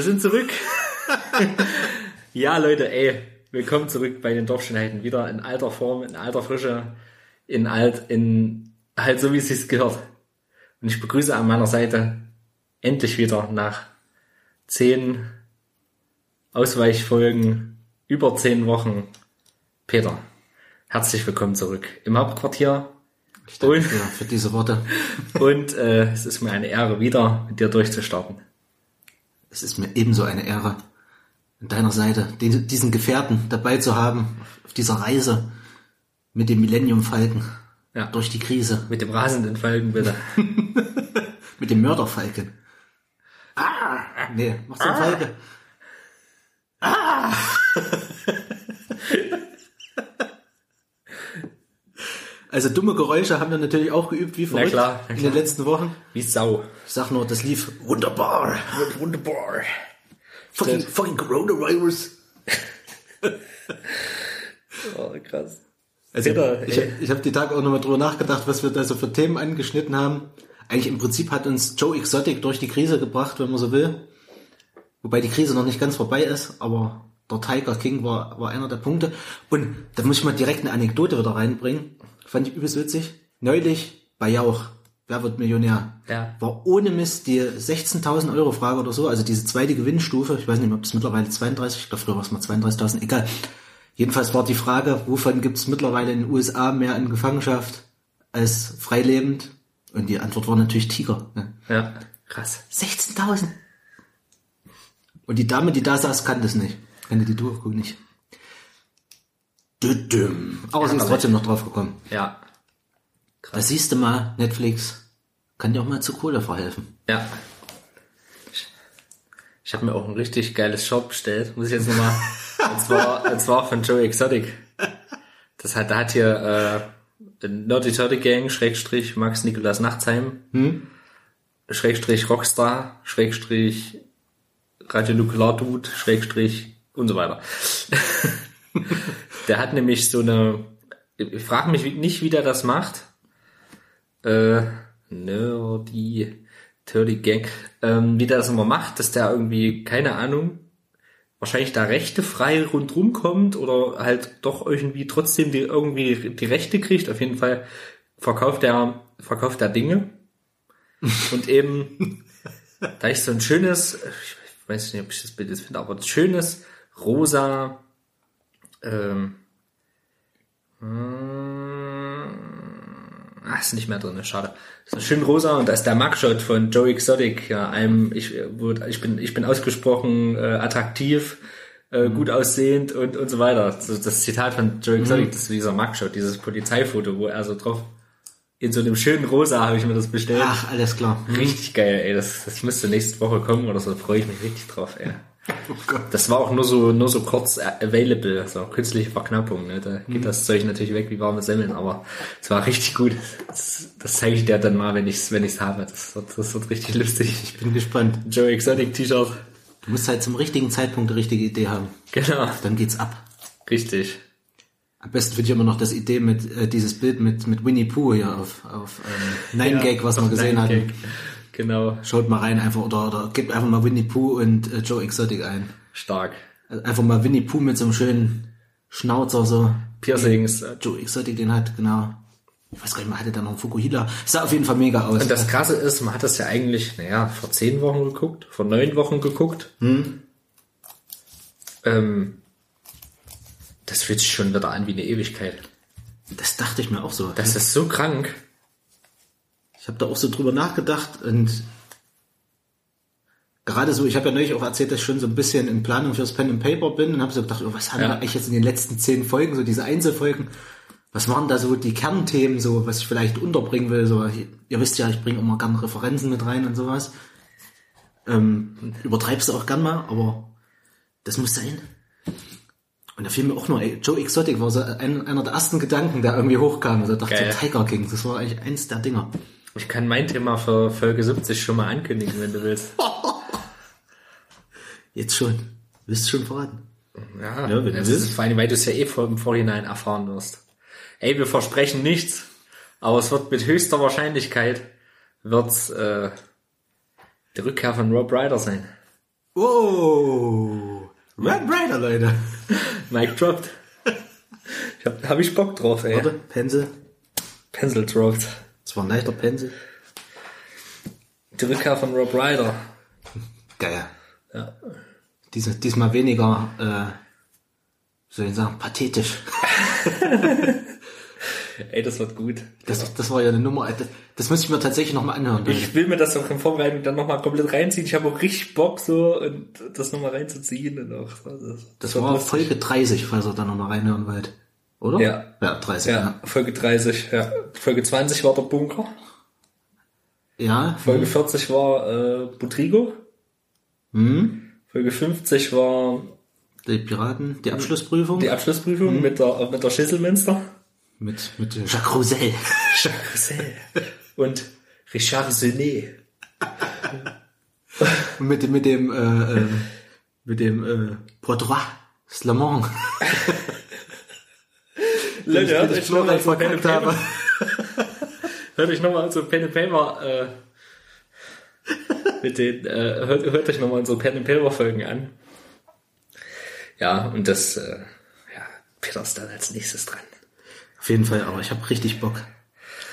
Wir sind zurück. ja, Leute, ey, willkommen zurück bei den Dorfschönheiten. Wieder in alter Form, in alter Frische, in alt, in halt so, wie es sich gehört. Und ich begrüße an meiner Seite endlich wieder nach zehn Ausweichfolgen, über zehn Wochen, Peter. Herzlich willkommen zurück im Hauptquartier. Ich danke dir für diese Worte. Und äh, es ist mir eine Ehre, wieder mit dir durchzustarten. Es ist mir ebenso eine Ehre, an deiner Seite den, diesen Gefährten dabei zu haben, auf dieser Reise mit dem Millennium Falken Ja. durch die Krise, Mit dem rasenden Falken, bitte. mit dem Mörderfalken. Ah! Nee, mach den Falke. Ah! Also dumme Geräusche haben wir natürlich auch geübt, wie verrückt klar, na in den letzten Wochen. Wie Sau. Ich sag nur, das lief wunderbar. Wunderbar. Fucking, fucking Coronavirus. Oh, krass. Also Peter, ich, ey. ich habe die Tage auch nochmal drüber nachgedacht, was wir da so für Themen angeschnitten haben. Eigentlich im Prinzip hat uns Joe Exotic durch die Krise gebracht, wenn man so will. Wobei die Krise noch nicht ganz vorbei ist, aber der Tiger King war, war einer der Punkte. Und da muss ich mal direkt eine Anekdote wieder reinbringen. Fand ich übelst witzig. Neulich bei Jauch, wer wird Millionär? Ja. War ohne Mist die 16.000 Euro Frage oder so, also diese zweite Gewinnstufe. Ich weiß nicht mehr, ob das mittlerweile 32, ich glaube früher war es mal 32.000, egal. Jedenfalls war die Frage, wovon gibt es mittlerweile in den USA mehr in Gefangenschaft als freilebend? Und die Antwort war natürlich Tiger. Ne? Ja, krass. 16.000. Und die Dame, die da saß, kannte es nicht. Kannte die Doku nicht. Düdüm. Aber aber trotzdem noch drauf gekommen. Ja. Da siehst du mal, Netflix kann dir auch mal zu Kohle verhelfen. Ja. Ich, ich habe mir auch ein richtig geiles Shop bestellt, muss ich jetzt nochmal. und zwar, und zwar von Joe Exotic. Das hat, da hat hier äh, Nerdy Turdy Gang, Schrägstrich Max Nikolas Nachtsheim, Schrägstrich Rockstar, Schrägstrich Radionukular Dude, Schrägstrich und so weiter. der hat nämlich so eine, ich frage mich nicht, wie der das macht. Äh, Nerdy Turdy Gang, ähm, wie der das immer macht, dass der irgendwie, keine Ahnung, wahrscheinlich da Rechte frei rundrum kommt oder halt doch irgendwie trotzdem die, irgendwie die Rechte kriegt. Auf jeden Fall verkauft er, verkauft er Dinge. Und eben, da ich so ein schönes, ich weiß nicht, ob ich das Bild jetzt finde, aber ein schönes, rosa, ähm, Ah, ist nicht mehr drin, schade. So schön rosa und da ist der Mugshot von Joe Exotic, ja, einem, ich, äh, wurde, ich bin, ich bin ausgesprochen äh, attraktiv, äh, Mhm. gut aussehend und, und so weiter. So, das Zitat von Joe Exotic, das ist dieser Mugshot, dieses Polizeifoto, wo er so drauf, in so einem schönen Rosa habe ich mir das bestellt. Ach, alles klar. Richtig geil, ey, das, das müsste nächste Woche kommen oder so, freue ich mich richtig drauf, ey. Oh. Das war auch nur so, nur so kurz available, so künstliche Verknappung, ne? Da Mhm. geht das Zeug natürlich weg wie warme Semmeln, aber es war richtig gut. Das, das zeige ich dir dann mal, wenn ich's, wenn ich's habe. Das wird, das wird richtig lustig. Ich bin gespannt. Joe Exotic T-Shirt. Du musst halt zum richtigen Zeitpunkt die richtige Idee haben. Genau. Dann geht's ab. Richtig. Am besten finde ich immer noch das Idee mit, äh, dieses Bild mit, mit Winnie Pooh hier auf, auf ähm, Nine Gag, was wir gesehen Nine hatten. Genau. Schaut mal rein einfach oder, oder gebt einfach mal Winnie Pooh und äh, Joe Exotic ein. Stark. Also einfach mal Winnie Pooh mit so einem schönen Schnauzer so. Piercings. äh, Joe Exotic den hat, genau. Ich weiß gar nicht, man hatte da noch einen Fukuhila. Sah auf jeden Fall mega aus. Und das Krasse ist, man hat das ja eigentlich, naja, vor zehn Wochen geguckt, vor neun Wochen geguckt. Hm? Ähm, das fühlt sich schon wieder an wie eine Ewigkeit. das dachte ich mir auch so. Das ist so krank. Ich habe da auch so drüber nachgedacht und gerade so, ich habe ja neulich auch erzählt, dass ich schon so ein bisschen in Planung fürs Pen and Paper bin und habe so gedacht, oh, was haben Ja. wir eigentlich jetzt in den letzten zehn Folgen, so diese Einzelfolgen, was waren da so die Kernthemen, so was ich vielleicht unterbringen will, so ihr wisst ja, ich bringe immer gerne Referenzen mit rein und sowas. Ähm, übertreibst du auch gern mal, aber das muss sein. Und da fiel mir auch nur, ey, Joe Exotic war so ein, einer der ersten Gedanken, der irgendwie hochkam. Also dachte Geil. so, Tiger King, das war eigentlich eins der Dinger. Ich kann mein Thema für Folge 70 schon mal ankündigen, wenn du willst. Jetzt schon. Du schon verraten? Ja, Ja, wenn du willst. vor allem, weil du es ja eh vor- im Vorhinein erfahren wirst. Ey, wir versprechen nichts, aber es wird mit höchster Wahrscheinlichkeit wird's, äh, die Rückkehr von Rob Ryder sein. Oh, Red Rider, Leute. Mike droppt. Ich hab, hab ich Bock drauf, ey. Warte, Pencil. Pencil droppt. Das war ein leichter Pencil. Die Rückkehr von Rob Ryder. Geil. Ja. Diese, diesmal weniger, äh, soll ich sagen, pathetisch. Ey, das wird gut. Das, das war ja eine Nummer, das, das müsste ich mir tatsächlich nochmal anhören. Ich will mir das auch in Vorbereitung dann nochmal komplett reinziehen. Ich habe auch richtig Bock so und das nochmal reinzuziehen und auch. Das, Das wird war lustig. Folge 30, falls ihr da nochmal reinhören wollt. Oder? Ja. Ja, 30. Ja, Ja. Folge 30, ja. Folge 20 war der Bunker. ja. Folge 40 war äh, Butrigo. Hm? Folge 50 war Die Piraten, die Abschlussprüfung. die Abschlussprüfung mit der mit der Schisselmünster. mit, mit Jacques Roussel. Jacques Roussel und Richard Senet. Und mit, dem- mit dem, äh, äh, mit dem, äh, Poitras. Slamont. Leute, ich euch nochmal glorreich so Pen and verkackt habe. Paper, hört euch nochmal so Pen and Paper, äh, mit den, äh, hört, hört euch nochmal unsere Pen and Paper Folgen an. Ja, und das, äh, ja, Peter ist dann als nächstes dran. Auf jeden Fall, aber ich habe richtig Bock.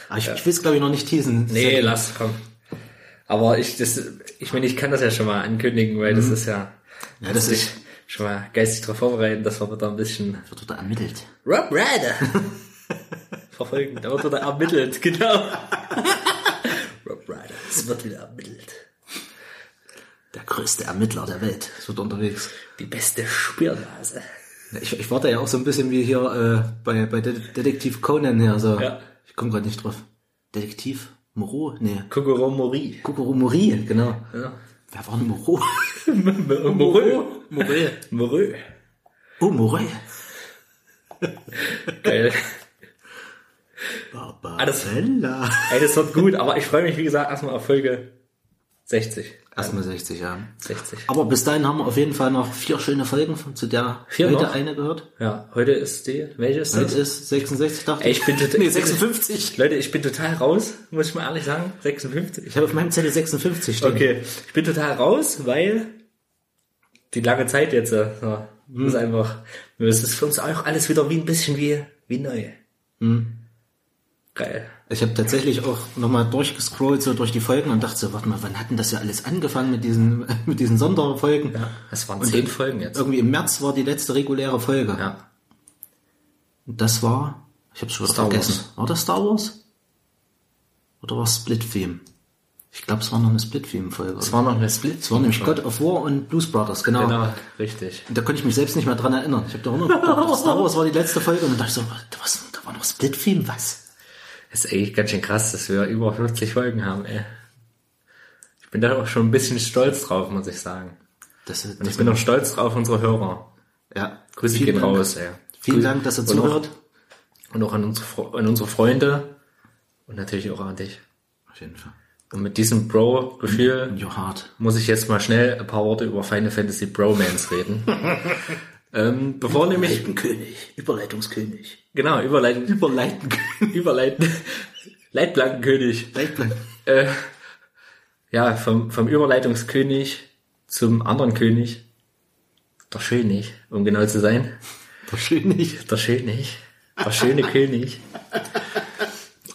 Aber ich, ich will es glaube ich noch nicht teasen. Nee, lass, komm. Aber ich, das, ich meine, ich kann das ja schon mal ankündigen, weil das ist ja, Ja, das sich ist, schon mal geistig darauf vorbereiten, dass wir da ein bisschen wird da ermittelt. Rob Ryder verfolgen. Da wird wieder ermittelt, genau. Rob Ryder, es wird wieder ermittelt. Der größte Ermittler der Welt. Es wird unterwegs. Die beste Spürnase. Ich, ich warte ja auch so ein bisschen wie hier äh, bei, bei Det- Detektiv Conan her. So. Ja. Ich komme gerade nicht drauf. Detektiv Moreau? Nee. Kokoro Mori. Kokoro Mori, genau. Ja. Wer war denn Moreau? Morö. Morel. Morö. Oh, Morel. Geil. Barbarella. Ey, das wird gut, aber ich freue mich, wie gesagt, erstmal auf Folge 60. Erstmal 60, ja. 60. Aber bis dahin haben wir auf jeden Fall noch vier schöne Folgen, von, zu der Vier heute noch? eine gehört. Ja, heute ist die, welche ist das? Heute ist 66, dachte Ey, ich bin total, Nee, 56. Leute, ich bin total raus, muss ich mal ehrlich sagen. 56. Ich habe auf meinem Zettel 56 stehen. Okay, ich bin total raus, weil die lange Zeit jetzt, äh, so, ist einfach, es ist für uns auch alles wieder wie ein bisschen wie, wie neu. Geil. Ich habe tatsächlich auch nochmal durchgescrollt, so durch die Folgen und dachte so, warte mal, wann hat denn das ja alles angefangen mit diesen, mit diesen Sonderfolgen? Ja, das waren Und zehn Folgen jetzt. Irgendwie im März war die letzte reguläre Folge. Ja. Und das war, ich habe schon wieder Star vergessen. Wars. War das Star Wars? Oder war es Split Theme? Ich glaube, es war noch eine Split Theme Folge. Es war noch eine Split. Es war nämlich God of War und Blues Brothers, genau. Genau, richtig. Und da konnte ich mich selbst nicht mehr dran erinnern. Ich habe da auch noch gedacht, Star Wars war die letzte Folge und dann dachte ich so, was, da war noch Split Theme, was? Das ist eigentlich ganz schön krass, dass wir über 50 Folgen haben, ey. Ich bin da auch schon ein bisschen stolz drauf, muss ich sagen. Das, das, Und ich bin auch stolz drauf, unsere Hörer. ja, Grüße gehen Dank. raus, ey. Vielen Grüße- Dank, dass ihr zuhört. Und auch an unsere, an unsere Freunde. Und natürlich auch an dich. Auf jeden Fall. Und mit diesem Bro-Gefühl muss ich jetzt mal schnell ein paar Worte über Final Fantasy Bromance reden. ähm, bevor nämlich, Leitenkönig, Überleitungskönig. genau, Überleiten, Überleiten. Überleiten, Leitplankenkönig. Leitplan. Äh, ja, vom, vom Überleitungskönig zum anderen König. Der Schönig, um genau zu sein. Wahrscheinlich. Der Schönig. Der schöne König.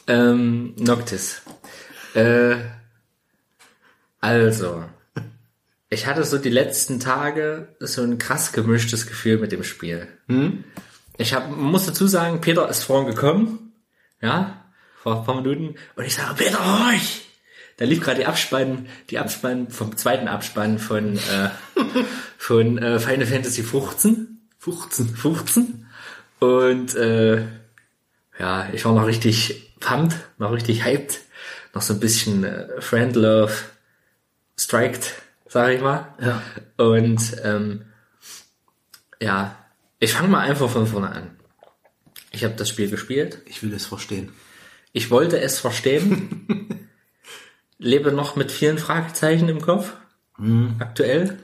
Ähm, Noctis. Äh, also, ich hatte so die letzten Tage so ein krass gemischtes Gefühl mit dem Spiel. Ich hab, muss dazu sagen, Peter ist vorhin gekommen, ja, vor ein paar Minuten, und ich sage, Peter, horch! Da lief gerade die Abspann, die Abspann vom zweiten Abspann von, äh, von äh, Final Fantasy 15. 15. 15. Und äh, ja, ich war noch richtig pumped, noch richtig hyped, noch so ein bisschen äh, Friend Love striked, sag ich mal. Ja. Und ähm, ja, ich fange mal einfach von vorne an. Ich habe das Spiel gespielt. Ich will es verstehen. Ich wollte es verstehen. lebe noch mit vielen Fragezeichen im Kopf. Aktuell.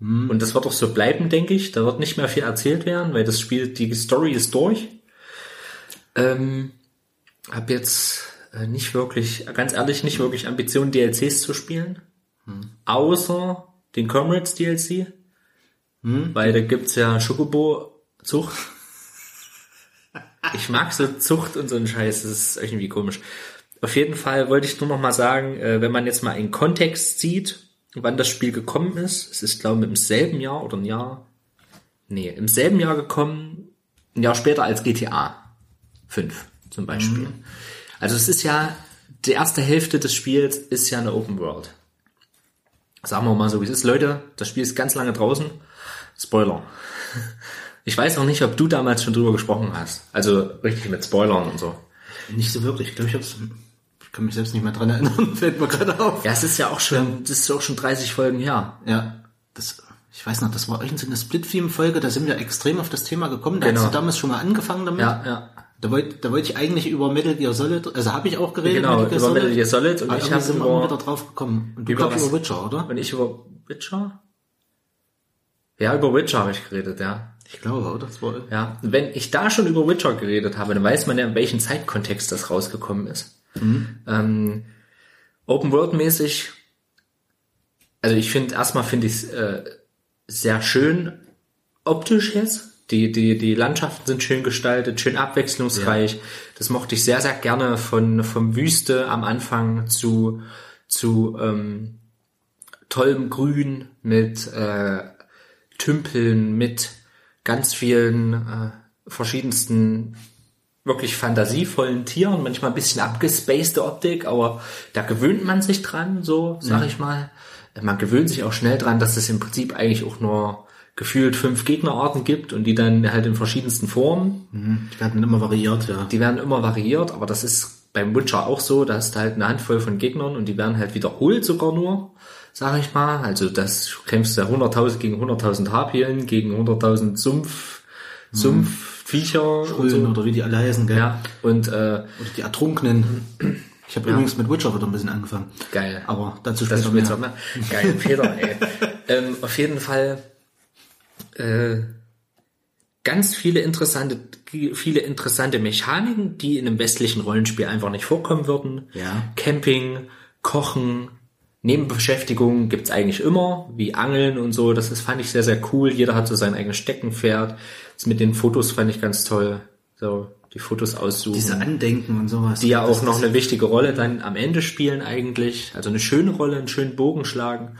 Und das wird auch so bleiben, denke ich. Da wird nicht mehr viel erzählt werden, weil das Spiel, die Story ist durch. Ähm, hab jetzt äh, nicht wirklich, ganz ehrlich, nicht wirklich Ambitionen, DLCs zu spielen. Außer den Comrades DLC. Weil da gibt's ja Schokobo-Zucht. Ich mag so Zucht und so einen Scheiß, das ist irgendwie komisch. Auf jeden Fall wollte ich nur noch mal sagen, äh, wenn man jetzt mal in Kontext sieht, wann das Spiel gekommen ist, es ist glaube ich im selben Jahr oder ein Jahr, nee, im selben Jahr gekommen, ein Jahr später als GTA 5 zum Beispiel. Also es ist ja, die erste Hälfte des Spiels ist ja eine Open World. Sagen wir mal so, wie es ist. Leute, das Spiel ist ganz lange draußen. Spoiler. Ich weiß auch nicht, ob du damals schon drüber gesprochen hast. Also richtig mit Spoilern und so. Nicht so wirklich. Ich glaube, ich hab's, ich kann mich selbst nicht mehr dran erinnern. Fällt mir gerade auf. Ja, es ist ja auch schon, das ist auch schon 30 Folgen her. Ja, das, ich weiß noch, das war irgendeine Split-Film-Folge, da sind wir extrem auf das Thema gekommen. Da Genau. hast du damals schon mal angefangen damit. Ja, ja. Da wollte da wollte ich eigentlich über Metal Gear Solid, also habe ich auch geredet, Genau, über Metal Gear Solid und ich habe sind immer wieder über, drauf gekommen. Und du Über glaubst was? über Witcher, oder? und ich über Witcher? Ja, über Witcher habe ich geredet, ja. Ich glaube, oder? Das war, Ja, wenn ich da schon über Witcher geredet habe, dann weiß man ja, in welchem Zeitkontext das rausgekommen ist. Ähm, Open World mäßig, also ich finde, erstmal finde ich es äh, sehr schön optisch jetzt. Die, die, die Landschaften sind schön gestaltet, schön abwechslungsreich. Das mochte ich sehr, sehr gerne von, vom Wüste am Anfang zu, zu ähm, tollem Grün mit äh, Tümpeln, mit ganz vielen äh, verschiedensten wirklich fantasievollen Tieren, manchmal ein bisschen abgespacede Optik, aber da gewöhnt man sich dran, so sag ich mal. Man gewöhnt sich auch schnell dran, dass es im Prinzip eigentlich auch nur gefühlt fünf Gegnerarten gibt und die dann halt in verschiedensten Formen. die werden immer variiert, ja. Die werden immer variiert, aber das ist beim Witcher auch so, da hast du halt eine Handvoll von Gegnern und die werden halt wiederholt sogar nur, sag ich mal. Also das du kämpfst ja 100.000 gegen 100.000 Harpien, gegen 100.000 Sumpf, Sumpfviecher und Grün so. oder wie die alle heißen, gell? Ja, und äh, Oder die Ertrunkenen. Ich habe übrigens mit Witcher wieder ein bisschen angefangen. geil. Aber dazu Das später mehr. auch mehr. Geil, Peter, ey. ähm, auf jeden Fall äh, ganz viele interessante, viele interessante Mechaniken, die in einem westlichen Rollenspiel einfach nicht vorkommen würden. Ja. Camping, Kochen, Nebenbeschäftigungen gibt's eigentlich immer, wie Angeln und so. Das ist, fand ich sehr, sehr cool. Jeder hat so sein eigenes Steckenpferd. Das mit den Fotos fand ich ganz toll. So, die Fotos aussuchen Diese Andenken und sowas. die ja auch noch eine wichtige Rolle dann am Ende spielen eigentlich. Also eine schöne Rolle, einen schönen Bogen schlagen.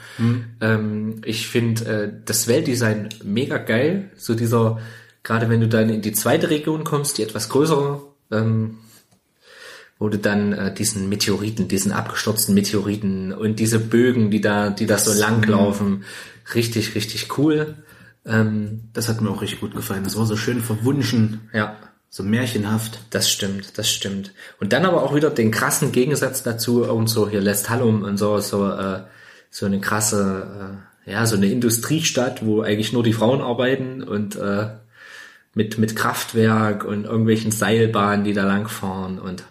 Ähm, ich finde äh, das Weltdesign mega geil. So dieser, gerade wenn du dann in die zweite Region kommst, die etwas größere, ähm, wo du dann äh, diesen Meteoriten, diesen abgestürzten Meteoriten und diese Bögen, die da, die da so lang laufen, richtig, richtig cool. Ähm, Das hat mir auch richtig gut gefallen. Das war so schön verwunschen, ja. So märchenhaft. Das stimmt, das stimmt. Und dann aber auch wieder den krassen Gegensatz dazu und so hier lässt Hallum und so so äh, so eine krasse äh, ja so eine Industriestadt, wo eigentlich nur die Frauen arbeiten und äh, mit mit Kraftwerk und irgendwelchen Seilbahnen, die da langfahren und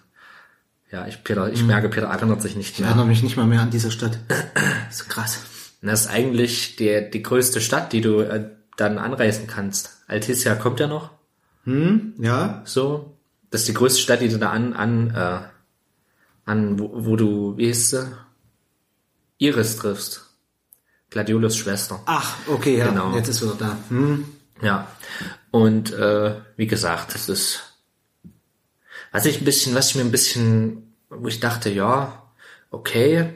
ja, ich Peter, ich merke, Peter erinnert sich nicht Ich mehr. erinnere mich nicht mal mehr an diese Stadt. Das ist krass. Und Das ist eigentlich der die größte Stadt, die du äh, dann anreisen kannst. Altissia kommt ja noch. Ja, so. Das ist die größte Stadt, die du da an, an, äh, an, wo, wo du, wie heißt sie? Iris triffst. Gladiolos Schwester. Ach, okay, ja, Genau. jetzt ist wieder da. Hm. Ja. Und äh, wie gesagt, das ist was ich ein bisschen, was ich mir ein bisschen, wo ich dachte, ja, okay,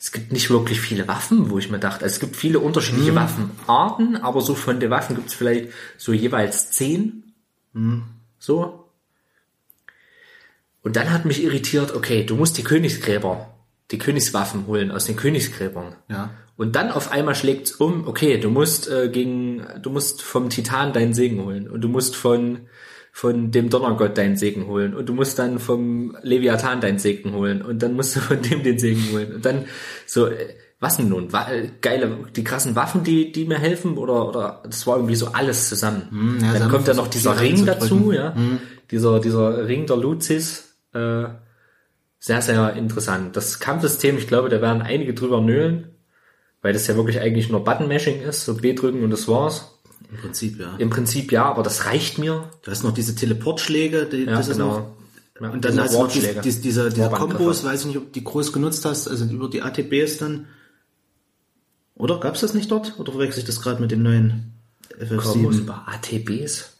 es gibt nicht wirklich viele Waffen, wo ich mir dachte, also es gibt viele unterschiedliche Waffenarten, aber so von den Waffen gibt es vielleicht so jeweils zehn. So. Und dann hat mich irritiert, okay, du musst die Königsgräber, die Königswaffen holen aus den Königsgräbern. Ja. Und dann auf einmal schlägt's um, okay, du musst äh, gegen, du musst vom Titan deinen Segen holen und du musst von von dem Donnergott deinen Segen holen und du musst dann vom Leviathan deinen Segen holen und dann musst du von dem den Segen holen und dann so äh, was denn nun? Wa äh, geile, die krassen Waffen, die die mir helfen oder oder das war irgendwie so alles zusammen. ja, sie dann kommt ja noch dieser Ring dazu, ja, dieser dieser Ring der Luzis. Äh, sehr, sehr interessant. Das Kampfsystem, ich glaube, da werden einige drüber nölen, weil das ja wirklich eigentlich nur Button-Mashing ist, so B drücken und das war's. Im Prinzip, ja. Im Prinzip ja, aber das reicht mir. Du hast noch diese Teleportschläge, die, Ja, das ist noch. genau. Ja, Und dann noch diese, diese, diese, diese. Kombos, weiß ich nicht, ob die groß genutzt hast, also über die ATBs dann. Oder gab's das nicht dort? Oder verwechsel ich das gerade mit dem neuen Kombos FF7? über ATBs.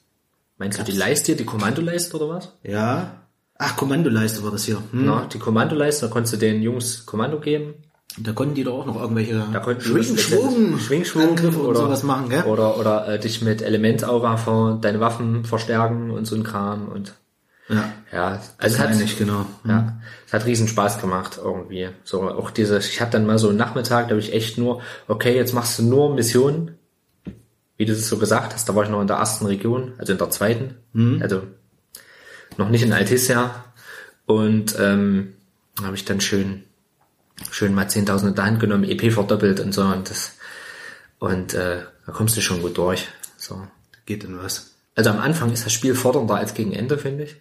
Meinst du die Leiste, die Kommandoleiste oder was? Ja. Ach, Kommandoleiste war das hier. Hm. Na, die Kommandoleiste, da konntest du den Jungs Kommando geben. Da konnten die doch auch noch irgendwelche Da konnten Schwingschwung Angriffe und oder, sowas machen, gell? Oder, oder äh, dich mit Elementaura vor deine Waffen verstärken und so ein Kram und Ja, ja, also es hat, ich, genau. ja, es hat riesen Spaß gemacht irgendwie. So auch diese, ich habe dann mal so einen Nachmittag, da habe ich echt nur, okay, jetzt machst du nur Missionen, wie du es so gesagt hast. Da war ich noch in der ersten Region, also in der zweiten, also noch nicht in Altissia und ähm, habe ich dann schön schön mal 10.000 in der Hand genommen, EP verdoppelt und so und das und äh, da kommst du schon gut durch. So. Geht denn was? Also am Anfang ist das Spiel fordernder als gegen Ende, finde ich.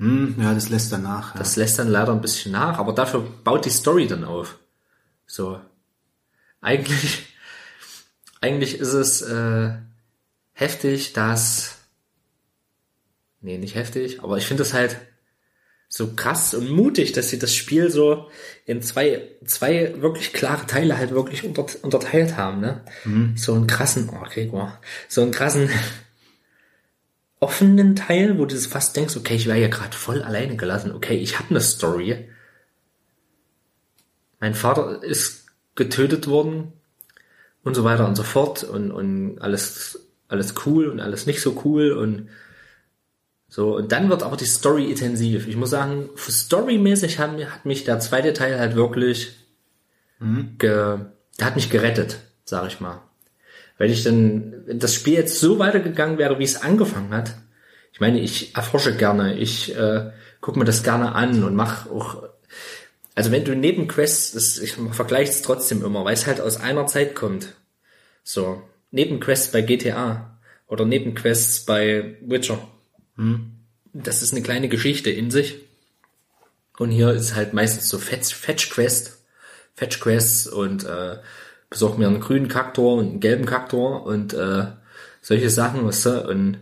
Hm, ja, das lässt danach. Ja. Das lässt dann leider ein bisschen nach, aber dafür baut die Story dann auf. So. Eigentlich, eigentlich ist es äh, heftig, dass. Nee, nicht heftig, aber ich finde es halt so krass und mutig, dass sie das Spiel so in zwei, zwei wirklich klare Teile halt wirklich unter, unterteilt haben, ne? So einen krassen, oh, Gregor, so einen krassen offenen Teil, wo du fast denkst, okay, ich wäre ja gerade voll alleine gelassen, okay, ich habe eine Story. Mein Vater ist getötet worden und so weiter und so fort und, und alles, alles cool und alles nicht so cool und so, und dann wird aber die Story intensiv. Ich muss sagen, storymäßig hat, hat mich der zweite Teil halt wirklich, ge, der hat mich gerettet, sag ich mal. Wenn ich dann, wenn das Spiel jetzt so weitergegangen wäre, wie es angefangen hat, ich meine, ich erforsche gerne, ich äh, gucke mir das gerne an und mache auch, also wenn du neben Quests, das, ich vergleiche es trotzdem immer, weil es halt aus einer Zeit kommt. So, Nebenquests bei GTA oder Nebenquests bei Witcher. Das ist eine kleine Geschichte in sich. Und hier ist halt meistens so Fetch, Fetch Quest, Fetch Quests und äh, besorg mir einen grünen Kaktor und einen gelben Kaktor und äh, solche Sachen, weißt du, und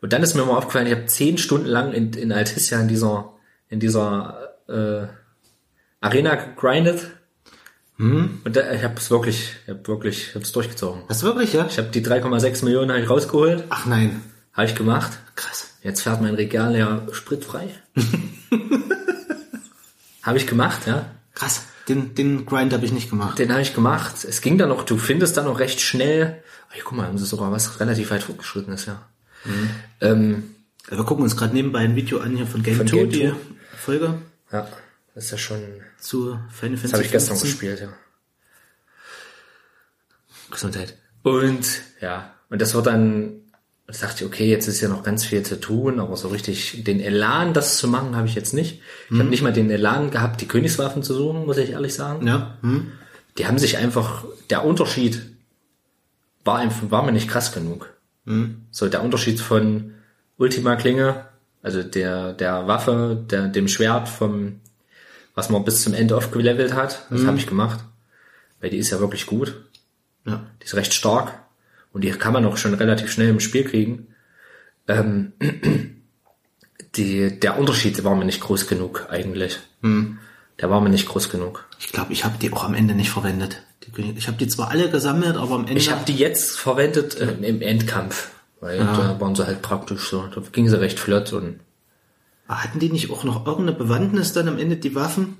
und dann ist mir mal aufgefallen, ich habe zehn Stunden lang in, in Altissia in dieser in dieser äh, Arena gegrindet. Und da, ich habe es wirklich, ich habe wirklich, ich habe es durchgezogen. Das wirklich, ja? Ich habe die 3,6 Millionen hab ich rausgeholt, Ach nein. habe ich gemacht. Krass. Jetzt fährt mein Regal ja spritfrei. habe ich gemacht, ja. Krass. Den, den Grind habe ich nicht gemacht. Den habe ich gemacht. Es ging dann noch, du findest dann noch recht schnell. Ach, guck mal, haben sie sogar was relativ weit fortgeschritten ist, ja. Ähm, Wir gucken uns gerade nebenbei ein Video an hier von Game Von 2, Game die 2. Folge ja, das ist ja schon. zu Final Fantasy Das habe ich gestern 15. gespielt, ja. Gesundheit. Und ja, und das wird dann, ich dachte, okay, jetzt ist ja noch ganz viel zu tun, aber so richtig den Elan, das zu machen, habe ich jetzt nicht. Ich habe nicht mal den Elan gehabt, die Königswaffen zu suchen, muss ich ehrlich sagen. Ja. Hm? Die haben sich einfach, der Unterschied war einfach, war mir nicht krass genug. So, der Unterschied von Ultima Klinge, also der, der Waffe, der, dem Schwert vom, was man bis zum Ende aufgelevelt hat, das habe ich gemacht. Weil die ist ja wirklich gut. Ja. Die ist recht stark. Und die kann man auch schon relativ schnell im Spiel kriegen. Ähm, die, der Unterschied war mir nicht groß genug, eigentlich. Der war mir nicht groß genug. Ich glaube, ich habe die auch am Ende nicht verwendet. Ich habe die zwar alle gesammelt, aber am Ende. Ich habe die jetzt verwendet äh, im Endkampf. Weil da waren sie halt praktisch so. Da ging sie recht flott und Ah, Hatten die nicht auch noch irgendeine Bewandtnis dann am Ende, die Waffen?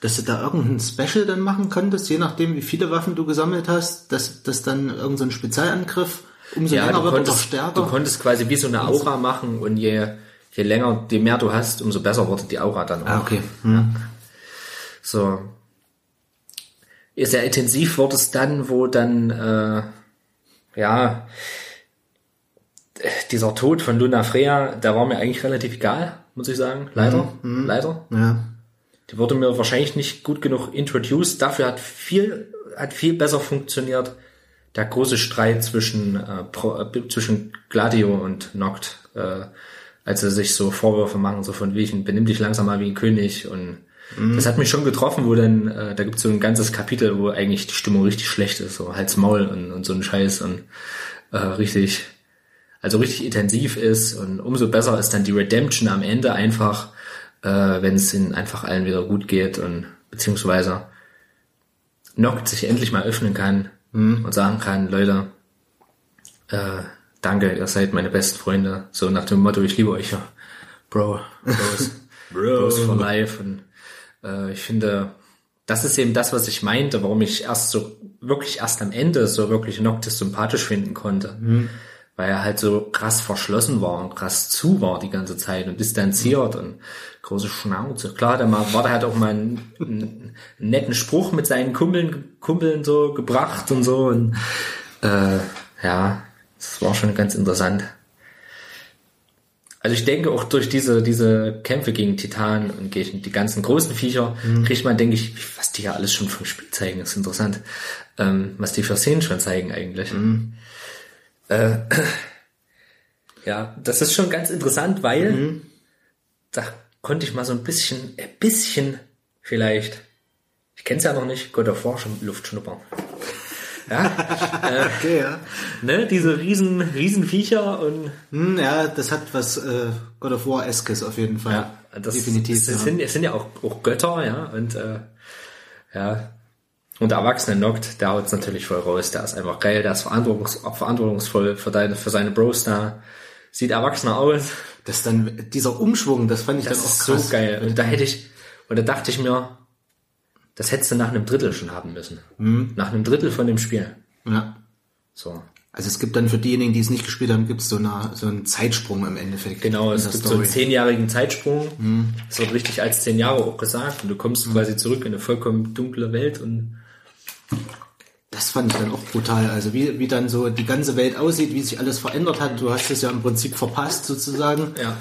Dass du da irgendein Special dann machen konntest, je nachdem wie viele Waffen du gesammelt hast, dass, dass dann irgendein so Spezialangriff umso ja, länger wird oder konntest, stärker. du konntest quasi wie so eine Aura machen und je, je länger, je mehr du hast, umso besser wurde die Aura dann auch. ah, okay. Hm. So. Sehr intensiv wurde es dann, wo dann, äh, ja, dieser Tod von Luna Freya, der war mir eigentlich relativ egal, muss ich sagen. Leider, leider. Ja. Die wurde mir wahrscheinlich nicht gut genug introduced. Dafür hat viel, hat viel besser funktioniert. Der große Streit zwischen, äh, Pro, äh, zwischen Gladio und Noct, äh, als sie sich so Vorwürfe machen, so von wegen, benimm dich langsam mal wie ein König. Und das hat mich schon getroffen, wo dann, äh, da gibt's so ein ganzes Kapitel, wo eigentlich die Stimmung richtig schlecht ist, so Hals Maul und, und so ein Scheiß und äh, richtig, also richtig intensiv ist. Und umso besser ist dann die Redemption am Ende einfach, äh, wenn es ihnen einfach allen wieder gut geht und beziehungsweise Noct sich endlich mal öffnen kann und sagen kann, Leute, äh, danke, ihr seid meine besten Freunde. So nach dem Motto, ich liebe euch ja. Bro, Bros, Bros for life. Und äh, ich finde, das ist eben das, was ich meinte, warum ich erst so, wirklich erst am Ende so wirklich Noctis sympathisch finden konnte. Weil er halt so krass verschlossen war und krass zu war die ganze Zeit und distanziert und große Schnauze. Klar, da mal, war da halt auch mal einen, einen netten Spruch mit seinen Kumpeln, Kumpeln so gebracht und so und äh, ja, das war schon ganz interessant. Also ich denke auch durch diese, diese Kämpfe gegen Titan und gegen die ganzen großen Viecher kriegt man, denke ich, was die ja alles schon vom Spiel zeigen, ist interessant. Ähm, was die für Szenen schon zeigen eigentlich. Äh, ja, das ist schon ganz interessant, weil da konnte ich mal so ein bisschen, ein bisschen vielleicht, ich kenne es ja noch nicht, God of War schon Luft schnuppern. Ja, Okay, ja. ne, diese riesen, riesen Viecher und Hm, ja, das hat was äh, God of War-eskes auf jeden Fall. Ja, das, Definitiv. Ja. sind, es sind ja auch, auch Götter, ja, und äh, ja. Und der erwachsene Noct, der haut's natürlich voll raus. Der ist einfach geil, der ist verantwortungs verantwortungsvoll für, deine, für seine Bros da. Sieht erwachsener aus. Das dann, dieser Umschwung, das fand ich Das dann auch ist krass. so geil. Und da hätte ich, und da dachte ich mir, das hättest du nach einem Drittel schon haben müssen. Mhm. Nach einem Drittel von dem Spiel. Ja. So. Also es gibt dann für diejenigen, die es nicht gespielt haben, gibt es so, eine, so einen Zeitsprung im Endeffekt. Genau, es gibt so einen zehnjährigen Zeitsprung. Es wird richtig als zehn Jahre auch gesagt. Und du kommst quasi zurück in eine vollkommen dunkle Welt und Das fand ich dann auch brutal. Also wie, wie dann so die ganze Welt aussieht, wie sich alles verändert hat. Du hast es ja im Prinzip verpasst sozusagen ja.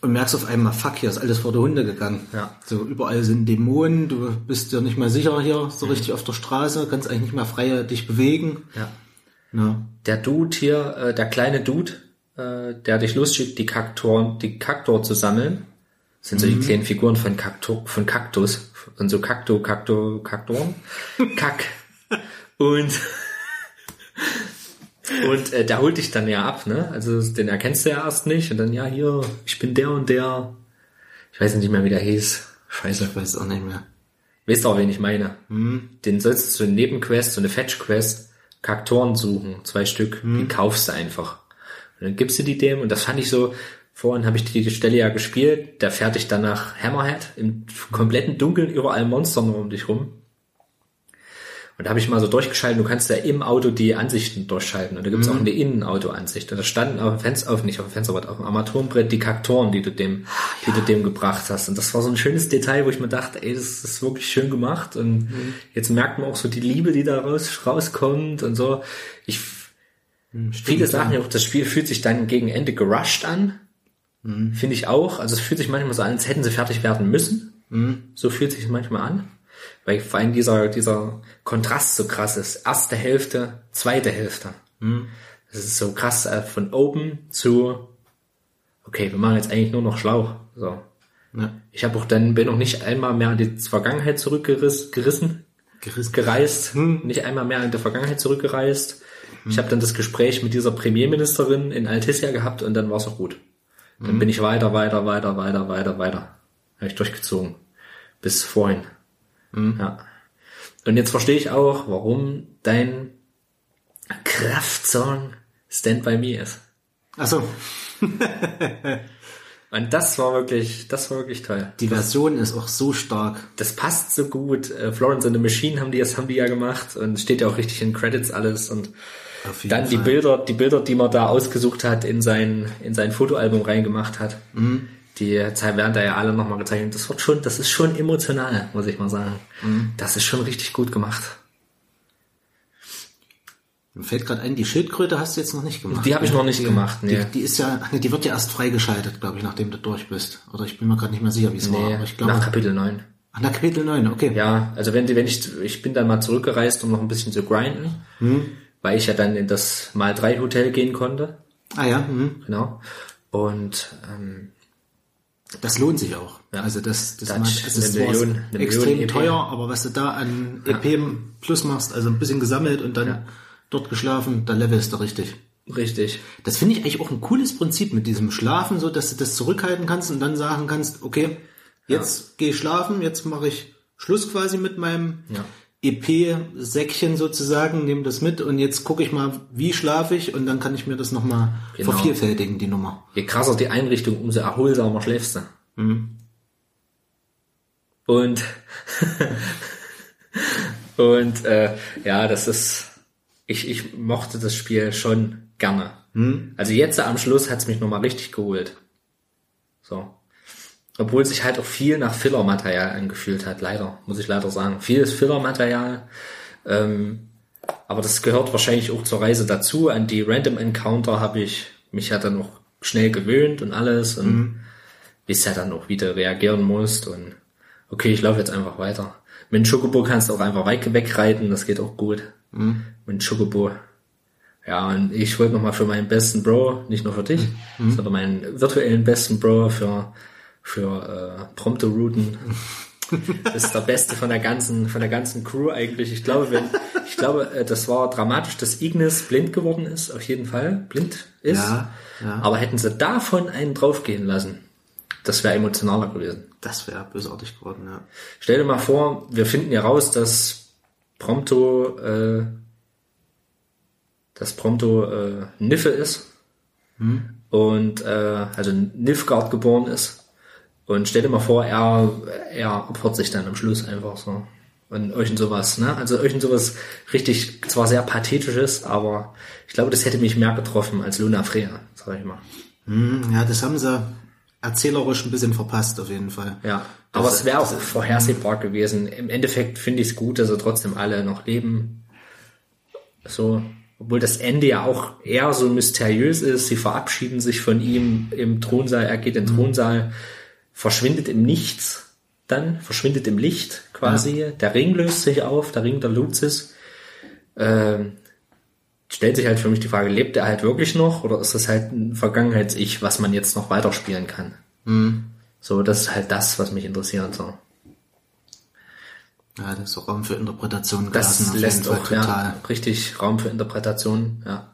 und merkst auf einmal, fuck, hier ist alles vor der Hunde gegangen. Ja. So überall sind Dämonen, du bist dir nicht mehr sicher hier so richtig auf der Straße, kannst eigentlich nicht mehr frei dich bewegen. Ja. Ja. Der Dude hier, äh, der kleine Dude, äh, der dich losschickt, die Kaktoren, die Kaktor zu sammeln, sind so die kleinen Figuren von Kaktor, von Kaktus, und so Kakto, Kakto, Kaktoren, Kack. Und und äh, der holt dich dann ja ab, ne? Also den erkennst du ja erst nicht und dann ja hier, ich bin der und der. Ich weiß nicht mehr, wie der hieß. Scheiße. Ich weiß auch nicht mehr. Weißt du auch, wen ich meine? Den sollst du so eine Nebenquest, so eine Fetch-Quest, Kaktoren suchen, zwei Stück, die kaufst du einfach. Und dann gibst du die dem, und das fand ich so, vorhin habe ich die Stelle ja gespielt, der fährt dich dann nach Hammerhead, im kompletten Dunkeln, überall Monster nur um dich rum. Und da habe ich mal so durchgeschalten, du kannst ja im Auto die Ansichten durchschalten. Und da gibt's auch eine Innenauto-Ansicht. Und da standen auf dem Fenster, auf, nicht auf dem Fenster, aber auf dem Armaturenbrett die Kaktoren, die du dem, die du dem gebracht hast. Und das war so ein schönes Detail, wo ich mir dachte, ey, das ist wirklich schön gemacht. Und jetzt merkt man auch so die Liebe, die da raus, rauskommt und so. Ich, viele sagen ja auch, das Spiel fühlt sich dann gegen Ende gerusht an. Finde ich auch. Also es fühlt sich manchmal so an, als hätten sie fertig werden müssen. So fühlt sich manchmal an. Weil vor allem dieser, dieser Kontrast so krass ist. Erste Hälfte, zweite Hälfte. Das ist so krass äh, von open zu, okay, wir machen jetzt eigentlich nur noch Schlauch. So. Ja. Ich habe auch dann, bin noch nicht einmal mehr in die Vergangenheit zurückgerissen, gerissen, gereist, nicht einmal mehr in der Vergangenheit zurückgereist. Ich habe dann das Gespräch mit dieser Premierministerin in Altissia gehabt und dann war's auch gut. Dann bin ich weiter, weiter, weiter, weiter, weiter, weiter. Habe ich durchgezogen. Bis vorhin. Ja. Und jetzt verstehe ich auch, warum dein Kraftsong Stand By Me ist. Achso, Und das war wirklich, das war wirklich toll. die Version ist auch so stark. Das passt so gut. Äh, Florence and the Machine haben die, das haben die ja gemacht und steht ja auch richtig in Credits alles und dann die Fall. Bilder, die Bilder, die man da ausgesucht hat, in sein, in sein Fotoalbum reingemacht hat. Mhm. Die werden da ja alle nochmal gezeichnet. Das wird schon, das ist schon emotional, muss ich mal sagen. Mhm. Das ist schon richtig gut gemacht. Mir fällt gerade ein, die Schildkröte hast du jetzt noch nicht gemacht. Die habe ich noch nicht gemacht, nee. Die, die ist ja, nee, die wird ja erst freigeschaltet, glaube ich, nachdem du durch bist. Oder ich bin mir gerade nicht mehr sicher, wie es war. Nee, Aber ich glaube, nach Kapitel 9. ach, nach Kapitel 9, okay. Ja, also wenn, wenn ich, ich bin dann mal zurückgereist, um noch ein bisschen zu grinden, Hm. Weil ich ja dann in das Mal 3 Hotel gehen konnte. Ah ja, mhm. Genau. Und ähm, das lohnt sich auch. Ja. Also das, das, Da macht, hat es eine Million- eine extrem Million EP. teuer, aber was du da an EP plus machst, also ein bisschen gesammelt und dann dort geschlafen, da levelst du richtig. richtig. Das finde ich eigentlich auch ein cooles Prinzip mit diesem Schlafen, so dass du das zurückhalten kannst und dann sagen kannst, okay, jetzt gehe ich schlafen, jetzt mache ich Schluss quasi mit meinem Ja. EP-Säckchen sozusagen, nehme das mit und jetzt gucke ich mal, wie schlafe ich und dann kann ich mir das nochmal Genau. vervielfältigen, die Nummer. Je krasser die Einrichtung, umso erholsamer schläfst du. Mhm. Und und äh, ja, das ist ich ich mochte das Spiel schon gerne. Mhm. Also jetzt am Schluss hat's mich nochmal richtig geholt. So. Obwohl sich halt auch viel nach Filler-Material angefühlt hat, leider, muss ich leider sagen. Vieles Filler-Material. Ähm, aber das gehört wahrscheinlich auch zur Reise dazu. An die Random Encounter habe ich mich ja dann auch schnell gewöhnt und alles und Mhm. wisst ja dann auch, wie du reagieren musst und okay, ich laufe jetzt einfach weiter. Mit dem Chocobo kannst du auch einfach weit wegreiten, das geht auch gut. Mhm. Mit dem Chocobo. Ja, und ich wollte nochmal für meinen besten Bro, nicht nur für dich, Mhm. sondern meinen virtuellen besten Bro für, für äh, prompte Routen. Ist der Beste von der ganzen, von der ganzen Crew eigentlich. Ich glaube, wenn, ich glaube, äh, das war dramatisch, dass Ignis blind geworden ist, auf jeden Fall. Blind ist. Ja, ja. Aber hätten sie davon einen draufgehen lassen, das wäre emotionaler gewesen. Das wäre bösartig geworden, ja. Stell dir mal vor, wir finden ja raus, dass Prompto, äh, dass Prompto äh, Niffe ist und äh, also Nilfgaard geboren ist. Und stell dir mal vor, er, er opfert sich dann am Schluss einfach so. Und euch und sowas, ne? Also euch und sowas richtig, zwar sehr pathetisches, aber ich glaube, das hätte mich mehr getroffen als Luna Freya, sag ich mal. Hm, ja, das haben sie erzählerisch ein bisschen verpasst, auf jeden Fall. Ja, aber Das- es wäre auch vorhersehbar gewesen. Im Endeffekt finde ich es gut, dass sie trotzdem alle noch leben. So, obwohl das Ende ja auch eher so mysteriös ist. Sie verabschieden sich von ihm im Thronsaal, er geht in den Thronsaal, verschwindet im Nichts, dann verschwindet im Licht quasi. Der Ring löst sich auf, der Ring der Luzis. Ähm, stellt sich halt für mich die Frage, lebt er halt wirklich noch oder ist das halt ein Vergangenheits-Ich, was man jetzt noch weiterspielen kann? So, das ist halt das, was mich interessiert. So. Ja, das ist auch Raum für Interpretation Das gelassen, lässt auch ja, richtig Raum für Interpretation. Ja.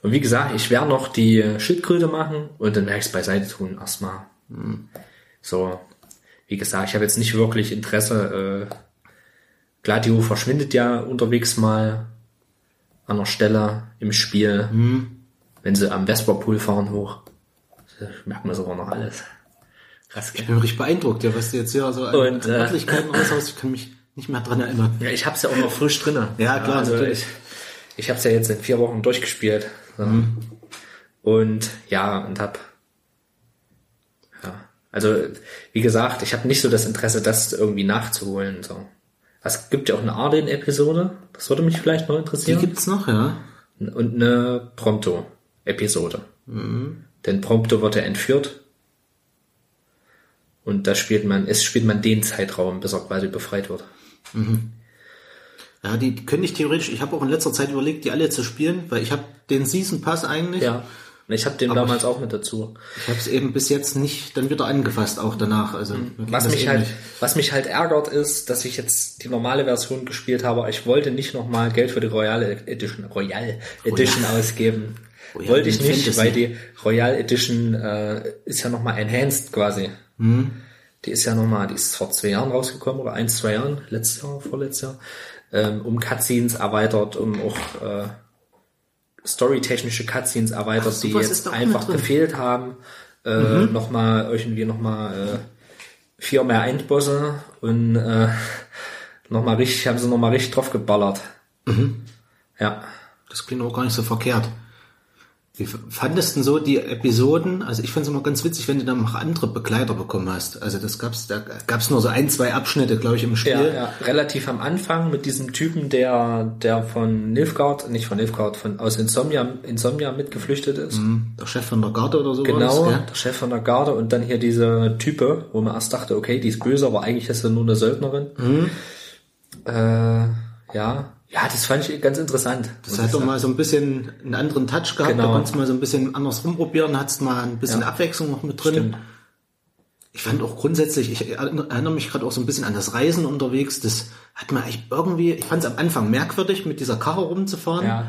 Und wie gesagt, ich werde noch die Schildkröte machen und dann werde ich es beiseite tun erstmal. So, wie gesagt, ich habe jetzt nicht wirklich Interesse. Äh, Gladio verschwindet ja unterwegs mal an der Stelle im Spiel, wenn sie am Vesperpool fahren hoch. Merkt man sogar noch alles. Krass? Ich bin richtig beeindruckt, ja, was du jetzt hier so an, Und, äh, Örtlichkeiten raushaust. Ich kann mich nicht mehr dran erinnern. Ja, ich hab's ja auch noch frisch drinne. Ja, klar, also natürlich. ich, ich hab's ja jetzt in vier Wochen durchgespielt. So. Mhm. Und ja, und hab also wie gesagt, ich habe nicht so das Interesse, das irgendwie nachzuholen. So. Es gibt ja auch eine Arden-Episode, das würde mich vielleicht noch Die interessieren. gibt's noch, ja. Und eine Prompto-Episode. Mhm. Denn Prompto wird ja entführt. Und da spielt man, es spielt man den Zeitraum, bis er quasi befreit wird. Ja, die könnte ich theoretisch, ich habe auch in letzter Zeit überlegt, die alle zu spielen, weil ich habe den Season Pass eigentlich. Ja. Und ich habe den Aber damals auch mit dazu. Ich habe es eben bis jetzt nicht dann wieder angefasst, auch danach. Also Mhm. Was mich halt, was mich halt ärgert, ist, dass ich jetzt die normale Version gespielt habe. Ich wollte nicht nochmal Geld für die Royal Edition, Royal Edition ausgeben. Royal wollte ich nicht, Fantasy. weil die Royal Edition äh, ist ja nochmal enhanced quasi. Mhm. Die ist ja nochmal, die ist vor zwei Jahren rausgekommen oder ein, zwei Jahren, letztes Jahr, vorletztes Jahr, ähm, um Cutscenes erweitert, um auch äh, storytechnische Cutscenes erweitert, Ach, die jetzt einfach gefehlt haben. Äh, Mhm. Nochmal, irgendwie nochmal äh, vier mehr Endbosse und äh, nochmal richtig, haben sie nochmal richtig drauf geballert. Mhm. Ja. Das klingt auch gar nicht so verkehrt. Wie fandest du denn so die Episoden? Also ich fand es immer ganz witzig, wenn du dann noch andere Begleiter bekommen hast. Also das gab's, da gab's nur so ein, zwei Abschnitte, glaube ich, im Spiel. Ja, ja, relativ am Anfang mit diesem Typen, der, der von Nilfgaard, nicht von Nilfgaard, von aus Insomnia, Insomnia mitgeflüchtet ist. Hm, Der Chef von der Garde oder so Genau, das, der Chef von der Garde und dann hier diese Type, wo man erst dachte, okay, die ist böse, aber eigentlich ist sie nur eine Söldnerin. Mhm. Äh, ja, ja, das fand ich ganz interessant. Das hat doch mal so ein bisschen einen anderen Touch gehabt, Genau. da konntest mal so ein bisschen anders rumprobieren, hattest mal ein bisschen Ja. Abwechslung noch mit drin. Stimmt. Ich fand auch grundsätzlich, ich erinnere mich gerade auch so ein bisschen an das Reisen unterwegs, das hat mir eigentlich irgendwie, ich fand es am Anfang merkwürdig, mit dieser Karre rumzufahren. Ja,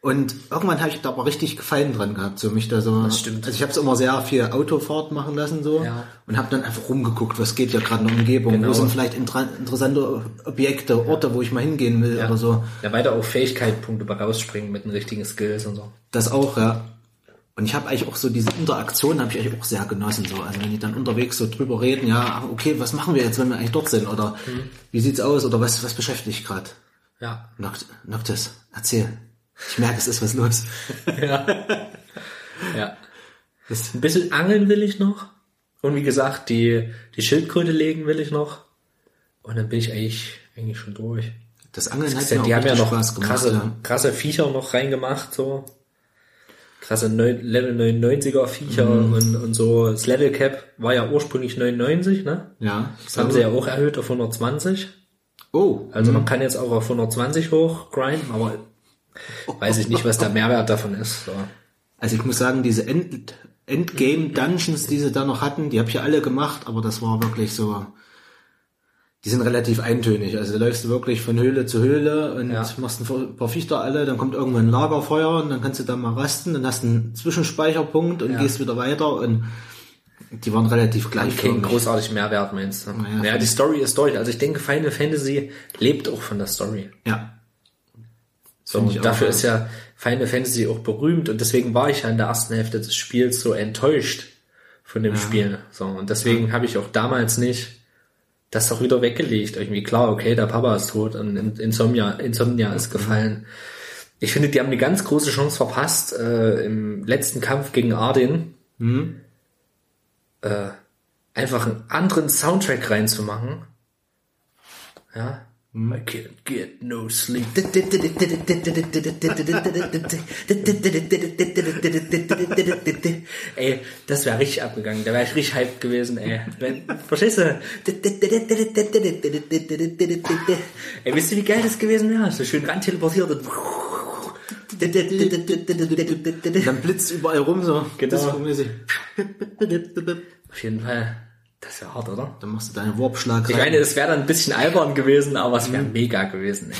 Und irgendwann habe ich da aber richtig Gefallen dran gehabt, so mich da so. Das stimmt. Also ich habe es immer sehr viel Autofahrt machen lassen so Ja. und habe dann einfach rumgeguckt, was geht ja gerade in der Umgebung, Genau. wo sind vielleicht intra interessante Objekte, Orte, wo ich mal hingehen will oder so. Ja, weiter auch Fähigkeitspunkte bei rausspringen mit den richtigen Skills und so. Das auch, ja. Und ich habe eigentlich auch so diese Interaktion habe ich eigentlich auch sehr genossen so. Also wenn die dann unterwegs so drüber reden, ja, okay, was machen wir jetzt, wenn wir eigentlich dort sind oder wie sieht's aus oder was was beschäftigt gerade? Ja. Noct Noctis, erzähl. Ich merke, es ist was los. Ja. ja. Ein bisschen angeln will ich noch. Und wie gesagt, die, die Schildkröte legen will ich noch. Und dann bin ich eigentlich, eigentlich schon durch. Das Angeln hat mir auch Die haben ja noch Spaß gemacht. krasse, ja. krasse Viecher noch reingemacht, so. Krasse Level 99er Viecher Mhm. und, und so. Das Level Cap war ja ursprünglich 99, ne? Ja, Das haben sie ja auch erhöht auf 120. Oh, Also man kann jetzt auch auf 120 hoch grinden, aber weiß ich nicht, was der Mehrwert davon ist. So. also ich muss sagen, diese End Endgame Dungeons, die sie da noch hatten, die habe ich ja alle gemacht, aber das war wirklich so, die sind relativ eintönig. Also da läufst du wirklich von Höhle zu Höhle und Ja. machst ein paar Fichter alle, dann kommt irgendwann ein Lagerfeuer und dann kannst du da mal rasten, dann hast du einen Zwischenspeicherpunkt und Ja. gehst wieder weiter und die waren relativ gleich. Kein großartigen Mehrwert, meinst du? Naja, ja, die Story ist durch. Also ich denke, Final Fantasy lebt auch von der Story. Ja. So, und dafür ist ja Final Fantasy auch berühmt und deswegen war ich ja in der ersten Hälfte des Spiels so enttäuscht von dem Spiel. So, und deswegen habe ich auch damals nicht das doch wieder weggelegt. Irgendwie klar, okay, der Papa ist tot und In- Insomnia, Insomnia ist gefallen. Ich finde, die haben eine ganz große Chance verpasst, äh, im letzten Kampf gegen Arden äh, einfach einen anderen Soundtrack reinzumachen. Ja. I can't get no sleep. Ey, das wäre richtig abgegangen. Da wäre ich richtig hyped gewesen, ey. Wenn, verstehst du? Ey, wisst ihr, wie geil das gewesen wäre? So schön ran teleportiert und Dann blitzt überall rum so. Genau. Auf jeden Fall. Das wäre hart, oder? Dann machst du deinen Warpschlag Ich rein. meine, es wäre dann ein bisschen albern gewesen, aber es wäre mega gewesen, ey.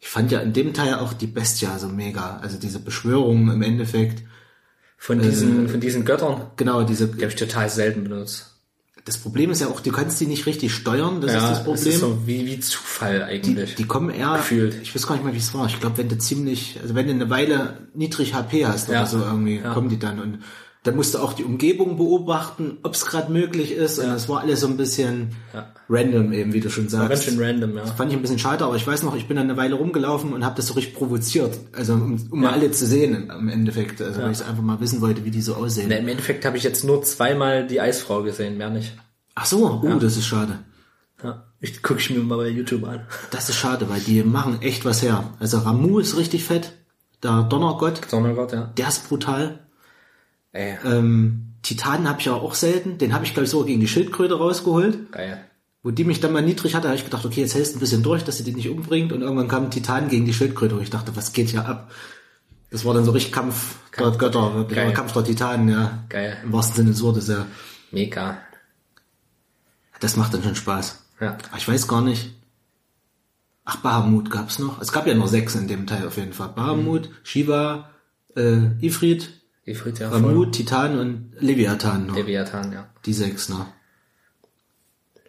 Ich fand ja in dem Teil auch die Bestia so mega. Also diese Beschwörung im Endeffekt. Von diesen, von diesen Göttern, Genau, diese. die habe ich total selten benutzt. Das Problem ist ja auch, du kannst die nicht richtig steuern. Das ist das Problem. ist so wie, wie Zufall die, eigentlich. die kommen eher. Gefühlt. Ich weiß gar nicht mal, wie es war. Ich glaube, wenn du ziemlich, also wenn du eine Weile niedrig HP hast Ja. oder so irgendwie, Ja. kommen die dann und dann musst du auch die Umgebung beobachten, ob es gerade möglich ist. Und das war alles so ein bisschen Ja. random eben, wie du schon sagst. Ganz schön random, ja. Fand ich ein bisschen schade, aber ich weiß noch, ich bin dann eine Weile rumgelaufen und habe das so richtig provoziert. Also um, um mal alle zu sehen im Endeffekt. Also weil ich einfach mal wissen wollte, wie die so aussehen. Na, Im Endeffekt habe ich jetzt nur zweimal die Eisfrau gesehen, mehr nicht. Ach so, uh, das ist schade. Ja. Ich gucke ich mir mal bei YouTube an. Das ist schade, weil die machen echt was her. Also Ramu ist richtig fett. Der Donnergott, Sondergott, ja. der ist brutal. Ey, Ähm, Titanen habe ich ja auch selten. Den habe ich, glaube ich, sogar gegen die Schildkröte rausgeholt. geil. Wo die mich dann mal niedrig hatte, habe ich gedacht, okay, jetzt hältst du ein bisschen durch, dass sie die nicht umbringt. Und irgendwann kam Titan gegen die Schildkröte. Und ich dachte, was geht hier ab? Das war dann so richtig Kampf der Götter, wirklich. Geil. Kampf der Titanen, ja. Geil. Im wahrsten Sinne des Wortes, ja. Mega. Das macht dann schon Spaß. Ja. Aber ich weiß gar nicht. Ach, Bahamut gab's noch. Es gab ja nur sechs in dem Teil auf jeden Fall. Bahamut, Shiva, äh, Ifrit, Ifrit ja voll. Ramut, Titan und Leviathan noch. Leviathan, ja. Die sechs noch.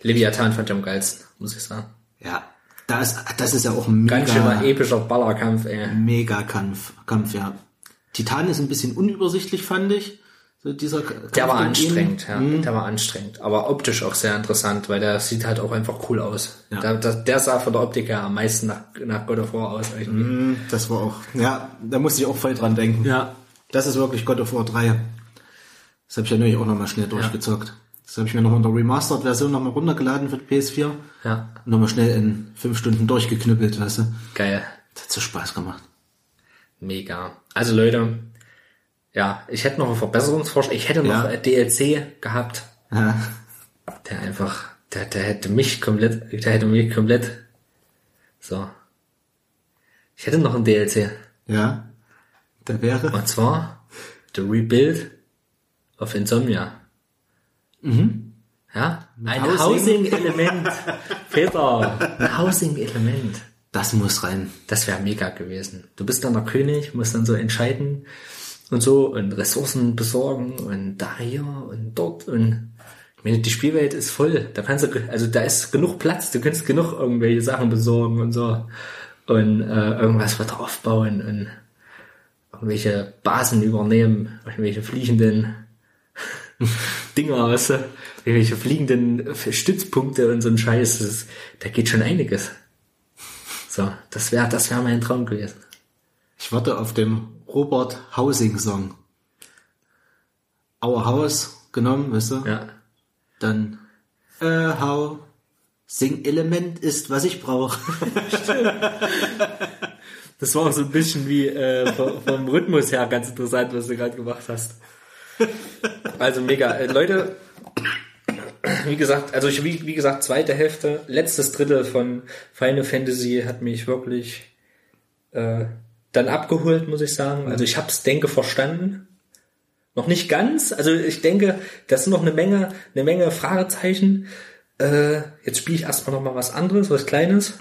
Leviathan fand ich am geilsten, muss ich sagen. Ja, da ist, das ist ja auch ein Ganz schöner mega, epischer Ballerkampf, ey. mega Kampf, Kampf, ja. Titan ist ein bisschen unübersichtlich, fand ich. So dieser Kampf Der war anstrengend, ja. Der war anstrengend. Aber optisch auch sehr interessant, weil der sieht halt auch einfach cool aus. Ja. Der, der, der sah von der Optik her am meisten nach, nach God of War aus. Irgendwie. Mm, Das war auch, ja, da musste ich auch voll dran denken. Ja. Das ist wirklich God of War 3. Das habe ich ja neulich auch nochmal schnell durchgezockt. Das habe ich mir nochmal in der Remastered-Version nochmal runtergeladen für die PS4. Ja. Nochmal schnell in fünf Stunden durchgeknüppelt, weißt du. Geil. Das hat so Spaß gemacht. Mega. Also Leute, ja, ich hätte noch einen Verbesserungsvorschlag. Ich hätte noch Ja. ein DLC gehabt, Ja. der einfach, der, der hätte mich komplett, der hätte mich komplett, so. Ich hätte noch ein DLC. Ja. Da wäre. Und zwar The Rebuild of Insomnia. Mhm. Ja? Ein Housing. Housing-Element. Peter, ein Housing-Element. Das muss rein. Das wäre mega gewesen. Du bist dann der König, musst dann so entscheiden und so und Ressourcen besorgen und da hier und dort und ich meine, die Spielwelt ist voll. Da kannst du, also da ist genug Platz, du kannst genug irgendwelche Sachen besorgen und so und äh, irgendwas weiter aufbauen und irgendwelche Basen übernehmen, irgendwelche fliegenden Dinger, weißt du, irgendwelche fliegenden Stützpunkte und so ein Scheiß. Ist, da geht schon einiges. So, das wäre das wäre mein Traum gewesen. Ich warte auf dem Robert Housing Song. Our House genommen, weißt du? Ja. Dann äh, Housing Element ist, was ich brauche. Das war auch so ein bisschen wie äh, vom, Rhythmus her ganz interessant, was du gerade gemacht hast. Also mega. Äh, Leute, wie gesagt, also ich, wie, wie gesagt, zweite Hälfte, letztes Drittel von Final Fantasy hat mich wirklich äh, dann abgeholt, muss ich sagen. Also ich hab's, denke, verstanden. Noch nicht ganz. Also ich denke, das sind noch eine Menge, eine Menge Fragezeichen. Äh, jetzt spiele ich erstmal noch mal was anderes, was Kleines.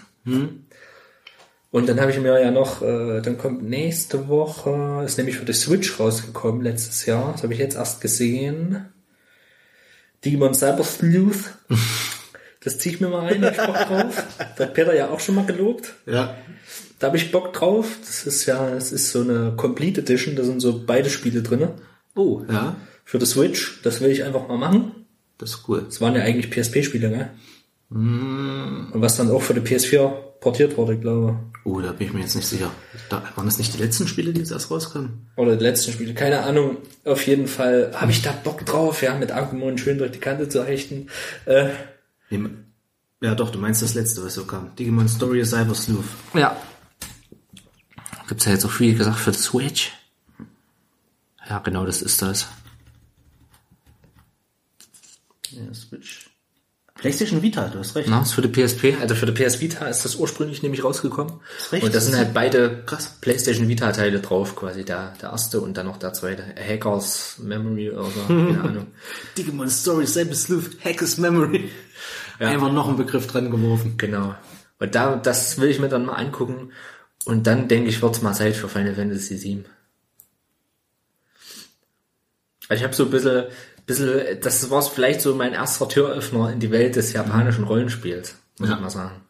Und dann habe ich mir ja noch, äh, dann kommt nächste Woche, ist nämlich für die Switch rausgekommen letztes Jahr. Das habe ich jetzt erst gesehen. Digimon Cyber Sleuth. Das ziehe ich mir mal rein, hab ich Bock drauf. Da hat Peter ja auch schon mal gelobt. Ja. Da habe ich Bock drauf. Das ist ja, das ist so eine Complete Edition, da sind so beide Spiele drinne Oh, ja. Für die Switch. Das will ich einfach mal machen. Das ist cool. Das waren ja eigentlich PSP-Spiele, ne? Und was dann auch für die PS4 portiert wurde, glaube Oh, da bin ich mir jetzt nicht sicher. Da, waren das nicht die letzten Spiele, die jetzt erst rauskamen? ich. Oder die letzten Spiele, keine Ahnung. Auf jeden Fall habe ich da Bock drauf, ja, mit Agumon schön durch die Kante zu hechten. Äh, ja, doch, du meinst das letzte, was so kam. Digimon Story Cyber Sleuth. ja. Gibt's ja jetzt auch viel gesagt für Switch. Ja, genau, das ist das. Ja, Switch. PlayStation Vita, du hast recht. Na, ist für die PSP, also für die PS Vita ist das ursprünglich nämlich rausgekommen. Ist recht, und da das sind halt beide krass. PlayStation Vita Teile drauf, quasi der, der erste und dann noch der zweite. Hackers Memory oder keine Ahnung. Digimon Story Cyber Sleuth Hackers Memory. Einfach noch einen Begriff dran geworfen. Genau. Und da, das will ich mir dann mal angucken. Und dann denke ich, wird's mal Zeit für Final Fantasy VII. Also ich habe so ein bisschen, bisschen, das war vielleicht so mein erster Türöffner in die Welt des japanischen Rollenspiels, muss Ja. ich mal sagen.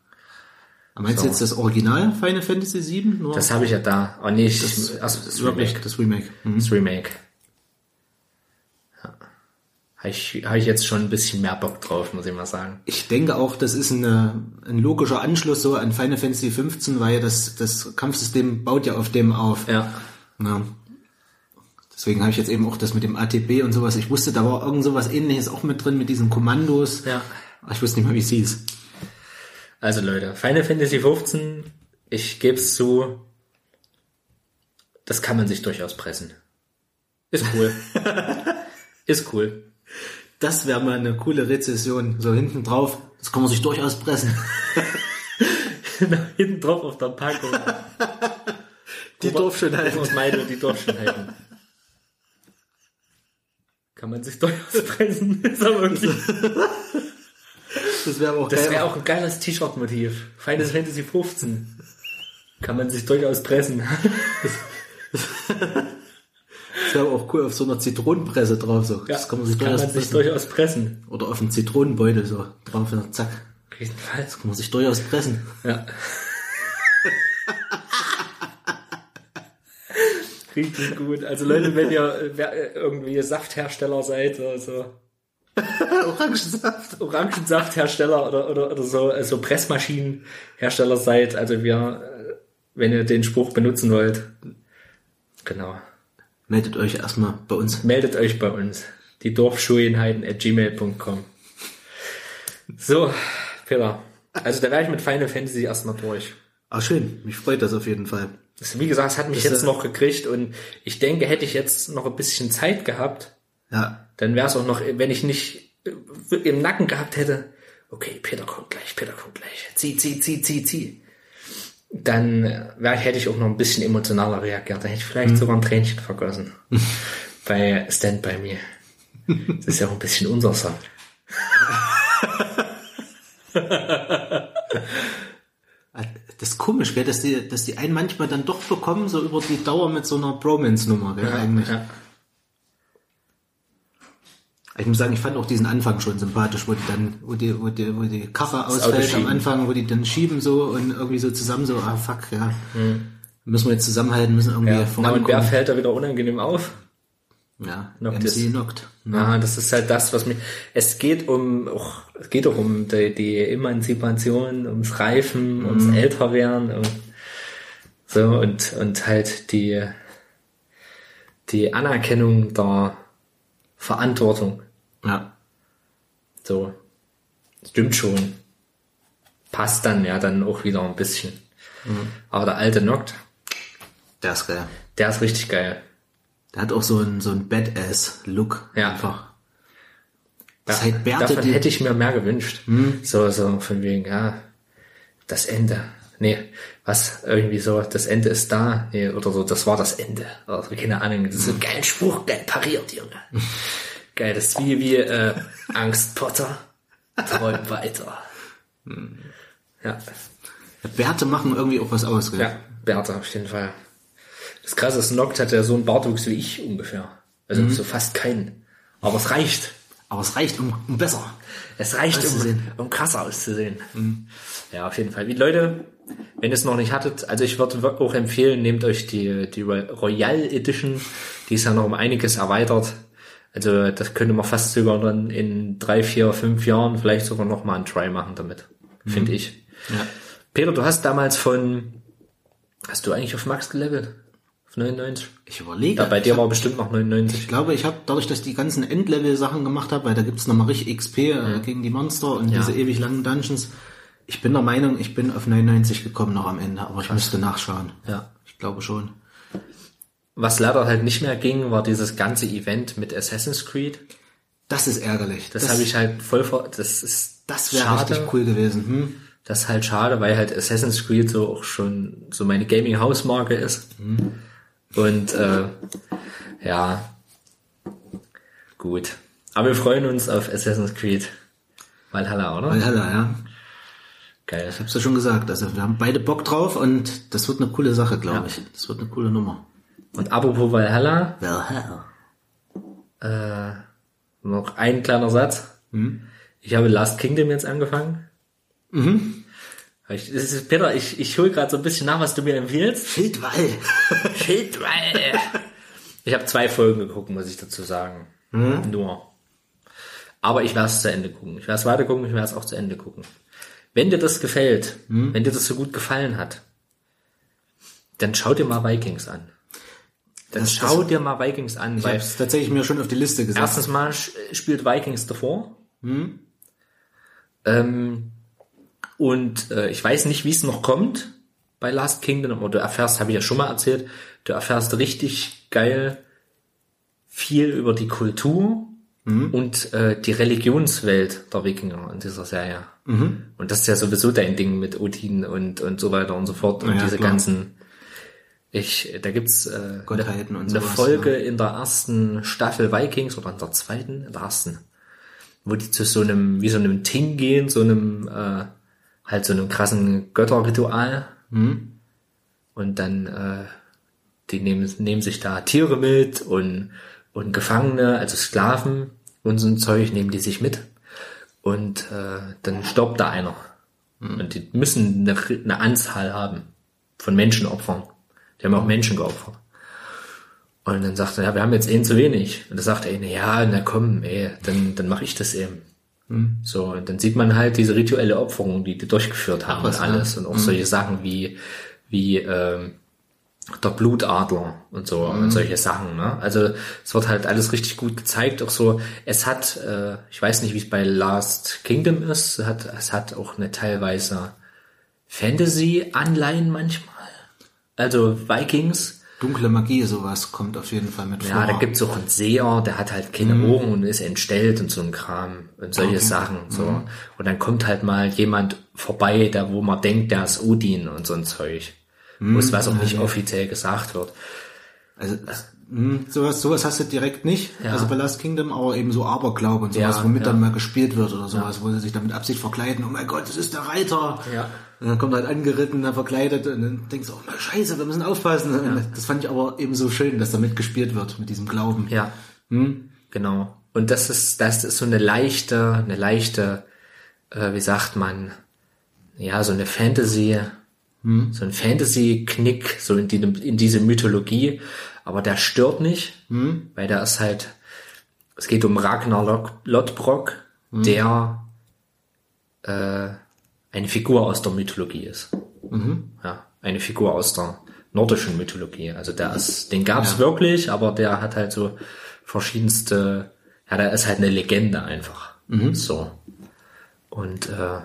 Meinst So. du jetzt das Original Final Fantasy VII? Nur Das habe ich ja da. Aber nee, ich, das, erst das Remake. Das Remake. Mhm. Das Remake. Ja. Habe ich, hab ich jetzt schon ein bisschen mehr Bock drauf, muss ich mal sagen. Ich denke auch, das ist eine, ein logischer Anschluss so an Final Fantasy 15, weil das, das Kampfsystem baut ja auf dem auf. Ja. Ja. Deswegen habe ich jetzt eben auch das mit dem ATB und sowas. Ich wusste, da war irgend sowas ähnliches auch mit drin, mit diesen Kommandos. Ja. Aber ich wusste nicht mal, wie es hieß. Also Leute, Final Fantasy 15, ich gebe es zu, das kann man sich durchaus pressen. Ist cool. Ist cool. Das wäre mal eine coole Rezession. So hinten drauf. Das kann man sich durchaus pressen. Hinten drauf auf der Packung. Die Dorfschönheit. Aus Meidel, die Dorfschönheiten. Kann man sich durchaus pressen. Ist aber wirklich, Das wäre auch das wäre auch ein geiles T-Shirt-Motiv. Final Fantasy 15. Kann man sich durchaus pressen. Das wäre auch cool auf so einer Zitronenpresse drauf. So. Das kann man sich, kann durchaus, man sich pressen. durchaus pressen. Oder auf einem Zitronenbeutel so drauf. und Zack. Jedenfalls. Kann man sich durchaus pressen. Ja. Richtig gut. Also Leute, wenn ihr irgendwie Safthersteller seid oder so, Orangensaft. Orangensafthersteller oder, oder, oder so, also Pressmaschinenhersteller seid, also wir, äh, wenn ihr den Spruch benutzen wollt, genau, Meldet euch erstmal bei uns. meldet euch bei uns. Die Dorfschulenheiten at gmail.com. So, Peter. Also da wäre ich mit Final Fantasy erstmal durch. Ah, schön. Mich freut das auf jeden Fall. Das, wie gesagt, es hat mich Das, jetzt noch gekriegt und ich denke, hätte ich jetzt noch ein bisschen Zeit gehabt, Ja. dann wäre es auch noch, wenn ich nicht äh, im Nacken gehabt hätte, okay, Peter kommt gleich, Peter kommt gleich, zieh, zieh, zieh, zieh, zieh. Dann äh, wär, hätte ich auch noch ein bisschen emotionaler reagiert. Dann hätte ich vielleicht sogar ein Tränchen vergossen. bei Stand By Me. Das ist ja auch ein bisschen unser Song. Das ist komisch, gell, dass die, dass die einen manchmal dann doch bekommen, so über die Dauer mit so einer Bromance-Nummer, gell, eigentlich. Ja. Ich muss sagen, ich fand auch diesen Anfang schon sympathisch, wo die dann, wo die, wo die, wo die Karre ausfällt am. Anfang, wo die dann schieben so und irgendwie so zusammen so, ah fuck, ja. Hm. Müssen wir jetzt zusammenhalten, müssen irgendwie Ja. Na, und wer vorankommen. fällt da wieder unangenehm auf? Ja, Noctis. MC Noct. Ja, das ist halt das, was mich. Es geht um, auch, es geht auch um die, die Emanzipation, ums Reifen, ums Älterwerden, um, so und und halt die die Anerkennung der Verantwortung. Ja. So stimmt schon. Passt dann ja dann auch wieder ein bisschen. Aber der alte Noct, Der ist geil. der ist richtig geil. Der hat auch so einen, so einen Badass-Look. Ja. Einfach. Ja, Seit Bärte, davon hätte ich mir mehr gewünscht. So, so von wegen, ja, das Ende. Nee, was irgendwie so, das Ende ist da. Nee, oder so, das war das Ende. Oder so, keine Ahnung. Das ist so ein geiler Spruch, geil pariert, Junge. geil, das ist wie, wie äh, Angst Potter. Träum weiter. Ja, Bärte machen irgendwie auch was aus, gell? ja, Bertha auf jeden Fall. Das krasse ist, Noct hat ja so einen Bartwuchs wie ich ungefähr. Also so fast keinen. Aber es reicht. Aber es reicht um, um besser. Es reicht, um, um krasser auszusehen. Ja, auf jeden Fall. Wie Leute, wenn ihr es noch nicht hattet, also ich würde auch empfehlen, nehmt euch die, die Roy- Royal Edition. Die ist ja noch um einiges erweitert. Also das könnte man fast sogar dann in drei, vier, fünf Jahren vielleicht sogar noch mal einen Try machen damit. Finde ich. Ja. Peter, du hast damals von, hast du eigentlich auf Max gelevelt? Auf 99? Ich überlege. Ja, bei dir hab- war bestimmt noch 99. Ich glaube, ich habe dadurch, dass ich die ganzen Endlevel-Sachen gemacht habe, weil da gibt's nochmal richtig XP äh, gegen die Monster und Ja. diese ewig langen Dungeons. Ich bin der Meinung, ich bin auf 99 gekommen noch am Ende, aber ich müsste nachschauen. Ja. Ich glaube schon. Was leider halt nicht mehr ging, war dieses ganze Event mit Assassin's Creed. Das ist ärgerlich. Das, habe ich halt voll vor. Das ist Das wäre richtig cool gewesen. Hm? Das ist halt schade, weil halt Assassin's Creed so auch schon so meine Gaming Hausmarke ist. Und äh, ja, gut. Aber wir freuen uns auf Assassin's Creed Valhalla, oder? Valhalla, ja. Geil. Ich hab's ja schon gesagt. Also wir haben beide Bock drauf und das wird eine coole Sache, glaube ich. Das wird eine coole Nummer. Und apropos Valhalla, Valhalla. äh, noch ein kleiner Satz. Ich habe Last Kingdom jetzt angefangen. Mhm. Ich, das ist, Peter, ich, ich hole gerade so ein bisschen nach, was du mir empfiehlst. Schildwall. Schildwall. Ich habe zwei Folgen geguckt, muss ich dazu sagen. Nur. Aber ich werde es zu Ende gucken. Ich werde es weiter gucken, ich werde es auch zu Ende gucken. Wenn dir das gefällt, wenn dir das so gut gefallen hat, dann schau dir mal Vikings an. Dann Das- schau dir mal Vikings an, Ich weil hab's tatsächlich mir schon auf die Liste gesetzt. erstens mal spielt Vikings davor. Ähm, und äh, ich weiß nicht, wie es noch kommt bei Last Kingdom, aber du erfährst, habe ich ja schon mal erzählt, du erfährst richtig geil viel über die Kultur und äh, die Religionswelt der Wikinger in dieser Serie. Und das ist ja sowieso dein Ding mit Odin und, und so weiter und so fort und Ja, diese klar. ganzen ich, da gibt's äh, Gottheiten und eine sowas, Folge in der ersten Staffel Vikings oder in der zweiten, in der ersten, wo die zu so einem, wie so einem Ting gehen, so einem, äh, halt so einem krassen Götterritual. Und dann, äh, die nehmen, nehmen sich da Tiere mit und, und Gefangene, also Sklaven und so ein Zeug nehmen die sich mit. Und äh, dann stirbt da einer. Und die müssen eine, eine Anzahl haben von Menschenopfern. Die haben auch Menschen geopfert. Und dann sagt er, ja, wir haben jetzt einen zu wenig. Und da sagt er, ja, na komm, ey, dann, dann mache ich das eben. So, und dann sieht man halt diese rituelle Opferung, die die durchgeführt haben was, und alles. Und auch solche Sachen wie, wie ähm, der Blutadler und so und solche Sachen. Ne? Also es wird halt alles richtig gut gezeigt. Auch so, es hat, äh, ich weiß nicht, wie es bei Last Kingdom ist, es hat, es hat auch eine teilweise Fantasy-Anleihen manchmal. Also Vikings. Dunkle Magie, sowas kommt auf jeden Fall mit Ja, vor. da gibt's auch einen Seher, der hat halt keine Ohren und ist entstellt und so ein Kram und solche Sachen. So. Und dann kommt halt mal jemand vorbei, da wo man denkt, der ist Odin und so ein Zeug. Muss, was auch nicht offiziell gesagt wird. Also Hm, sowas, sowas hast du direkt nicht, Ja. also bei Last Kingdom, aber eben so Aberglaube und sowas, Ja, womit ja. dann mal gespielt wird oder sowas, wo sie sich dann mit Absicht verkleiden, oh mein Gott, das ist der Reiter. Ja. Und dann kommt er halt angeritten, dann verkleidet und dann denkst du, oh mein Scheiße, wir müssen aufpassen. Und Das fand ich aber eben so schön, dass damit gespielt wird, mit diesem Glauben. Ja. Hm? Genau. Und das ist, das ist so eine leichte, eine leichte, äh, wie sagt man, ja, so eine Fantasy, so ein Fantasy-Knick, so in, die, in diese Mythologie. Aber der stört nicht, weil der ist halt, es geht um Ragnar Lodbrok, der äh, eine Figur aus der Mythologie ist. Ja, eine Figur aus der nordischen Mythologie. Also der ist, den gab's wirklich, aber der hat halt so verschiedenste, ja, der ist halt eine Legende einfach. So. Und äh,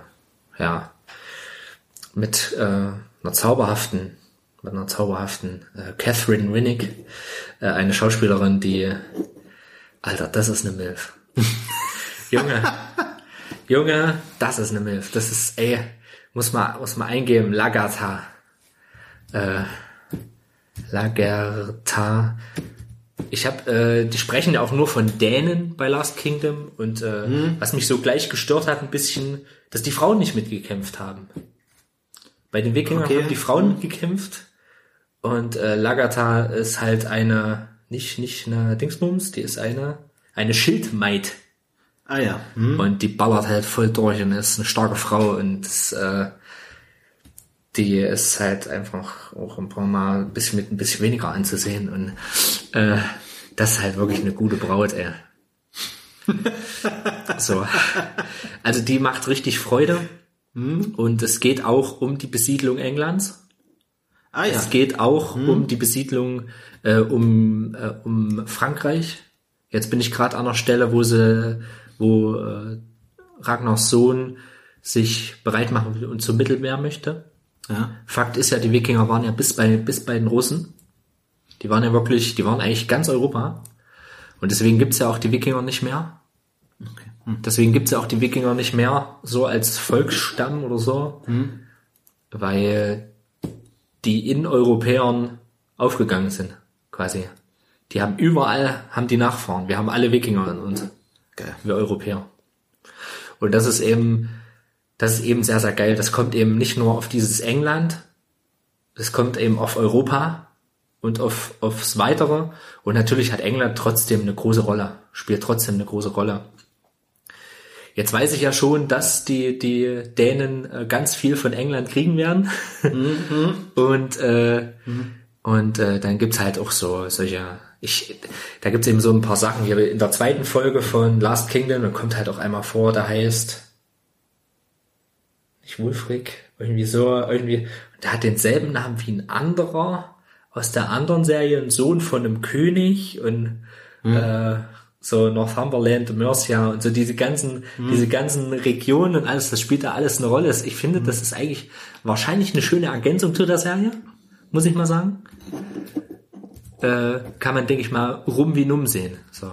ja, mit äh, einer zauberhaften, mit einer zauberhaften äh, Catherine Winnick, äh, eine Schauspielerin, die, Alter, das ist eine Milf. Junge, Junge, das ist eine Milf. Das ist, ey, muss man, muss man eingeben, Lagertha. Äh, Lagertha. Ich habe, äh, die sprechen ja auch nur von Dänen bei Last Kingdom und äh, was mich so gleich gestört hat, ein bisschen, dass die Frauen nicht mitgekämpft haben. Bei den Wikingern Okay. haben die Frauen mitgekämpft und äh, Lagertha ist halt eine, nicht nicht eine Dingsbums, die ist eine eine Schildmaid Ah ja. Hm? und die ballert halt voll durch und ist eine starke Frau und das, äh, die ist halt einfach auch ein paar Mal ein bisschen mit ein bisschen weniger anzusehen und äh, das ist halt wirklich eine gute Braut, ey. so. Also die macht richtig Freude und es geht auch um die Besiedlung Englands. Ah ja. Es geht auch um die Besiedlung äh, um, äh, um Frankreich. Jetzt bin ich gerade an der Stelle, wo sie, wo äh, Ragnars Sohn sich bereit machen will und zum Mittelmeer möchte. ja. Fakt ist ja, die Wikinger waren ja bis bei bis bei den Russen. Die waren ja wirklich, die waren eigentlich ganz Europa. Und deswegen gibt's ja auch die Wikinger nicht mehr. Deswegen gibt's ja auch die Wikinger nicht mehr so als Volksstamm oder so. Weil die in Europäern aufgegangen sind, quasi. Die haben überall, haben die Nachfahren. Wir haben alle Wikinger in uns. Geil. Wir Europäer. Und das ist eben, das ist eben sehr, sehr geil. Das kommt eben nicht nur auf dieses England, es kommt eben auf Europa und auf, aufs Weitere. Und natürlich hat England trotzdem eine große Rolle, spielt trotzdem eine große Rolle. Jetzt weiß ich ja schon, dass die, die Dänen äh, ganz viel von England kriegen werden. Und, äh, und äh, dann gibt's halt auch so solche, ich, da gibt's eben so ein paar Sachen. Hier in der zweiten Folge von Last Kingdom, da kommt halt auch einmal vor, da heißt, nicht Wulfric, irgendwie so, irgendwie, der hat denselben Namen wie ein anderer aus der anderen Serie, ein Sohn von einem König und äh, so Northumberland, Mercia und so diese ganzen, diese ganzen Regionen und alles, das spielt da alles eine Rolle. Ich finde, das ist eigentlich wahrscheinlich eine schöne Ergänzung zu der Serie, muss ich mal sagen. Äh, kann man, denke ich mal, rum wie numm sehen. So.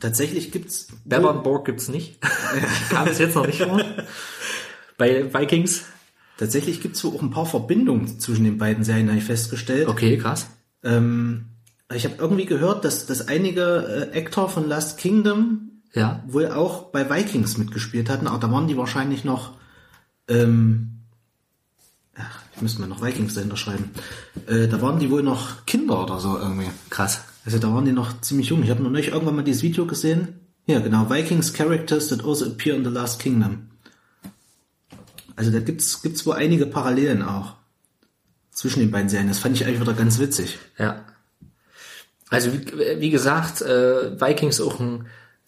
Tatsächlich gibt's Bevernborg gibt's nicht. Kam es jetzt noch nicht vor. Bei Vikings. tatsächlich gibt's wohl auch ein paar Verbindungen zwischen den beiden Serien, habe ich festgestellt. Okay, krass. Ähm, ich habe irgendwie gehört, dass, dass einige äh, Actor von Last Kingdom Ja. wohl auch bei Vikings mitgespielt hatten, aber da waren die wahrscheinlich noch, ähm, müsste mal noch Vikings dahinter schreiben. Äh, da waren die wohl noch Kinder oder so irgendwie. Krass. Also da waren die noch ziemlich jung. Ich habe noch nicht irgendwann mal dieses Video gesehen. Ja, genau. Vikings Characters that also appear in the Last Kingdom. Also da gibt's gibt's wohl einige Parallelen auch zwischen den beiden Serien. Das fand ich eigentlich wieder ganz witzig. Ja. Also wie, wie gesagt, äh, Vikings auch ein,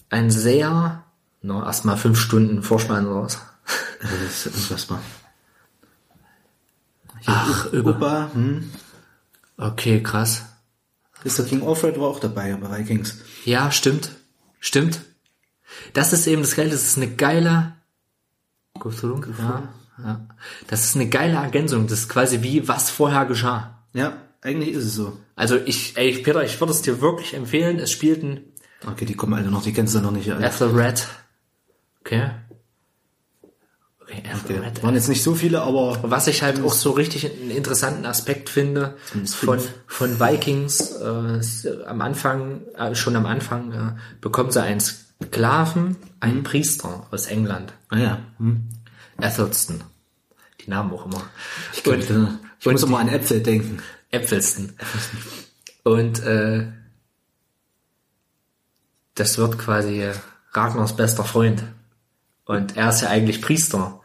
ein sehr, no, erstmal fünf Stunden Vorspann raus. Also das ist unfassbar. Hier, Ach, über- Upa, hm. Okay, krass. Mr. King Alfred war auch dabei bei Vikings. Ja, stimmt. Stimmt. Das ist eben das Geile, das ist eine geile Guthrum, ja, ja. Das ist eine geile Ergänzung. Das ist quasi wie was vorher geschah. Ja, eigentlich ist es so. Also ich, ey, Peter, ich würde es dir wirklich empfehlen. Es spielten Okay, die kommen alle noch, die kennst du noch nicht. Alle. Ethelred. Okay. Okay, Okay. Waren jetzt nicht so viele, aber Was ich halt auch so richtig einen interessanten Aspekt finde von, von Vikings, äh, am Anfang, äh, schon am Anfang, äh, bekommt sie einen Sklaven, einen Priester aus England, ah ja. Hm. Athelston. Die Namen auch immer. Ich, glaub, Und- ich, ich muss immer an Äpfel denken. Äpfelston. Und äh, das wird quasi Ragnars bester Freund. Und er ist ja eigentlich Priester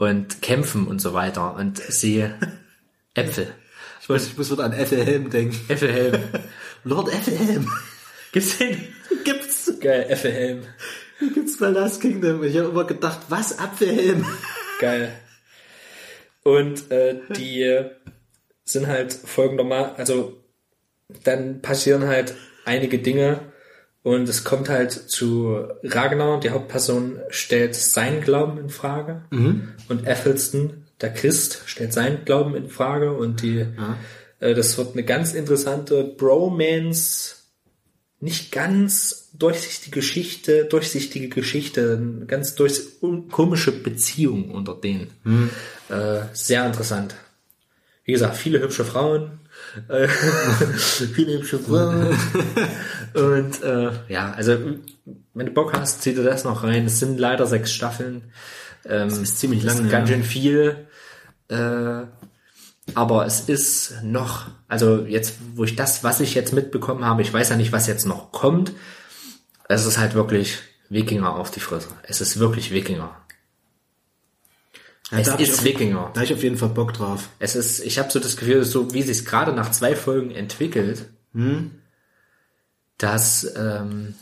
und kämpfen und so weiter. Und sie Äpfel. Ich muss, ich muss wieder an Äpfelhelm denken. Äpfelhelm. Lord Äpfelhelm. Gibt's den? Gibt's? Geil, Äpfelhelm. Gibt's bei Last Kingdom? Ich habe immer gedacht, was Apfelhelm? Geil. Und äh, die sind halt folgendermaßen, also dann passieren halt einige Dinge und es kommt halt zu Ragnar, die Hauptperson stellt seinen Glauben in Frage und Athelston, der Christ, stellt seinen Glauben in Frage und die äh, das wird eine ganz interessante Bromance, nicht ganz durchsichtige Geschichte, durchsichtige Geschichte, eine ganz durch, komische Beziehung unter denen. Äh, sehr interessant. Wie gesagt, viele hübsche Frauen. Äh, viele hübsche Frauen. Und äh, ja, also wenn du Bock hast, zieh dir das noch rein. Es sind leider sechs Staffeln. Ähm, das ist ziemlich lang, Ist ganz ja. schön viel. Äh, aber es ist noch, also jetzt, wo ich das, was ich jetzt mitbekommen habe, ich weiß ja nicht, was jetzt noch kommt. Es ist halt wirklich Wikinger auf die Fresse. Es ist wirklich Wikinger. Es hab ich ist auf- Wikinger. Da ich auf jeden Fall Bock drauf. Es ist, ich habe so das Gefühl, so wie sich es gerade nach zwei Folgen entwickelt, dass ähm,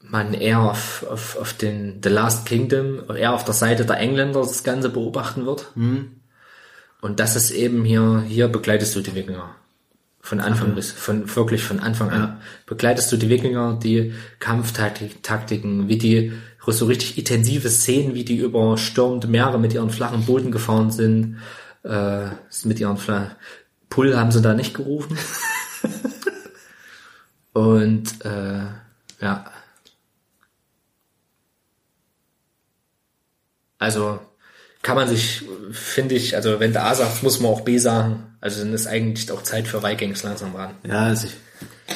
man eher auf, auf, auf den The Last Kingdom, eher auf der Seite der Engländer das Ganze beobachten wird. Und das ist eben hier, hier begleitest du die Wikinger. Von Anfang bis, von, wirklich von Anfang an. Begleitest du die Wikinger, die Kampftaktiken, wie die so richtig intensive Szenen, wie die über stürmende Meere mit ihren flachen Booten gefahren sind, äh, mit ihren flachen, Pull haben sie da nicht gerufen. Und, äh, ja. Also, kann man sich, finde ich, also wenn der A sagt, muss man auch B sagen. Also dann ist eigentlich auch Zeit für Vikings langsam ran. Ja, also ich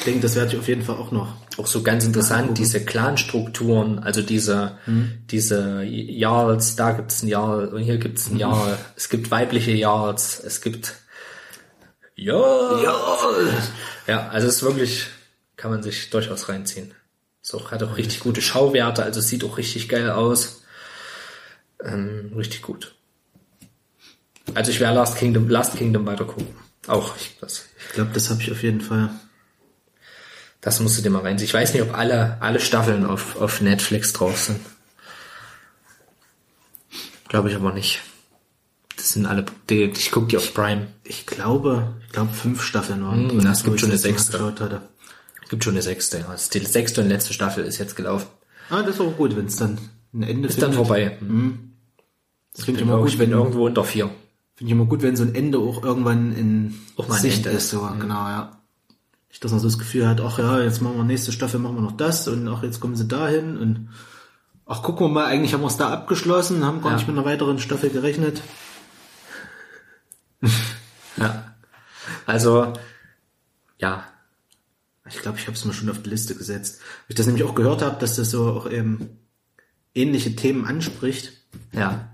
denke, das werde ich auf jeden Fall auch noch. Auch so ganz interessant, diese Clan-Strukturen, also diese, diese Jarls, da gibt's ein Jarl und hier gibt's ein Jarl. Es gibt weibliche Jarls, es gibt ja, ja, also es ist wirklich, kann man sich durchaus reinziehen. Es auch, hat auch richtig gute Schauwerte, also es sieht auch richtig geil aus. Ähm, richtig gut. Also ich werde Last Kingdom, Last Kingdom weiter gucken. Auch ich, das, Ich glaube, das habe ich auf jeden Fall. Das musst du dir mal reinziehen. Ich weiß nicht, ob alle, alle Staffeln auf, auf Netflix drauf sind. Glaube ich aber nicht. Das sind alle, die, ich gucke die auf Prime. Ich glaube, ich glaube fünf Staffeln waren. Hm, wo gibt schon eine sechste. hatte. Gibt schon eine sechste, ja. Ist Die sechste und letzte Staffel ist jetzt gelaufen. Ah, das ist auch gut, wenn es dann ein Ende Ist dann vorbei. Das finde ich immer ich gut, bin wenn, irgendwo unter vier. finde ich immer gut, wenn so ein Ende auch irgendwann in Auch Sicht ist. ist. So, genau, ja. Nicht, dass man so das Gefühl hat, ach ja, jetzt machen wir nächste Staffel, machen wir noch das und ach, jetzt kommen sie dahin und ach, gucken wir mal, eigentlich haben wir es da abgeschlossen, haben gar Ja. nicht mit einer weiteren Staffel gerechnet. Ja. Also, ja. Ich glaube, ich habe es mir schon auf die Liste gesetzt. Weil ich das nämlich auch gehört habe, dass das so auch eben ähnliche Themen anspricht. Ja.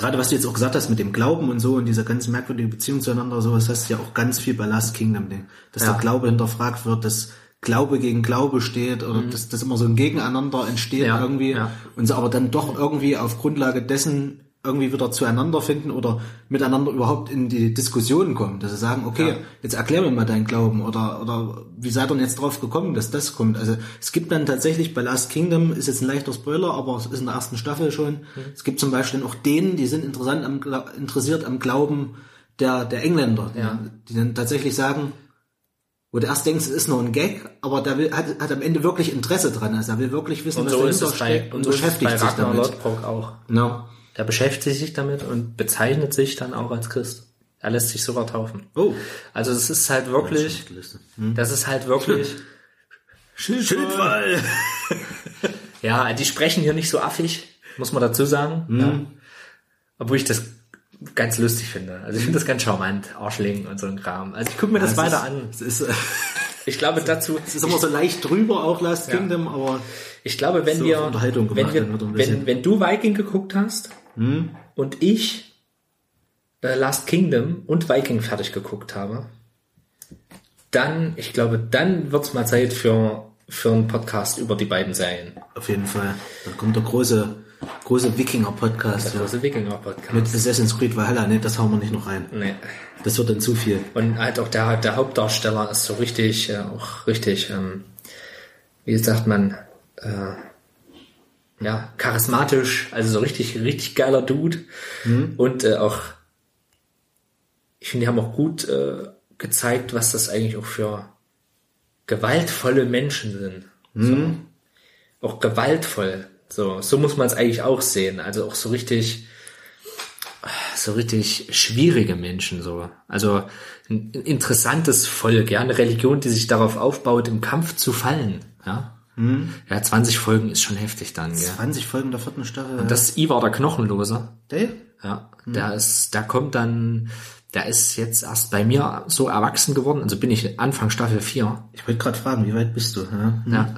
Gerade was du jetzt auch gesagt hast mit dem Glauben und so und dieser ganz merkwürdige Beziehung zueinander, sowas hast du ja auch ganz viel bei Last Kingdom, Ding. dass Ja. der Glaube hinterfragt wird, dass Glaube gegen Glaube steht oder dass das immer so ein Gegeneinander entsteht Mhm. Ja, irgendwie ja. und sie aber dann doch irgendwie auf Grundlage dessen irgendwie wieder zueinander finden oder miteinander überhaupt in die Diskussion kommen, dass sie sagen, okay, Ja. jetzt erklär mir mal deinen Glauben oder oder wie seid ihr denn jetzt drauf gekommen, dass das kommt? Also es gibt dann tatsächlich bei Last Kingdom ist jetzt ein leichter Spoiler, aber es ist in der ersten Staffel schon. Mhm. Es gibt zum Beispiel auch denen, die sind interessant am, interessiert am Glauben der der Engländer, Ja. die, die dann tatsächlich sagen, wo du erst denkst, es ist nur ein Gag, aber der will, hat, hat am Ende wirklich Interesse dran. Also er will wirklich wissen, Und was so dahinter steckt und so ist es beschäftigt bei sich damit. Lodbrok auch. No. Der beschäftigt sich damit und bezeichnet sich dann auch als Christ. Er lässt sich sogar taufen. Oh. Also es ist halt wirklich, Hm. das ist halt wirklich, Schildfall. ja, die sprechen hier nicht so affig. muss man dazu sagen. Ja. Obwohl ich das ganz lustig finde. Also ich finde das ganz charmant, Arschling und so ein Kram. Also ich gucke mir das es weiter ist, an. Äh, Ich glaube dazu, es ist immer so leicht drüber, auch Last Ja. Kingdom, aber ich glaube, wenn so wir, wenn, wir. Hm? wenn, wenn du Viking geguckt hast und ich äh, Last Kingdom und Viking fertig geguckt habe, dann, ich glaube, dann wird's mal Zeit für, für einen Podcast über die beiden Serien. auf jeden Fall. Dann kommt der große, große Wikinger-Podcast Der ja. große Wikinger-Podcast. mit Assassin's Creed Valhalla. Ne, das hauen wir nicht noch rein. Nee. Das wird dann zu viel. Und halt auch der, der Hauptdarsteller ist so richtig, äh, auch richtig, ähm, wie sagt man, äh, ja, charismatisch, also so richtig, richtig geiler Dude. Und äh, auch, ich finde, die haben auch gut äh, gezeigt, was das eigentlich auch für gewaltvolle Menschen sind. So. Auch gewaltvoll. So, so muss man es eigentlich auch sehen. Also auch so richtig, so richtig schwierige Menschen so. Also ein ein interessantes Volk, ja, eine Religion, die sich darauf aufbaut, im Kampf zu fallen, ja. Ja, 20 Folgen ist schon heftig dann, ja. 20 Folgen der vierten Staffel. Das ist Ivar der Knochenlose. der? Ja, der ist, der kommt dann, der ist jetzt erst bei mir so erwachsen geworden, also bin ich Anfang Staffel 4. Ich wollte gerade fragen, wie weit bist du? Ja? Ja.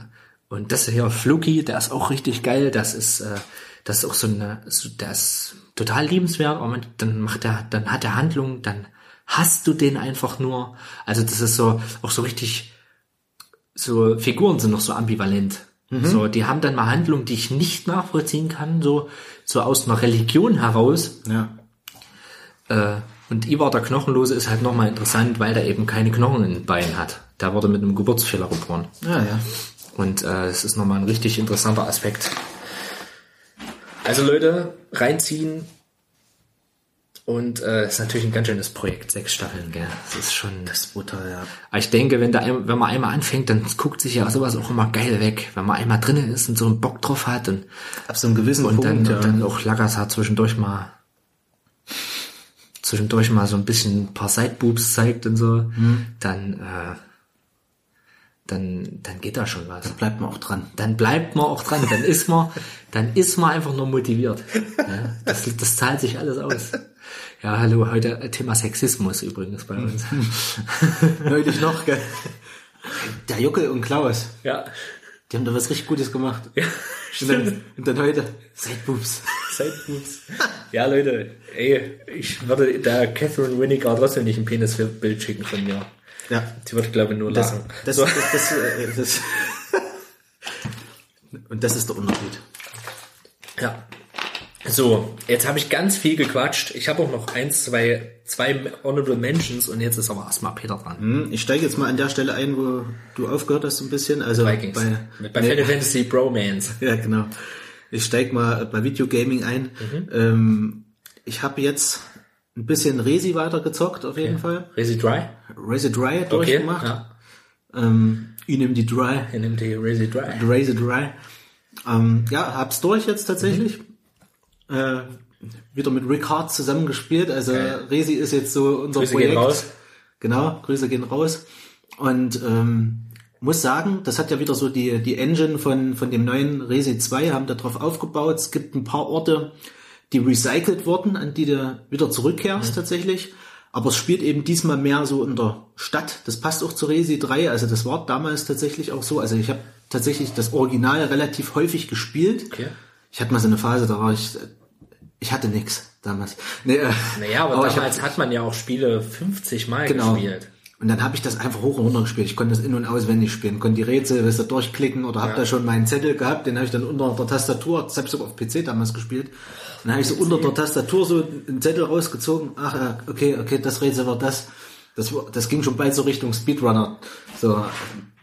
Und das hier, Fluki, der ist auch richtig geil. Das ist, äh, das ist auch so eine, so, der ist total liebenswert. Aber man, dann macht er, dann hat er Handlung, dann hast du den einfach nur. Also das ist so, auch so richtig, so Figuren sind noch so ambivalent. So, die haben dann mal Handlungen, die ich nicht nachvollziehen kann, so, so aus einer Religion heraus. Ja. Äh, und Ivar der Knochenlose ist halt nochmal interessant, weil der eben keine Knochen in den Beinen hat. Der wurde mit einem Geburtsfehler geboren. Ja, ja. Und äh, es ist nochmal ein richtig interessanter Aspekt. Also Leute, reinziehen. Und äh, ist natürlich ein ganz schönes Projekt, sechs Staffeln, gell? Das ist schon. Das ist brutal, ja. Aber ich denke, wenn, da, ein- wenn man einmal anfängt, dann guckt sich ja sowas auch immer geil weg. Wenn man einmal drinnen ist und so einen Bock drauf hat und, Ab so einem gewissen und, dann, Punkt, ja. und dann auch hat zwischendurch mal zwischendurch mal so ein bisschen ein paar Sideboobs zeigt und so, dann, äh, dann, dann geht da schon was bleibt man auch dran. dann bleibt man auch dran, dann ist man, dann ist man einfach nur motiviert. Ja, das, das zahlt sich alles aus. Ja, hallo, heute Thema Sexismus übrigens bei uns. Neulich noch, gell? Der Juckel und Klaus, Ja, die haben da was richtig Gutes gemacht. ja, Und dann, und dann heute, Sideboobs. Sideboobs. Ja, Leute, ey, ich würde der Catherine Winniger trotzdem nicht ein Penisbild schicken von mir. Ja. Sie wird, glaube ich, nur Das, lachen. das, so. das, das, äh, das, und das ist der Unterschied. Ja. So, jetzt habe ich ganz viel gequatscht. Ich habe auch noch eins, zwei, zwei Honorable Mentions und jetzt ist aber erstmal Peter dran. Hm, Ich steige jetzt mal an der Stelle ein, wo du aufgehört hast, so ein bisschen. Also Vikings. bei, Mit, bei nee, Final Fantasy Bromance. Ja, genau. Ich steig mal bei Videogaming ein. Mhm. Ähm, ich habe jetzt ein bisschen Resi weitergezockt, auf jeden Fall. Resi Dry? Resi Dry Okay. durchgemacht. Ja. Ähm, ich nehme die Dry. Er nimmt die Resi Dry. Resi Dry. Ähm, ja, hab's durch jetzt tatsächlich. Mhm. Äh, wieder mit Rick Hart zusammengespielt. Also Geil. Resi ist jetzt so unser Grüße Projekt. gehen raus. Genau, Grüße gehen raus. Und ähm, muss sagen, das hat ja wieder so die, die Engine von, von dem neuen Resi 2, haben da drauf aufgebaut. Es gibt ein paar Orte, die recycelt wurden, an die du wieder zurückkehrst tatsächlich. Aber es spielt eben diesmal mehr so in der Stadt. Das passt auch zu Resi 3. Also das war damals tatsächlich auch so. Also ich habe tatsächlich das Original relativ häufig gespielt. Okay. Ich hatte mal so eine Phase, da war ich, ich hatte nix damals. Nee, äh, Naja, aber, hab- damals hat man ja auch Spiele 50 Mal Genau. gespielt. Und dann habe ich das einfach hoch und runter gespielt. Ich konnte das in- und auswendig spielen, konnte die Rätsel weißt du, durchklicken oder habe Ja. da schon meinen Zettel gehabt, den habe ich dann unter der Tastatur, das habe ich sogar auf PC damals gespielt. Dann habe ich so unter der Tastatur so einen Zettel rausgezogen. Ach, äh, okay, okay, das Rätsel war das. Das, das ging schon bald so Richtung Speedrunner. So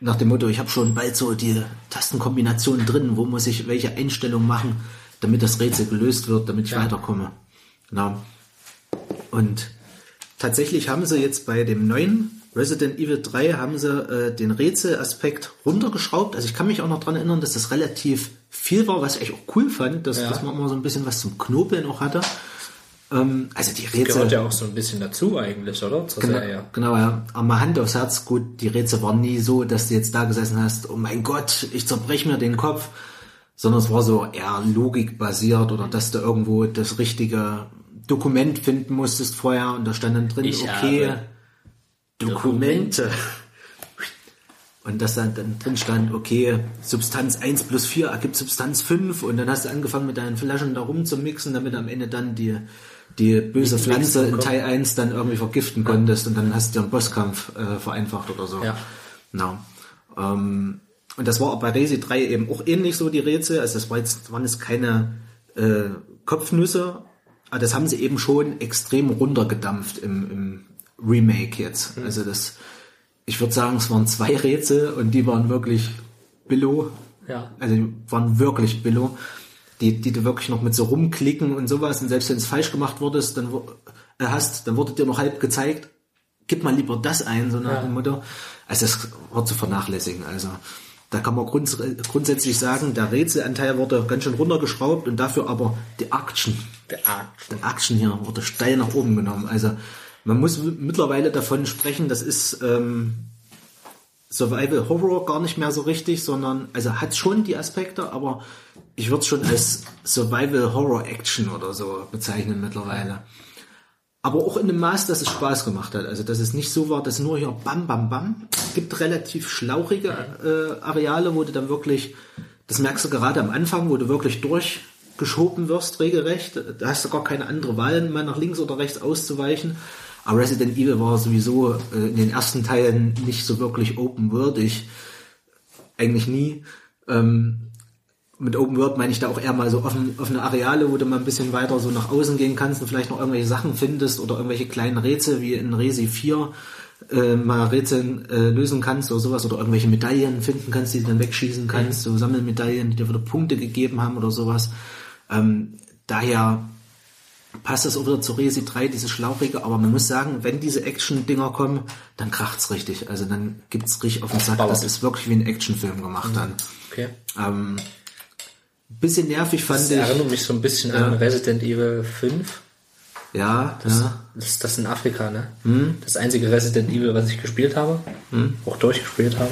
nach dem Motto, ich habe schon bald so die Tastenkombinationen drin, wo muss ich welche Einstellung machen, damit das Rätsel gelöst wird, damit ich Ja. weiterkomme. Genau. Und tatsächlich haben sie jetzt bei dem neuen Resident Evil 3 haben sie äh, den Rätselaspekt runtergeschraubt. Also ich kann mich auch noch dran erinnern, dass das relativ viel war, was ich auch cool fand, dass, Ja. dass man immer so ein bisschen was zum Knobeln auch hatte. Ähm, also die Rätsel. Gehört ja auch so ein bisschen dazu eigentlich, oder? Zur Genau, Serie. genau, ja. Aber mal Hand aufs Herz, gut, die Rätsel waren nie so, dass du jetzt da gesessen hast, oh mein Gott, ich zerbrech mir den Kopf, sondern es war so eher logikbasiert oder dass du irgendwo das richtige Dokument finden musstest vorher und da stand dann drin, Ich okay, habe Dokumente. Und dass dann, dann drin stand, okay, Substanz 1 plus 4 ergibt Substanz 5 und dann hast du angefangen mit deinen Flaschen da rumzumixen, damit am Ende dann die, die böse Nicht Pflanze in Teil 1 dann irgendwie vergiften konntest und dann hast du den Bosskampf äh, vereinfacht oder so. Ja. Genau. Ähm, und das war bei Resi 3 eben auch ähnlich so, die Rätsel. Also das war jetzt, waren jetzt keine äh, Kopfnüsse, aber das haben sie eben schon extrem runtergedampft im, im Remake jetzt. Mhm. Also das, ich würde sagen, es waren zwei Rätsel und die waren wirklich billow. Ja. Also die waren wirklich billow. Die, die du wirklich noch mit so rumklicken und sowas und selbst wenn es falsch gemacht wurdest, dann äh, hast, dann wurde dir noch halb gezeigt, gib mal lieber das ein, so nach Ja. dem Motto. Also das war zu vernachlässigen. Also da kann man grunds grundsätzlich sagen, der Rätselanteil wurde ganz schön runtergeschraubt und dafür aber die Action, Der Akt. die Action hier wurde steil nach oben genommen. Also man muss mittlerweile davon sprechen, das ist ähm, Survival Horror gar nicht mehr so richtig, sondern also hat schon die Aspekte, aber ich würde es schon als Survival Horror Action oder so bezeichnen mittlerweile. Aber auch in dem Maß, dass es Spaß gemacht hat. Also dass es nicht so war, dass nur hier bam bam bam. Es gibt relativ schlauchige äh, Areale, wo du dann wirklich, das merkst du gerade am Anfang, wo du wirklich durchgeschoben wirst, regelrecht. Da hast du gar keine andere Wahl, mal nach links oder rechts auszuweichen. Aber Resident Evil war sowieso äh, in den ersten Teilen nicht so wirklich open-worldig. Eigentlich nie. Ähm, mit Open World meine ich da auch eher mal so offen, offene Areale, wo du mal ein bisschen weiter so nach außen gehen kannst und vielleicht noch irgendwelche Sachen findest oder irgendwelche kleinen Rätsel wie in Resi 4 äh, mal Rätsel äh, lösen kannst oder sowas oder irgendwelche Medaillen finden kannst, die du dann wegschießen kannst, so Sammelmedaillen, die dir wieder Punkte gegeben haben oder sowas. Ähm, daher passt das auch wieder zu Resi 3, diese Schlauchige, aber man muss sagen, wenn diese Action-Dinger kommen, dann kracht's richtig. Also dann gibt's richtig auf den Sack. Das ist wirklich wie ein Actionfilm gemacht dann. Okay. Ähm, bisschen nervig fand Das ich. erinnert mich so ein bisschen an Resident Evil 5. Ja, ja. Das ist das in Afrika, ne? Hm? Das einzige Resident Evil, was ich gespielt habe. Auch durchgespielt habe.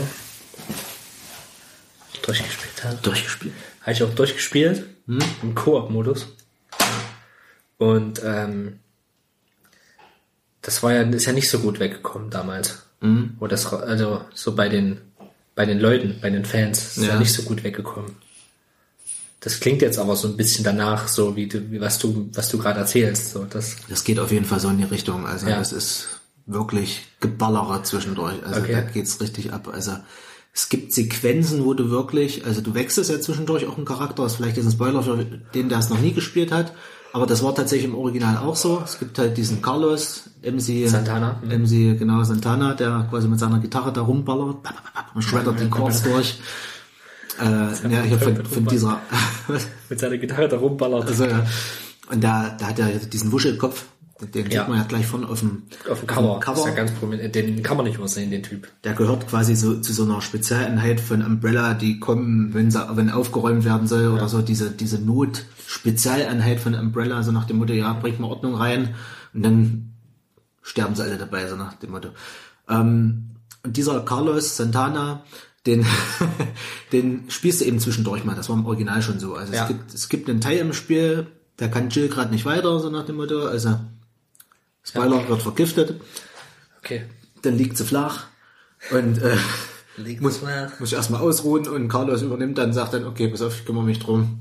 Durchgespielt habe. Durchgespielt. Habe ich auch durchgespielt. Im Koop-Modus. Und ähm, das war ja, ist ja nicht so gut weggekommen damals. Wo das, also so bei den, bei den Leuten, bei den Fans, ist ja, Ja. nicht so gut weggekommen. Das klingt jetzt aber so ein bisschen danach, so wie du, wie was du, was du gerade erzählst. So, das, Das geht auf jeden Fall so in die Richtung. Also Ja. das ist wirklich Geballere zwischendurch. Also Okay. da geht's richtig ab. Also es gibt Sequenzen, wo du wirklich, also du wechselst ja zwischendurch auch einen Charakter, das ist vielleicht jetzt ein Spoiler für den, der es noch nie gespielt hat. Aber das war tatsächlich im Original auch so. Es gibt halt diesen Carlos, MC Santana, mhm. MC, genau, Santana, der quasi mit seiner Gitarre da rumballert und schreddert die Chords durch. Äh, ja, hier von, von dieser, mit seiner Gitarre da rumballert. also, ja. Und da, da hat er diesen Wuschelkopf, den Ja. sieht man ja gleich vorne auf dem, auf dem Cover. Cover. Ist ja ganz prominent. Den kann man nicht übersehen, den Typ. Der gehört quasi so zu so einer Spezialeinheit von Umbrella, die kommen, wenn sie, wenn aufgeräumt werden soll oder so, diese, diese Not-Spezialeinheit von Umbrella, so nach dem Motto, ja, bringt mal Ordnung rein und dann sterben sie alle dabei, so nach dem Motto. Ähm, und dieser Carlos Santana, den, den spielst du eben zwischendurch mal. Das war im Original schon so. Also Ja. es gibt, es gibt einen Teil im Spiel, da kann Jill gerade nicht weiter, so nach dem Motto. Also Spoiler wird vergiftet Okay. dann liegt sie flach und äh, Liegt muss, flach. muss ich erstmal ausruhen und Carlos übernimmt dann, sagt dann, okay, pass auf, ich kümmere mich drum.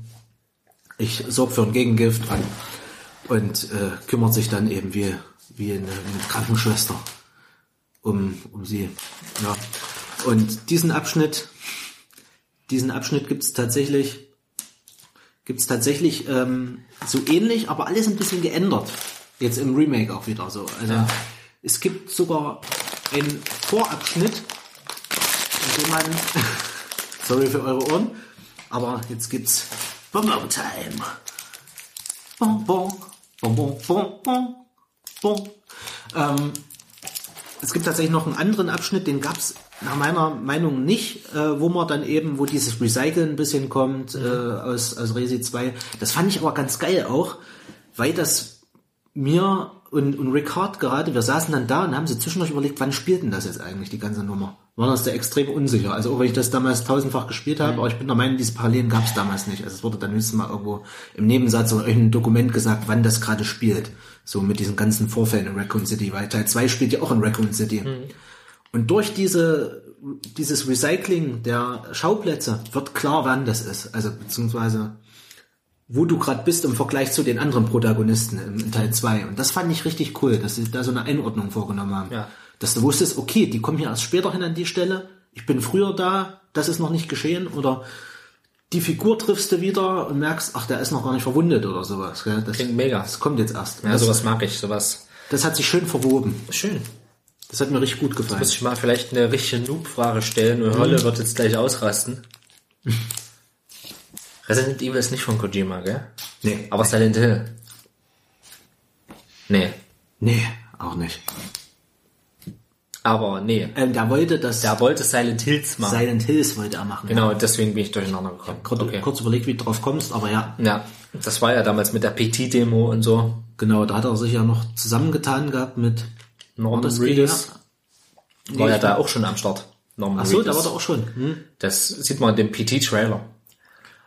Ich sorge für ein Gegengift und, und äh, kümmert sich dann eben wie, wie eine, eine Krankenschwester um, um sie. Ja. Und diesen Abschnitt, diesen Abschnitt gibt's tatsächlich, gibt's tatsächlich ähm, so ähnlich, aber alles ein bisschen geändert. Jetzt im Remake auch wieder so. Also es gibt sogar einen Vorabschnitt, in dem man, sorry für eure Ohren, aber jetzt gibt's Bonbon Time. Bonbon, Bonbon, Bonbon, Bonbon. Ähm, es gibt tatsächlich noch einen anderen Abschnitt, den gab's nach meiner Meinung nicht, äh, wo man dann eben, wo dieses Recyceln ein bisschen kommt äh, aus, aus Resi 2. Das fand ich aber ganz geil auch, weil das mir und, und Rick Hart gerade, wir saßen dann da und haben so zwischendurch überlegt, wann spielt denn das jetzt eigentlich, die ganze Nummer? war das da extrem unsicher. Also auch wenn ich das damals tausendfach gespielt habe, aber ich bin der Meinung, diese Parallelen gab es damals nicht. Also es wurde dann höchstens mal irgendwo im Nebensatz oder irgendein Dokument gesagt, wann das gerade spielt. So mit diesen ganzen Vorfällen in Raccoon City, weil Teil 2 spielt ja auch in Raccoon City. Und durch diese, dieses Recycling der Schauplätze wird klar, wann das ist. Also beziehungsweise wo du gerade bist im Vergleich zu den anderen Protagonisten im, Teil 2. Und das fand ich richtig cool, dass sie da so eine Einordnung vorgenommen haben. Ja. Dass du wusstest, okay, die kommen hier erst später hin an die Stelle, ich bin früher da, das ist noch nicht geschehen, oder die Figur triffst du wieder und merkst, ach, der ist noch gar nicht verwundet oder sowas. Gell? Das, Klingt mega. das kommt jetzt erst. Ja, das, sowas mag ich, sowas. das hat sich schön verwoben. Schön. Das hat mir richtig gut gefallen. Muss ich mal vielleicht eine richtige Noob-Frage stellen und Holle wird jetzt gleich ausrasten. Resident Evil ist nicht von Kojima, gell? Nee. Aber Silent Hill. Nee. Nee, auch nicht. Aber nee. Ähm, der wollte das Der wollte Silent Hills machen. Silent Hills wollte er machen. genau, deswegen bin ich durcheinander gekommen. Kurz, Okay. kurz überlegt, wie du drauf kommst, aber ja, Ja, das war ja damals mit der PT-Demo und so. genau, da hat er sich ja noch zusammengetan gehabt mit Norman Reedus Nee, war ja da auch schon am Start. Norman Ach so, da Reedus. war er auch schon. Hm? Das sieht man in dem PT-Trailer.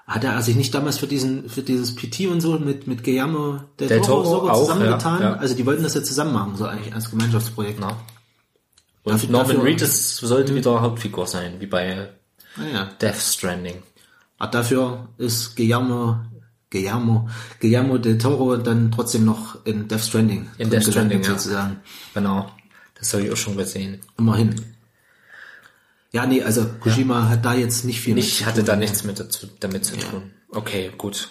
Hat er sich nicht damals für diesen, für dieses PT und so mit, mit Guillermo del, Del Toro, Toro sogar auch, zusammengetan? ja, ja. Also die wollten das ja zusammen machen, so eigentlich als Gemeinschaftsprojekt. Na? Und Dafür- Norman dafür- Reedus sollte wieder Hauptfigur sein, wie bei Naja. Death Stranding. Ah, dafür ist Guillermo, Guillermo, Guillermo del Toro dann trotzdem noch in Death Stranding. In Death Stranding, ja. sozusagen. Genau. Das habe ich auch schon gesehen. Immerhin. Ja, nee, also Kojima hat da jetzt nicht viel Ich mit. hatte da nichts mit dazu, damit zu tun. Okay, gut.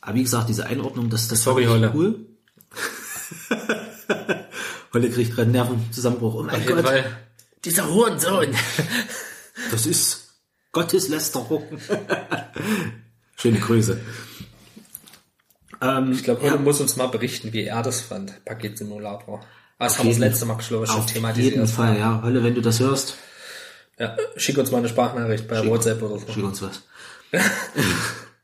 Aber wie gesagt, diese Einordnung, das, das Sorry, ich Holle. cool. Holle kriegt gerade einen Nervenzusammenbruch. Oh mein Auf Gott, Fall. Dieser Hurensohn. das ist Gotteslästerung. Schöne Grüße. Ähm, Ich glaube, ja, Holle muss uns mal berichten, wie er das fand, Paketsimulator. Das haben wir das letzte Mal, glaube ich, schon auf thematisiert. jeden Fall, ja. Holle, wenn du das hörst, Ja, schick uns mal eine Sprachnachricht bei WhatsApp oder so. schick uns was.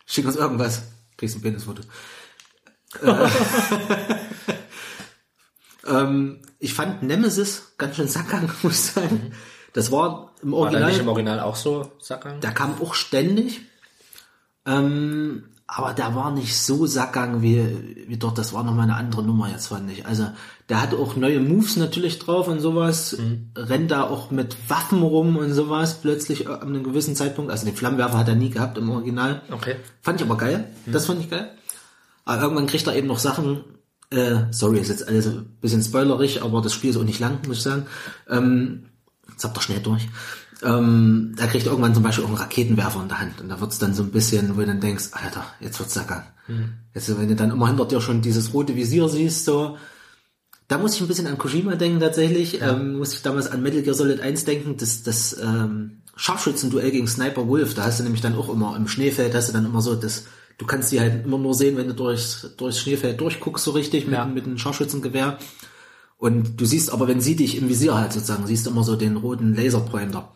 schick uns irgendwas. Kriegst ein Penisfoto. Äh, ähm, ich fand Nemesis ganz schön sackgang, muss ich sagen. Das war im War da Original. nicht im Original auch so, Sackgang? Der kam auch ständig. Ähm, aber der war nicht so sackgang wie, wie dort. Das war nochmal eine andere Nummer jetzt, fand ich. Also, der hat auch neue Moves natürlich drauf und sowas. Rennt da auch mit Waffen rum und sowas plötzlich an einem gewissen Zeitpunkt. Also, den Flammenwerfer hat er nie gehabt im Original. Okay. Fand ich aber geil. Das fand ich geil. Aber irgendwann kriegt er eben noch Sachen, äh, sorry, ist jetzt alles ein bisschen spoilerig, aber das Spiel ist auch nicht lang, muss ich sagen. Ähm, jetzt habt ihr schnell durch. Ähm, da kriegt er irgendwann zum Beispiel auch einen Raketenwerfer in der Hand und da wird's dann so ein bisschen, wo du dann denkst, Alter, jetzt wird's Sackgang. Jetzt, wenn du dann immer hinter dir schon dieses rote Visier siehst, so, da muss ich ein bisschen an Kojima denken tatsächlich. Ähm, muss ich damals an Metal Gear Solid 1 denken, das, das ähm, Scharfschützenduell gegen Sniper Wolf, da hast du nämlich dann auch immer im Schneefeld, hast du dann immer so das, du kannst die halt immer nur sehen, wenn du durchs, durchs Schneefeld durchguckst, so richtig, mit, Ja. mit einem Scharfschützengewehr. Und du siehst aber, wenn sie dich im Visier halt sozusagen, siehst du immer so den roten Laserpointer.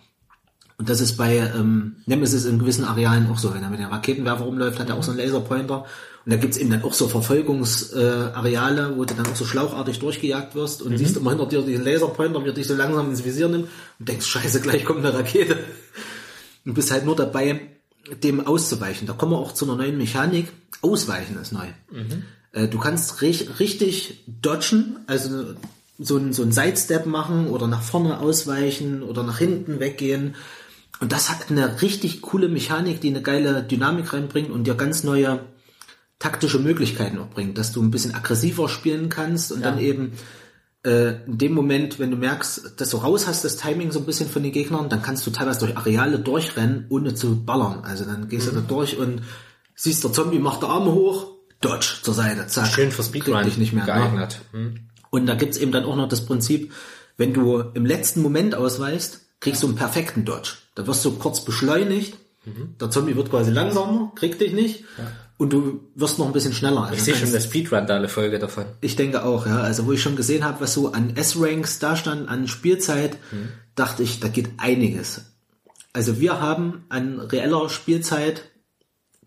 Und das ist bei ähm, Nemesis in gewissen Arealen auch so. Wenn er mit dem Raketenwerfer rumläuft, hat er auch so einen Laserpointer. Und da gibt's eben dann auch so Verfolgungsareale, äh, wo du dann auch so schlauchartig durchgejagt wirst und siehst immer hinter dir diesen Laserpointer, wie er dich so langsam ins Visier nimmt und denkst, scheiße, gleich kommt eine Rakete. Und bist halt nur dabei, dem auszuweichen. Da kommen wir auch zu einer neuen Mechanik. Ausweichen ist neu. Äh, Du kannst ri- richtig dodgen, also so ein, so ein Sidestep machen oder nach vorne ausweichen oder nach hinten weggehen. Und das hat eine richtig coole Mechanik, die eine geile Dynamik reinbringt und dir ganz neue taktische Möglichkeiten auch bringt, dass du ein bisschen aggressiver spielen kannst und dann eben äh, in dem Moment, wenn du merkst, dass du raus hast, das Timing so ein bisschen von den Gegnern, dann kannst du teilweise durch Areale durchrennen, ohne zu ballern. Also dann gehst du da durch und siehst, der Zombie macht die Arme hoch, dodge zur Seite, zack. Schön für Speedrun dich nicht mehr. Ne? geeignet. Hm. Und da gibt's eben dann auch noch das Prinzip, wenn du im letzten Moment ausweichst, kriegst du einen perfekten Dodge. Da wirst du kurz beschleunigt, Mhm. der Zombie wird quasi langsamer, kriegt dich nicht und du wirst noch ein bisschen schneller. Also Ich sehe schon kannst- eine Speedrun-Folge davon. ich denke auch, ja. Also wo ich schon gesehen habe, was so an S-Ranks da stand, an Spielzeit, dachte ich, da geht einiges. Also wir haben an reeller Spielzeit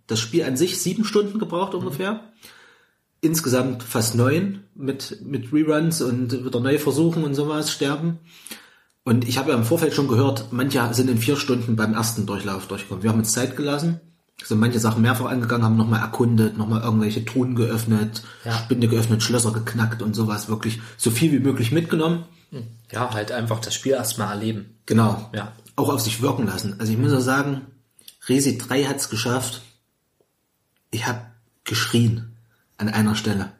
das Spiel an sich sieben Stunden gebraucht ungefähr. Insgesamt fast neun mit, mit Reruns und wieder neu versuchen und sowas, sterben. Und ich habe ja im Vorfeld schon gehört, manche sind in vier Stunden beim ersten Durchlauf durchgekommen. Wir haben uns Zeit gelassen, sind manche Sachen mehrfach angegangen, haben nochmal erkundet, nochmal irgendwelche Truhen geöffnet, Ja. Spinde geöffnet, Schlösser geknackt und sowas. Wirklich so viel wie möglich mitgenommen. Ja, halt einfach das Spiel erstmal erleben. Genau. Ja. Auch auf sich wirken lassen. Also ich muss auch sagen, Resi 3 hat's geschafft. Ich habe geschrien an einer Stelle.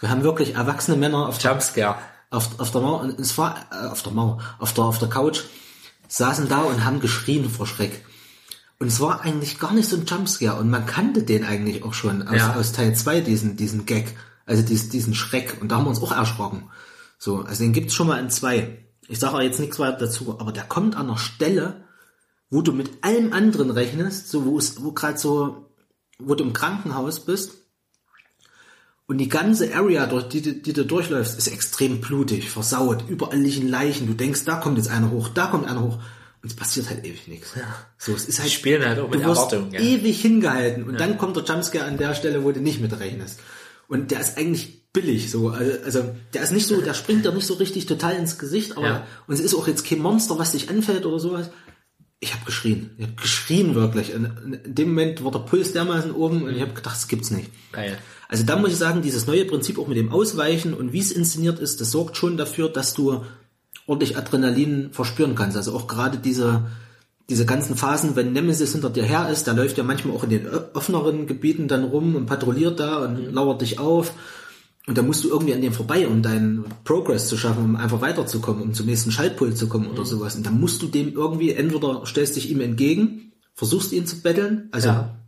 Wir haben wirklich erwachsene Männer auf Jumpscare. Auf, auf der Mauer, und es war äh, auf der Mauer, auf der, auf der Couch, saßen da und haben geschrien vor Schreck. Und es war eigentlich gar nicht so ein Jumpscare und man kannte den eigentlich auch schon aus, Ja. aus Teil 2, diesen, diesen Gag, also diesen, diesen Schreck. Und da haben wir uns auch erschrocken. So, also den gibt's schon mal in zwei. Ich sage auch jetzt nichts weiter dazu, aber der kommt an einer Stelle, wo du mit allem anderen rechnest, so wo es, wo gerade so, wo du im Krankenhaus bist und die ganze Area, durch die, du- die du durchläufst, ist extrem blutig, versaut, überall liegen Leichen. Du denkst, da kommt jetzt einer hoch, da kommt einer hoch. Und es passiert halt ewig nichts. So, es ist halt, Die spielen halt auch mit du wirst ja. ewig hingehalten und dann kommt der Jumpscare an der Stelle, wo du nicht mit rechnest. Und der ist eigentlich billig, so, also, also der ist nicht so, der springt dir nicht so richtig total ins Gesicht, aber Ja. und es ist auch jetzt kein Monster, was dich anfällt oder sowas. Ich habe geschrien, ich habe geschrien wirklich. Und in dem Moment war der Puls dermaßen oben und ich habe gedacht, das gibt's nicht. Geil. Also da muss ich sagen, dieses neue Prinzip auch mit dem Ausweichen und wie es inszeniert ist, das sorgt schon dafür, dass du ordentlich Adrenalin verspüren kannst. Also auch gerade diese, diese ganzen Phasen, wenn Nemesis hinter dir her ist, der läuft ja manchmal auch in den offeneren Gebieten dann rum und patrouilliert da und lauert dich auf. Und da musst du irgendwie an dem vorbei, um deinen Progress zu schaffen, um einfach weiterzukommen, um zum nächsten Schaltpult zu kommen oder sowas. Und dann musst du dem irgendwie, entweder stellst dich ihm entgegen, versuchst ihn zu betteln, also Ja.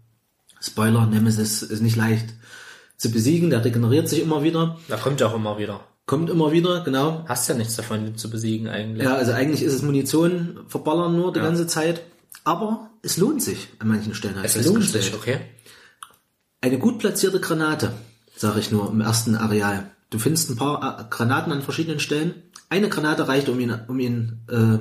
Spoiler, Nemesis ist nicht leicht zu besiegen, der regeneriert sich immer wieder, Da kommt ja auch immer wieder. kommt immer wieder, genau. Hast ja nichts davon, ihn zu besiegen eigentlich. Ja, also eigentlich ist es Munition verballern nur die ganze Zeit, aber es lohnt sich an manchen Stellen. Es lohnt sich, okay. Eine gut platzierte Granate, sage ich nur, im ersten Areal. Du findest ein paar äh, Granaten an verschiedenen Stellen. Eine Granate reicht, um ihn, um ihn äh,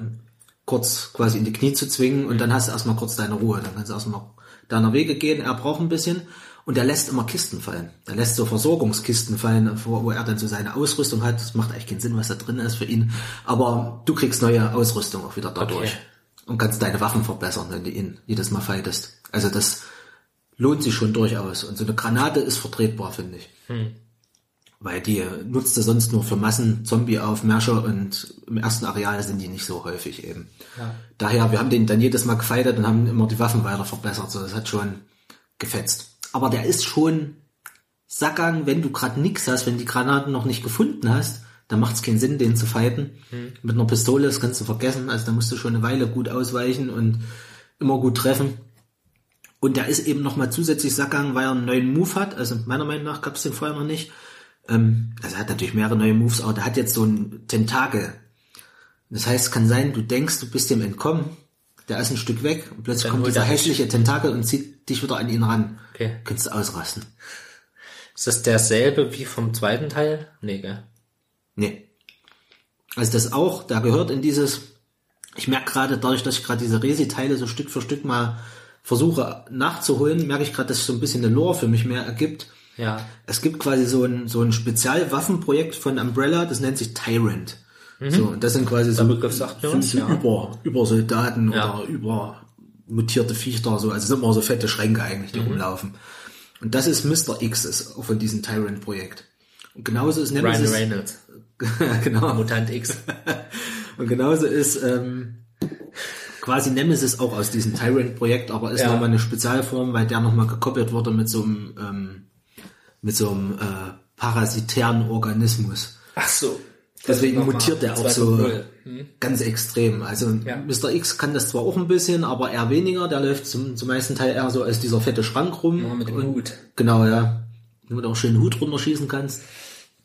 kurz quasi in die Knie zu zwingen und dann hast du erstmal kurz deine Ruhe. Dann kannst du erstmal deiner Wege gehen. Er braucht ein bisschen und er lässt immer Kisten fallen. Er lässt so Versorgungskisten fallen, wo er dann so seine Ausrüstung hat. Das macht eigentlich keinen Sinn, was da drin ist für ihn. Aber du kriegst neue Ausrüstung auch wieder dadurch. Okay. Und kannst deine Waffen verbessern, wenn du ihn jedes Mal fightest. Also das lohnt sich schon durchaus. Und so eine Granate ist vertretbar, finde ich. Weil die nutzt du sonst nur für Massen, Zombie-Aufmärsche und im ersten Areal sind die nicht so häufig eben. Ja. Daher, wir haben den dann jedes Mal gefeitet und haben immer die Waffen weiter verbessert. So, das hat schon gefetzt. Aber der ist schon Sackgang, wenn du gerade nix hast, wenn die Granaten noch nicht gefunden hast, dann macht es keinen Sinn, den zu fighten. Mit einer Pistole, das kannst du vergessen. Also da musst du schon eine Weile gut ausweichen und immer gut treffen. Und der ist eben nochmal zusätzlich Sackgang, weil er einen neuen Move hat. Also meiner Meinung nach gab es den vorher noch nicht. Ähm, also er hat natürlich mehrere neue Moves, aber der hat jetzt so einen Tentakel. Das heißt, es kann sein, du denkst, du bist dem entkommen, der ist ein Stück weg und plötzlich Dann kommt dieser er hässliche Tentakel und zieht dich wieder an ihn ran. Okay. Kannst du ausrasten. Ist das derselbe wie vom zweiten Teil? Nee, gell? Nee. Also das auch, da gehört in dieses, ich merke gerade dadurch, dass ich gerade diese Resi-Teile so Stück für Stück mal versuche nachzuholen, merke ich gerade, dass so ein bisschen eine Lore für mich mehr ergibt. Ja. Es gibt quasi so ein, so ein Spezialwaffenprojekt von Umbrella, das nennt sich Tyrant. So, und das sind quasi so, so über, über Soldaten Ja. oder über mutierte Viecher, so, also sind immer so fette Schränke eigentlich, die rumlaufen. Und das ist Mr. X, ist von diesem Tyrant-Projekt. Und genauso ist Ryan Nemesis. Reynolds. genau. Mutant X. Und genauso ist ähm, quasi Nemesis auch aus diesem Tyrant-Projekt, aber ist Ja. nochmal eine Spezialform, weil der nochmal gekoppelt wurde mit so einem, ähm, mit so einem äh, parasitären Organismus. Ach so. Deswegen mutiert der auch so 2.0. ganz extrem. Also Ja. Mr. X kann das zwar auch ein bisschen, aber eher weniger. Der läuft zum, zum meisten Teil eher so als dieser fette Schrank rum. Ja, mit dem Und- Hut. Genau, ja. Wo du auch schön Hut runterschießen kannst.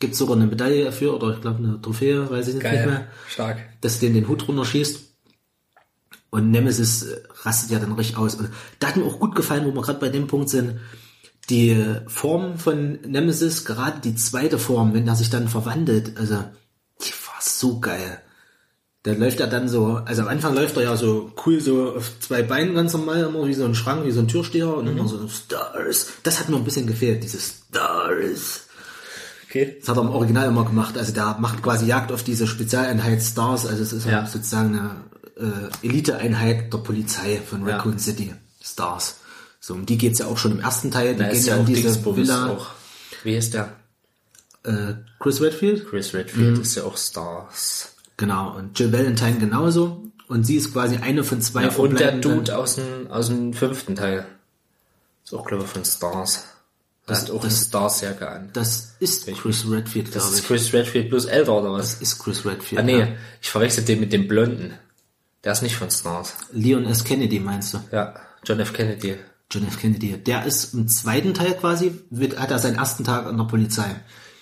Gibt's sogar eine Medaille dafür oder ich glaube eine Trophäe, weiß ich jetzt nicht mehr Geil. Stark. dass du den den Hut runterschießt. Und Nemesis rastet ja dann richtig aus. Und da hat mir auch gut gefallen, wo wir gerade bei dem Punkt sind, die Form von Nemesis, gerade die zweite Form, wenn er sich dann verwandelt, also so geil. Da läuft er dann so, also am Anfang läuft er ja so cool so auf zwei Beinen ganz normal, immer wie so ein Schrank, wie so ein Türsteher und immer so Stars. Das hat mir ein bisschen gefehlt, diese Stars. Okay. Das hat er im Original immer gemacht. Also der macht quasi Jagd auf diese Spezialeinheit Stars. Also es ist Ja. sozusagen eine äh, Eliteeinheit der Polizei von Ja. Raccoon City. Stars. So, um die geht's ja auch schon im ersten Teil. Die Da gehen ja ja in auch diese Villa. auch. Wie ist der? Äh, Chris Redfield? Chris Redfield Mhm. ist ja auch Stars. Genau. Und Jill Valentine genauso. Und sie ist quasi eine von zwei Ja, und der Dude aus dem, aus dem fünften Teil. Ist auch, glaube ich, von Stars. Das hat auch eine das- Stars-Jacke an. Das ist Chris Redfield, Das glaube ist ich. Chris Redfield plus älter, oder was? Ist Chris Redfield. Ah, nee, ja. ich verwechsel den mit dem Blonden. Der ist nicht von Stars. Leon S. Kennedy meinst du? Ja, John F. Kennedy. John F. Kennedy. Der ist im zweiten Teil quasi, wird, hat er seinen ersten Tag an der Polizei.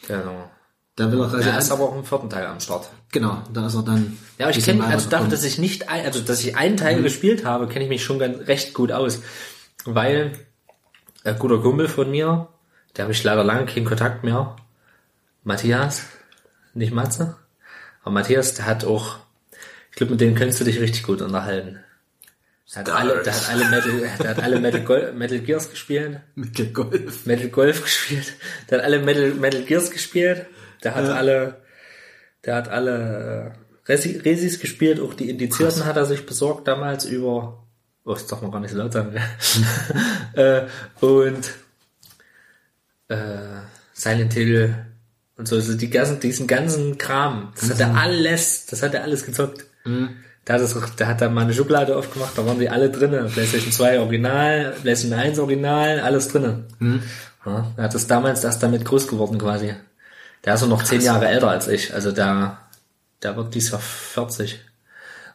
Genau. Da will er quasi, Er ist aber auch im vierten Teil am Start. genau, da ist er dann. Ja, aber ich kenne, also dafür, dass ich nicht, ein, also dass ich einen Teil gespielt habe, kenne ich mich schon ganz recht gut aus, weil ein guter Kumpel von mir, der habe ich leider lange keinen Kontakt mehr, Matthias, nicht Matze, aber Matthias, der hat auch, ich glaube, mit dem könntest du dich richtig gut unterhalten. Der hat alle, der hat alle Metal, der hat alle Metal, Gol- Metal Gears gespielt. Metal Golf. Metal Golf gespielt. Der hat alle Metal, Metal Gears gespielt. Der hat alle, der hat alle äh, Resi, Resis gespielt. Auch die Indizierten hat er sich besorgt damals über, oh, das darf man gar nicht so laut sagen. äh, und äh, Silent Hill und so, also die ganzen, diesen ganzen Kram. Das hat er alles, das hat er alles gezockt. Da hat, es, da hat er mal eine Schublade aufgemacht, da waren die alle drinnen. PlayStation 2 Original, PlayStation 1 Original, alles drinnen. Ja, er hat das damals erst damit groß geworden quasi. Der ist so noch zehn Jahre älter als ich, also der, der wird dies Jahr 40.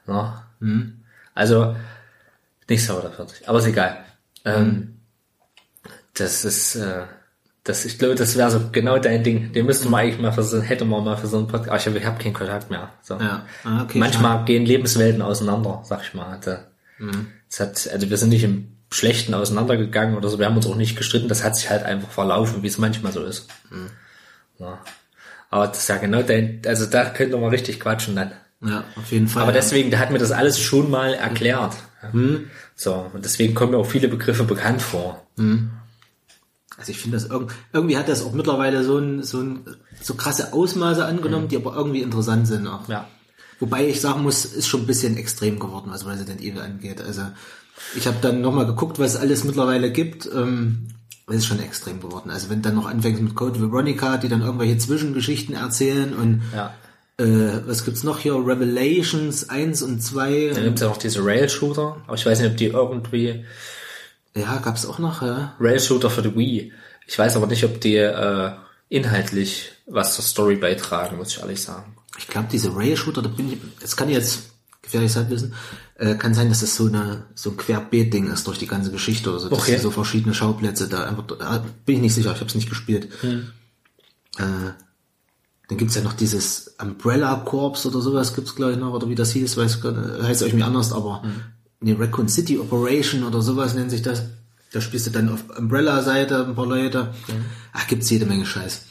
Ja. Also, nicht so oder 40, aber ist egal. Ähm, das ist, äh, das, ich glaube, das wäre so genau dein Ding. Den müssten wir eigentlich mal für so, hätte man mal für so einen Podcast, aber ich habe ich hab keinen Kontakt mehr. So. Ja. Ah, okay, Manchmal gehen Lebenswelten auseinander, sag ich mal. Das, das hat, also wir sind nicht im Schlechten auseinandergegangen oder so, wir haben uns auch nicht gestritten, das hat sich halt einfach verlaufen, wie es manchmal so ist. Ja. Aber das ist ja genau dein, also da könnte man richtig quatschen dann. Ja, auf jeden Fall. Aber deswegen, der hat mir das alles schon mal erklärt. So, und deswegen kommen mir auch viele Begriffe bekannt vor. Also ich finde das irg irgendwie hat das auch mittlerweile so ein, so ein, so krasse Ausmaße angenommen, die aber irgendwie interessant sind auch. Ja. Wobei ich sagen muss, ist schon ein bisschen extrem geworden, was Resident Evil angeht. Also ich habe dann nochmal geguckt, was es alles mittlerweile gibt. Ähm, es ist schon extrem geworden. Also wenn dann noch anfängst mit Code Veronica, die dann irgendwelche Zwischengeschichten erzählen und Ja. äh, was gibt's noch hier? Revelations 1 und 2. Dann gibt's ja noch diese Rail-Shooter, aber ich weiß nicht, ob die irgendwie Ja, gab's auch noch, ja. Rail-Shooter für die Wii. Ich weiß aber nicht, ob die äh, inhaltlich was zur Story beitragen, muss ich ehrlich sagen. Ich glaube, diese Rail-Shooter, da bin ich, es kann jetzt gefährliches Halbwissen, äh, kann sein, dass es so eine so ein Querbeet-Ding ist durch die ganze Geschichte oder so, dass Okay. so verschiedene Schauplätze da einfach, da bin ich nicht sicher, ich habe es nicht gespielt. Äh, dann gibt's ja noch dieses Umbrella Corps oder sowas gibt's glaube ich noch, oder wie das hieß, weiß ich heißt irgendwie anders, aber nee, Raccoon City Operation oder sowas nennt sich das. Da spielst du dann auf Umbrella-Seite ein paar Leute. Ach, gibt's jede Menge Scheiß.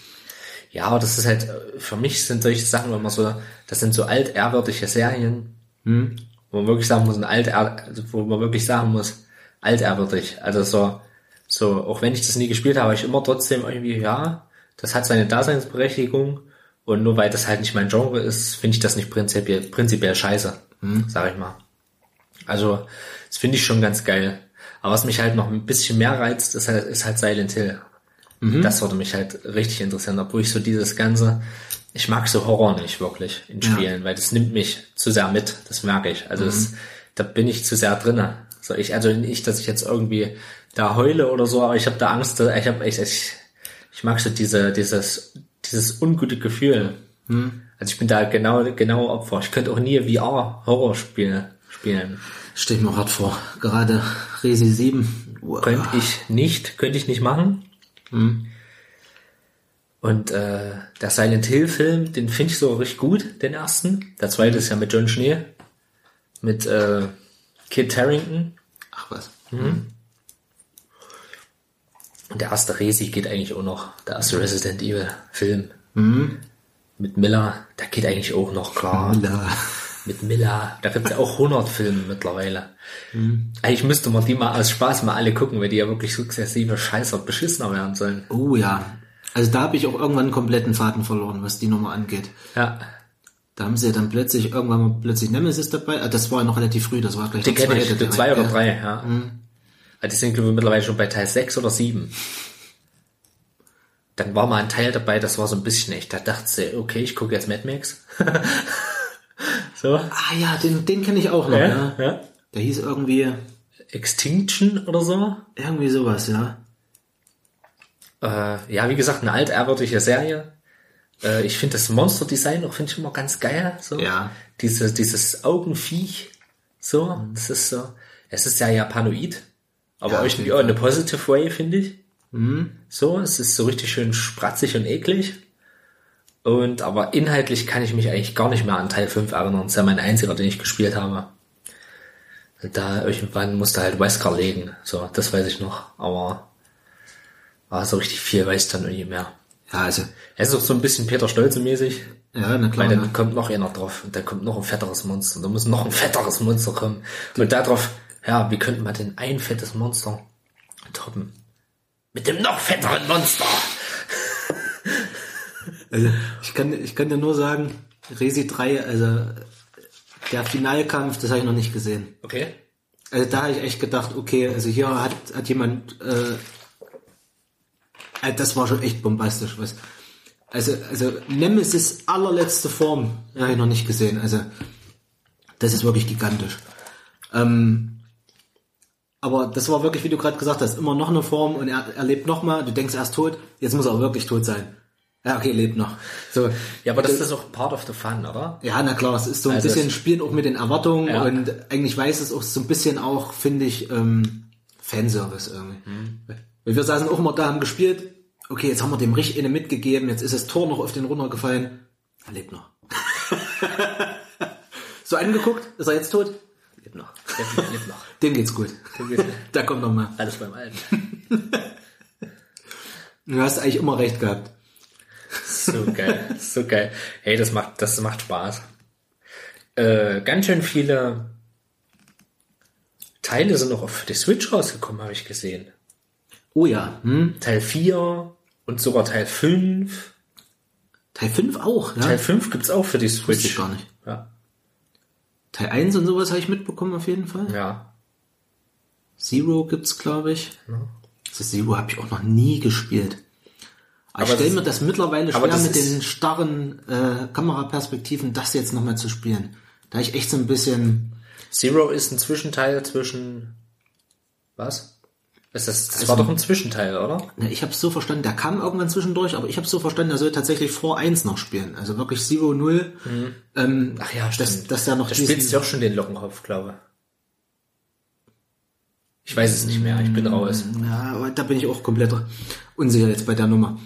Ja, aber das ist halt, äh, für mich sind solche Sachen immer so, das sind so altehrwürdige Serien, wo man wirklich sagen muss, ein alt, also wo man wirklich sagen muss, altehrwürdig. Also so, so, auch wenn ich das nie gespielt habe, habe ich immer trotzdem irgendwie, ja, das hat seine Daseinsberechtigung und nur weil das halt nicht mein Genre ist, finde ich das nicht prinzipiell, prinzipiell scheiße, sag ich mal. Also, das finde ich schon ganz geil. Aber was mich halt noch ein bisschen mehr reizt, ist halt, ist halt Silent Hill. Das würde mich halt richtig interessieren, obwohl ich so dieses ganze, ich mag so Horror nicht wirklich in Spielen, weil das nimmt mich zu sehr mit, das merke ich. Also das, da bin ich zu sehr drinne. So ich, also nicht, dass ich jetzt irgendwie da heule oder so, aber ich habe da Angst, ich habe ich, ich, ich mag so diese, dieses, dieses ungute Gefühl. Also ich bin da genau, genau Opfer. Ich könnte auch nie VR Horrorspiele spielen. Stell ich mir hart vor. Gerade Resi 7. Uah. Könnte ich nicht, könnte ich nicht machen. Und äh, der Silent Hill Film, den finde ich so richtig gut, den ersten. Der zweite ist ja mit John Schnee, mit äh, Kid Tarrington. Ach was. Und der erste Resi geht eigentlich auch noch. Der erste Resident Evil Film. Mit Miller, der geht eigentlich auch noch klar. Miller. Mit Miller, da gibt's ja auch 100 Filme mittlerweile. Eigentlich müsste man die mal aus Spaß mal alle gucken, weil die ja wirklich sukzessive scheißer beschissener werden sollen. Oh ja. Also da habe ich auch irgendwann einen kompletten Faden verloren, was die Nummer angeht. Ja. Da haben sie ja dann plötzlich irgendwann mal plötzlich Nemesis dabei. Ah, Das war noch relativ früh, das war gleich Die ich, zweite, die der- zwei oder ja. drei, ja. Also Die sind, glaube ich, mittlerweile schon bei Teil 6 oder 7. Dann war mal ein Teil dabei, das war so ein bisschen echt. Da dachte ich, okay, ich gucke jetzt Mad Max. so. Ah ja, den, den kenne ich auch noch, ja. ja. Der hieß irgendwie, Extinction oder so. irgendwie sowas, ja. Äh, ja, wie gesagt, eine altehrwürdige Serie. Äh, ich finde das Monster-Design auch finde ich immer ganz geil. So. Ja. Diese, dieses Augenviech. So, das ist so. Es ist ja japanoid. Aber Ja, jeden auch in a positive way, finde ich. Mhm. So, es ist so richtig schön spratzig und eklig. Und, aber inhaltlich kann ich mich eigentlich gar nicht mehr an Teil 5 erinnern. Das ist ja mein einziger, den ich gespielt habe. Da irgendwann musste halt Wesker legen. So, das weiß ich noch. Aber, war so richtig viel weiß ich dann irgendwie mehr. Ja, also, Es ist auch so ein bisschen Peter Stolze-mäßig. ja, na klar. Weil dann ne? kommt noch einer drauf und dann kommt noch ein fetteres Monster und dann muss noch ein fetteres Monster kommen. Und darauf, ja, wie könnte man denn ein fettes Monster toppen? Mit dem noch fetteren Monster! Also, ich kann, ich kann dir nur sagen, Resi 3, also, der Finalkampf, das habe ich noch nicht gesehen. Okay. Also da habe ich echt gedacht, okay, also hier hat, hat jemand, äh, also das war schon echt bombastisch, was. Also, also Nemesis allerletzte Form habe ich noch nicht gesehen. Also das ist wirklich gigantisch. Ähm, aber das war wirklich, wie du gerade gesagt hast, immer noch eine Form und er, er lebt noch mal. Du denkst er ist tot, jetzt muss er auch wirklich tot sein. Ja, okay, lebt noch. So, Ja, aber das ist auch part of the fun, oder? ja, na klar, es ist so ein Also bisschen Spielen auch mit den Erwartungen Ja. und eigentlich weiß es auch so ein bisschen auch, finde ich, ähm, Fanservice irgendwie. Mhm. Weil wir saßen auch immer da, haben gespielt, okay, jetzt haben wir dem richtig eine mitgegeben, jetzt ist das Tor noch auf den runtergefallen, er lebt noch. so angeguckt, ist er jetzt tot? Lebt noch. Der lebt noch. Dem geht's gut. da kommt noch mal. Alles beim Alten. Du hast eigentlich immer recht gehabt. So geil, so geil. Hey, das macht, das macht Spaß. Äh, ganz schön viele Teile sind noch für die Switch rausgekommen, habe ich gesehen. Oh ja, hm? Teil 4 und sogar Teil 5. Teil 5 auch, ja? Teil 5 gibt's auch für die Wusste ich Switch. gar nicht. Ja. Teil 1 und sowas habe ich mitbekommen auf jeden Fall. ja. Zero gibt's, glaube ich. Das Zero habe ich auch noch nie gespielt. Aber, ich stelle mir das mittlerweile schwer das mit den starren äh, Kameraperspektiven, das jetzt nochmal zu spielen. Da ich echt so ein bisschen, Zero ist ein Zwischenteil zwischen. Was? Das, das war Also- doch ein Zwischenteil, oder? na, ich habe so verstanden, der kam irgendwann zwischendurch, aber ich habe so verstanden, der soll tatsächlich vor 1 noch spielen. Also wirklich Zero Null. Ähm, Ach ja, dass, dass da noch Da spielst du auch schon den Lockenkopf, glaube ich. weiß es nicht mehr, ich bin raus. Ja, aber da bin ich auch komplett unsicher jetzt bei der Nummer.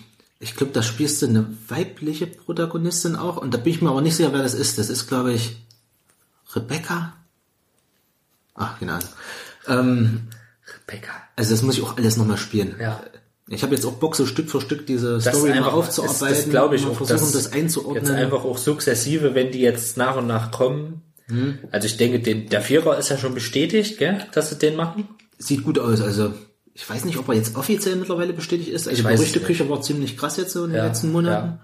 Ich glaube, da spielst du eine weibliche Protagonistin auch und da bin ich mir aber nicht sicher, wer das ist. Das ist, glaube ich, Rebecca. Ach, genau. Ähm, Rebecca. also das muss ich auch alles nochmal spielen. Ja. Ich habe jetzt auch Bock, so Stück für Stück diese Das Story ist mal einfach, aufzuarbeiten. Das, das glaube ich auch, versuchen, dass das einzuordnen. Jetzt einfach auch sukzessive, wenn die jetzt nach und nach kommen. Also ich denke, den, der Vierer ist ja schon bestätigt, gell, dass sie den machen. Sieht gut aus. Also ich weiß nicht, ob er jetzt offiziell mittlerweile bestätigt ist. Also Ich die Gerüchteküche war ziemlich krass jetzt so in den Ja, letzten Monaten. ja.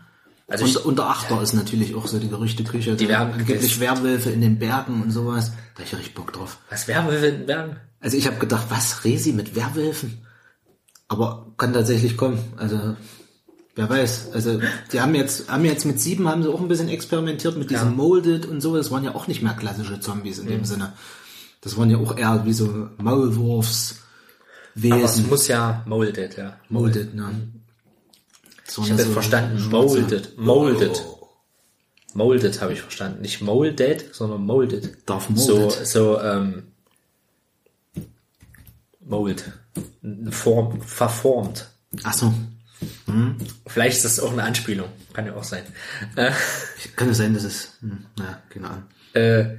Also und, ich- und der Achter ist natürlich auch so die Gerüchteküche. Die werden- angeblich Werwölfe in den Bergen und sowas. Da ich richtig Bock drauf. Was Werwölfe in den Bergen? Also ich habe gedacht, was, Resi mit Werwölfen? Aber kann tatsächlich kommen. Also wer weiß. Also die haben jetzt, haben jetzt mit sieben haben sie auch ein bisschen experimentiert mit diesem Ja. Molded und so. Das waren ja auch nicht mehr klassische Zombies in Mhm. dem Sinne. Das waren ja auch eher wie so Maulwurfs. Aber es Wesen. muss ja molded, ja. Molded, ne? So Ich habe jetzt verstanden, molded, molded. Oh. Molded habe ich verstanden. Nicht molded, sondern molded. Darf So, molded. so, ähm, mold. Form, verformt. Ach so. Vielleicht ist das auch eine Anspielung. Kann ja auch sein. Äh, Kann es sein, dass es, hm, na, Ahnung. äh,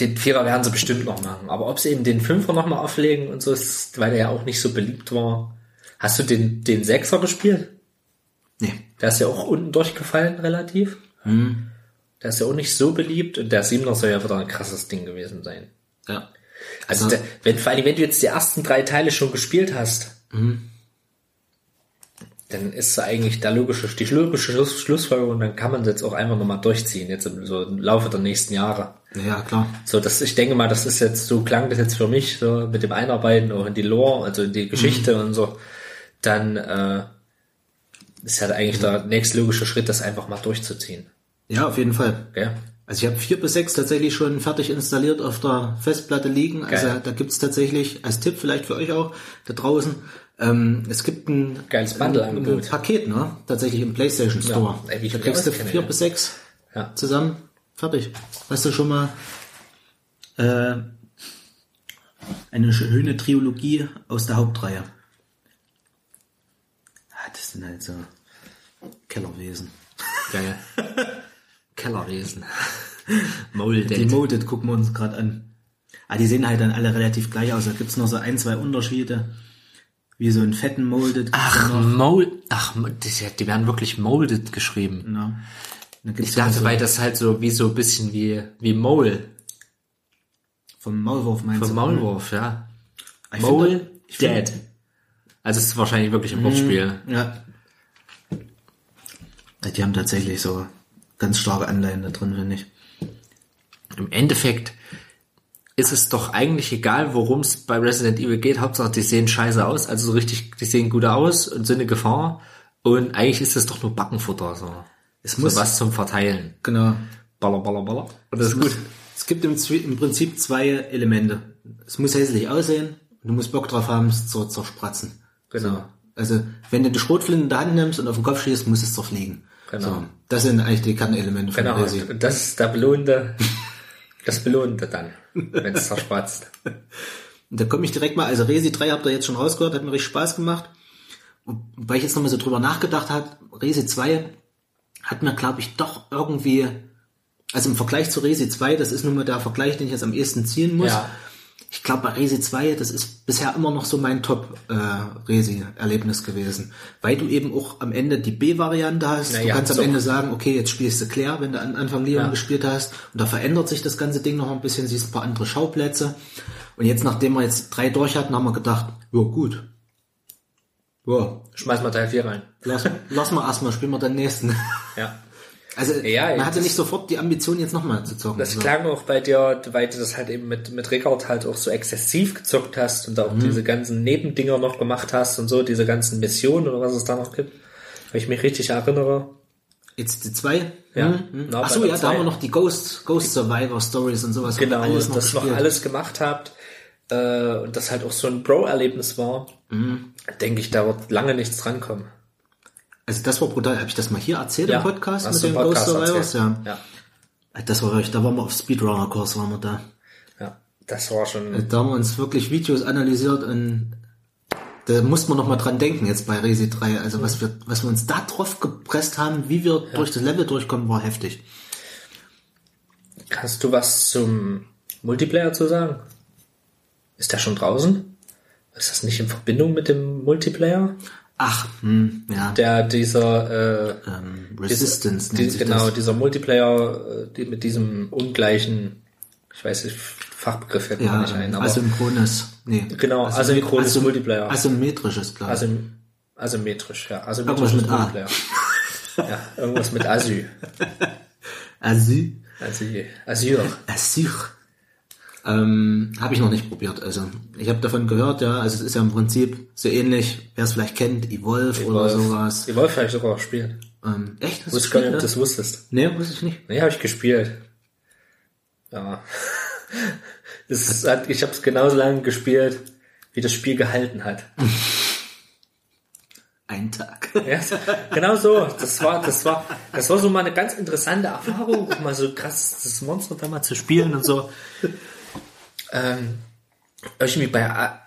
den Vierer werden sie bestimmt noch machen. Aber ob sie eben den Fünfer noch mal auflegen und so ist, weil der ja auch nicht so beliebt war. Hast du den, den Sechser gespielt? Nee. Der ist ja auch unten durchgefallen relativ. Der ist ja auch nicht so beliebt und der Siebener soll ja wieder ein krasses Ding gewesen sein. Ja. Also, Ja. der, wenn, vor allem, wenn du jetzt die ersten drei Teile schon gespielt hast, dann ist eigentlich der logische, die logische Schluss, Schlussfolgerung, dann kann man das jetzt auch einfach nochmal durchziehen, jetzt im, so im Laufe der nächsten Jahre. Ja, klar. So, das, ich denke mal, das ist jetzt, so klang das jetzt für mich, so mit dem Einarbeiten auch in die Lore, also in die Geschichte und so, dann äh, ist halt eigentlich der nächste logische Schritt, das einfach mal durchzuziehen. Ja, auf jeden Fall. Gell? Also ich habe vier bis sechs tatsächlich schon fertig installiert auf der Festplatte liegen. Also Geil. da gibt's tatsächlich, als Tipp vielleicht für euch auch, da draußen, ähm, es gibt ein, Geiles Bundle-Angebot. Paket, ne? Tatsächlich im PlayStation Store. ey, wie ich da kriegst du vier ja. bis sechs Ja. zusammen, fertig. Hast du schon mal äh, eine schöne Trilogie aus der Hauptreihe? Ah, das sind halt so Kellerwesen. Geil. Kellerwesen. Die Molded. Molded gucken wir uns gerade an. Ah, die sehen halt dann alle relativ gleich aus. Da gibt's noch so ein, zwei Unterschiede. Wie so ein fetten Molded. Ach. Mold, ach, das, die werden wirklich molded geschrieben. Ja. Ich dachte, weil das halt so wie so ein bisschen wie, wie Mole. vom Maulwurf meinst Vom du? Maulwurf, ja. Ich Mole finde- Dead. Also es ist wahrscheinlich wirklich ein Wortspiel. Ja. Die haben tatsächlich so ganz starke Anleihen da drin, finde ich. Im Endeffekt ist es doch eigentlich egal, worum es bei Resident Evil geht. Hauptsache, die sehen scheiße aus, also so richtig, die sehen gut aus und sind eine Gefahr. Und eigentlich ist es doch nur Backenfutter, so. Es So muss, was zum Verteilen. genau. Baller, baller, baller. Und das ist gut. Es gibt im, im Prinzip zwei Elemente. Es muss hässlich aussehen und du musst Bock drauf haben, es zu zerspratzen. Genau. Also, wenn du die Schrotflinte in der Hand nimmst und auf den Kopf schießt, muss es zerfliegen. Genau. So, das sind eigentlich die Kernelemente von Genau. Resi. Und das ist der belohnte, das belohnte dann, wenn es zerspatzt. Und da komme ich direkt mal, also Resi 3 habt ihr jetzt schon rausgehört, hat mir richtig Spaß gemacht. Wobei ich jetzt nochmal so drüber nachgedacht habe, Resi 2 hat mir, glaube ich, doch irgendwie, also im Vergleich zu Resi 2, das ist nun mal der Vergleich, den ich jetzt am ehesten ziehen muss. Ja. Ich glaube, bei Resi 2, das ist bisher immer noch so mein Top-Resi-Erlebnis gewesen. Weil du eben auch am Ende die B-Variante hast. Na du ja, kannst am so. Ende sagen, okay, jetzt spielst du Claire, wenn du am Anfang Leon Ja. gespielt hast. Und da verändert sich das ganze Ding noch ein bisschen, siehst ein paar andere Schauplätze. Und jetzt, nachdem wir jetzt drei durch hatten, haben wir gedacht, ja gut. Ja, Schmeiß mal Teil 4 rein. Lass, lass mal erstmal, spielen wir den nächsten. Ja. Also Ja, man hatte das- nicht sofort die Ambition, jetzt nochmal zu zocken. Das So. klang auch bei dir, weil du das halt eben mit, mit Rickard halt auch so exzessiv gezockt hast und da auch diese ganzen Nebendinger noch gemacht hast und so, diese ganzen Missionen oder was es da noch gibt. Wenn ich mich richtig erinnere. Jetzt die zwei? Ja. Mhm. Ach so, ja, da haben wir noch die Ghost, Ghost Survivor Stories und sowas. Genau, alles das noch gespielt. alles gemacht habt. Äh, und das halt auch so ein Bro-Erlebnis war, denke ich, da wird lange nichts drankommen. Also das war brutal. Habe ich das mal hier erzählt im Podcast mit den Podcast Ghost Survivors? Ja. ja. Das war richtig, da waren wir auf Speedrunner-Kurs, waren wir da. Ja, das war schon. Da haben wir uns wirklich Videos analysiert und da musste man noch mal dran denken jetzt bei Resi 3. Also was wir, was wir uns da drauf gepresst haben, wie wir durch das Level durchkommen, war heftig. Hast du was zum Multiplayer zu sagen? Ist der schon draußen? Ist das nicht in Verbindung mit dem Multiplayer? Ach, hm, ja. Der dieser äh, ähm, Resistance die, nennt sich genau das. dieser Multiplayer äh, die, mit diesem ungleichen, ich weiß nicht Fachbegriff fällt mir Ja, nicht ein, aber asynchrones. Nee. Genau, asynchrones asym- Multiplayer. Asymmetrisches, ich. asym, asymmetrisch, ja, Irgendwas asymmetrisches mit A. Multiplayer. ja, irgendwas mit Asy, Asy. Asy, Asyr. Asyr. Ähm, habe ich noch nicht probiert. Also ich habe davon gehört, ja. Also es ist ja im Prinzip so ähnlich, wer es vielleicht kennt, Evolve, oder sowas. Evolve habe ich sogar gespielt. Ähm, echt? Hast Wusste gar nicht, ob du das wusstest. Nee, wusste ich nicht. Nee, habe ich gespielt. Ja. Es hat, ich habe es genauso lange gespielt, wie das Spiel gehalten hat. Ein Tag. Ja, genau so. Das war, das war, das war so mal eine ganz interessante Erfahrung, mal so krass das Monster da mal zu spielen und so. Ähm, irgendwie bei a-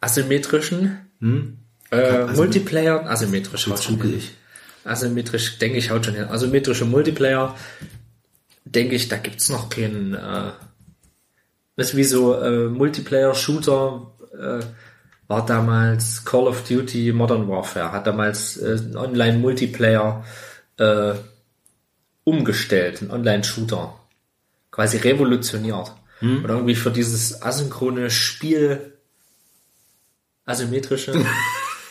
asymmetrischen äh, Multiplayer, asymmetrisch haut schon hin. Zugelig. Asymmetrisch, denke ich, haut schon hin. Asymmetrische Multiplayer, denke ich, da gibt's noch keinen, äh, das ist wie so äh, Multiplayer-Shooter, äh, war damals Call of Duty Modern Warfare, hat damals äh, einen Online-Multiplayer äh, umgestellt, einen Online-Shooter, quasi revolutioniert. Oder irgendwie für dieses asynchrone Spiel, asymmetrische,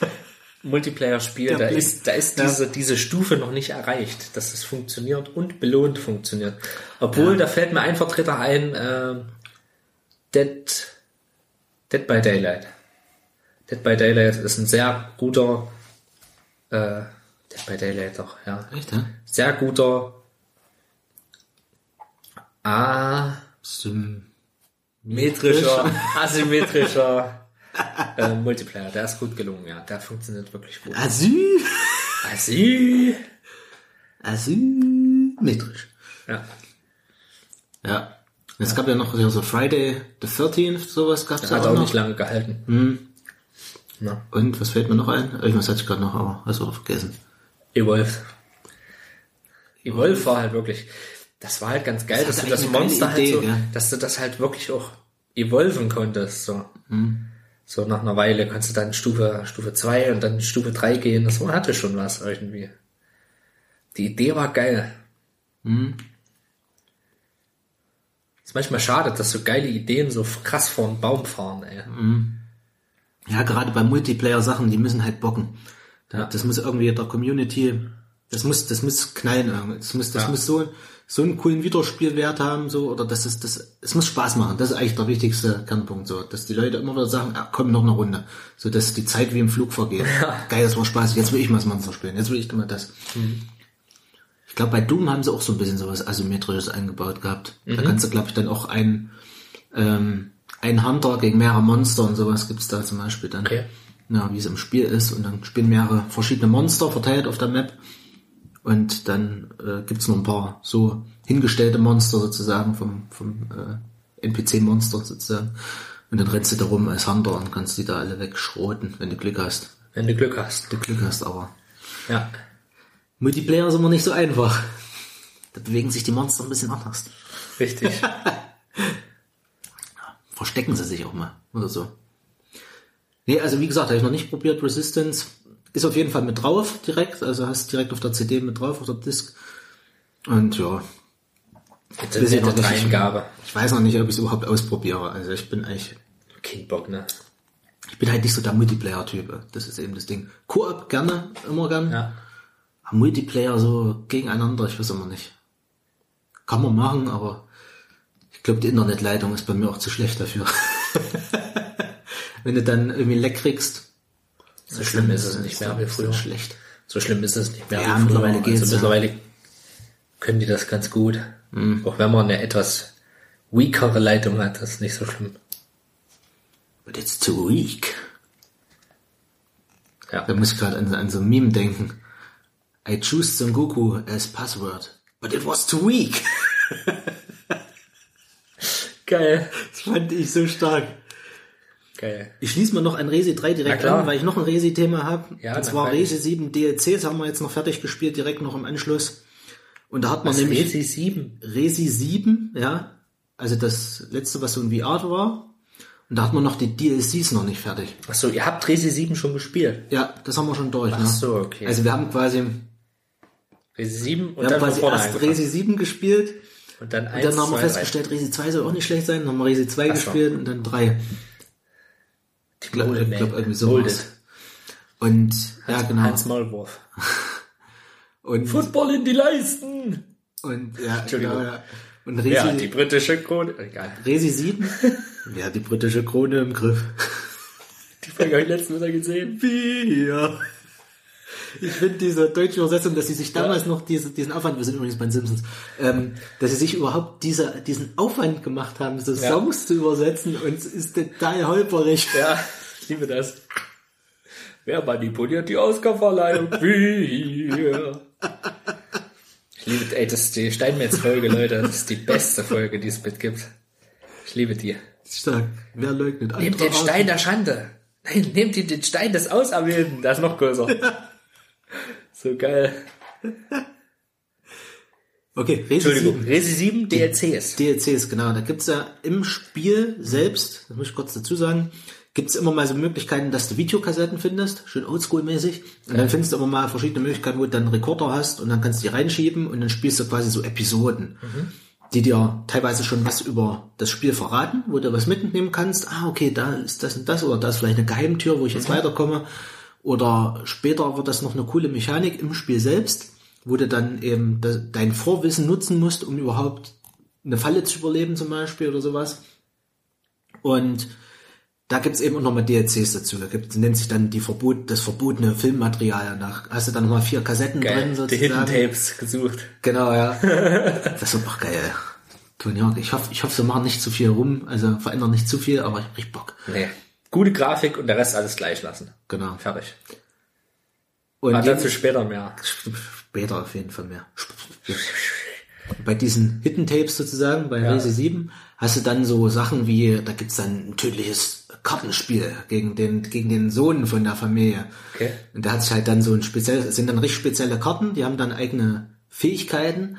Multiplayer-Spiel, da ist, da ist Ja. diese, diese Stufe noch nicht erreicht, dass es funktioniert und belohnt funktioniert. Obwohl, da fällt mir ein Vertreter ein, äh, Dead, Dead by Daylight. Dead by Daylight ist ein sehr guter, äh, Dead by Daylight doch, ja. Echt, ja? Sehr guter, Sim asymmetrischer, asymmetrischer äh, Multiplayer. Der ist gut gelungen, ja. Der funktioniert wirklich gut. Asyl. Asy. Asymmetrisch. Ja. Ja. Es gab ja noch so Friday the 13th, sowas gab's ja Hat auch auch nicht lange gehalten. Na, Und was fällt mir noch ein? Irgendwas hatte ich gerade noch, aber hast du vergessen. Evolve. Evolve war halt wirklich, das war halt ganz geil, Das dass du das Monster halt Idee, so, gell? dass du das halt wirklich auch evolven konntest, so. So nach einer Weile kannst du dann Stufe, Stufe 2 und dann Stufe 3 gehen, das war, hatte schon was irgendwie. Die Idee war geil. Ist manchmal schade, dass so geile Ideen so krass vor den Baum fahren, ey. Ja, gerade bei Multiplayer-Sachen, die müssen halt bocken. Da, Ja. Das muss irgendwie der Community, das muss, das muss knallen. Das muss, das Ja. muss so, so einen coolen Wiederspielwert haben, so, oder das ist, das, es muss Spaß machen. Das ist eigentlich der wichtigste Kernpunkt, so, dass die Leute immer wieder sagen, ah, komm, noch eine Runde. So, dass die Zeit wie im Flug vergeht. Geil, das war Spaß. Jetzt will ich mal das Monster spielen. Jetzt will ich immer das. Ich glaube, bei Doom haben sie auch so ein bisschen sowas Asymmetrisches eingebaut gehabt. Da kannst du, glaube ich, dann auch ein, ähm, ein Hunter gegen mehrere Monster und sowas gibt's da zum Beispiel dann. Okay. Ja, wie es im Spiel ist. Und dann spielen mehrere verschiedene Monster verteilt auf der Map. Und dann äh, gibt's noch ein paar so hingestellte Monster sozusagen vom, vom äh, NPC-Monster sozusagen. Und dann rennst du da rum als Hunter und kannst die da alle wegschroten, wenn du Glück hast. Wenn du Glück hast. Du Glück hast aber. Ja. Multiplayer ist immer nicht so einfach. Da bewegen sich die Monster ein bisschen anders. Richtig. Verstecken sie sich auch mal oder so. Nee, also wie gesagt, habe ich noch nicht probiert. Resistance ist auf jeden Fall mit drauf direkt. Also hast direkt auf der CD mit drauf, auf der Disk. Und ja, Jetzt Weiß ich noch nicht. Dreingabe. ich weiß noch nicht, ob ich es überhaupt ausprobiere. Also ich bin eigentlich, Kein Bock, ne? ich bin halt nicht so der Multiplayer-Typ. Das ist eben das Ding. Koop gerne, immer gern. Ja. Aber Multiplayer so gegeneinander, ich weiß immer nicht. Kann man machen, aber ich glaube, die Internetleitung ist bei mir auch zu schlecht dafür. Wenn du dann irgendwie Leck kriegst, So schlimm ist es nicht mehr wie früher. schlecht. So schlimm ist es nicht mehr. Ja, wie früher. mittlerweile geht's, Also ja. mittlerweile können die das ganz gut. Mhm. Auch wenn man eine etwas weakere Leitung hat, das ist nicht so schlimm. But it's too weak. Ja. Da muss ich gerade an, an so ein Meme denken. I choose Son Goku as password, but it was too weak. Geil. Das fand ich so stark. Geil. Ich schließe mal noch ein Resi 3 direkt an, weil ich noch ein Resi-Thema habe. Ja, und zwar. Resi 7 DLCs haben wir jetzt noch fertig gespielt, direkt noch im Anschluss. Und da hat man Was nämlich Resi 7? Resi 7, ja. Also das letzte, was so ein VR war. Und da hat man noch die DLCs noch nicht fertig. Achso, ihr habt Resi 7 schon gespielt. Ja, das haben wir schon durch. Ach ne? so, okay. Also wir haben quasi, Resi 7 und wir haben dann von quasi erst angefangen. Resi 7 gespielt. Und dann Und 1, dann haben wir 2, 3. festgestellt, Resi 2 soll auch nicht schlecht sein. Dann haben wir Resi 2 Ach so. gespielt und dann 3. Ich glaube, glaub, irgendwie so Molded. Und, ja, genau. Hans Maulwurf. Und, Football in die Leisten! und, ja, Entschuldigung. genau, ja. Und Resi, Ja, die britische Krone. Egal. Resi 7, ja, die britische Krone im Griff. Die Folge habe ich letztens wieder gesehen. Bier. Ich finde diese deutsche Übersetzung, dass sie sich damals noch diese, diesen Aufwand, wir sind übrigens bei den Simpsons, ähm, dass sie sich überhaupt diese, diesen Aufwand gemacht haben, so Ja. Songs zu übersetzen und es ist total holperig. Ja, ich liebe das. Wer manipuliert die Oscarverleihung? Wir. Ich liebe, ey, das ist die Steinmetz-Folge, Leute. Das ist die beste Folge, die es mitgibt. Ich liebe die. Stark. Wer leugnet Nehmt den? Stein der Schande. Nein, nehmt ihn den Stein des Auserwählten. Das ist noch größer. So geil. Okay, Resi Entschuldigung. 7. Resi 7 DLCs. DLCs, genau. Da gibt's ja im Spiel selbst, das muss ich kurz dazu sagen, gibt's immer mal so Möglichkeiten, dass du Videokassetten findest, schön oldschool-mäßig. Und dann findest du immer mal verschiedene Möglichkeiten, wo du dann einen Rekorder hast und dann kannst du die reinschieben und dann spielst du quasi so Episoden, die dir teilweise schon was über das Spiel verraten, wo du was mitnehmen kannst. Ah, okay, da ist das und das oder da ist vielleicht eine Geheimtür, wo ich jetzt weiterkomme. Oder später wird das noch eine coole Mechanik im Spiel selbst, wo du dann eben de dein Vorwissen nutzen musst, um überhaupt eine Falle zu überleben zum Beispiel oder sowas. Und da gibt's eben auch nochmal DLCs dazu. Da gibt, nennt sich dann die Verbot, das verbotene Filmmaterial. Da hast du dann nochmal vier Kassetten Geil. drin Die Hidden sozusagen. Tapes gesucht. Genau, ja. das wird doch geil. Tony Hawk, ich hoffe, ich hoffe, sie machen nicht zu viel rum, also verändern nicht zu viel, aber ich hab richtig Bock. Nee. Gute Grafik und der Rest alles gleich lassen. Genau. Fertig. Und Aber dazu später mehr. später auf jeden Fall mehr. Bei diesen Hidden Tapes sozusagen, bei Ja. Resi 7, hast du dann so Sachen wie, da gibt's dann ein tödliches Kartenspiel gegen den, gegen den Sohn von der Familie. Okay. Und da hat sich halt dann so ein spezielles, es sind dann richtig spezielle Karten, die haben dann eigene Fähigkeiten.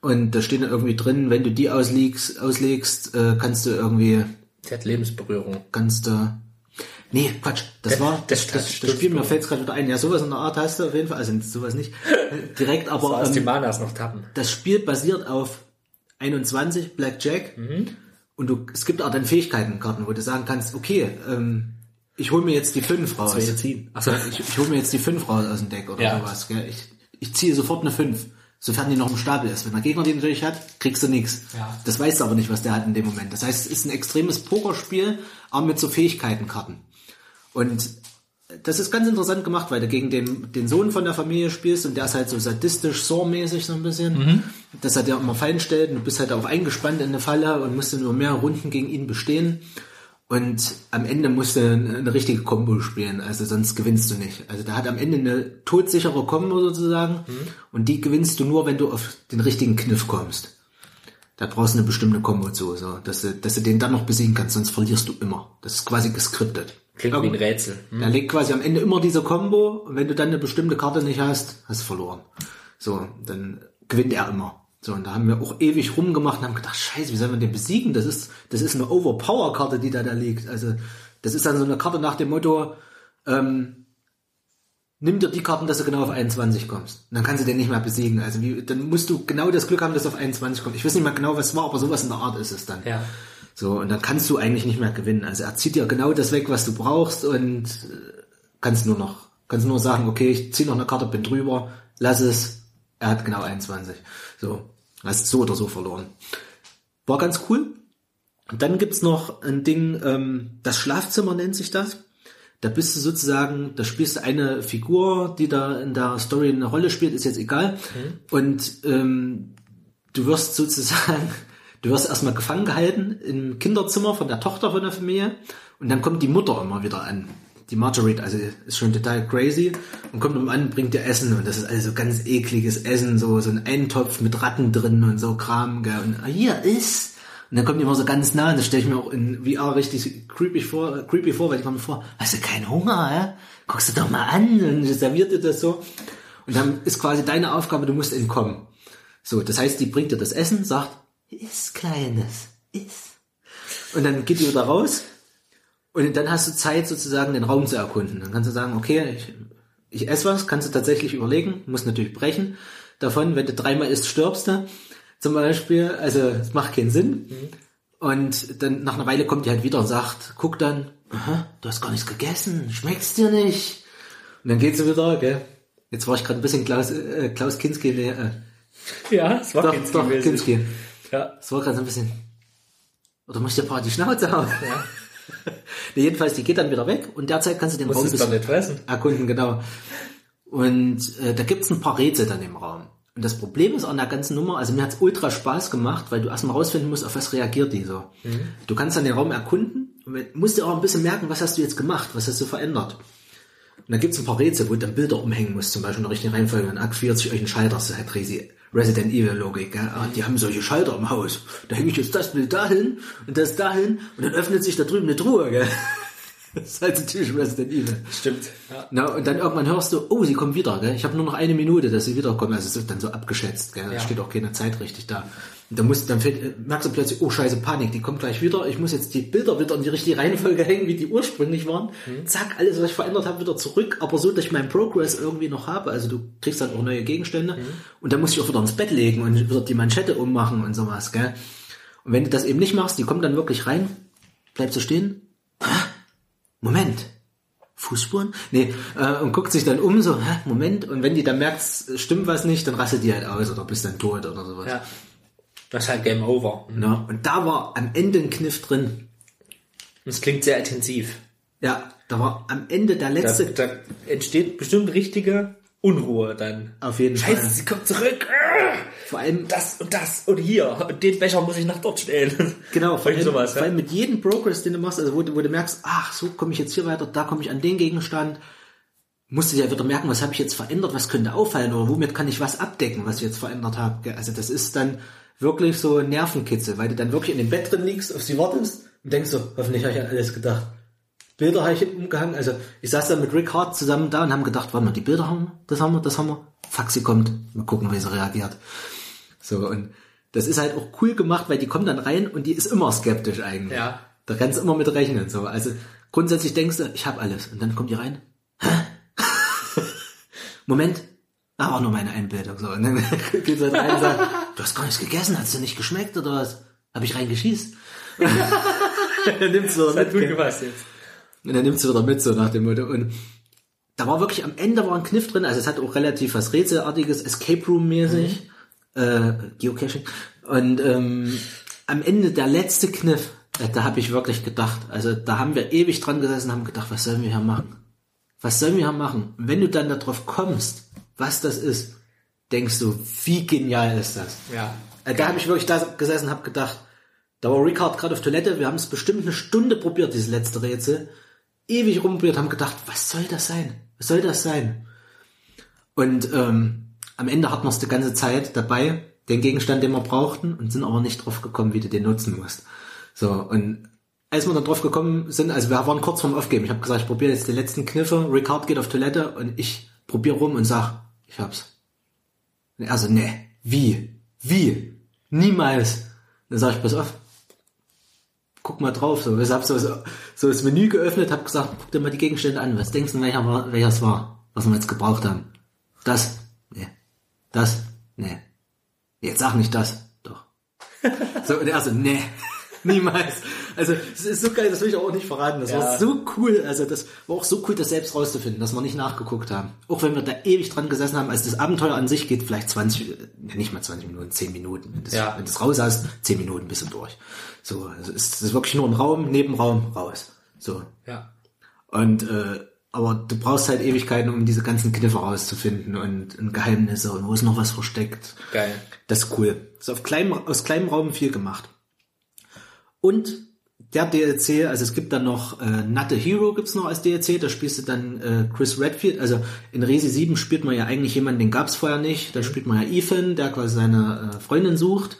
Und da steht dann irgendwie drin, wenn du die auslegst, auslegst äh, kannst du irgendwie, Die hat Lebensberührung. kannst du, nee, Quatsch, das war, das, das- das, das- Spiel, mir fällt gerade wieder ein, ja, sowas in der Art hast du auf jeden Fall, also sowas nicht, direkt, So aber die ähm, Manas noch tappen. das Spiel basiert auf 21 Blackjack Mhm. und du, es gibt auch dann Fähigkeitenkarten, wo du sagen kannst, okay, ähm, ich hole mir jetzt die fünf raus. Soll ich ich, ich hole mir jetzt die fünf raus aus dem Deck oder Ja. sowas. Gell? Ich, ich ziehe sofort eine fünf, sofern die noch im Stapel ist. Wenn der Gegner die natürlich hat, kriegst du nichts. Ja. Das weißt du aber nicht, was der hat in dem Moment. Das heißt, es ist ein extremes Pokerspiel, aber mit so Fähigkeitenkarten. Und das ist ganz interessant gemacht, weil du gegen den, den Sohn von der Familie spielst und der ist halt so sadistisch, Saw-mäßig so ein bisschen. Dass er dir immer Fallen stellt und du bist halt auch eingespannt in eine Falle und musst dann nur mehr Runden gegen ihn bestehen. Und am Ende musst du eine, eine richtige Combo spielen, also sonst gewinnst du nicht. Also der hat am Ende eine todsichere Combo sozusagen und die gewinnst du nur, wenn du auf den richtigen Kniff kommst. Da brauchst du eine bestimmte Combo zu, so, dass du, dass du den dann noch besiegen kannst, sonst verlierst du immer. Das ist quasi geskriptet. Klingt wie ein Rätsel. Hm? Da liegt quasi am Ende immer diese Combo und wenn du dann eine bestimmte Karte nicht hast, hast du verloren. So, dann gewinnt er immer. So, und da haben wir auch ewig rumgemacht und haben gedacht, scheiße, wie sollen wir den besiegen? Das ist, das ist eine Overpower-Karte, die da da liegt. Also, das ist dann so eine Karte nach dem Motto, ähm, nimm dir die Karten, dass du genau auf 21 kommst. Und dann kannst du den nicht mehr besiegen. Also, wie, dann musst du genau das Glück haben, dass du auf 21 kommst. Ich weiß nicht mehr genau, was es war, aber sowas in der Art ist es dann. Ja. So, und dann kannst du eigentlich nicht mehr gewinnen. Also er zieht dir genau das weg, was du brauchst und äh, kannst nur noch, kannst nur sagen, okay, ich zieh noch eine Karte, bin drüber, lass es. Er hat genau 21. So, hast so oder so verloren. War ganz cool. Und dann gibt's noch ein Ding, ähm, das Schlafzimmer nennt sich das. Da bist du sozusagen, da spielst du eine Figur, die da in der Story eine Rolle spielt, ist jetzt egal. Und ähm, du wirst sozusagen, du wirst erstmal gefangen gehalten im Kinderzimmer von der Tochter von der Familie und dann kommt die Mutter immer wieder an. Die Marjorie, also ist schon total crazy und kommt immer an, bringt dir Essen und das ist also ganz ekliges Essen, so, so ein Eintopf mit Ratten drin und so Kram, gell, und ah, hier ist. Und dann kommt die immer so ganz nah und das stelle ich mir auch in VR richtig creepy vor, creepy vor, weil ich komme mir vor, hast du keinen Hunger, hä? Guckst du doch mal an und serviert dir das so. Und dann ist quasi deine Aufgabe, du musst entkommen. So, das heißt, die bringt dir das Essen, sagt, iss Kleines, iss. Und dann geht die wieder raus und dann hast du Zeit sozusagen den Raum zu erkunden. Dann kannst du sagen, okay, ich, ich esse was, kannst du tatsächlich überlegen, musst natürlich brechen davon, wenn du dreimal isst, stirbst du zum Beispiel. Also es macht keinen Sinn. Und dann nach einer Weile kommt die halt wieder und sagt, guck dann, aha, du hast gar nichts gegessen, schmeckt's dir nicht. Und dann geht sie wieder, gell. Jetzt war ich gerade ein bisschen Klaus, äh, Klaus Kinski, äh, Ja, es war doch, Kinski doch. Kinski. Ja. Das war gerade so ein bisschen. Oder muss ich dir paar die Schnauze hauen? Ja. nee, jedenfalls, die geht dann wieder weg und derzeit kannst du den Muss Raum nicht fressen. erkunden, genau. Und äh, da gibt's ein paar Rätsel dann im Raum. Und das Problem ist an der ganzen Nummer, also mir hat's ultra Spaß gemacht, weil du erstmal rausfinden musst, auf was reagiert die so. Du kannst dann den Raum erkunden und musst dir auch ein bisschen merken, was hast du jetzt gemacht, was hast du verändert. Und da gibt's ein paar Rätsel, wo du dann Bilder umhängen musst, zum Beispiel in der richtigen Reihenfolge. Dann aktiviert sich euch ein Schalter, das ist halt Resi- Resident Evil Logik. Gell? Ah, die haben solche Schalter im Haus. Da hänge ich jetzt das Bild dahin und das dahin und dann öffnet sich da drüben eine Truhe. Gell? Das ist halt typisch Resident Evil. Stimmt. Ja. Na, und dann irgendwann hörst du, oh, sie kommt wieder, gell? Ich habe nur noch eine Minute, dass sie wiederkommen. Also es ist dann so abgeschätzt, gell? Da Ja. steht auch keine Zeit richtig da. Und dann musst, dann fällt, äh, merkst du plötzlich, oh scheiße, Panik, die kommt gleich wieder. Ich muss jetzt die Bilder wieder in die richtige Reihenfolge hängen, wie die ursprünglich waren. Zack, alles, was ich verändert habe, wieder zurück, aber so, dass ich meinen Progress irgendwie noch habe. Also du kriegst dann auch neue Gegenstände. Und dann muss ich auch wieder ins Bett legen und wieder die Manschette ummachen und sowas, gell? Und wenn du das eben nicht machst, die kommt dann wirklich rein, bleibst du stehen. Moment, Fußspuren? Nee, äh, und guckt sich dann um, so, hä, Moment, und wenn die dann merkt, es stimmt was nicht, dann rastet die halt aus oder bist dann tot oder sowas. Ja. Das ist halt Game Over. Na, und da war am Ende ein Kniff drin. Das klingt sehr intensiv. Ja, da war am Ende der Da, letzte, da entsteht bestimmt richtige Unruhe dann. auf jeden Scheiße, Fall. sie kommt zurück. Vor allem, Das und das und hier. Und den Becher muss ich nach dort stellen. genau, vor allem, sowas, vor allem mit jedem Progress, den du machst, also wo, du- wo du merkst, ach, so komme ich jetzt hier weiter, da komme ich an den Gegenstand, musst du ja wieder merken, was habe ich jetzt verändert, was könnte auffallen oder womit kann ich was abdecken, was ich jetzt verändert habe. Also das ist dann wirklich so Nervenkitzel, weil du dann wirklich in dem Bett drin liegst, auf sie wartest und denkst so, hoffentlich habe ich an alles gedacht. Bilder habe ich hinten umgehangen, also ich saß dann mit Rick Hart zusammen da und haben gedacht, warte mal, die Bilder haben wir, das haben wir, das haben wir. Faxi kommt, mal gucken, wie sie reagiert. So, und das ist halt auch cool gemacht, weil die kommt dann rein und die ist immer skeptisch eigentlich. Ja. Da kannst du immer mit rechnen. So. Also grundsätzlich denkst du, ich habe alles. Und dann kommt die rein. Hä? Moment. War nur meine Einbildung. So. Und dann geht sie halt rein und sagt, du hast gar nichts gegessen, hast du nicht geschmeckt oder was? Habe ich reingeschießt? dann nimmt sie wieder Das hat mit, gut gepasst jetzt. Und dann nimmt sie wieder mit, so nach dem Motto. Und da war wirklich am Ende war ein Kniff drin, also es hat auch relativ was Rätselartiges, Escape Room mäßig, äh, Geocaching. Und ähm, am Ende der letzte Kniff, äh, da habe ich wirklich gedacht, also da haben wir ewig dran gesessen, haben gedacht, was sollen wir hier machen? Was sollen wir hier machen? Und wenn du dann darauf kommst, was das ist, denkst du, wie genial ist das? Ja. Äh, Da habe ich wirklich da gesessen, habe gedacht, da war Ricard gerade auf Toilette, wir haben es bestimmt eine Stunde probiert, dieses letzte Rätsel. Ewig rumprobiert, haben gedacht, was soll das sein? Was soll das sein? Und ähm, am Ende hatten wir es die ganze Zeit dabei, den Gegenstand, den wir brauchten, und sind aber nicht drauf gekommen, wie du den nutzen musst. So, und als wir dann drauf gekommen sind, also wir waren kurz vorm Aufgeben, ich habe gesagt, ich probiere jetzt die letzten Kniffe, Ricard geht auf Toilette und ich probiere rum und sag, ich hab's. Und er so, nee, wie? Wie? Niemals. Dann sag ich, pass auf, guck mal drauf. So, ich hab so, so, das Menü geöffnet, hab gesagt, guck dir mal die Gegenstände an. Was denkst du, welcher war, welches war, was wir jetzt gebraucht haben? Das? Nee. Das? Nee. Jetzt sag nicht das. Doch. So, und er so, nee. Niemals. Also, es ist so geil, das will ich auch nicht verraten. Das war Ja. so cool. Also, das war auch so cool, das selbst rauszufinden, dass wir nicht nachgeguckt haben. Auch wenn wir da ewig dran gesessen haben. Also, das Abenteuer an sich geht vielleicht 20, äh, nicht mal 20 Minuten, 10 Minuten. Wenn du Ja. wenn raus hast, 10 Minuten bist du durch. So, also, es ist wirklich nur im Raum, Nebenraum, raus. So. Ja. Und, äh, aber du brauchst halt Ewigkeiten, um diese ganzen Kniffe rauszufinden und, und Geheimnisse und wo ist noch was versteckt. Geil. Das ist cool. Ist auf kleinem, aus kleinem Raum viel gemacht. Und der DLC, also es gibt dann noch äh, a Hero gibt's noch als DLC, da spielst du dann äh, Chris Redfield, also in Resi 7 spielt man ja eigentlich jemanden, den gab's vorher nicht, da spielt man ja Ethan, der quasi seine äh, Freundin sucht,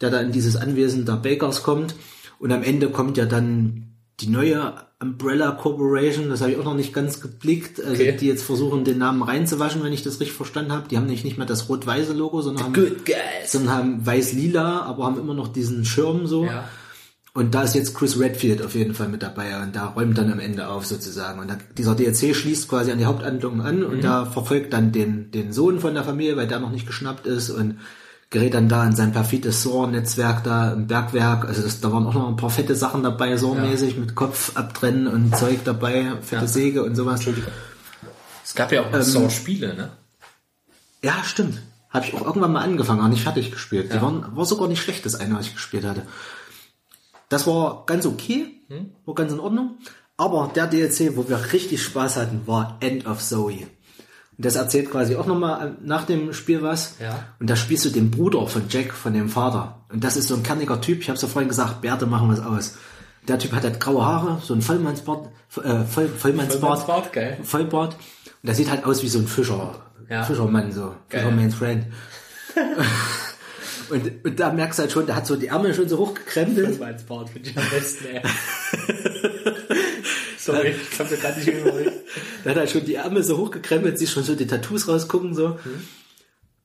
der da in dieses Anwesen der Bakers kommt und am Ende kommt ja dann die neue Umbrella Corporation, das habe ich auch noch nicht ganz geblickt, also Okay. die jetzt versuchen den Namen reinzuwaschen, wenn ich das richtig verstanden habe. Die haben nämlich nicht mehr das rot-weiße Logo, sondern haben, Good guys. sondern haben weiß-lila, aber haben immer noch diesen Schirm so. Ja. Und da ist jetzt Chris Redfield auf jeden Fall mit dabei und da räumt dann am Ende auf sozusagen. Und da, dieser DLC schließt quasi an die Haupthandlung an und da verfolgt dann den, den Sohn von der Familie, weil der noch nicht geschnappt ist und gerät dann da in sein perfides Saw-Netzwerk da im Bergwerk. Also das, da waren auch noch ein paar fette Sachen dabei, Saw-mäßig mit Kopf abtrennen und Zeug dabei, fette Ja. Säge und sowas. Es gab ja auch ähm, Saw-Spiele, ne? Ja, stimmt. Habe ich auch irgendwann mal angefangen, aber nicht fertig gespielt. Die Ja. waren, war sogar nicht schlecht, das eine, was ich gespielt hatte. Das war ganz okay, Hm? war ganz in Ordnung. Aber der DLC, wo wir richtig Spaß hatten, war End of Zoe. Das erzählt quasi auch nochmal nach dem Spiel was. Ja. Und da spielst du den Bruder von Jack, von dem Vater. Und das ist so ein kerniger Typ. Ich habe ja vorhin gesagt, Bärte machen was aus. Der Typ hat halt graue Haare, so ein Vollmannsbart, äh, Voll, Vollmannsbart, Vollmannsbart, geil. Vollbart. Und der sieht halt aus wie so ein Fischer, Ja. Fischermann, so. Geil. Fisherman's Friend. und, und da merkst du halt schon, der hat so die Ärmel schon so hochgekrempelt. Mein Bart finde ich am besten, ey. Sorry, ich hab mir gerade nicht überlegt. Der hat halt schon die Ärmel so hochgekrempelt, siehst schon so die Tattoos rausgucken, so.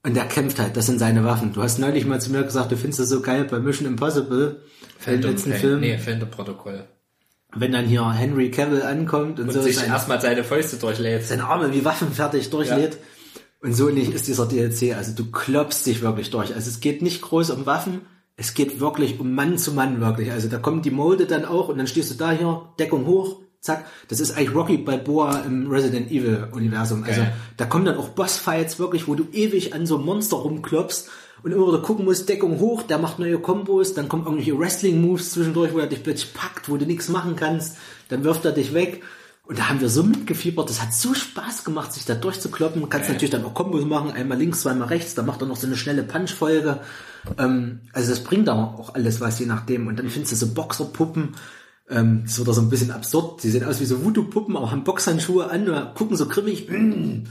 Und der kämpft halt, das sind seine Waffen. Du hast neulich mal zu mir gesagt, du findest das so geil bei Mission Impossible, den letzten Pain. Film, Nee, Phantom-Protokoll. wenn dann hier Henry Cavill ankommt und, Und so sich erstmal seine Fäuste durchlädt. seine Arme wie waffenfertig durchlädt. Und so nicht ist dieser DLC. Also du klopfst dich wirklich durch. Also es geht nicht groß um Waffen, es geht wirklich um Mann zu Mann wirklich. Also da kommt die Mode dann auch und dann stehst du da hier, Deckung hoch, zack. Das ist eigentlich Rocky Balboa im Resident Evil Universum. Also Geil. da kommen dann auch Bossfights wirklich, wo du ewig an so einem Monster rumklopfst und immer wieder gucken musst, Deckung hoch, der macht neue Kombos, dann kommen irgendwelche Wrestling-Moves zwischendurch, wo er dich plötzlich packt, wo du nichts machen kannst, dann wirft er dich weg. Und da haben wir so mitgefiebert, das hat so Spaß gemacht, sich da durchzukloppen. Du kannst natürlich dann auch Kombos machen, einmal links, zweimal rechts, da macht er noch so eine schnelle Punch-Folge. Ähm, also das bringt aber auch alles was, je nachdem. Und dann findest du so Boxerpuppen, ähm, das wird da so ein bisschen absurd. Die sehen aus wie so Voodoo-Puppen, aber haben Boxhandschuhe an, oder gucken so grimmig. Mm.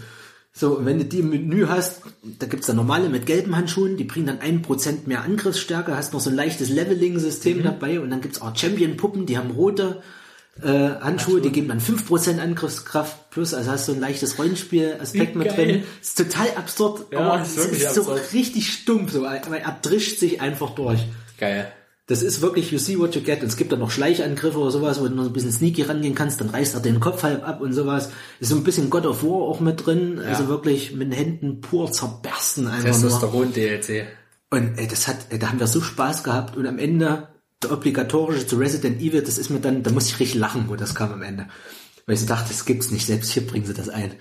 So, und wenn du die im Menü hast, da gibt's dann normale mit gelben Handschuhen, die bringen dann ein Prozent mehr Angriffsstärke, hast noch so ein leichtes Leveling-System dabei und dann gibt's auch Champion-Puppen, die haben rote äh, Handschuhe, die geben dann 5% Angriffskraft plus, also hast du ein leichtes Rollenspiel-Aspekt mit drin. Ist total absurd, Ja, aber ist es wirklich ist so absurd. richtig stumpf, so, aber er drischt sich einfach durch. Geil. Das ist wirklich, you see what you get. Und es gibt dann noch Schleichangriffe oder sowas, wo du noch ein bisschen sneaky rangehen kannst, dann reißt er den Kopf halb ab und sowas. Ist so ein bisschen God of War auch mit drin, also wirklich mit den Händen pur zerbersten einfach. Testosteron-DLC. Und ey, das hat, ey, da haben wir so Spaß gehabt und am Ende der obligatorische zu Resident Evil, das ist mir dann, da musste ich richtig lachen, wo das kam am Ende. Weil ich so dachte, das gibt's nicht, selbst hier bringen sie das ein.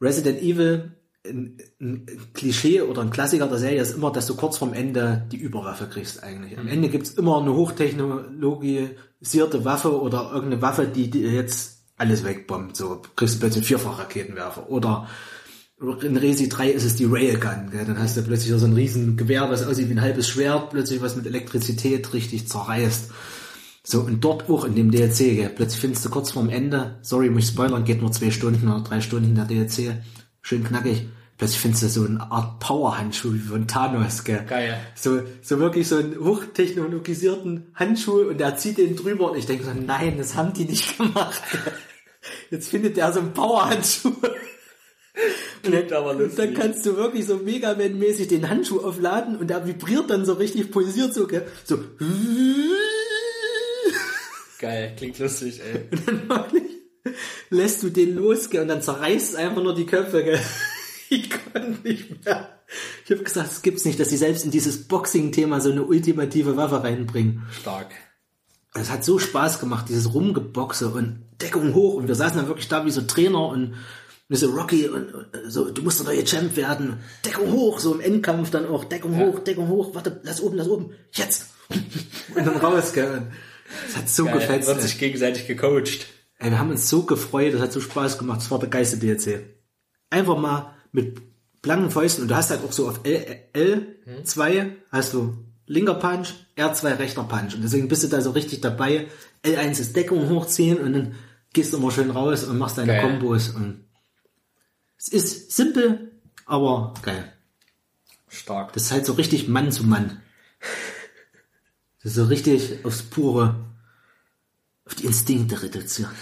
Resident Evil, ein, ein Klischee oder ein Klassiker der Serie ist immer, dass du kurz vorm Ende die Überwaffe kriegst eigentlich. Am Ende gibt's immer eine hochtechnologisierte Waffe oder irgendeine Waffe, die dir jetzt alles wegbombt. So kriegst du plötzlich einen Vierfach-Raketenwerfer. Oder in Resi 3 ist es die Railgun, gell? dann hast du plötzlich so ein riesen Gewehr, was aussieht wie ein halbes Schwert, plötzlich was mit Elektrizität richtig zerreißt. So, und dort auch in dem DLC, gell? plötzlich findest du kurz vorm Ende, sorry, muss ich spoilern, geht nur zwei Stunden oder drei Stunden der DLC, schön knackig, plötzlich findest du so eine Art Power-Handschuh wie von Thanos, gell? Geil. So, so wirklich so einen hochtechnologisierten Handschuh und er zieht den drüber und ich denke so, nein, das haben die nicht gemacht. Jetzt findet er so einen Power-Handschuh. Klingt aber Und dann kannst du wirklich so Mega Man-mäßig den Handschuh aufladen und der vibriert dann so richtig, pulsiert so, gell? So. Geil, klingt lustig, ey. Und dann wirklich lässt du den los, gell? Und dann zerreißt einfach nur die Köpfe, gell? Ich konnte nicht mehr. Ich habe gesagt, es gibt's nicht, dass sie selbst in dieses Boxing-Thema so eine ultimative Waffe reinbringen. Stark. Es hat so Spaß gemacht, dieses Rumgeboxe und Deckung hoch und wir saßen dann wirklich da wie so Trainer und wir so Rocky und, und so, du musst der neue Champ werden. Deckung hoch, so im Endkampf dann auch Deckung hoch, Deckung hoch, warte, lass oben, lass oben, jetzt. Und dann raus, gell. Es hat so Geil, gefetzt. wird sich gegenseitig gecoacht. Ey, wir haben uns so gefreut, das hat so Spaß gemacht, das war der geilste DLC. Einfach mal mit blanken Fäusten und du hast halt auch so auf L, L2 hast du linker Punch, R2 rechter Punch und deswegen bist du da so richtig dabei. L1 ist Deckung hochziehen und dann gehst du immer schön raus und machst deine Geil. Kombos und es ist simpel, aber geil. Stark. Das ist halt so richtig Mann zu Mann. Das ist so richtig aufs pure, auf die Instinkte reduzieren.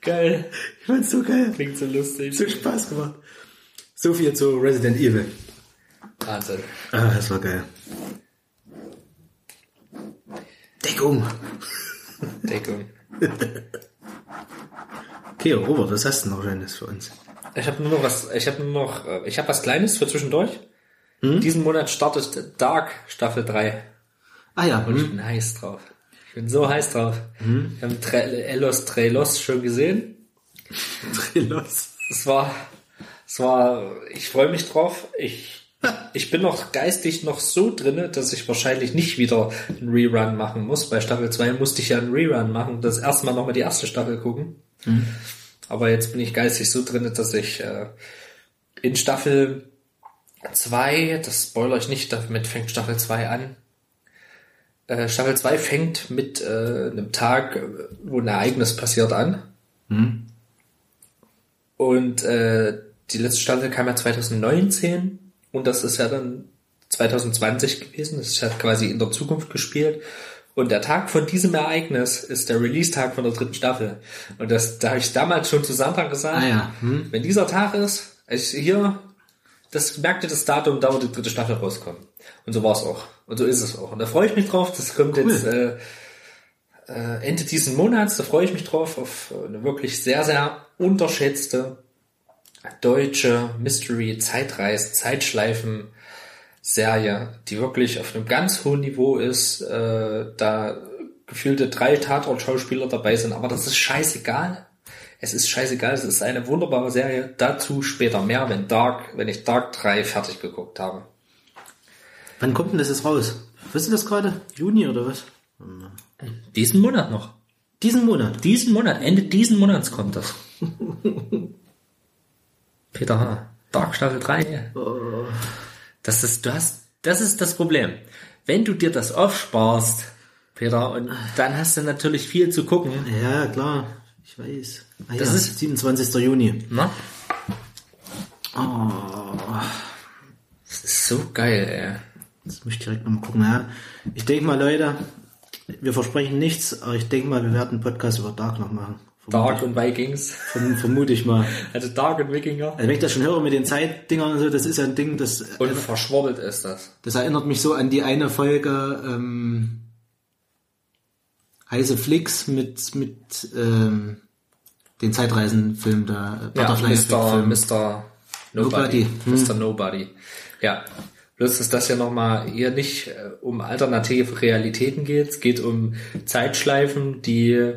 Geil. Ich fand's so geil. Klingt so lustig. So Spaß gemacht. So viel zu Resident Evil. Wahnsinn. Ah, das war geil. Deckung. Deckung. Okay, Robert, was hast du noch Schönes für uns? Ich habe nur noch was, ich habe nur noch, äh, ich habe was Kleines für zwischendurch. Diesen Monat startet Dark Staffel 3. Ah ja, Und ich bin heiß drauf. Ich bin so heiß drauf. Wir haben Tre Elos Trelos schon gesehen. los. Es war, es war, ich freue mich drauf. Ich, ich bin noch geistig noch so drinne, dass ich wahrscheinlich nicht wieder einen Rerun machen muss. Bei Staffel 2 musste ich ja einen Rerun machen, das erste Mal nochmal die erste Staffel gucken. Aber jetzt bin ich geistig so drinne, dass ich äh, in Staffel 2, das spoiler ich nicht, damit fängt Staffel 2 an. Äh, Staffel 2 fängt mit äh, einem Tag, äh, wo ein Ereignis passiert an. Und äh, die letzte Staffel kam ja 2019 und das ist ja dann 2020 gewesen. Das ist ja quasi in der Zukunft gespielt. Und der Tag von diesem Ereignis ist der Release-Tag von der dritten Staffel. Und das, da habe ich damals schon zu Sandra gesagt, Ah ja, hm. wenn dieser Tag ist, also hier, das merkte das Datum, da wo die dritte Staffel rauskommt. Und so war es auch. Und so ist es auch. Und da freue ich mich drauf. Das kommt jetzt äh, äh, Ende diesen Monats. Da freue ich mich drauf auf eine wirklich sehr, sehr unterschätzte deutsche Mystery Zeitreis Zeitschleifen Serie, die wirklich auf einem ganz hohen Niveau ist. Äh, da gefühlte drei Tatort-Schauspieler dabei sind, aber das ist scheißegal. Es ist scheißegal, es ist eine wunderbare Serie. Dazu später mehr, wenn Dark, wenn ich Dark 3 fertig geguckt habe. Wann kommt denn das jetzt raus? Wisst ihr das gerade? Juni oder was? Diesen Monat noch. Diesen Monat. Diesen Monat, Ende diesen Monats kommt das. Peter H. Dark Staffel 3. Das ist, du hast, das ist das Problem. Wenn du dir das aufsparst, Peter, und dann hast du natürlich viel zu gucken. Ja, klar. Ich weiß. Ah, Das ja, ist- 27. Juni. Na? Oh, Das ist so geil, ey. Jetzt muss ich direkt nochmal gucken. Ja, ich denke mal, Leute, wir versprechen nichts, aber ich denke mal, wir werden einen Podcast über Dark noch machen. Dark und Vikings. Verm vermute ich mal. Also Dark und Wikinger. Also wenn ich das schon höre mit den Zeitdingern und so, das ist ja ein Ding, das, Und verschwobbelt ist das. das erinnert mich so an die eine Folge ähm, Heiße Flicks mit, mit ähm, den Zeitreisenfilm der äh, Ja. Mr. Mr. Nobody. Nobody. Hm. Mr. Nobody. Ja. Bloß, dass das ja nochmal hier nicht äh, um alternative Realitäten geht. Es geht um Zeitschleifen, die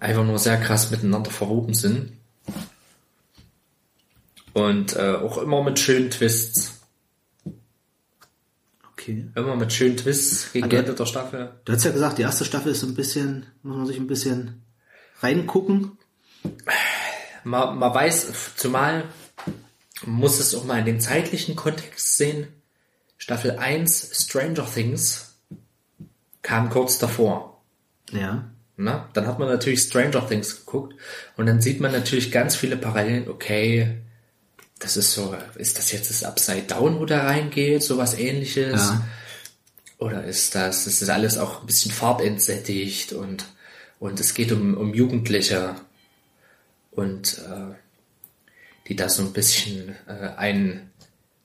einfach nur sehr krass miteinander verwoben sind. Und äh, auch immer mit schönen Twists. Okay. Immer mit schönen Twists gegen Ende der Staffel. Du hast ja gesagt, die erste Staffel ist so ein bisschen, muss man sich ein bisschen reingucken. Man, man weiß, zumal muss es auch mal in den zeitlichen Kontext sehen. Staffel 1 Stranger Things kam kurz davor. Ja. Ne? Dann hat man natürlich Stranger Things geguckt und dann sieht man natürlich ganz viele Parallelen. Okay, das ist so, ist das jetzt das Upside Down, wo da reingeht, sowas ähnliches? Ja. Oder ist das, das ist alles auch ein bisschen farbentsättigt und, und es geht um, um Jugendliche und äh, die da so ein bisschen äh, ein,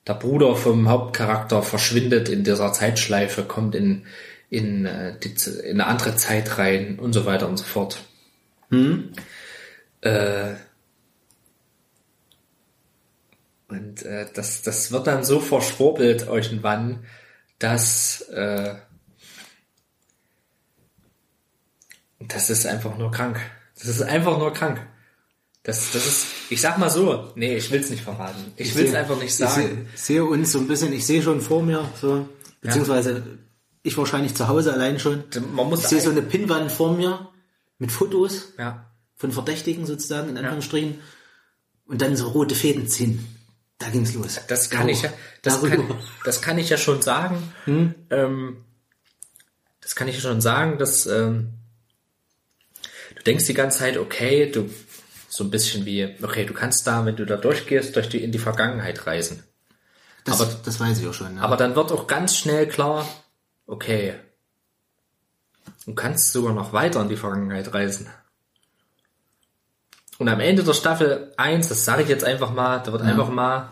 der Bruder vom Hauptcharakter verschwindet in dieser Zeitschleife, kommt in, in, äh, die, in eine andere Zeit rein und so weiter und so fort. Äh, und äh, das, das wird dann so verschwurbelt irgendwann, dass äh, das ist einfach nur krank. Das ist einfach nur krank. Das, das ist, ich sag mal so, nee, ich will's nicht verraten. Ich, will's sehe- einfach nicht Ich sagen. sehe, sehe uns so ein bisschen, ich sehe schon vor mir, so, beziehungsweise ich wahrscheinlich zu Hause allein schon. Man muss Ich sehe so ein- eine Pinnwand vor mir mit Fotos Ja, von Verdächtigen sozusagen, in Anführungsstrichen, und dann so rote Fäden ziehen. Da ging's los. das kann ich ja, das Darüber. kann, das kann ich ja schon sagen. Ähm, das kann ich ja schon sagen, dass ähm, du denkst die ganze Zeit, okay, du so ein bisschen wie, okay, du kannst da, wenn du da durchgehst, durch die in die Vergangenheit reisen. Das, aber- das weiß ich auch schon. Ja. Aber dann wird auch ganz schnell klar, okay, du kannst sogar noch weiter in die Vergangenheit reisen. Und am Ende der Staffel 1, das sage ich jetzt einfach mal, da wird einfach mal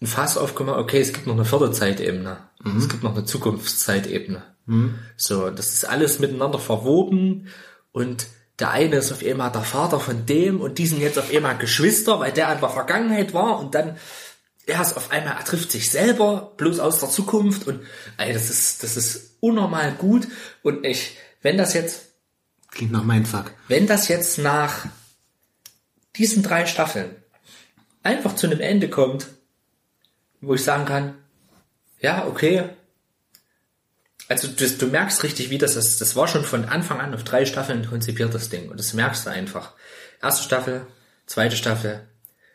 ein Fass aufgemacht, okay, es gibt noch eine Förderzeitebene. Es gibt noch eine Zukunftszeitebene. So, das ist alles miteinander verwoben und der eine ist auf einmal der Vater von dem und die sind jetzt auf einmal Geschwister, weil der in der Vergangenheit war und dann er ist auf einmal, er trifft sich selber, bloß aus der Zukunft und ey, das ist, das ist unnormal gut und ich, wenn das jetzt Klingt nach Mindfuck. wenn das jetzt nach diesen drei Staffeln einfach zu einem Ende kommt, wo ich sagen kann, ja, okay. Also du, du merkst richtig, wie das ist. Das war schon von Anfang an auf drei Staffeln konzipiert, das Ding. Und das merkst du einfach. Erste Staffel, zweite Staffel.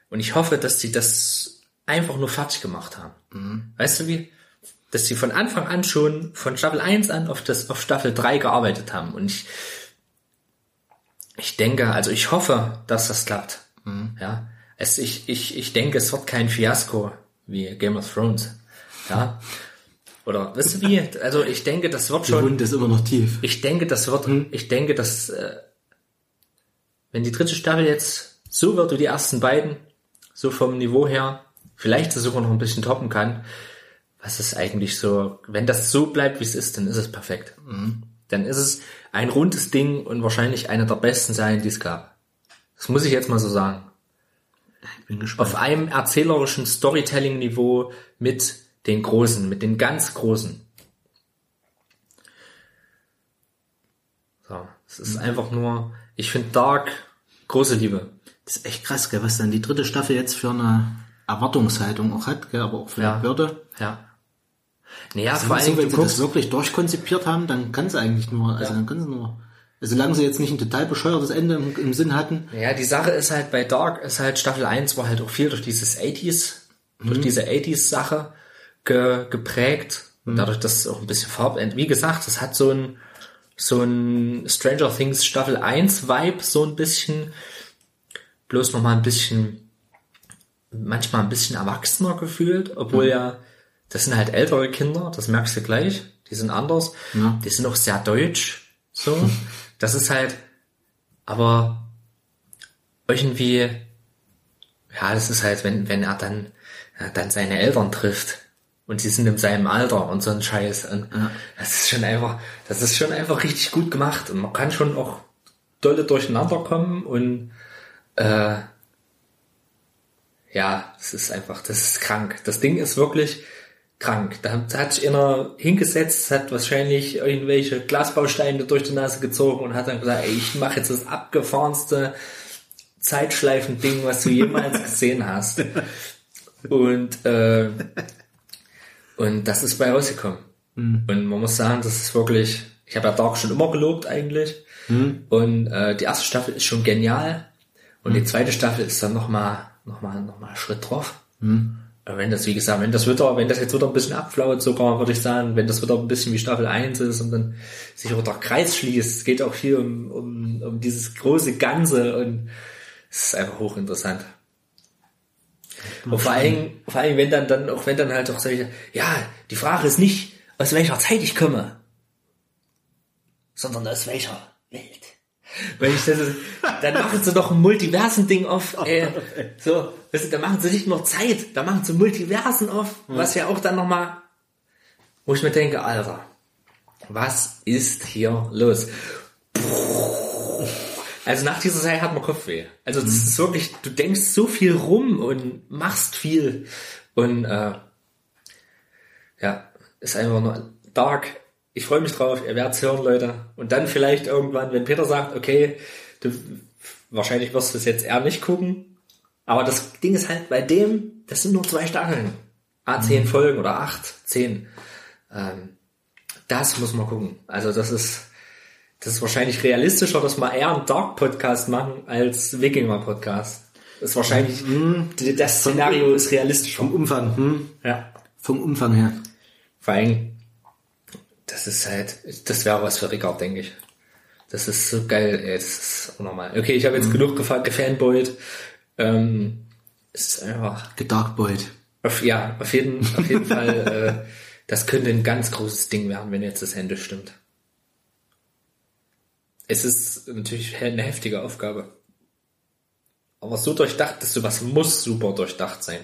Und ich hoffe, dass sie das einfach nur fertig gemacht haben. Weißt du wie? Dass sie von Anfang an schon, von Staffel 1 an auf, das, auf Staffel 3 gearbeitet haben. Und ich, ich denke, also ich hoffe, dass das klappt. Ja. Es, ich, ich, ich denke, es wird kein Fiasko wie Game of Thrones. Ja. Oder wisst ihr wie? Also ich denke, das wird schon. Wunde ist immer noch tief. Ich denke, das wird. Ich denke, dass äh, wenn die dritte Staffel jetzt so wird wie die ersten beiden, so vom Niveau her, vielleicht sogar noch ein bisschen toppen kann, was ist eigentlich so, wenn das so bleibt, wie es ist, dann ist es perfekt. Dann ist es ein rundes Ding und wahrscheinlich eine der besten Serien, die es gab. Das muss ich jetzt mal so sagen. Ich bin gespannt. Auf einem erzählerischen Storytelling-Niveau mit den Großen, mit den ganz Großen. So, es ist einfach nur, ich finde Dark große Liebe. Das ist echt krass, gell, was dann die dritte Staffel jetzt für eine Erwartungshaltung auch hat, gell, aber auch für Ja. die Hürde. Ja. Naja, Also vor so, allem, wenn du sie das wirklich durchkonzipiert haben, dann kann es eigentlich nur, also dann kann es nur, also solange sie jetzt nicht ein total bescheuertes Ende im, im Sinn hatten, ja, die Sache ist halt bei Dark, ist halt Staffel 1 war halt auch viel durch dieses 80s, durch diese 80s Sache ge, geprägt. Und dadurch, dass es auch ein bisschen Farb, wie gesagt, es hat so ein, so ein Stranger Things Staffel 1 Vibe, so ein bisschen, bloß noch mal ein bisschen, manchmal ein bisschen erwachsener gefühlt, obwohl ja, das sind halt ältere Kinder, das merkst du gleich, die sind anders, Ja. die sind auch sehr deutsch, so, das ist halt, aber irgendwie, ja, das ist halt, wenn, wenn er dann, ja, dann seine Eltern trifft und sie sind in seinem Alter und so ein Scheiß. Und Das ist schon einfach, das ist schon einfach richtig gut gemacht und man kann schon auch dolle durcheinander kommen und äh, ja, es ist einfach, das ist krank. Das Ding ist wirklich krank. Da hat sich einer hingesetzt, hat wahrscheinlich irgendwelche Glasbausteine durch die Nase gezogen und hat dann gesagt, ey, ich mache jetzt das abgefahrenste Zeitschleifen-Ding, was du jemals gesehen hast. Und, äh, und das ist bei rausgekommen. Und man muss sagen, das ist wirklich, ich habe ja Dark schon immer gelobt eigentlich. Und äh, die erste Staffel ist schon genial. Und die zweite Staffel ist dann nochmal noch mal, noch mal Schritt drauf. Aber Wenn das, wie gesagt, wenn das wieder, wenn das jetzt wieder ein bisschen abflaut sogar, würde ich sagen, wenn das wieder ein bisschen wie Staffel 1 ist und dann sich auch der Kreis schließt, es geht auch hier um, um, um dieses große Ganze und es ist einfach hochinteressant. Und vor allem, vor allem, wenn dann, dann, auch wenn dann halt auch solche, ja, die Frage ist nicht, aus welcher Zeit ich komme, sondern aus welcher Welt. Weil ich das, dann machen sie doch ein Multiversen-Ding auf, äh, so, weißt du, da machen sie nicht nur Zeit, da machen sie Multiversen auf, was ja auch dann nochmal, wo ich mir denke, Alter, was ist hier los? Also nach dieser Zeit hat man Kopfweh. Also das ist wirklich, du denkst so viel rum und machst viel und äh, ja, ist einfach nur dark. Ich freue mich drauf, ihr werdet's hören, Leute. Und dann vielleicht irgendwann, wenn Peter sagt, okay, du wahrscheinlich wirst du es jetzt eher nicht gucken, aber das Ding ist halt bei dem, das sind nur zwei Staffeln. Ah, zehn Folgen oder acht, zehn. Ähm, das muss man gucken. Also das ist, das ist wahrscheinlich realistischer, dass wir eher einen Dark-Podcast machen als Wikinger-Podcast. Das ist wahrscheinlich, das Szenario ist realistischer. vom Umfang, hm? Ja. vom Umfang her. Vor allem, das ist halt, das wäre was für Rickard, denke ich. Das ist so geil, ey, das ist unnormal. Okay, ich habe jetzt genug gefa- gefanboyt. Ähm, es ist einfach, Gedarkboyd. auf, ja, auf jeden, auf jeden Fall, äh, das könnte ein ganz großes Ding werden, wenn jetzt das Ende stimmt. Es ist natürlich eine heftige Aufgabe. Aber so durchdacht, dass sowas muss super durchdacht sein.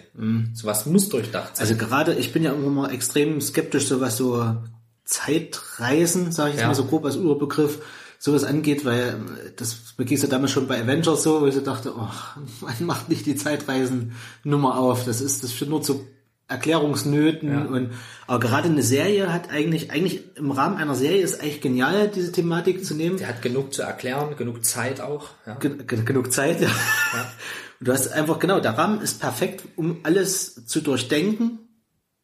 Sowas muss durchdacht sein. Also gerade, ich bin ja irgendwann mal extrem skeptisch, so was so Zeitreisen, sage ich jetzt Ja. mal so grob als Überbegriff, sowas angeht, weil äh, das ging ja damals schon bei Avengers so, wo ich so dachte, oh, man macht nicht die Zeitreisen-Nummer auf. Das ist, das führt nur zu Erklärungsnöten Ja. und aber gerade eine Serie hat eigentlich, eigentlich im Rahmen einer Serie ist eigentlich genial, diese Thematik zu nehmen. Der hat genug zu erklären, genug Zeit auch. Ja. Gen gen genug Zeit, ja. Und du hast einfach, genau, der Rahmen ist perfekt, um alles zu durchdenken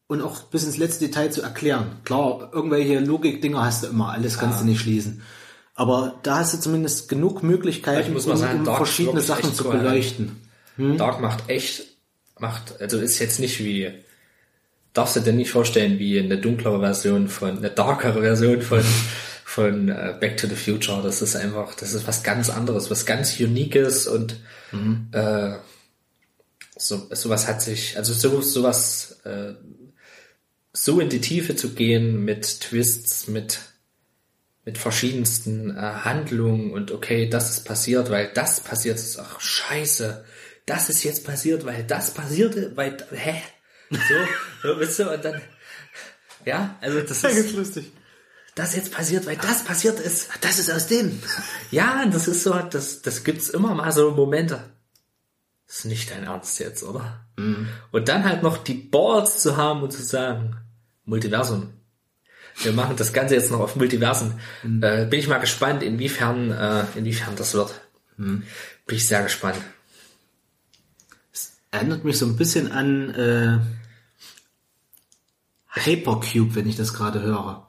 und auch bis ins letzte Detail zu erklären. Klar, irgendwelche Logik-Dinger hast du immer, alles kannst du nicht schließen. Aber da hast du zumindest genug Möglichkeiten, Ich muss um, sagen, um verschiedene Sachen zu beleuchten. Dark macht echt, macht, also ist jetzt nicht wie, darfst du dir nicht vorstellen, wie eine dunklere Version von, eine darkere Version von, von äh, Back to the Future. Das ist einfach, das ist was ganz anderes, was ganz Uniques und äh, so, sowas hat sich, also so, sowas, äh, so in die Tiefe zu gehen mit Twists, mit mit verschiedensten äh, Handlungen und okay, das ist passiert, weil das passiert ist. Ach, scheiße. Das ist jetzt passiert, weil das passierte, weil, hä? So, so wisst ihr, und dann, ja, also das ist, lustig. das jetzt passiert, weil das passiert ist. Das ist aus dem. Ja, das ist so, das, das gibt's immer mal so Momente. Das ist nicht dein Ernst jetzt, oder? Und dann halt noch die Balls zu haben und zu sagen, Multiversum. Wir machen das Ganze jetzt noch auf Multiversen. Äh, bin ich mal gespannt, inwiefern, äh, inwiefern das wird. Bin ich sehr gespannt. Erinnert mich so ein bisschen an äh, Hypercube, wenn ich das gerade höre.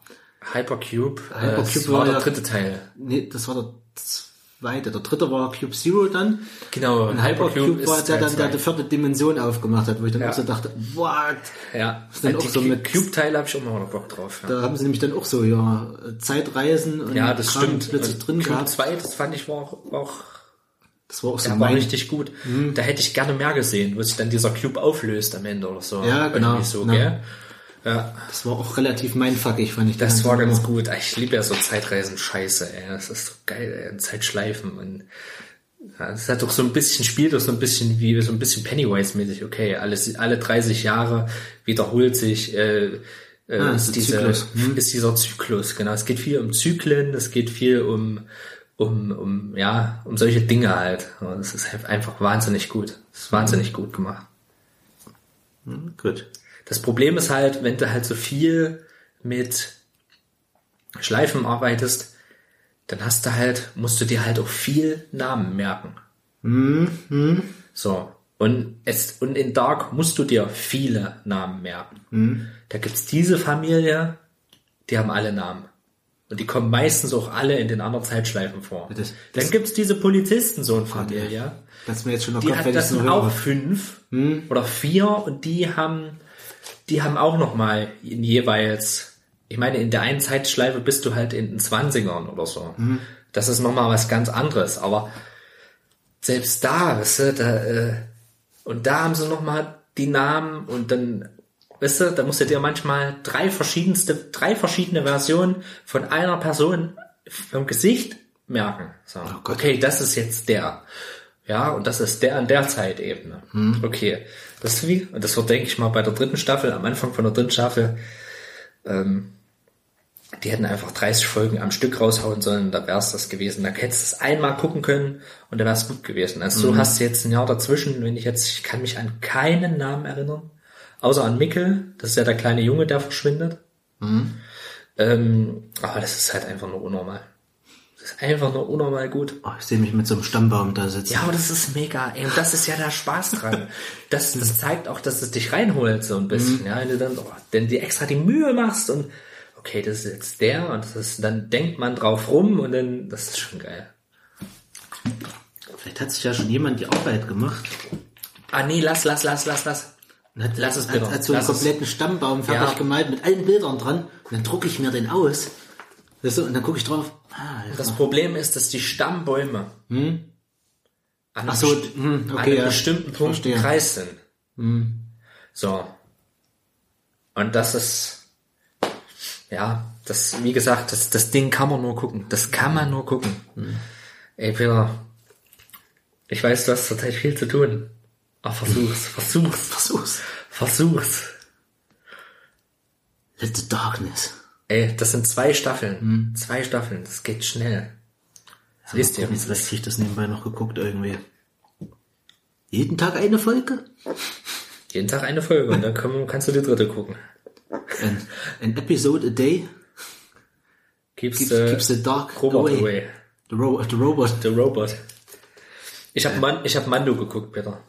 Hypercube, äh, Hypercube das war war der dritte Teil. Nee, das war der zweite. Der dritte war Cube Zero dann. Genau, Und Hypercube war der dann, der die vierte Dimension aufgemacht hat, wo ich dann Ja. auch so dachte, what? Ja, dann äh, auch die so mit- Cube-Teile habe ich auch immer noch Bock drauf. Ja, Da haben sie nämlich dann auch so, ja, Zeitreisen und ja das Kram stimmt. plötzlich Und drin Cube gehabt. 2, das fand ich war auch, auch Das war auch so der war richtig gut. Da hätte ich gerne mehr gesehen, wo sich dann dieser Cube auflöst am Ende oder so. Ja, genau, so, genau. gell? Ja, das war auch relativ mindfuckig, fand ich. das war ganz gut. Ich liebe ja so Zeitreisen-Scheiße, ey. Das ist so geil, ey. Zeitschleifen und ja, das hat doch so ein bisschen, spielt doch so ein bisschen wie so ein bisschen Pennywise-mäßig. Okay, alles, alle 30 Jahre wiederholt sich äh, äh, Ah, ist, diese, Zyklus. ist dieser Zyklus. Genau, es geht viel um Zyklen, es geht viel um um, um ja um solche Dinge halt. Und das ist halt einfach wahnsinnig gut. Das ist wahnsinnig gut gemacht. Gut. Das Problem ist halt, wenn du halt so viel mit Schleifen arbeitest, dann hast du halt, musst du dir halt auch viel Namen merken. So. Und es, und in Dark musst du dir viele Namen merken. Da gibt's diese Familie, die haben alle Namen. Und die kommen meistens auch alle in den anderen Zeitschleifen vor. Das- dann gibt's diese Polizistensohn-Familie. Das ist mir jetzt schon noch Die Kopf, hat, das so sind höre. auch fünf oder vier und die haben, die haben auch noch mal in jeweils, ich meine, in der einen Zeitschleife bist du halt in den Zwanzigern oder so. Das ist noch mal was ganz anderes, aber selbst da, weißt du, da, äh, und da haben sie noch mal die Namen und dann, weißt du, da musst du dir manchmal drei verschiedenste, drei verschiedene Versionen von einer Person vom Gesicht merken. So. Gott. okay, das ist jetzt der. Ja, und das ist der an der Zeitebene. Okay. Das ist wie, und das wird, denke ich mal, bei der dritten Staffel, am Anfang von der dritten Staffel, ähm, die hätten einfach 30 Folgen am Stück raushauen sollen, da wär's das gewesen. Da hättest du es einmal gucken können und dann wär's gut gewesen. Also so hast du jetzt ein Jahr dazwischen, wenn ich jetzt, ich kann mich an keinen Namen erinnern, außer an Mickel, das ist ja der kleine Junge, der verschwindet. Ähm, aber das ist halt einfach nur unnormal. Das ist einfach nur unnormal gut. Oh, ich sehe mich mit so einem Stammbaum da sitzen. Ja, aber das ist mega. Ey, und das ist ja der Spaß dran. Das, das zeigt auch, dass es dich reinholt so ein bisschen. Ja, wenn du dann, oh, denn dir extra die Mühe machst und okay, das ist jetzt der und das ist, dann denkt man drauf rum und dann, das ist schon geil. Vielleicht hat sich ja schon jemand die Arbeit gemacht. Ah nee, lass, lass, lass, lass, lass. Und hat, Lass es hat, bitte. hat so einen Lass es. kompletten Stammbaum fertig Ja. gemalt mit allen Bildern dran. Und dann drucke ich mir den aus. Weißt du, und dann gucke ich drauf. Ah, Das Problem ist, dass die Stammbäume an einem, Ach so, hm, an okay, einem ja. bestimmten Punkt im. Kreis sind. So. Und das ist, ja, das, wie gesagt, das, das Ding kann man nur gucken. Das kann man nur gucken. Ey, Peter, ich weiß, du hast zurzeit viel zu tun. Aber versuch's, versuch's, Versuch's. versuch's. Let the darkness. Ey, das sind zwei Staffeln. Zwei Staffeln, das geht schnell. Das wisst ihr. Gucken, Vielleicht krieg ich das nebenbei noch geguckt irgendwie. Jeden Tag eine Folge? Jeden Tag eine Folge und dann komm, kannst du die dritte gucken. An, an episode a day Keeps, keeps, äh, keeps the dark Robot away. away. The, ro the robot. The Robot. Ich habe Man, ich hab Mando geguckt, Peter.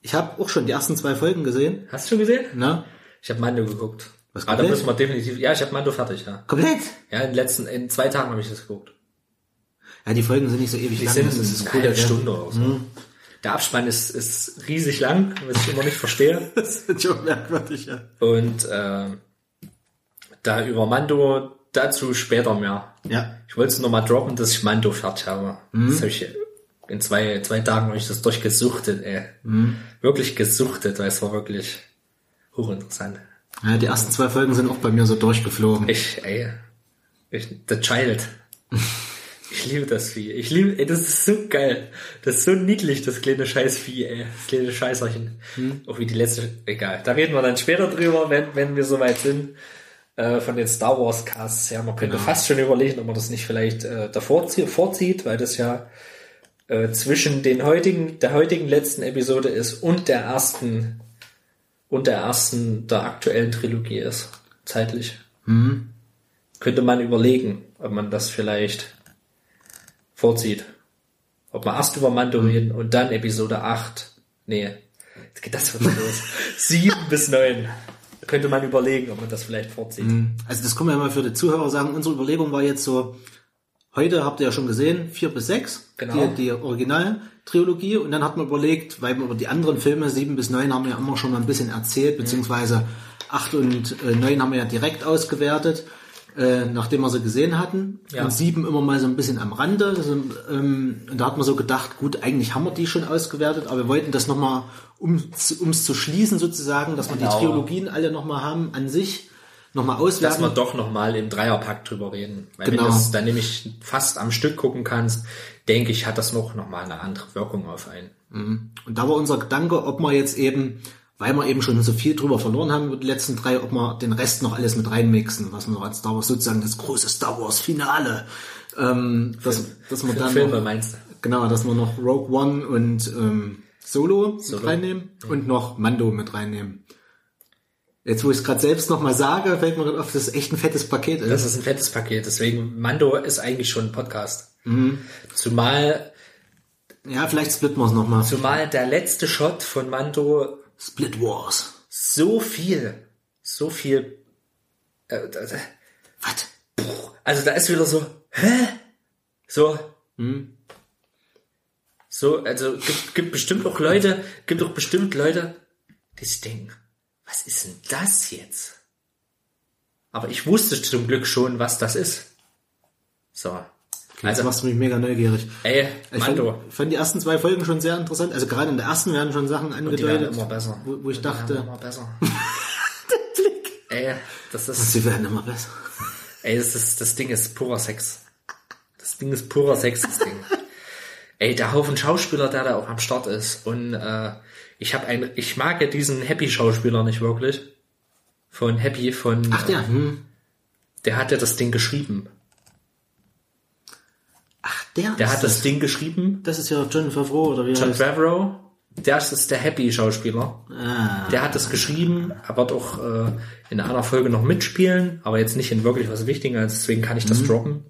Ich habe auch schon die ersten zwei Folgen gesehen. Hast du schon gesehen? Na? Ich habe Mando geguckt. Was, ah, da müssen wir definitiv. Ja, ich habe Mando fertig, ja. Komplett? Ja, in den letzten, in zwei Tagen habe ich das geguckt. Ja, die Folgen sind nicht so ewig Die lang. sind das ist eine cool. halbe. Stunde oder so. Der Abspann ist, ist riesig lang, was ich immer nicht verstehe. Das ist schon merkwürdig, ja. Und äh, da über Mando dazu später mehr. Ja. Ich wollte es nur mal droppen, dass ich Mando fertig habe. Das hab ich, in zwei, zwei Tagen habe ich das durchgesuchtet, ey. Wirklich gesuchtet, weil es war wirklich hochinteressant. Ja, die ersten zwei Folgen sind auch bei mir so durchgeflogen. Ich, ey, ich, The Child. Ich liebe das Vieh. Ich liebe, ey, das ist so geil. Das ist so niedlich, das kleine Scheißvieh, ey. Das kleine Scheißerchen. Auch wie die letzte, egal. Da reden wir dann später drüber, wenn, wenn wir soweit sind. Äh, von den Star Wars Casts. Ja, man könnte fast schon überlegen, ob man das nicht vielleicht äh, davor zie- vorzieht, weil das ja äh, zwischen den heutigen, der heutigen letzten Episode ist und der ersten und der ersten der aktuellen Trilogie ist. Zeitlich. Könnte man überlegen, ob man das vielleicht vorzieht. Ob man erst über Mando reden und dann Episode 8. Nee. Jetzt geht das wieder los. 7 bis 9. Könnte man überlegen, ob man das vielleicht vorzieht. Also das können wir ja mal für die Zuhörer sagen. Unsere Überlegung war jetzt so, heute habt ihr ja schon gesehen, vier bis sechs, Genau. die, die Originaltrilogie. Und dann hat man überlegt, weil wir über die anderen Filme, sieben bis neun, haben wir ja immer schon mal ein bisschen erzählt, beziehungsweise acht und äh, neun haben wir ja direkt ausgewertet, äh, nachdem wir sie gesehen hatten. Ja. Und sieben immer mal so ein bisschen am Rande. Also, ähm, und da hat man so gedacht, gut, eigentlich haben wir die schon ausgewertet, aber wir wollten das nochmal, um es zu schließen sozusagen, dass wir die Genau. Trilogien alle nochmal haben an sich, nochmal auswerten. Dass wir doch nochmal im Dreierpack drüber reden. Weil Genau. wenn du dann nämlich fast am Stück gucken kannst, denke ich, hat das noch nochmal eine andere Wirkung auf einen. Und da war unser Gedanke, ob wir jetzt eben, weil wir eben schon so viel drüber verloren haben über die letzten drei, ob wir den Rest noch alles mit reinmixen, was noch als Star Wars sozusagen das große Star Wars Finale, ähm, dass, dass wir dann Filme noch, meinst du? genau, dass wir noch Rogue One und ähm, Solo, Solo. mit reinnehmen und noch Mando mit reinnehmen. Jetzt, wo ich es gerade selbst nochmal sage, fällt mir gerade auf, dass es echt ein fettes Paket ist. Das ist ein fettes Paket, deswegen Mando ist eigentlich schon ein Podcast. Zumal, ja, vielleicht splitten wir es nochmal. zumal der letzte Shot von Mando Split Wars. so viel, so viel, äh, äh, Was? also da ist wieder so, hä? So, so, also gibt, gibt bestimmt auch Leute, gibt auch bestimmt Leute, die sich denken, was ist denn das jetzt? Aber ich wusste zum Glück schon, was das ist. So. Jetzt Also, machst du mich mega neugierig. ey, Ich fand, Mando. fand die ersten zwei Folgen schon sehr interessant. Also gerade in der ersten werden schon Sachen Die werden angedeutet, immer besser. wo, wo ich Die werden dachte, immer besser. Ey, das ist, sie werden immer besser. ey, das ist, das Ding ist purer Sex. Das Ding ist purer Sex, das Ding. ey, der Haufen Schauspieler, der da auch am Start ist. Und, äh, ich habe ein, ich mag ja diesen Happy-Schauspieler nicht wirklich. Von Happy, von, Ach der, hm. der hat ja das Ding geschrieben. Ach der, Der hat das Ding geschrieben. Das ist ja John Favreau oder wie John heißt Favreau. Der ist der Happy-Schauspieler. ah, Der hat es geschrieben, er wird auch äh, in einer Folge noch mitspielen, aber jetzt nicht in wirklich was Wichtiges, deswegen kann ich Mhm. das droppen.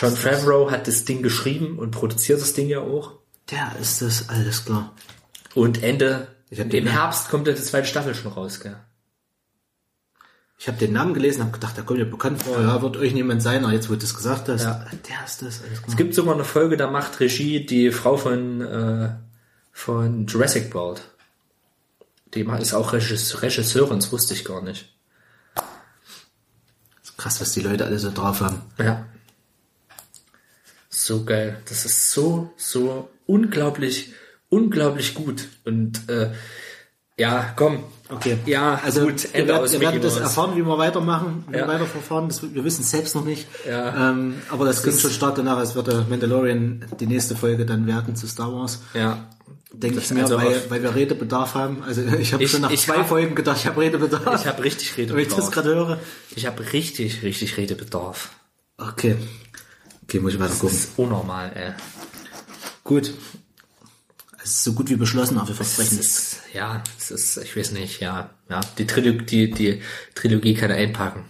John Favreau hat das Ding geschrieben und produziert das Ding ja auch. Der ist das, alles klar. Und Ende, im Herbst kommt ja die zweite Staffel schon raus, gell? Ich habe den Namen gelesen, habe gedacht, der kommt ja bekannt vor. Ja, wird euch niemand sein, aber jetzt, wo du das gesagt hast, Ja. der ist das, alles Es klar. gibt sogar eine Folge, da macht Regie die Frau von, äh, von Jurassic World. Die ist auch Regisse- Regisseurin, das wusste ich gar nicht. Krass, was die Leute alle so drauf haben. Ja. So geil. Das ist so, so unglaublich, unglaublich gut. Und äh, ja, komm. Okay. Ja, Also gut, Ende werdet, aus ihr werdet Mickey das erfahren, wie wir weitermachen, wie Ja. wir weiterverfahren. Das, wir wissen es selbst noch nicht. Ja. Ähm, aber das klingt ist- schon stark danach, als wird der Mandalorian die nächste Folge dann werden zu Star Wars. Ja. Denke Das ich mir, also weil, weil wir Redebedarf haben. Also ich habe schon nach zwei hab- Folgen gedacht, ich habe Redebedarf. Ich habe richtig Wenn ich das Redebedarf. gerade höre. Ich habe richtig, richtig Redebedarf. Okay. Okay, muss ich Das gucken. ist unnormal, ey. Gut. Es ist so gut wie beschlossen, aber wir Es versprechen ist, ja, es ist, ich weiß nicht, ja, ja, die Trilogie, die, die Trilogie kann einpacken.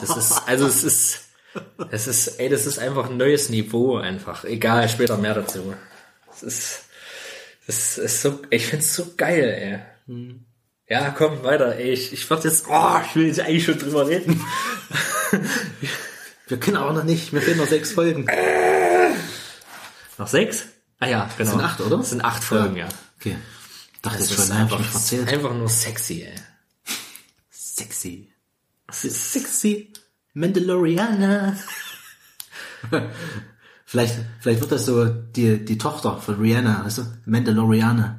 Das ist, also es ist, es ist, ey, das ist einfach ein neues Niveau einfach. Egal, später mehr dazu. Es ist, es ist so, ich find's so geil, ey. Ja, komm, weiter, ey, ich, ich werd jetzt, oh, ich will jetzt eigentlich schon drüber reden. Wir können auch noch nicht, mir fehlen noch sechs Folgen. Noch sechs? Ah ja, genau. sind acht, oder? Das sind acht Folgen, ja. Okay. Dachte Das jetzt ist schon, einfach, mich verzählt. einfach nur sexy, ey. Sexy. Sexy. Mandalorianer. vielleicht, vielleicht wird das so die, die Tochter von Rihanna, weißt du? Mandalorianer.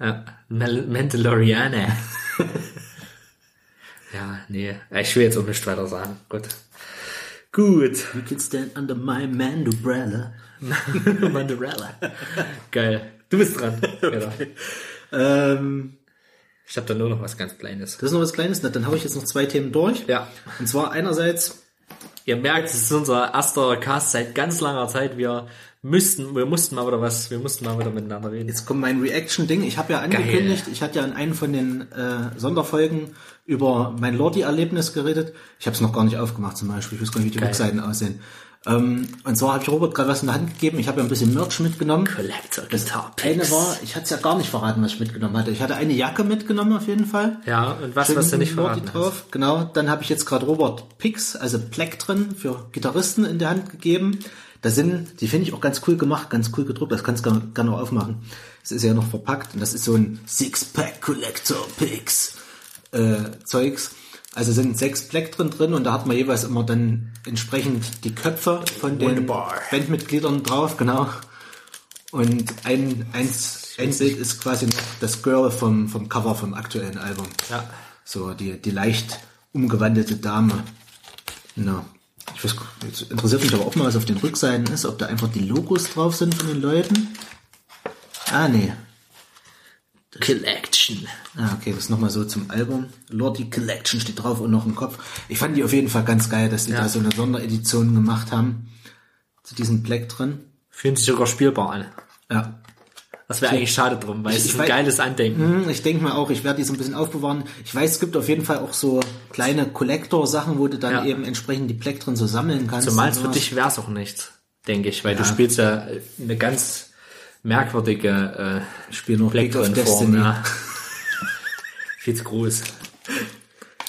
Ja, Mandalorianer. ja, nee, ich will jetzt auch nicht weiter sagen. Gut. Gut. You can stand under my Mandumbrella. Mandalorianer. Geil. Du bist dran. Genau. Ähm, Ich habe da nur noch was ganz Kleines. das ist noch was Kleines, na, dann habe ich jetzt noch zwei Themen durch. Ja. Und zwar einerseits Ihr merkt, es ist unser erster Cast seit ganz langer Zeit. Wir müssten, wir mussten mal wieder was, wir mussten mal wieder miteinander reden. Jetzt kommt mein Reaction-Ding. Ich habe ja angekündigt, ich hatte ja in einem von den äh, Sonderfolgen über mein Lordi-Erlebnis geredet. Ich habe es noch gar nicht aufgemacht zum Beispiel. Ich weiß gar nicht, wie die Geil. Rückseiten aussehen. Ähm, und zwar habe ich Robert gerade was in der Hand gegeben. Ich habe ja ein bisschen Merch mitgenommen. Collector Guitar Eine Picks. war, ich hatte es ja gar nicht verraten, was ich mitgenommen hatte. Ich hatte eine Jacke mitgenommen auf jeden Fall. Ja, und was, Schön was du nicht verraten drauf. Genau. Dann habe ich jetzt gerade Robert Picks, also Plektren für Gitarristen in der Hand gegeben. Da sind, die finde ich auch ganz cool gemacht, ganz cool gedruckt. Das kannst du gerne, gerne aufmachen. Es ist ja noch verpackt und das ist so ein Six-Pack Collector Picks äh, Zeugs. Also sind sechs Plektren drin und da hat man jeweils immer dann entsprechend die Köpfe von den. Bandmitgliedern drauf, genau. Und ein, eins, ein Bild ist quasi noch das Girl vom, vom Cover vom aktuellen Album. Ja. So, die, die leicht umgewandelte Dame. Na. Ich weiß, jetzt interessiert mich aber auch mal, was auf den Rückseiten ist, ob da einfach die Logos drauf sind von den Leuten. Ah, nee. Collection. Ah, okay, das ist nochmal so zum Album. Lordi Collection steht drauf und noch im Kopf. Ich fand die auf jeden Fall ganz geil, dass die Ja. da so eine Sonderedition gemacht haben. Zu diesem Black drin. Fühlen sich sogar spielbar an. Ja. Das wäre eigentlich schade drum, weil es ich ist ein weiß- geiles Andenken. Hm, Ich denke mal auch, ich werde die so ein bisschen aufbewahren. Ich weiß, es gibt auf jeden Fall auch so kleine Collector-Sachen, wo du dann Ja. eben entsprechend die drin so sammeln kannst. Zumal es für dich wär's auch nichts, denke ich, weil du spielst ja eine ganz merkwürdige äh, Spiel noch Destiny. ja. Viel zu groß.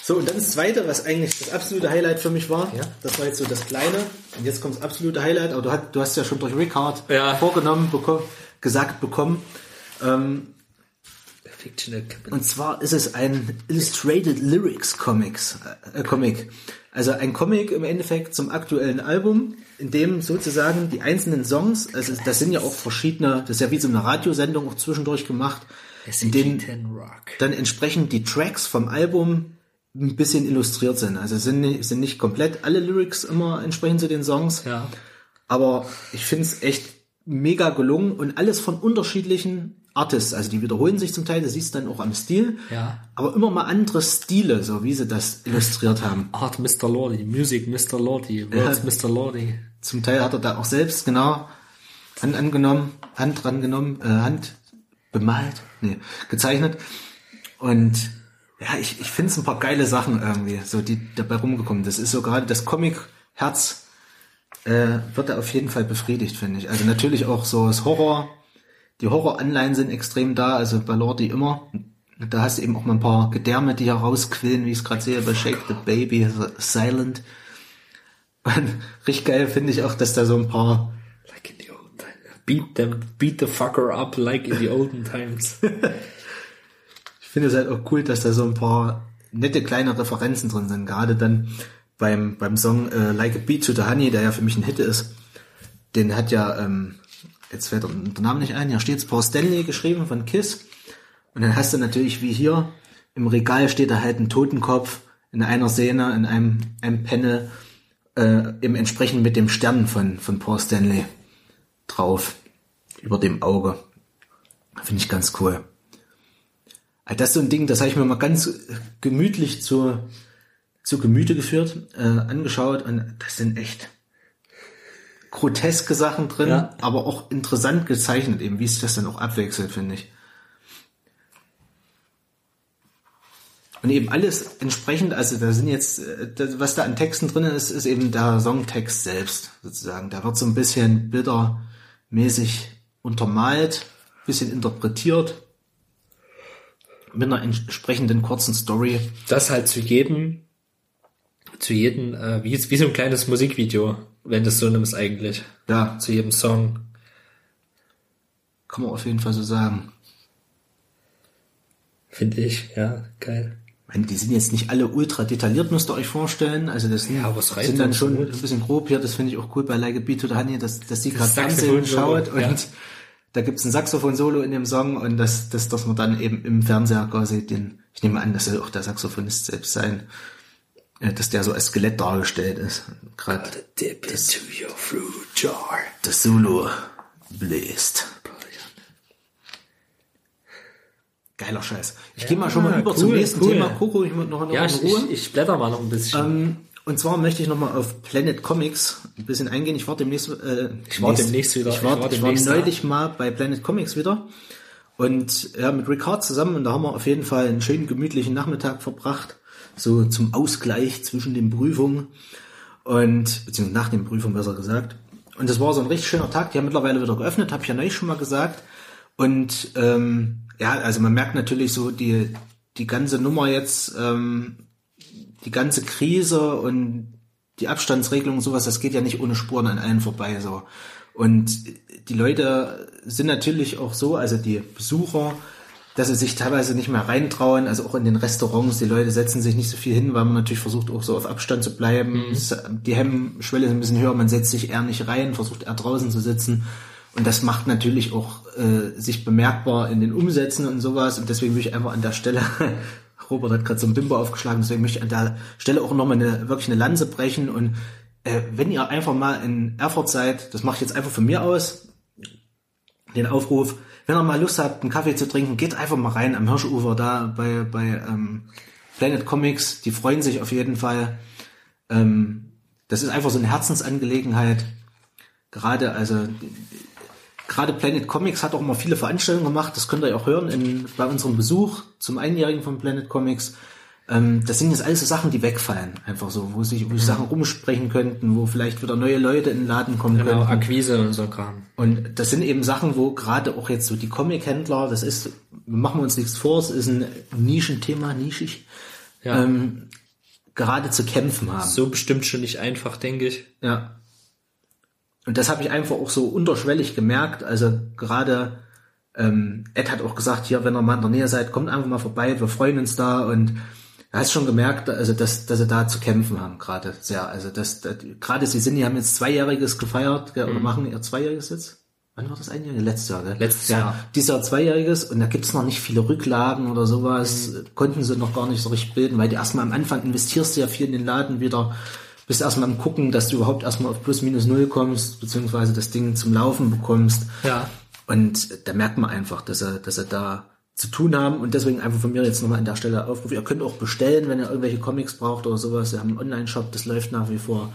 So, und dann das zweite, was eigentlich das absolute Highlight für mich war. Ja. Das war jetzt so das kleine. Und jetzt kommt das absolute Highlight. Aber du, hast, du hast ja schon durch Rickard Ja. vorgenommen, beko gesagt bekommen. Ähm, Fictional und zwar ist es ein Illustrated Lyrics Comics, äh, Comic. Also ein Comic im Endeffekt zum aktuellen Album, in dem sozusagen die einzelnen Songs, also das sind ja auch verschiedene, das ist ja wie so eine Radiosendung auch zwischendurch gemacht, in denen SCG-10 Rock. dann entsprechend die Tracks vom Album ein bisschen illustriert sind. Also sind nicht, sind nicht komplett alle Lyrics immer entsprechend zu den Songs, Ja. aber ich finde es echt mega gelungen und alles von unterschiedlichen Artists. Also die wiederholen sich zum Teil, das siehst du dann auch am Stil, Ja. aber immer mal andere Stile, so wie sie das illustriert haben. Art Mr. Lordy, Music Mr. Lordy, Words Mr. Lordy. Zum Teil hat er da auch selbst genau Hand angenommen, Hand dran genommen, äh, Hand bemalt, nee, gezeichnet. Und ja, ich, ich finde es ein paar geile Sachen irgendwie, so die dabei rumgekommen. Das ist so gerade das Comic-Herz äh, wird da auf jeden Fall befriedigt, finde ich. Also natürlich auch so das Horror, die Horror-Anleihen sind extrem da, also bei Lordi immer. Da hast du eben auch mal ein paar Gedärme, die herausquillen, wie ich es gerade sehe, bei Shake the Baby, Silent. Und richtig geil finde ich auch, dass da so ein paar Like in the old times. Beat them, beat the fucker up like in the olden times. Ich finde es halt auch cool, dass da so ein paar nette kleine Referenzen drin sind. Gerade dann beim, beim Song äh, Like a Beat to the Honey, der ja für mich ein Hit ist. Den hat ja, ähm, jetzt fällt der Name nicht ein, ja steht's Paul Stanley geschrieben von Kiss. Und dann hast du natürlich wie hier, im Regal steht da halt ein Totenkopf in einer Szene, in einem, einem Panel, äh, eben entsprechend mit dem Stern von, von Paul Stanley drauf. Über dem Auge. Finde ich ganz cool. Also Das ist so ein Ding, das habe ich mir mal ganz gemütlich zu, zu Gemüte geführt, äh, angeschaut und das sind echt groteske Sachen drin, Ja. aber auch interessant gezeichnet, eben wie sich das dann auch abwechselt, finde ich. Und eben alles entsprechend, also da sind jetzt, äh, das, was da an Texten drin ist, ist eben der Songtext selbst, sozusagen. Da wird so ein bisschen bildermäßig untermalt, bisschen interpretiert, mit einer entsprechenden kurzen Story. Das halt zu jedem, zu jedem, äh, wie, wie so ein kleines Musikvideo, wenn das so nimmst eigentlich. Ja, Zu jedem Song. kann man auf jeden Fall so sagen. Finde ich, ja, geil. Meine, die sind jetzt nicht alle ultra detailliert, müsst ihr euch vorstellen. Also das sind, Ja, aber es reicht sind dann schon gut. ein bisschen grob hier. Das finde ich auch cool bei Like a Beat to the Honey, dass, dass die gerade Fernsehen schaut und ja. da gibt's ein Saxophon-Solo in dem Song und das, das, dass man dann eben im Fernseher quasi den, ich nehme an, das soll auch der Saxophonist selbst sein, dass der so als Skelett dargestellt ist. Gerade Dip into your fruit jar. das Solo bläst. Geiler Scheiß. Ich gehe mal schon mal über zum cool, nächsten cool. Thema. Coco, ich muss noch, noch Ja, in Ruhe. ich, ich blätter mal noch ein bisschen. Ähm, und zwar möchte ich nochmal auf Planet Comics ein bisschen eingehen. Ich war demnächst, äh, Ich war demnächst wieder. Ich war, Ich war ich war demnächst da. neulich mal bei Planet Comics wieder. Und ja, mit Ricard zusammen, und da haben wir auf jeden Fall einen schönen gemütlichen Nachmittag verbracht. So zum Ausgleich zwischen den Prüfungen. Und, beziehungsweise nach den Prüfungen besser gesagt. Und das war so ein richtig schöner Tag. Die haben mittlerweile wieder geöffnet, habe ich ja neulich schon mal gesagt. Und ähm, ja, also man merkt natürlich so die, die ganze Nummer jetzt, ähm, die ganze Krise und die Abstandsregelung und sowas, das geht ja nicht ohne Spuren an allen vorbei. so. Und die Leute sind natürlich auch so, also die Besucher, dass sie sich teilweise nicht mehr reintrauen, also auch in den Restaurants, die Leute setzen sich nicht so viel hin, weil man natürlich versucht auch so auf Abstand zu bleiben. Es- Die Hemmschwelle ist ein bisschen höher, man setzt sich eher nicht rein, versucht eher draußen zu sitzen. Und das macht natürlich auch äh, sich bemerkbar in den Umsätzen und sowas. Und deswegen will ich einfach an der Stelle, Robert hat gerade so ein Bimbo aufgeschlagen, deswegen möchte ich an der Stelle auch nochmal eine, wirklich eine Lanze brechen. Und äh, wenn ihr einfach mal in Erfurt seid, das mache ich jetzt einfach von mir aus, den Aufruf, wenn ihr mal Lust habt, einen Kaffee zu trinken, geht einfach mal rein am Hirschufer da bei, bei ähm, Planet Comics. Die freuen sich auf jeden Fall. Ähm, das ist einfach so eine Herzensangelegenheit. Gerade, also gerade Planet Comics hat auch immer viele Veranstaltungen gemacht. Das könnt ihr auch hören in, bei unserem Besuch zum Einjährigen von Planet Comics. Ähm, das sind jetzt alles so Sachen, die wegfallen. Einfach so, wo sich, wo sich Sachen rumsprechen könnten, wo vielleicht wieder neue Leute in den Laden kommen Genau, könnten. Akquise und so Kram. Und das sind eben Sachen, wo gerade auch jetzt so die Comic-Händler, das ist, machen wir uns nichts vor, es ist ein Nischenthema, nischig, Ja. ähm, gerade zu kämpfen haben. so bestimmt schon nicht einfach, denke ich. Ja. Und das habe ich einfach auch so unterschwellig gemerkt. Also gerade ähm, Ed hat auch gesagt, hier, wenn ihr mal in der Nähe seid, kommt einfach mal vorbei, wir freuen uns da und er hat schon gemerkt, also dass, dass sie da zu kämpfen haben gerade sehr. Also dass, dass gerade sie sind, die haben jetzt zweijähriges gefeiert gell, oder machen ihr zweijähriges jetzt. Wann war das einjährige? Letztes Jahr, gell? Letztes ja, Jahr. Dieses Jahr zweijähriges und da gibt's noch nicht viele Rücklagen oder sowas. Konnten sie noch gar nicht so richtig bilden, weil du erstmal am Anfang investierst du ja viel in den Laden wieder, bist erstmal am gucken, dass du überhaupt erstmal auf plus minus null kommst, beziehungsweise das Ding zum Laufen bekommst. Ja. Und da merkt man einfach, dass er, dass er da zu tun haben und deswegen einfach von mir jetzt nochmal an der Stelle Aufruf. Ihr könnt auch bestellen, wenn ihr irgendwelche Comics braucht oder sowas. Wir haben einen Online-Shop, das läuft nach wie vor.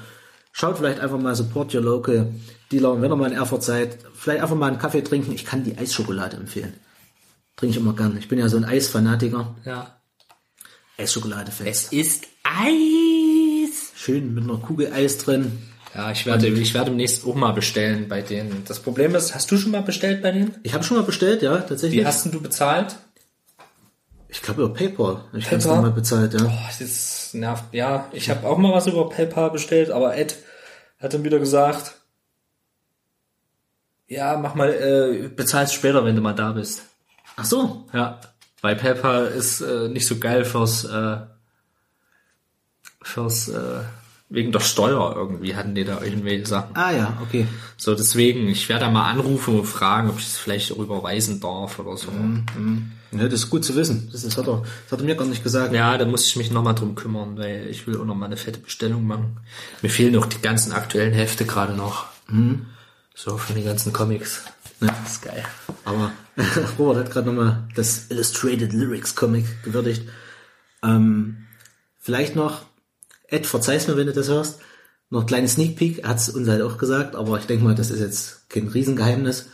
Schaut vielleicht einfach mal, support your local Dealer. Und wenn ihr mal in Erfurt seid, vielleicht einfach mal einen Kaffee trinken. Ich kann die Eisschokolade empfehlen. Trinke ich immer gern. Ich bin ja so ein Eisfanatiker. Ja. Eisschokolade-Fest. ist Eis. Schön mit einer Kugel Eis drin. Ja, ich werde, ich werde demnächst auch mal bestellen bei denen. Das Problem ist, hast du schon mal bestellt bei denen? Ich habe schon mal bestellt, ja, tatsächlich. Wie hast denn du bezahlt? ich glaube über PayPal. Ich habe es mal bezahlt, ja. Boah, das nervt. Ja, ich habe auch mal was über PayPal bestellt, aber Ed hat dann wieder gesagt, ja, mach mal, äh, bezahlst später, wenn du mal da bist. Ach so. Ja, weil PayPal ist äh, nicht so geil fürs, äh, fürs, äh, wegen der Steuer irgendwie hatten die da irgendwelche Sachen. Ah ja, okay. So, deswegen, ich werde da mal anrufen und fragen, ob ich es vielleicht auch überweisen darf oder so. Ja, das ist gut zu wissen. Das, ist, hat, er, das hat er mir gar nicht gesagt. Ja, da muss ich mich nochmal drum kümmern, weil ich will auch noch mal eine fette Bestellung machen. Mir fehlen noch die ganzen aktuellen Hefte gerade noch. So, von den ganzen Comics. Ja. Das ist geil. Aber Robert hat gerade nochmal das Illustrated Lyrics Comic gewürdigt. Ähm, vielleicht noch, Ed, verzeih's mir, wenn du das hörst, noch ein kleines Sneak Peek, er hat's uns halt auch gesagt, aber ich denke mal, das ist jetzt kein Riesengeheimnis.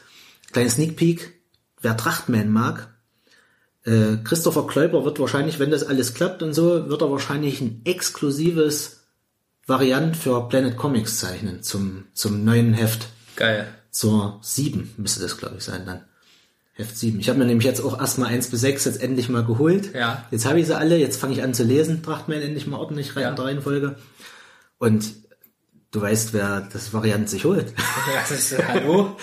Kleines Sneak Peek, wer Trachtman mag, äh, Christopher Kläuber wird wahrscheinlich, wenn das alles klappt und so, wird er wahrscheinlich ein exklusives Variant für Planet Comics zeichnen zum, zum neuen Heft Geil. zur 7 müsste das, glaube ich, sein dann. Heft 7. Ich habe mir nämlich jetzt auch erstmal 1 bis 6 jetzt endlich mal geholt. Ja. Jetzt habe ich sie alle, jetzt fange ich an zu lesen, tracht mir endlich mal ordentlich rein Ja. in der Reihenfolge. Und du weißt, wer das Variant sich holt. Ja, das ist, äh, hallo?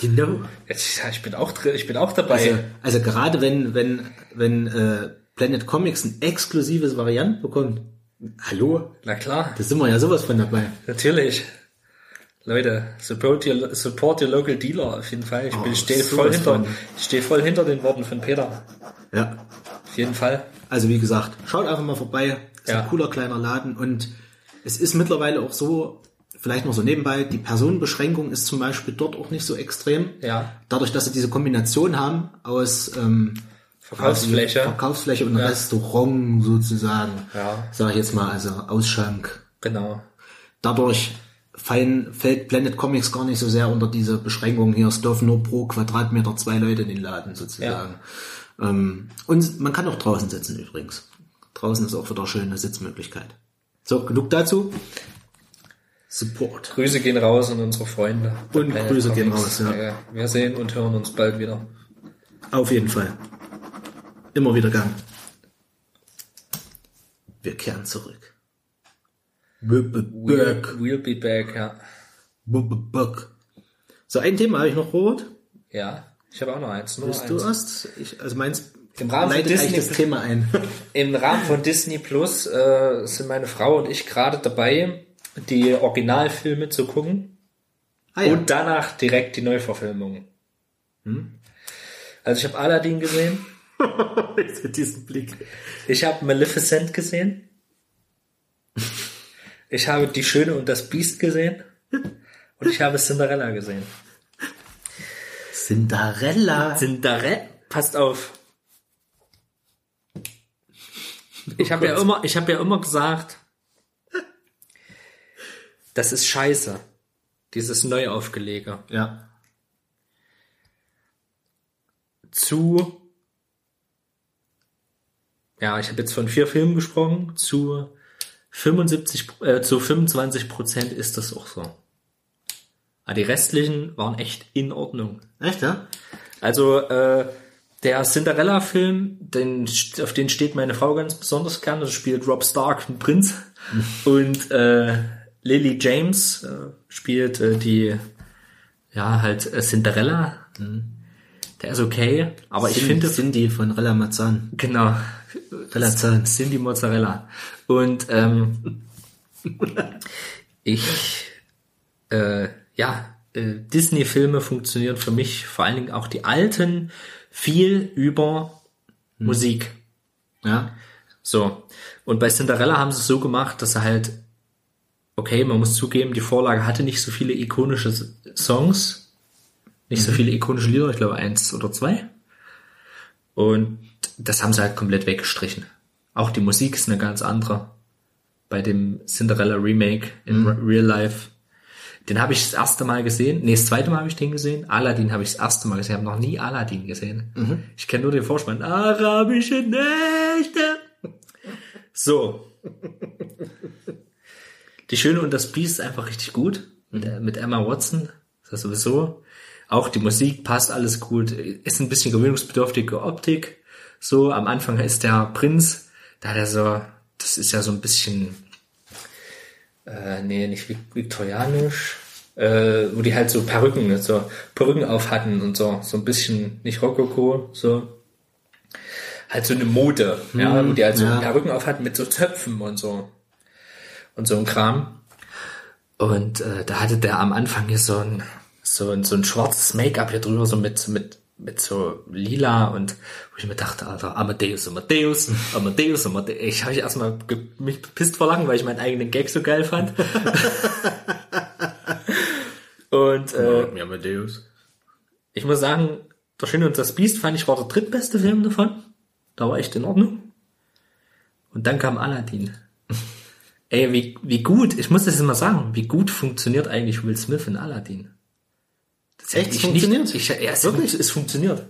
you know. Jetzt, ich bin auch drin, ich bin auch dabei. Also, also gerade wenn, wenn, wenn äh, Planet Comics ein exklusives Variant bekommt, hallo, Na klar, da sind wir ja sowas von dabei. natürlich. Leute, support your, support your local dealer auf jeden Fall. Ich Oh, stehe voll hinter, stehe voll hinter den Worten von Peter. Ja. Auf jeden Fall. Also wie gesagt, schaut einfach mal vorbei. Ist Ja. ein cooler kleiner Laden und es ist mittlerweile auch so, vielleicht noch so nebenbei, die Personenbeschränkung ist zum Beispiel dort auch nicht so extrem. Ja. Dadurch, dass sie diese Kombination haben aus ähm, Verkaufsfläche. Verkaufsfläche und Ja. Restaurant sozusagen. Ja. Sag ich jetzt mal, also Ausschank, Genau. Dadurch fallen, fällt Planet Comics gar nicht so sehr unter diese Beschränkung hier, es dürfen nur pro Quadratmeter zwei Leute in den Laden sozusagen. Ähm, und man kann auch draußen sitzen übrigens. Draußen ist auch wieder schöne Sitzmöglichkeit. So, genug dazu. Support. Grüße gehen raus an unsere Freunde. Und Planet Grüße gehen Comics. raus, ja. Wir sehen und hören uns bald wieder. Auf jeden Fall. Immer wieder gern. Wir kehren zurück. We'll, we'll be back, ja. Back. So, ein Thema habe ich noch, Robert. Ja, ich habe auch noch eins. Nur eins. du erst? Ich, also meins Im Rahmen von leitet Disney- das Thema ein. Im Rahmen von Disney Plus äh, sind meine Frau und ich gerade dabei, die Originalfilme zu gucken Ah, ja. und danach direkt die Neuverfilmung. Also ich habe Aladdin gesehen, Mit diesem Blick. ich habe Maleficent gesehen, ich habe Die Schöne und das Biest gesehen und ich habe Cinderella gesehen. Cinderella. Cinderella, passt auf. Ich habe ja immer, ich habe ja immer gesagt, das ist scheiße. Dieses Neuaufgelege. Ja. Zu, ja, ich habe jetzt von vier Filmen gesprochen, zu 75, äh, zu 25 Prozent ist das auch so. Aber die restlichen waren echt in Ordnung. Echt, ja? Also äh, der Cinderella-Film, den, auf den steht meine Frau ganz besonders gern. Das spielt Rob Stark, ein Prinz. Und äh, Lily James äh, spielt äh, die, ja, halt äh, Cinderella. Der ist okay, aber ich Cindy- finde, Cindy von Rella Mazzan. genau, Relazan. Cindy Mozzarella. Und ähm, ich, äh, ja, äh, Disney-Filme funktionieren für mich, vor allen Dingen auch die alten, viel über Musik. Ja. So. Und bei Cinderella haben sie es so gemacht, dass er halt, okay, man muss zugeben, die Vorlage hatte nicht so viele ikonische Songs, nicht so viele ikonische Lieder, ich glaube eins oder zwei. Und das haben sie halt komplett weggestrichen. Auch die Musik ist eine ganz andere. Bei dem Cinderella Remake in Re- Real Life. Den habe ich das erste Mal gesehen. Nee, das zweite Mal habe ich den gesehen. Aladdin habe ich das erste Mal gesehen. Ich habe noch nie Aladdin gesehen. Ich kenne nur den Vorspann. Arabische Nächte. So. Die Schöne und das Biest ist einfach richtig gut. Mit, mit Emma Watson. Das ist sowieso. Auch die Musik passt alles gut. Ist ein bisschen gewöhnungsbedürftige Optik. So, am Anfang ist der Prinz, da hat er so, das ist ja so ein bisschen, äh, nee, nicht vi- viktorianisch, äh, wo die halt so Perücken, ne, so Perücken auf hatten und so, so ein bisschen, nicht Rokoko, so, halt so eine Mode, ja, wo die halt so ja. Perücken auf hatten mit so Zöpfen und so, und so ein Kram. Und äh, da hatte der am Anfang hier so ein, so ein, so ein schwarzes Make-up hier drüber, so mit, mit, mit so lila und wo ich mir dachte, Alter, Amadeus, Amadeus, Amadeus, Amadeus. Ich habe mich erstmal mich bepisst vor Lachen, weil ich meinen eigenen Gag so geil fand. und äh, Amadeus. ich muss sagen, Der Schöne und das Biest fand ich war der drittbeste Film davon. Da war echt in Ordnung. Und dann kam Aladdin. Ey, wie, wie gut, ich muss das mal sagen, wie gut funktioniert eigentlich Will Smith in Aladdin? Echt? ich Funktioniert? Nicht, ich, ja, es, Wirklich? es funktioniert.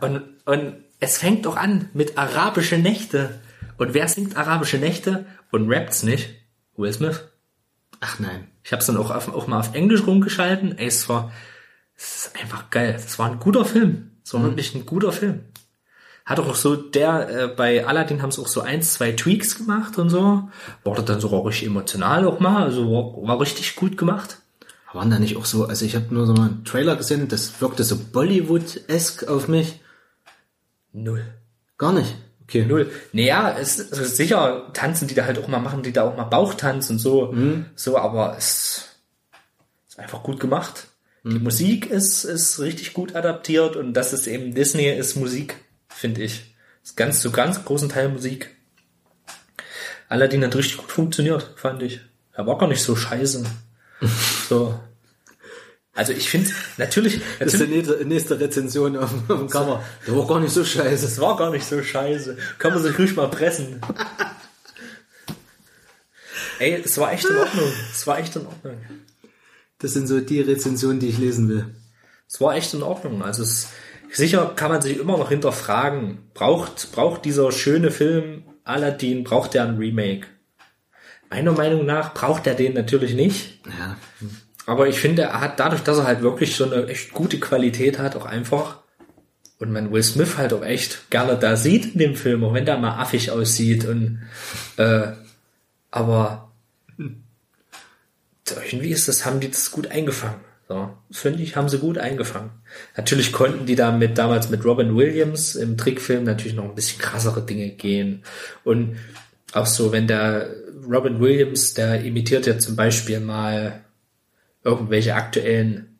Und, und es fängt doch an mit arabische Nächte. Und wer singt arabische Nächte und rappt's nicht? Will Smith. Ach nein. Ich habe es dann auch, auf, auch mal auf Englisch rumgeschalten. Ey, es war, es ist einfach geil. Es war ein guter Film. Es war wirklich ein guter Film. Hat auch so der, äh, bei Aladdin haben es auch so eins, zwei Tweaks gemacht und so. Wurde dann sogar richtig emotional auch mal. Also war, war richtig gut gemacht. Waren da nicht auch so, also ich habe nur so mal einen Trailer gesehen, das wirkte so Bollywood-esque auf mich. Null. Gar nicht. Okay. Null. Naja, es ist also sicher tanzen die da halt auch mal, machen die da auch mal Bauchtanz und so. So, aber es ist einfach gut gemacht. Die Musik ist, ist richtig gut adaptiert und das ist eben Disney ist Musik, finde ich. Ist ganz zu ganz großen Teil Musik. Aladdin hat richtig gut funktioniert, fand ich. Er war gar nicht so scheiße. So. Also ich finde, natürlich, Das ist natürlich die nächste, Rezension auf, dem Cover. Der war gar nicht so scheiße. das war gar nicht so scheiße. Kann man sich ruhig mal pressen. Ey, es war echt in Ordnung. Es war echt in Ordnung. Das sind so die Rezensionen, die ich lesen will. Es war echt in Ordnung. Also es, sicher kann man sich immer noch hinterfragen, braucht, braucht dieser schöne Film Aladdin, braucht der ein Remake? Meiner Meinung nach braucht er den natürlich nicht. Ja. Aber ich finde, er hat dadurch, dass er halt wirklich so eine echt gute Qualität hat, auch einfach und man Will Smith halt auch echt gerne da sieht in dem Film, auch wenn der mal affig aussieht und äh, aber irgendwie ist das, haben die das gut eingefangen. So, finde ich, haben sie gut eingefangen. Natürlich konnten die damit damals mit Robin Williams im Trickfilm natürlich noch ein bisschen krassere Dinge gehen. Und auch so, wenn der Robin Williams, der imitiert ja zum Beispiel mal irgendwelche aktuellen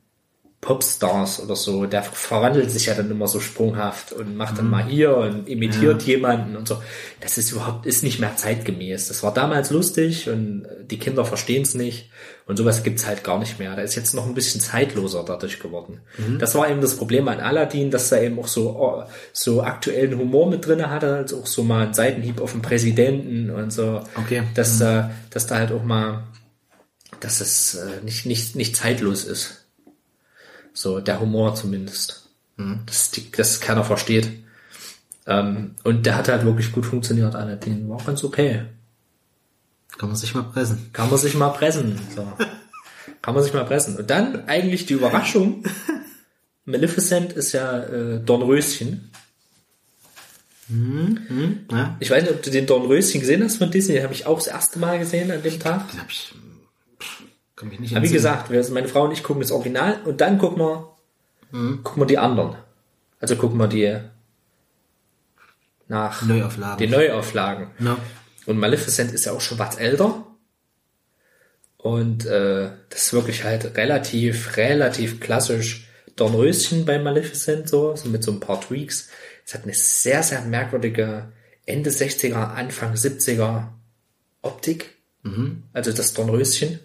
Popstars oder so, der verwandelt sich ja dann immer so sprunghaft und macht dann Mhm. mal hier und imitiert jemanden und so. Das ist überhaupt, ist nicht mehr zeitgemäß. Das war damals lustig und die Kinder verstehen es nicht und sowas gibt's halt gar nicht mehr. Da ist jetzt noch ein bisschen zeitloser dadurch geworden. Mhm. Das war eben das Problem an Aladdin, dass er eben auch so, oh, so aktuellen Humor mit drinne hatte, als auch so mal einen Seitenhieb auf den Präsidenten und so. Okay. Dass, da, dass da halt auch mal, dass es äh, nicht, nicht, nicht zeitlos ist. So, der Humor zumindest. Dass, die, dass keiner versteht. Ähm, und der hat halt wirklich gut funktioniert, Aladdin. War ganz okay. Kann man sich mal pressen. Kann man sich mal pressen. So. Kann man sich mal pressen. Und dann eigentlich die Überraschung. Maleficent ist ja äh, Dornröschen. Ja, Ich weiß nicht, ob du den Dornröschen gesehen hast von Disney. Den habe ich auch das erste Mal gesehen an dem Tag. den hab ich, kann mich nicht Aber wie gesagt, wir, meine Frau und ich gucken das Original und dann gucken wir, gucken wir die anderen. Also gucken wir die nach Neuauflagen. die Neuauflagen. Ja. Und Maleficent ist ja auch schon was älter. Und äh, das ist wirklich halt relativ, relativ klassisch Dornröschen bei Maleficent, so, so mit so ein paar Tweaks. Es hat eine sehr, sehr merkwürdige Ende 60er, Anfang 70er Optik. Also das Dornröschen.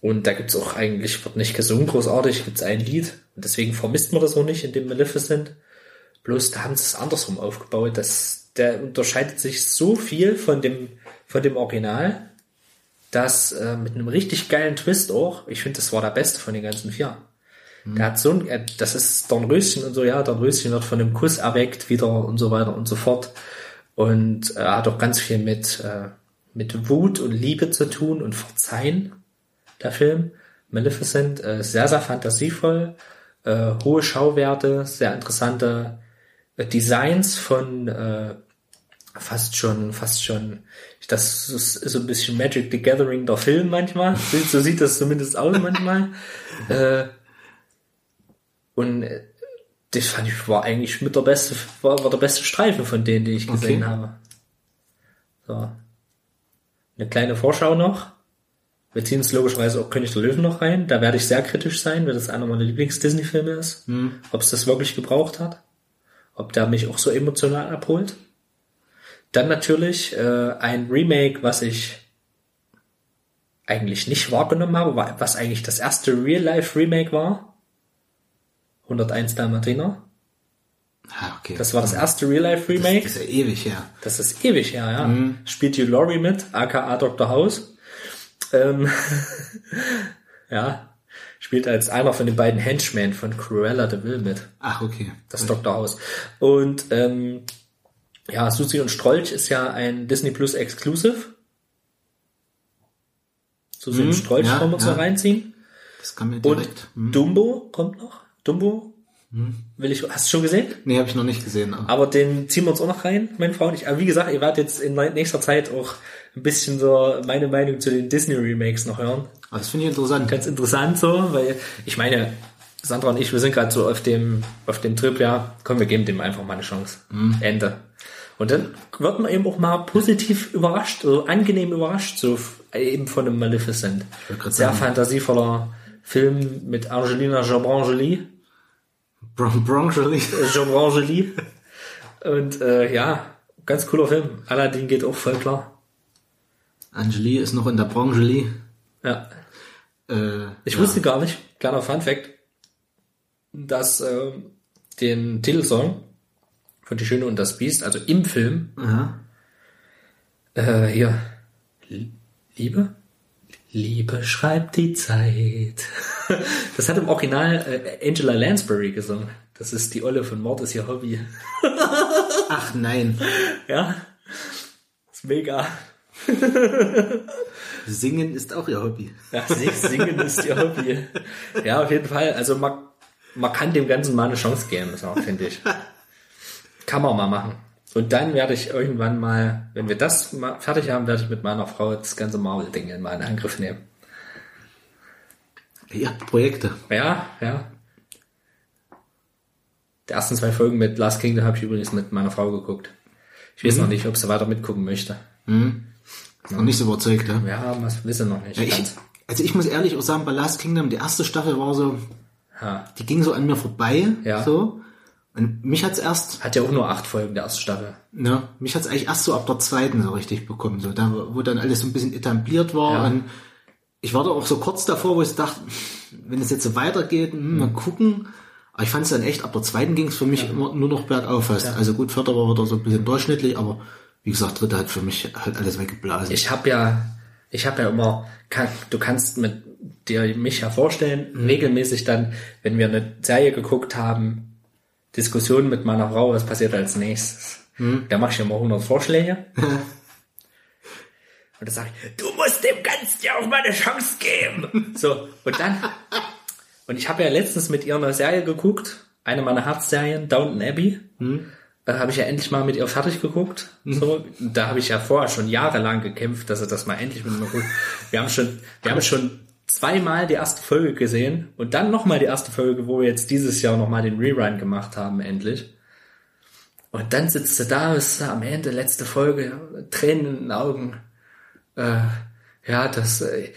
Und da gibt's auch eigentlich, wird nicht gesungen großartig, gibt's ein Lied. Und deswegen vermisst man das auch nicht in dem Maleficent. Bloß da haben sie es andersrum aufgebaut. Das, der unterscheidet sich so viel von dem, von dem Original, dass äh, mit einem richtig geilen Twist auch, ich finde, das war der beste von den ganzen vier. Der hat so ein, äh, das ist Dornröschen und so, ja, Dornröschen wird von einem Kuss erweckt wieder und so weiter und so fort. Und er hat auch ganz viel mit, äh, mit Wut und Liebe zu tun und Verzeihen, der Film. Maleficent, äh, sehr, sehr fantasievoll, äh, hohe Schauwerte, sehr interessante äh, Designs von äh, fast schon, fast schon, das ist so ein bisschen Magic the Gathering der Film manchmal. So sieht das zumindest aus manchmal. äh, und äh, das fand ich war eigentlich mit der beste, war, war der beste Streifen von denen, die ich gesehen Okay. habe. So. Eine kleine Vorschau noch. Wir ziehen es logischerweise auch König der Löwen noch rein. Da werde ich sehr kritisch sein, weil das einer meiner Lieblings-Disney-Filme ist. Ob es das wirklich gebraucht hat. Ob der mich auch so emotional abholt. Dann natürlich äh, ein Remake, was ich eigentlich nicht wahrgenommen habe, wa- was eigentlich das erste Real-Life-Remake war. 101 Dalmatiner. Ah, okay. Das war das erste Real-Life-Remake. ist ja ewig her. Das ist ewig her, ja. Spielt Hugh Laurie mit, aka Dr. House. Ähm, ja. Spielt als einer von den beiden Henchmen von Cruella de Vil mit. Ach, okay. Das Dr. House. Und ähm, ja, Susi und Strolch ist ja ein Disney Plus Exclusive. Susi und Strolch ja, wollen wir uns ja. reinziehen. Das kann mir Und direkt. Hm. Dumbo kommt noch. Dumbo. Will ich, hast du schon gesehen? Nee, habe ich noch nicht gesehen. Aber Aber den ziehen wir uns auch noch rein, meine Frau und ich. Aber wie gesagt, ihr werdet jetzt in nächster Zeit auch ein bisschen so meine Meinung zu den Disney-Remakes noch hören. aber das finde ich interessant. Ganz interessant so, weil ich meine, Sandra und ich, wir sind gerade so auf dem, auf dem Trip, ja, komm, wir geben dem einfach mal eine Chance. Ende. Und dann wird man eben auch mal positiv überrascht, so angenehm überrascht, so eben von einem Maleficent. Sehr sagen. fantasievoller Film mit Angelina Jolie. Bron. Jean Jolie. Und äh, ja, ganz cooler Film. Aladdin geht auch voll klar. Angeli ist noch in der Bronchely. Ja. Äh, Ich ja. wusste gar nicht, kleiner Fun Fact, dass äh, den Titelsong von Die Schöne und das Biest, also im Film, Aha. äh, hier Liebe? Liebe schreibt die Zeit. Das hat im Original äh, Angela Lansbury gesungen. Das ist die Olle von Mord ist ihr Hobby. Ach nein. Ja. ist mega. Singen ist auch ihr Hobby. Ja, singen ist ihr Hobby. Ja, auf jeden Fall. Also man, man kann dem Ganzen mal eine Chance geben, so, finde ich. Kann man mal machen. Und dann werde ich irgendwann mal, wenn wir das mal fertig haben, werde ich mit meiner Frau das ganze Marvel-Ding in Angriff nehmen. Ihr habt Projekte. Ja, ja. Die ersten zwei Folgen mit Last Kingdom habe ich übrigens mit meiner Frau geguckt. Ich weiß noch nicht, ob sie weiter mitgucken möchte. Ist noch nicht so überzeugt, ja? Ja, was wissen noch nicht. ja ich, also ich muss ehrlich auch sagen, bei Last Kingdom, die erste Staffel war so, Ja. die ging so an mir vorbei. Ja. So. Und mich hat's erst, Hat ja auch nur acht Folgen, der erste Staffel. ne, mich hat's eigentlich erst so ab der zweiten so richtig bekommen. So, da, wo dann alles so ein bisschen etabliert war. Ja. Und ich war da auch so kurz davor, wo ich dachte, wenn es jetzt so weitergeht, hm, mal gucken. Aber ich fand es dann echt, ab der zweiten ging es für mich immer nur noch bergauf fast. Also gut, vierter war wieder so ein bisschen durchschnittlich, aber wie gesagt, dritte hat für mich halt alles weggeblasen. Ich habe ja, ich habe ja immer, kann, du kannst mit dir mich ja vorstellen, Mhm. regelmäßig dann, wenn wir eine Serie geguckt haben, Diskussionen mit meiner Frau, was passiert als nächstes. Mhm. Da mache ich immer 100 Vorschläge. Und dann sage ich, du musst dem Ganzen ja auch mal eine Chance geben. So, und dann, und ich habe ja letztens mit ihr eine Serie geguckt, eine meiner Herzserien, Downton Abbey. Äh, habe ich ja endlich mal mit ihr fertig geguckt. So, da habe ich ja vorher schon jahrelang gekämpft, dass er das mal endlich mit mir guckt. Wir haben schon, wir haben schon zweimal die erste Folge gesehen und dann nochmal die erste Folge, wo wir jetzt dieses Jahr nochmal den Rerun gemacht haben, endlich. Und dann sitzt sie da, ist am Ende, letzte Folge, Tränen in den Augen. Äh, ja, das, äh,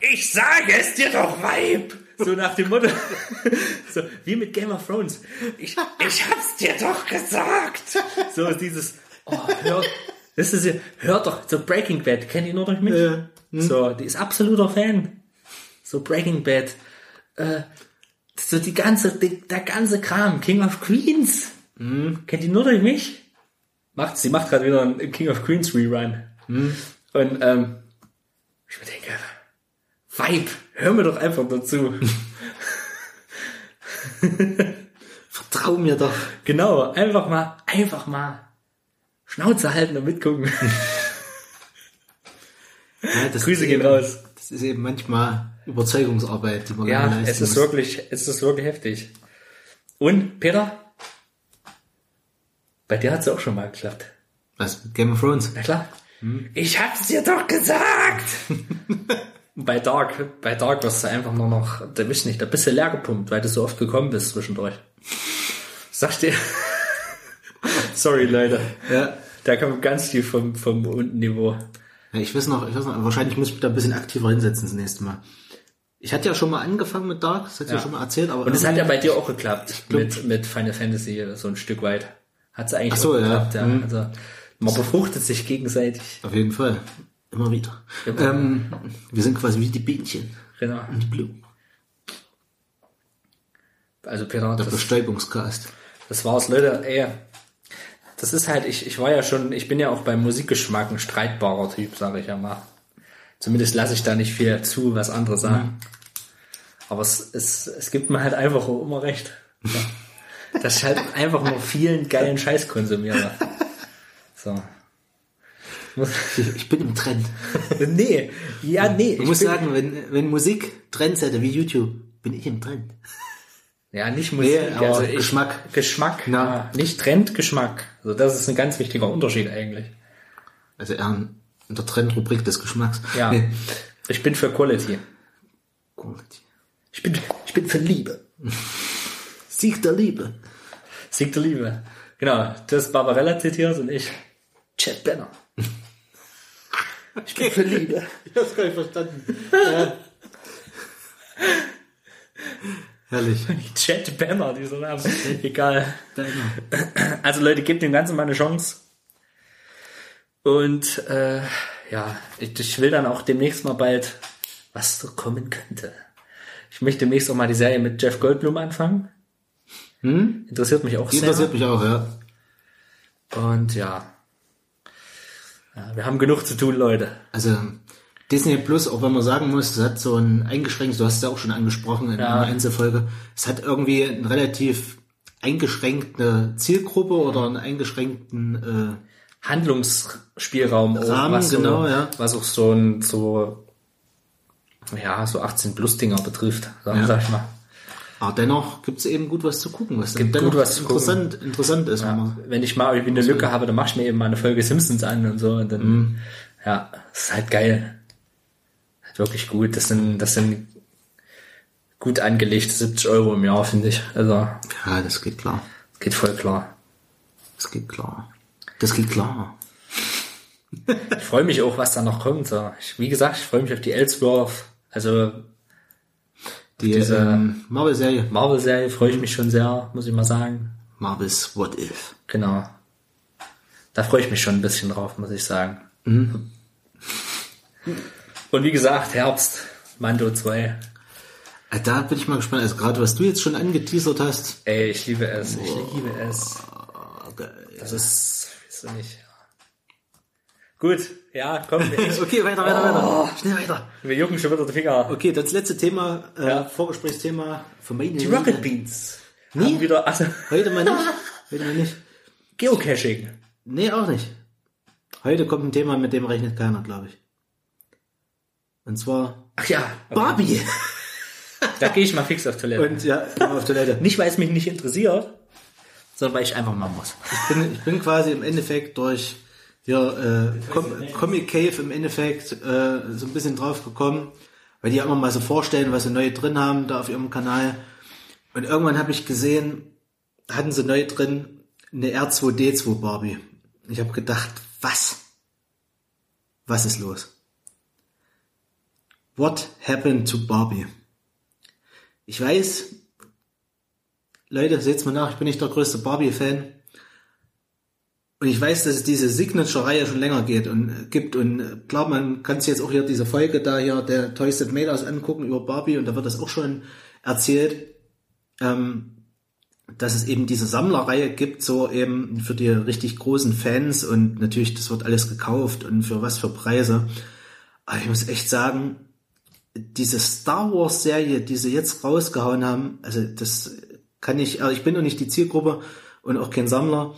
ich sage es dir doch, Weib! So nach dem Motto, so wie mit Game of Thrones. Ich, ich hab's dir doch gesagt! So dieses, oh, hör, das ist ja, hört doch, so Breaking Bad, kennt ihr nur durch mich? Ja. So, die ist absoluter Fan. So Breaking Bad, äh, so die ganze, die, der ganze Kram, King of Queens. Kennt ihr nur durch mich? Macht, sie macht gerade wieder einen King of Queens Rerun. Und ähm, ich mir denke, Vibe, hör mir doch einfach dazu. Vertrau mir doch. genau, einfach mal, einfach mal Schnauze halten und mitgucken. Ja, das Grüße gehen eben, raus. Das ist eben manchmal Überzeugungsarbeit, die man Ja, leisten es ist muss. wirklich, es ist wirklich heftig. Und Peter, bei dir hat's auch schon mal geklappt. Was, Game of Thrones? Na klar. Ich hab's dir doch gesagt! bei Dark, bei Dark wirst du einfach nur noch, da bist du nicht, da bist du leer gepumpt, weil du so oft gekommen bist zwischendurch. Sag dir. Sorry, Leute. Ja. Da kommt ganz viel vom, vom unten Niveau. Ja, ich weiß noch, ich weiß noch, wahrscheinlich muss ich mich da ein bisschen aktiver hinsetzen das nächste Mal. Ich hatte ja schon mal angefangen mit Dark, das hat ja. Ja. schon mal erzählt, aber Und es hat ja bei dir auch geklappt. Mit, mit Final Fantasy so ein Stück weit. Hat's eigentlich Ach so, auch ja. geklappt, ja. Mhm. Also, man befruchtet sich gegenseitig. auf jeden Fall. Immer wieder. Immer. Ähm, wir sind quasi wie die Bienchen. Genau. Die Blumen. Also Peter, Der Bestäubungscast. das war's, Leute. Ey, das ist halt, ich, ich war ja schon, ich bin ja auch beim Musikgeschmack ein streitbarer Typ, sage ich ja mal. Zumindest lasse ich da nicht viel zu, was andere sagen. Aber es, es, es gibt mir halt einfach immer recht. Ja. Dass ich halt einfach nur vielen geilen Scheiß konsumiere. So. Ich, bin im Trend. Nee, ja, nee. Du ich musst sagen, wenn, wenn Musik Trends hätte wie YouTube, bin ich im Trend. Ja, nicht Musik, Nee, aber also ich, Geschmack. Geschmack, Na. nicht Trend, Geschmack. Also das ist ein ganz wichtiger Unterschied eigentlich. Also eher in der Trendrubrik des Geschmacks. Ja. Nee. Ich bin für Quality. Quality. Ich bin, ich bin für Liebe. Sieg der Liebe. Sieg der Liebe. Genau, das ist Barbarella zitiert und ich Chad Banner. Ich bin für Liebe. Ich hab's gar nicht verstanden. ja. Herrlich. Chad Banner, dieser Name. Egal. Deiner. Also Leute, gebt dem Ganzen mal eine Chance. Und äh, ja, ich, ich will dann auch demnächst mal bald, was so kommen könnte. Ich möchte demnächst auch mal die Serie mit Jeff Goldblum anfangen. Interessiert mich auch Die sehr. interessiert mich auch, ja. Und ja. Ja, wir haben genug zu tun, Leute. Also Disney Plus, auch wenn man sagen muss, es hat so ein eingeschränktes, du hast es ja auch schon angesprochen in Ja. einer Einzelfolge, es hat irgendwie eine relativ eingeschränkte Zielgruppe oder einen eingeschränkten Handlungsspielraum auch, Rahmen, was genau, so, ja. was auch so ein so ja so 18 plus Dinger betrifft, sag, Ja. sag ich mal. aber dennoch gibt es eben gut was zu gucken, was Gibt dennoch gut was zu interessant, interessant ist. wenn man- Wenn ich mal irgendwie eine Lücke habe, dann mach ich mir eben mal eine Folge Simpsons an und so und dann Mhm. ja, das ist halt geil. Halt wirklich gut. Das sind das sind gut angelegte 70 Euro im Jahr, finde ich. Also Ja, das geht klar. geht voll klar. Das geht klar. Das geht klar. Ich freue mich auch, was da noch kommt. So. Ich, wie gesagt, ich freue mich auf die Ellsworth. Also Die diese- ähm, Marvel-Serie. Marvel-Serie freue ich mich schon sehr, muss ich mal sagen. Marvel's What If. Genau. Da freue ich mich schon ein bisschen drauf, muss ich sagen. Mhm. Und wie gesagt, Herbst, Mando 2. Äh, Da bin ich mal gespannt. Also gerade was du jetzt schon angeteasert hast. Ey, ich liebe es. Ich liebe es. Okay, Das ist, weißt du nicht. Gut, ja, komm. Ich, okay weiter, weiter, weiter. Schnell weiter. wir jucken schon wieder die Finger. Okay, das letzte Thema, äh, Ja. Vorgesprächsthema meine Die. Rocket Beans. Nee. Haben wieder, also, Heute mal nicht. Heute mal nicht. Geocaching. Nee, auch nicht. Heute kommt ein Thema, mit dem rechnet keiner, glaube ich. Und zwar Ach ja, okay. Barbie. da gehe ich mal fix auf Toilette. Und ja, auf Toilette. Nicht, weil es mich nicht interessiert, sondern weil ich einfach mal muss. Ich bin, ich bin quasi im Endeffekt durch hier, äh, Com Comic Cave im Endeffekt äh, so ein bisschen drauf gekommen, weil die ja immer mal so vorstellen, was sie neu drin haben da auf ihrem Kanal. Und irgendwann habe ich gesehen, hatten sie neu drin eine R2D2 Barbie. Ich habe gedacht, was? Was ist los? What happened to Barbie? Ich weiß, Leute, seht's mal nach, ich bin nicht der größte Barbie-Fan. Und ich weiß, dass es diese Signature-Reihe schon länger geht und äh, gibt. Und äh, klar, man kann sich jetzt auch hier diese Folge da hier der Toys That Made Us angucken über Barbie und da wird das auch schon erzählt, ähm, dass es eben diese Sammlerreihe gibt, so eben für die richtig großen Fans und natürlich, das wird alles gekauft und für was für Preise. Aber ich muss echt sagen, diese Star Wars Serie, die sie jetzt rausgehauen haben, also das kann ich, also ich bin noch nicht die Zielgruppe und auch kein Sammler.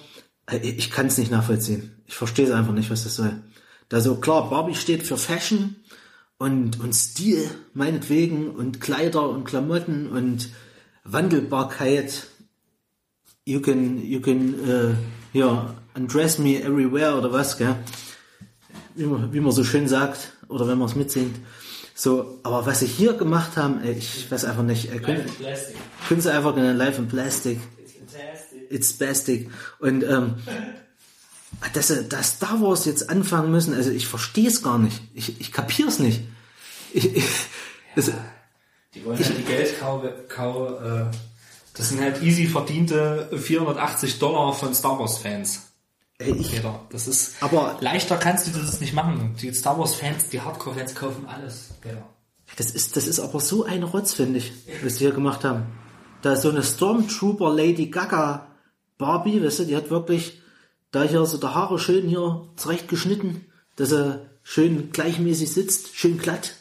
Äh, Ich kann es nicht nachvollziehen. Ich verstehe es einfach nicht, was das soll. Da so klar, Barbie steht für Fashion und und Stil meinetwegen und Kleider und Klamotten und Wandelbarkeit. You can you can äh, ja undress me everywhere oder was, gell? Wie man, wie man so schön sagt oder wenn man es mitsingt. So, aber was sie hier gemacht haben, ey, ich weiß einfach nicht. Ey, können, können sie einfach in Life in Plastic. It's Plastic. Und ähm, dass sie da Star Wars jetzt anfangen müssen, also ich verstehe es gar nicht. Ich, ich kapiere es nicht. Ich, ich, das, Die wollen halt die Geldkau, Kau, äh, das sind halt easy verdiente 480 Dollar von Star Wars Fans. ey, ich, das ist, Aber- leichter kannst du das nicht machen. Die Star Wars Fans, die Hardcore Fans kaufen alles. Peter. das ist, das ist aber so ein Rotz, finde ich, was die hier gemacht haben. Da ist so eine Stormtrooper Lady Gaga Barbie, weißt du, die hat wirklich da hier so der Haare schön hier zurechtgeschnitten, dass er schön gleichmäßig sitzt, schön glatt,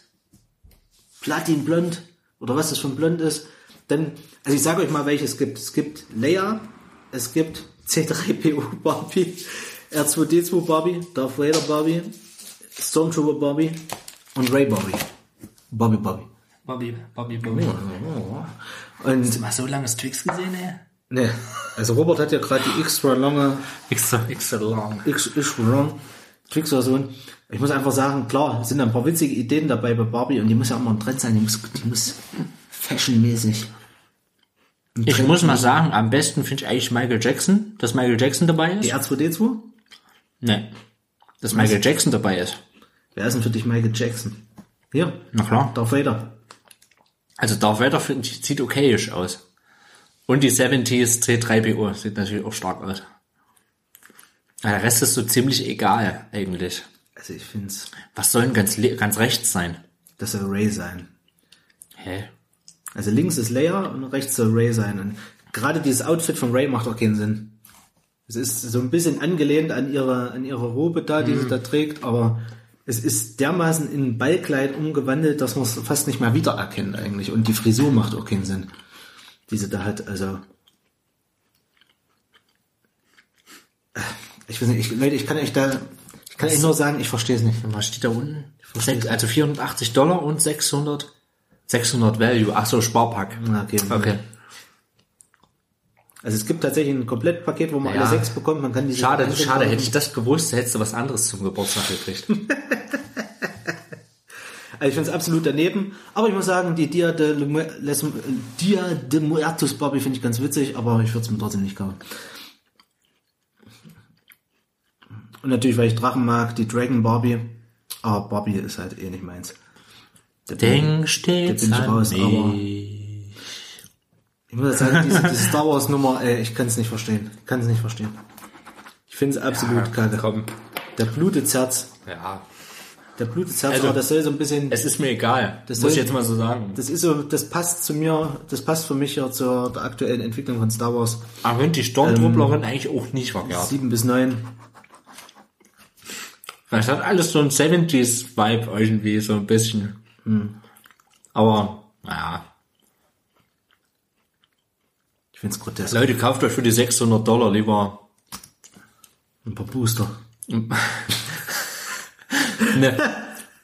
platinblond oder was das für ein Blond ist. Dann, also ich sage euch mal, welche es gibt. Es gibt Leia, es gibt C3PO Barbie, R2D2 Barbie, Darth Vader Barbie, Stormtrooper Barbie und Ray Barbie. Bobby Bobby. Bobby, Bobby, Bobby. Und Mal so lange Twix gesehen, ey? Ne, also Robert hat ja gerade die extra lange Extra, extra long. X Wrong Twix-Version. Ich muss einfach sagen, klar, es sind ein paar witzige Ideen dabei bei Barbie und die muss ja auch mal ein Trend sein, die muss, die muss fashionmäßig. Ich muss mal sagen, am besten finde ich eigentlich Michael Jackson, dass Michael Jackson dabei ist. Die R2D2? Nee. Dass Michael Jackson dabei ist. Wer ist denn für dich Michael Jackson? Hier, Na klar. Darth Vader. Also Darth Vader find ich, sieht okayisch aus. Und die 70s C3PO sieht natürlich auch stark aus. Der Rest ist so ziemlich egal, eigentlich. Also ich find's, Was soll denn ganz, ganz rechts sein? das soll Ray sein. Hä? Also links ist Leia und rechts soll Ray sein. Und gerade dieses Outfit von Ray macht auch keinen Sinn. Es ist so ein bisschen angelehnt an ihre, an ihre Robe da, die sie da trägt, aber es ist dermaßen in ein Ballkleid umgewandelt, dass man es fast nicht mehr wiedererkennt eigentlich. Und die Frisur macht auch keinen Sinn, die sie da hat. Also ich weiß nicht, ich, ich kann euch da, ich kann euch nur sagen, ich verstehe es nicht. Was steht da unten? Also 480 Dollar und 600, 600 Value. Ach so, Sparpack. Okay. Okay. Also es gibt tatsächlich ein Komplettpaket, wo man Ja. alle sechs bekommt. Man kann diese Schade, schade. Hätte ich das gewusst, hättest du was anderes zum Geburtstag gekriegt. Also ich finde es absolut daneben. Aber ich muss sagen, die Dia de, Les- Dia de Muertos Barbie finde ich ganz witzig, aber ich würde es mir trotzdem nicht kaufen. Und natürlich, weil ich Drachen mag, die Dragon Barbie. Aber Barbie ist halt eh nicht meins. Da Denk stets bin ich an raus, aber-. Ich muss sagen, diese, diese Star Wars Nummer, ey, ich kann es nicht verstehen. Ich kann es nicht verstehen. Ich finde es absolut kacke. Komm. Der blutet Herz. Ja. Der blutet Herz, Also, aber das soll so ein bisschen... Es ist mir egal. Das muss ich jetzt mal so sagen. Das ist so, das passt zu mir, das passt für mich ja zur aktuellen Entwicklung von Star Wars. Aber finde die Stormtrupplerin eigentlich auch nicht verkehrt. Sieben bis neun. Es hat alles so ein 70s-Vibe irgendwie, so ein bisschen. Aber, naja. Ich find's grotesk. Leute, kauft euch für die 600 Dollar lieber Ein paar Booster. eine,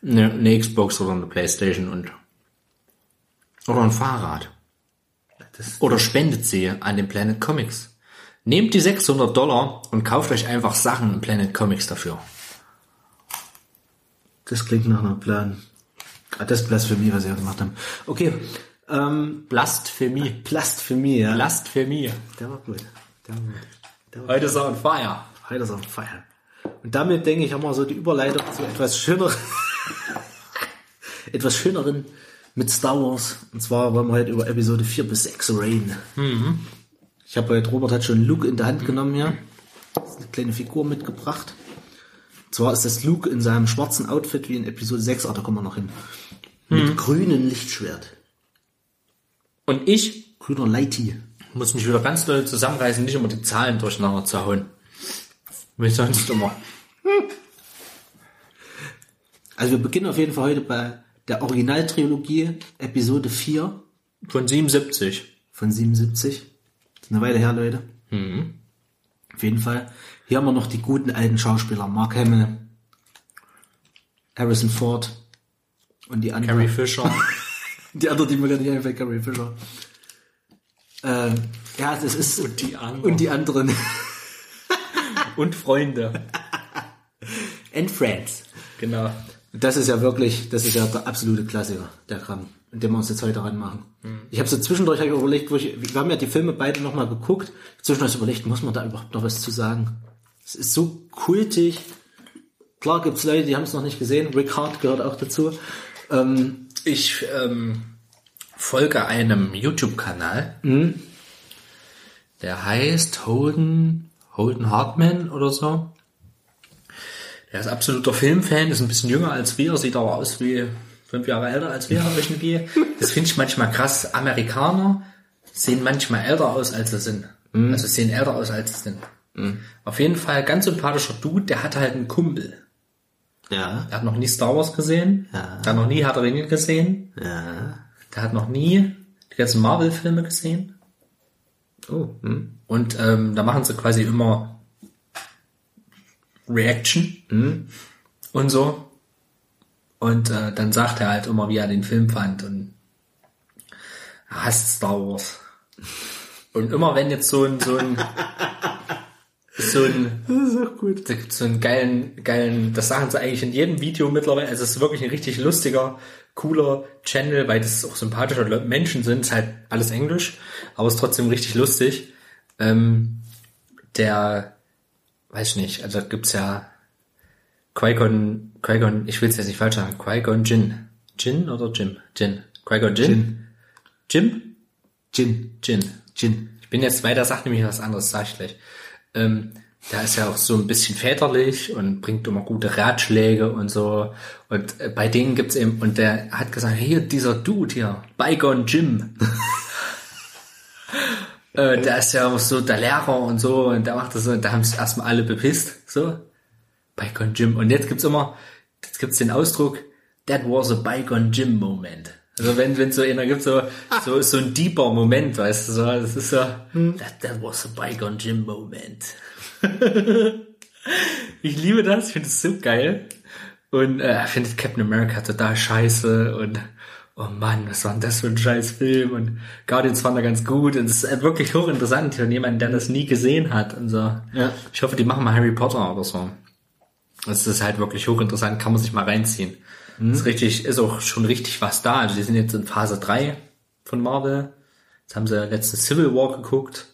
eine, eine Xbox oder eine Playstation und oder ein Fahrrad. Oder spendet sie an den Planet Comics. Nehmt die 600 Dollar und kauft euch einfach Sachen in Planet Comics dafür. Das klingt nach einer Plan. Ah, das ist Blasphemie, was sie da gemacht haben. Okay. Ähm, Blasphemie. Blasphemie, ja. Blasphemie. Der war gut. Der war gut. Der war Heute ist er on fire. Heute ist er feiern. Und damit, denke ich, haben wir so die Überleitung zu etwas schöneren, etwas schöneren mit Star Wars. Und zwar wollen wir heute über Episode 4 bis 6 Rain. Ich habe heute, Robert hat schon Luke in der Hand genommen hier. Eine kleine Figur mitgebracht. Und zwar ist das Luke in seinem schwarzen Outfit wie in Episode 6, ah, da kommen wir noch hin. Mit grünem Lichtschwert. Und ich Grüner Lighty. muss mich wieder ganz doll zusammenreißen, nicht immer die Zahlen durcheinander zu hauen. Wie sonst immer. Also wir beginnen auf jeden Fall heute bei der Originaltrilogie, Episode 4 Von 77. von 77. Das ist eine Weile her, Leute. Auf jeden Fall. Hier haben wir noch die guten alten Schauspieler. Mark Hamill, Harrison Ford und die anderen. Carrie Fisher. Die andere, die mir gar nicht einfällt, Carrie Fisher. Ähm, ja, das ist... Und die anderen. Und die anderen. Und Freunde. And Friends. Genau. Das ist ja wirklich, das ist ja der absolute Klassiker, der Kram, in dem wir uns jetzt heute ranmachen. Ich habe so zwischendurch hab ich überlegt, wo ich, wir haben ja die Filme beide nochmal geguckt, zwischendurch überlegt, muss man da überhaupt noch was zu sagen? Es ist so kultig. Klar gibt's Leute, die haben es noch nicht gesehen. Rick Hart gehört auch dazu. Ähm, Ich ähm, folge einem YouTube-Kanal. Der heißt Holden, Holden Hartman oder so. Der ist absoluter Filmfan, ist ein bisschen jünger als wir, sieht aber aus wie fünf Jahre älter als wir irgendwie. Das finde ich manchmal krass. Amerikaner sehen manchmal älter aus, als sie sind. Also sehen älter aus, als sie sind. Auf jeden Fall ganz sympathischer Dude, der hat halt einen Kumpel. ja, Der hat noch nie Star Wars gesehen. Ja. Der hat noch nie Herr der Ringe gesehen. ja. Der hat noch nie die ganzen Marvel-Filme gesehen. Oh, hm. Und ähm, da machen sie quasi immer Reaction und so. Und äh, dann sagt er halt immer, wie er den Film fand und er hasst Star Wars. Und immer wenn jetzt so ein so ein so ein Das ist auch gut. da gibt's so einen geilen, geilen, das sagen sie eigentlich in jedem Video mittlerweile. Also es ist wirklich ein richtig lustiger, cooler Channel, weil das auch sympathische Menschen sind. ist halt alles Englisch, aber es ist trotzdem richtig lustig. Ähm, der, weiß ich nicht, also da gibt's ja Qui-Gon, Qui-Gon, ich will es jetzt nicht falsch sagen, Qui-Gon Jin. Jin oder Jim? Jin. Qui-Gon Jin? Jim? Gin. Jin. Gin. Ich bin jetzt weiter, sagt nämlich was anderes, sag ich gleich. Ähm, der ist ja auch so ein bisschen väterlich und bringt immer gute Ratschläge und so. Und äh, bei denen gibt's eben, und der hat gesagt, hier, dieser Dude hier, Bygone Jim. Äh, da ist ja auch so der Lehrer und so und da macht das so, und da haben sich erstmal alle bepisst, so. Bygone Jim. Und jetzt gibt's immer, jetzt gibt's den Ausdruck, that was a Bygone Jim Moment. Also wenn, wenn so einer gibt, so, so, so ein deeper Moment, weißt du, so, das ist so, that, that was a Bygone Jim Moment. ich liebe das, ich finde es so geil. Und äh, ich finde Captain America total scheiße und oh Mann, was war denn das für ein scheiß Film? Und Guardians fand er ganz gut und es ist wirklich hochinteressant von jemandem, der das nie gesehen hat und so. Ja. Ich hoffe, die machen mal Harry Potter oder so. Das ist halt wirklich hochinteressant, kann man sich mal reinziehen. Ist richtig, ist auch schon richtig was da. Also die sind jetzt in Phase 3 von Marvel. Jetzt haben sie letzten Civil War geguckt.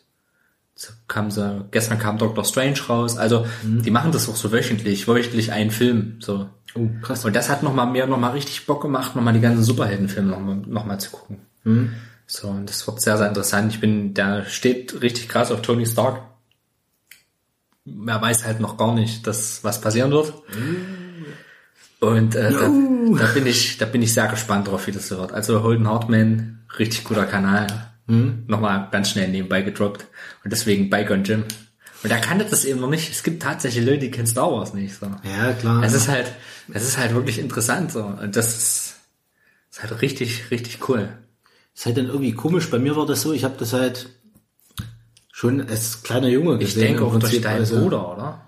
Jetzt kam sie, gestern kam Doctor Strange raus. Also die machen das auch so wöchentlich, wöchentlich einen Film. So. Oh, krass. Und das hat nochmal mehr, nochmal richtig Bock gemacht, nochmal die ganzen Superheldenfilme nochmal noch mal zu gucken. So, und das wird sehr, sehr interessant. Ich bin, der steht richtig krass auf Tony Stark. Er weiß halt noch gar nicht, dass was passieren wird. Und äh, da, da bin ich, da bin ich sehr gespannt drauf, wie das so wird. Also Holden Hartman, richtig guter Kanal. Nochmal ganz schnell nebenbei gedroppt. Und deswegen Bygone Jim. Und er kannte das eben noch nicht. Es gibt tatsächlich Leute, die kennen Star Wars nicht. So. Ja, klar. Es ist halt, es ist halt wirklich interessant so. Und das ist, ist halt richtig, richtig cool. ist halt dann irgendwie komisch. Bei mir war das so, ich habe das halt schon als kleiner Junge Ich gesehen. denke im auch durch deinen Also, Bruder, oder?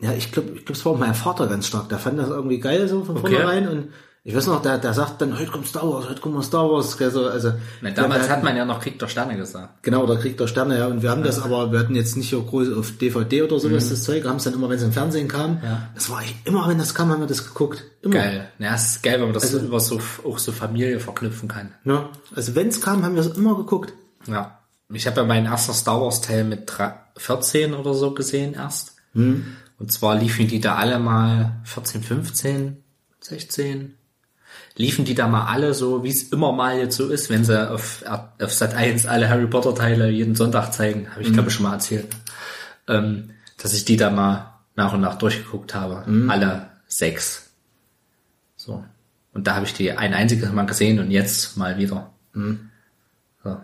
Ja, ich glaube, ich glaub, es war auch mein Vater ganz stark. Der fand das irgendwie geil so von Okay. vornherein und ich weiß noch, der, der sagt dann, heute kommt Star Wars, heute kommt Star Wars. gell, So, also, Na, damals hatten- hat man ja noch Krieg der Sterne gesagt. Genau, da kriegt der Sterne, ja. Und wir haben das aber, wir hatten jetzt nicht so groß auf DVD oder sowas, das Zeug, haben es dann immer, wenn es im Fernsehen kam. Mhm. Ja. Das war immer wenn das kam, haben wir das geguckt. Immer. Geil. Ja, es ist geil, wenn man das Also- über so, auch so Familie verknüpfen kann. Ja. Also wenn es kam, haben wir es immer geguckt. Ja. Ich habe ja meinen ersten Star Wars Teil mit drei- 14 oder so gesehen erst. Hm. Und zwar liefen die da alle mal 14, 15, 16. Liefen die da mal alle so, wie es immer mal jetzt so ist, wenn sie auf, auf Sat 1 alle Harry Potter Teile jeden Sonntag zeigen, habe ich glaube ich schon mal erzählt. Ähm, dass ich die da mal nach und nach durchgeguckt habe. Alle sechs. So. Und da habe ich die ein einziges Mal gesehen und jetzt mal wieder. So.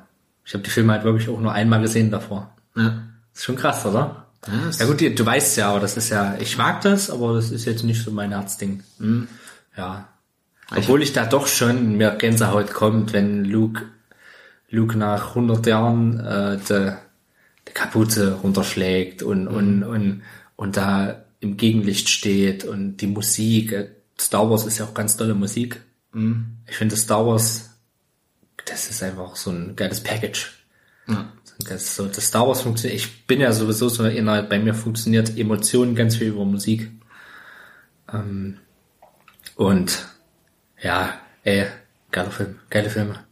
Ich habe die Filme halt wirklich auch nur einmal gesehen davor. Ja. ist schon krass, oder? Ja, Ja gut, du, du weißt ja, aber das ist ja, ich mag das, aber das ist jetzt nicht so mein Herzding. Ja. Obwohl ich da doch schon mir Gänsehaut kommt, wenn Luke, Luke nach 100 Jahren äh, die, die Kapuze runterschlägt und, und, und, und da im Gegenlicht steht und die Musik. äh, Star Wars ist ja auch ganz tolle Musik. Ich finde Star Wars, das ist einfach so ein geiles Package. Das, ist so, das Star Wars funktioniert. Ich bin ja sowieso so einer, bei mir funktioniert Emotionen ganz viel über Musik. Ähm, und ja, ey, geiler Film, geile Filme.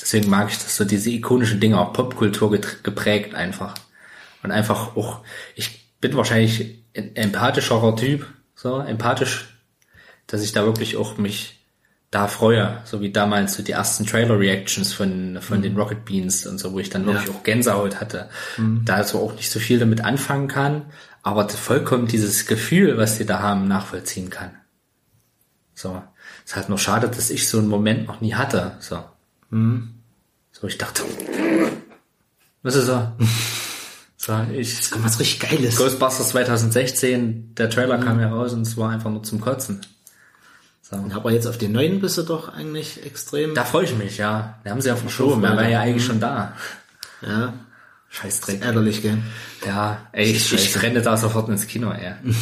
Deswegen mag ich das so, diese ikonischen Dinge, auch Popkultur geprägt einfach. Und einfach auch, ich bin wahrscheinlich ein empathischerer Typ, so, empathisch, dass ich da wirklich auch mich da freue, so wie damals so die ersten Trailer-Reactions von, von den Rocket Beans und so, wo ich dann wirklich auch Gänsehaut hatte. Da so auch nicht so viel damit anfangen kann, aber vollkommen dieses Gefühl, was die da haben, nachvollziehen kann. So. Ist halt nur schade, dass ich so einen Moment noch nie hatte, so. So, ich dachte, was ist so? So, ich, Kann was richtig Geiles. Ghostbusters 2016, der Trailer kam ja raus und es war einfach nur zum Kotzen. So. Aber jetzt auf den neuen bist du doch eigentlich extrem. Da freue ich mich, ja. Da haben sie ja verschoben, er war ja eigentlich schon da. Ja. Scheißdreck. Ärgerlich, gell? Ja, ey, ich, ich renne da sofort ins Kino, ey.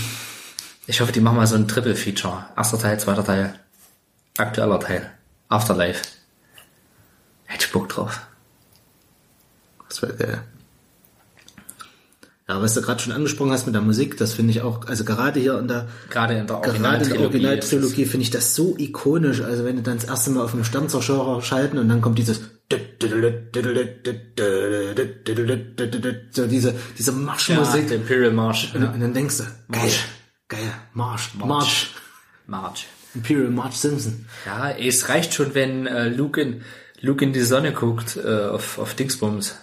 Ich hoffe, die machen mal so ein Triple-Feature. Erster Teil, zweiter Teil, aktueller Teil, Afterlife. Hätte ich Bock drauf. Das wäre geil. Ja, was du gerade schon angesprochen hast mit der Musik, das finde ich auch, also gerade hier in der, Gerade in der Originaltrilogie. Originaltrilogie finde ich das so ikonisch. Also wenn du dann das erste Mal auf einen Sternzerstörer schalten und dann kommt dieses so diese, diese Ja, Marschmusik. der Imperial March. Und, dann denkst du, geil, geil, Marsch, Marsch, March. Imperial March Simpson. Ja, es reicht schon, wenn äh, Luke, in, Luke in die Sonne guckt, äh, auf, auf Dingsbums.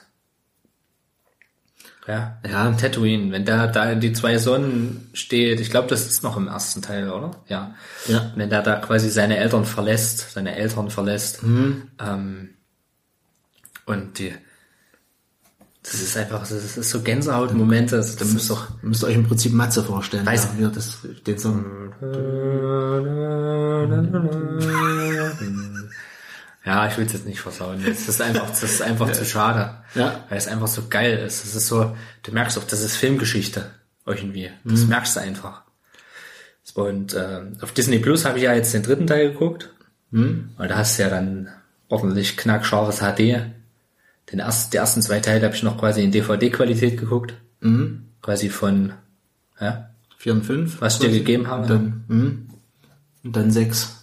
Ja, Ja. Tatooine, wenn da da in die zwei Sonnen steht, ich glaube, das ist noch im ersten Teil, oder? Ja. Ja. Wenn der da quasi seine Eltern verlässt, seine Eltern verlässt, ähm, und die, Das ist einfach, das ist so Gänsehautmomente. Das, das ist doch. Ihr müsst euch im Prinzip Matze vorstellen. Weiß- ja, das, den Song. Ja, ich will es jetzt nicht versauen. Das ist einfach, das ist einfach zu schade. Ja. Weil es einfach so geil ist. Das ist so, du merkst auch, das ist Filmgeschichte. Irgendwie. Das Mhm. merkst du einfach. Und äh, auf Disney Plus habe ich ja jetzt den dritten Teil geguckt. Mhm. Weil da hast du ja dann ordentlich knackscharfes HD. Den ersten, die ersten zwei Teile habe ich noch quasi in DVD-Qualität geguckt. Mhm. Quasi von, ja, 4 und 5. was ich dir gegeben habe. Und dann, mhm. und dann 6.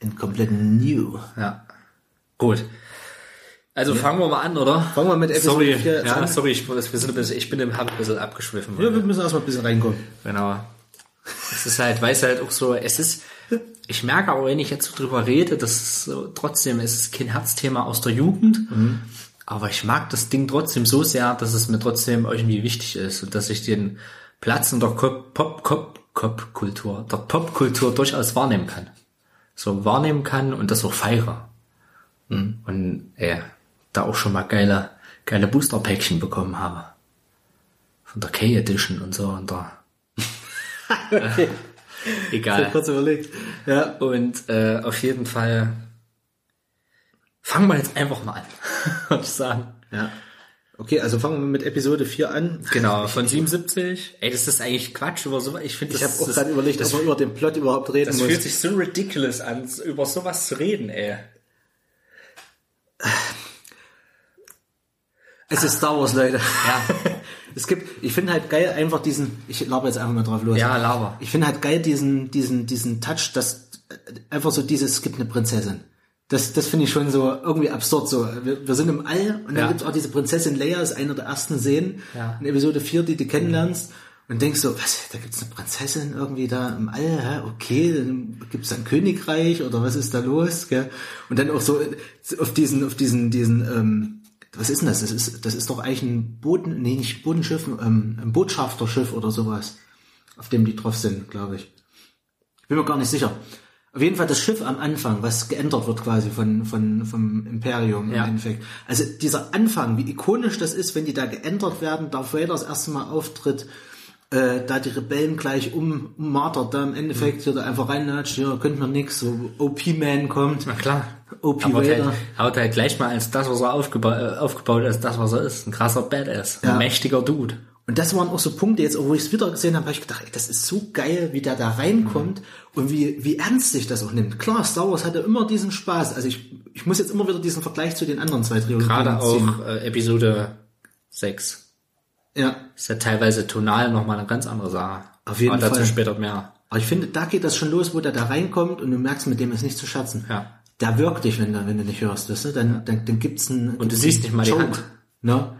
In komplett new. Ja. Gut. Also fangen wir mal an, oder? Fangen wir mit Episode sorry, 4 jetzt ja, an. sorry, ich, wir sind ein bisschen, ich bin im hab ein bisschen abgeschwiffen. Ja, wir müssen erstmal ein bisschen reinkommen. Genau. Es ist halt, weiß halt auch so, es ist, ich merke aber, wenn ich jetzt so drüber rede, das ist so, trotzdem, es ist kein Herzthema aus der Jugend, aber ich mag das Ding trotzdem so sehr, dass es mir trotzdem irgendwie wichtig ist und dass ich den Platz in der Pop, Pop, Pop, Pop-Kultur, der Popkultur durchaus wahrnehmen kann. So wahrnehmen kann und das auch feiere. Und, äh, da auch schon mal geile, geile Booster-Päckchen bekommen habe. Von der K-Edition und so und da. Egal. Kurz überlegt. Ja. Und äh, auf jeden Fall fangen wir jetzt einfach mal an, würde ich sagen. ja. Okay, also fangen wir mit Episode 4 an. Genau, von 77. Ey, das ist eigentlich Quatsch über sowas. Ich finde, Ich habe das, auch das, gerade überlegt, das, ob man über den Plot überhaupt reden das muss. fühlt sich so ridiculous an, über sowas zu reden, ey. Es ist Star Wars, Leute. Ja, Es gibt, ich finde halt geil einfach diesen, ich laber jetzt einfach mal drauf los. ja, Lava. Ich finde halt geil diesen, diesen, diesen Touch, dass einfach so dieses, es gibt eine Prinzessin. Das, das finde ich schon so irgendwie absurd so. Wir, wir sind im All und dann Ja. gibt's auch diese Prinzessin Leia, ist einer der ersten Szenen Ja. in Episode 4, die du kennenlernst. Und denkst so, was, da gibt's eine Prinzessin irgendwie da im All, hä? okay, dann gibt's ein Königreich oder was ist da los? Gell? Und dann auch so auf diesen, auf diesen, diesen, ähm, was ist denn das? Das ist, das ist doch eigentlich ein Boden, nee, nicht Bodenschiff, ähm, ein Botschafterschiff oder sowas, auf dem die drauf sind, glaube ich. Bin mir gar nicht sicher. Auf jeden Fall das Schiff am Anfang, was geändert wird quasi von, von, vom Imperium Ja. im Endeffekt. Also dieser Anfang, wie ikonisch das ist, wenn die da geändert werden, Darth Vader das erste Mal auftritt, äh, da die Rebellen gleich um, ummartert, da im Endeffekt hier da einfach reinlatscht, ja, könnt mir nix, so OP-Man kommt. Na klar. OP Vader. halt, haut halt gleich mal als das, was er aufgeba äh, aufgebaut ist, das, was er ist. Ein krasser Badass. Ein Ja. mächtiger Dude. Und das waren auch so Punkte, jetzt, wo ich es wieder gesehen habe, habe ich gedacht, ey, das ist so geil, wie der da reinkommt und wie, wie ernst sich das auch nimmt. Klar, Star Wars hatte immer diesen Spaß. Also ich, ich muss jetzt immer wieder diesen Vergleich zu den anderen zwei Trilogien Gerade ziehen. auch äh, Episode 6. Ja. Ist ja teilweise tonal nochmal eine ganz andere Sache. Auf jeden Aber dazu Fall. später mehr. Aber ich finde, da geht das schon los, wo der da reinkommt und du merkst, mit dem ist nicht zu scherzen. Ja. Der wirkt dich, wenn du, wenn du nicht hörst, weißt du? Dann, dann, dann gibt's einen, Und du siehst nicht mal die Hand. Ne?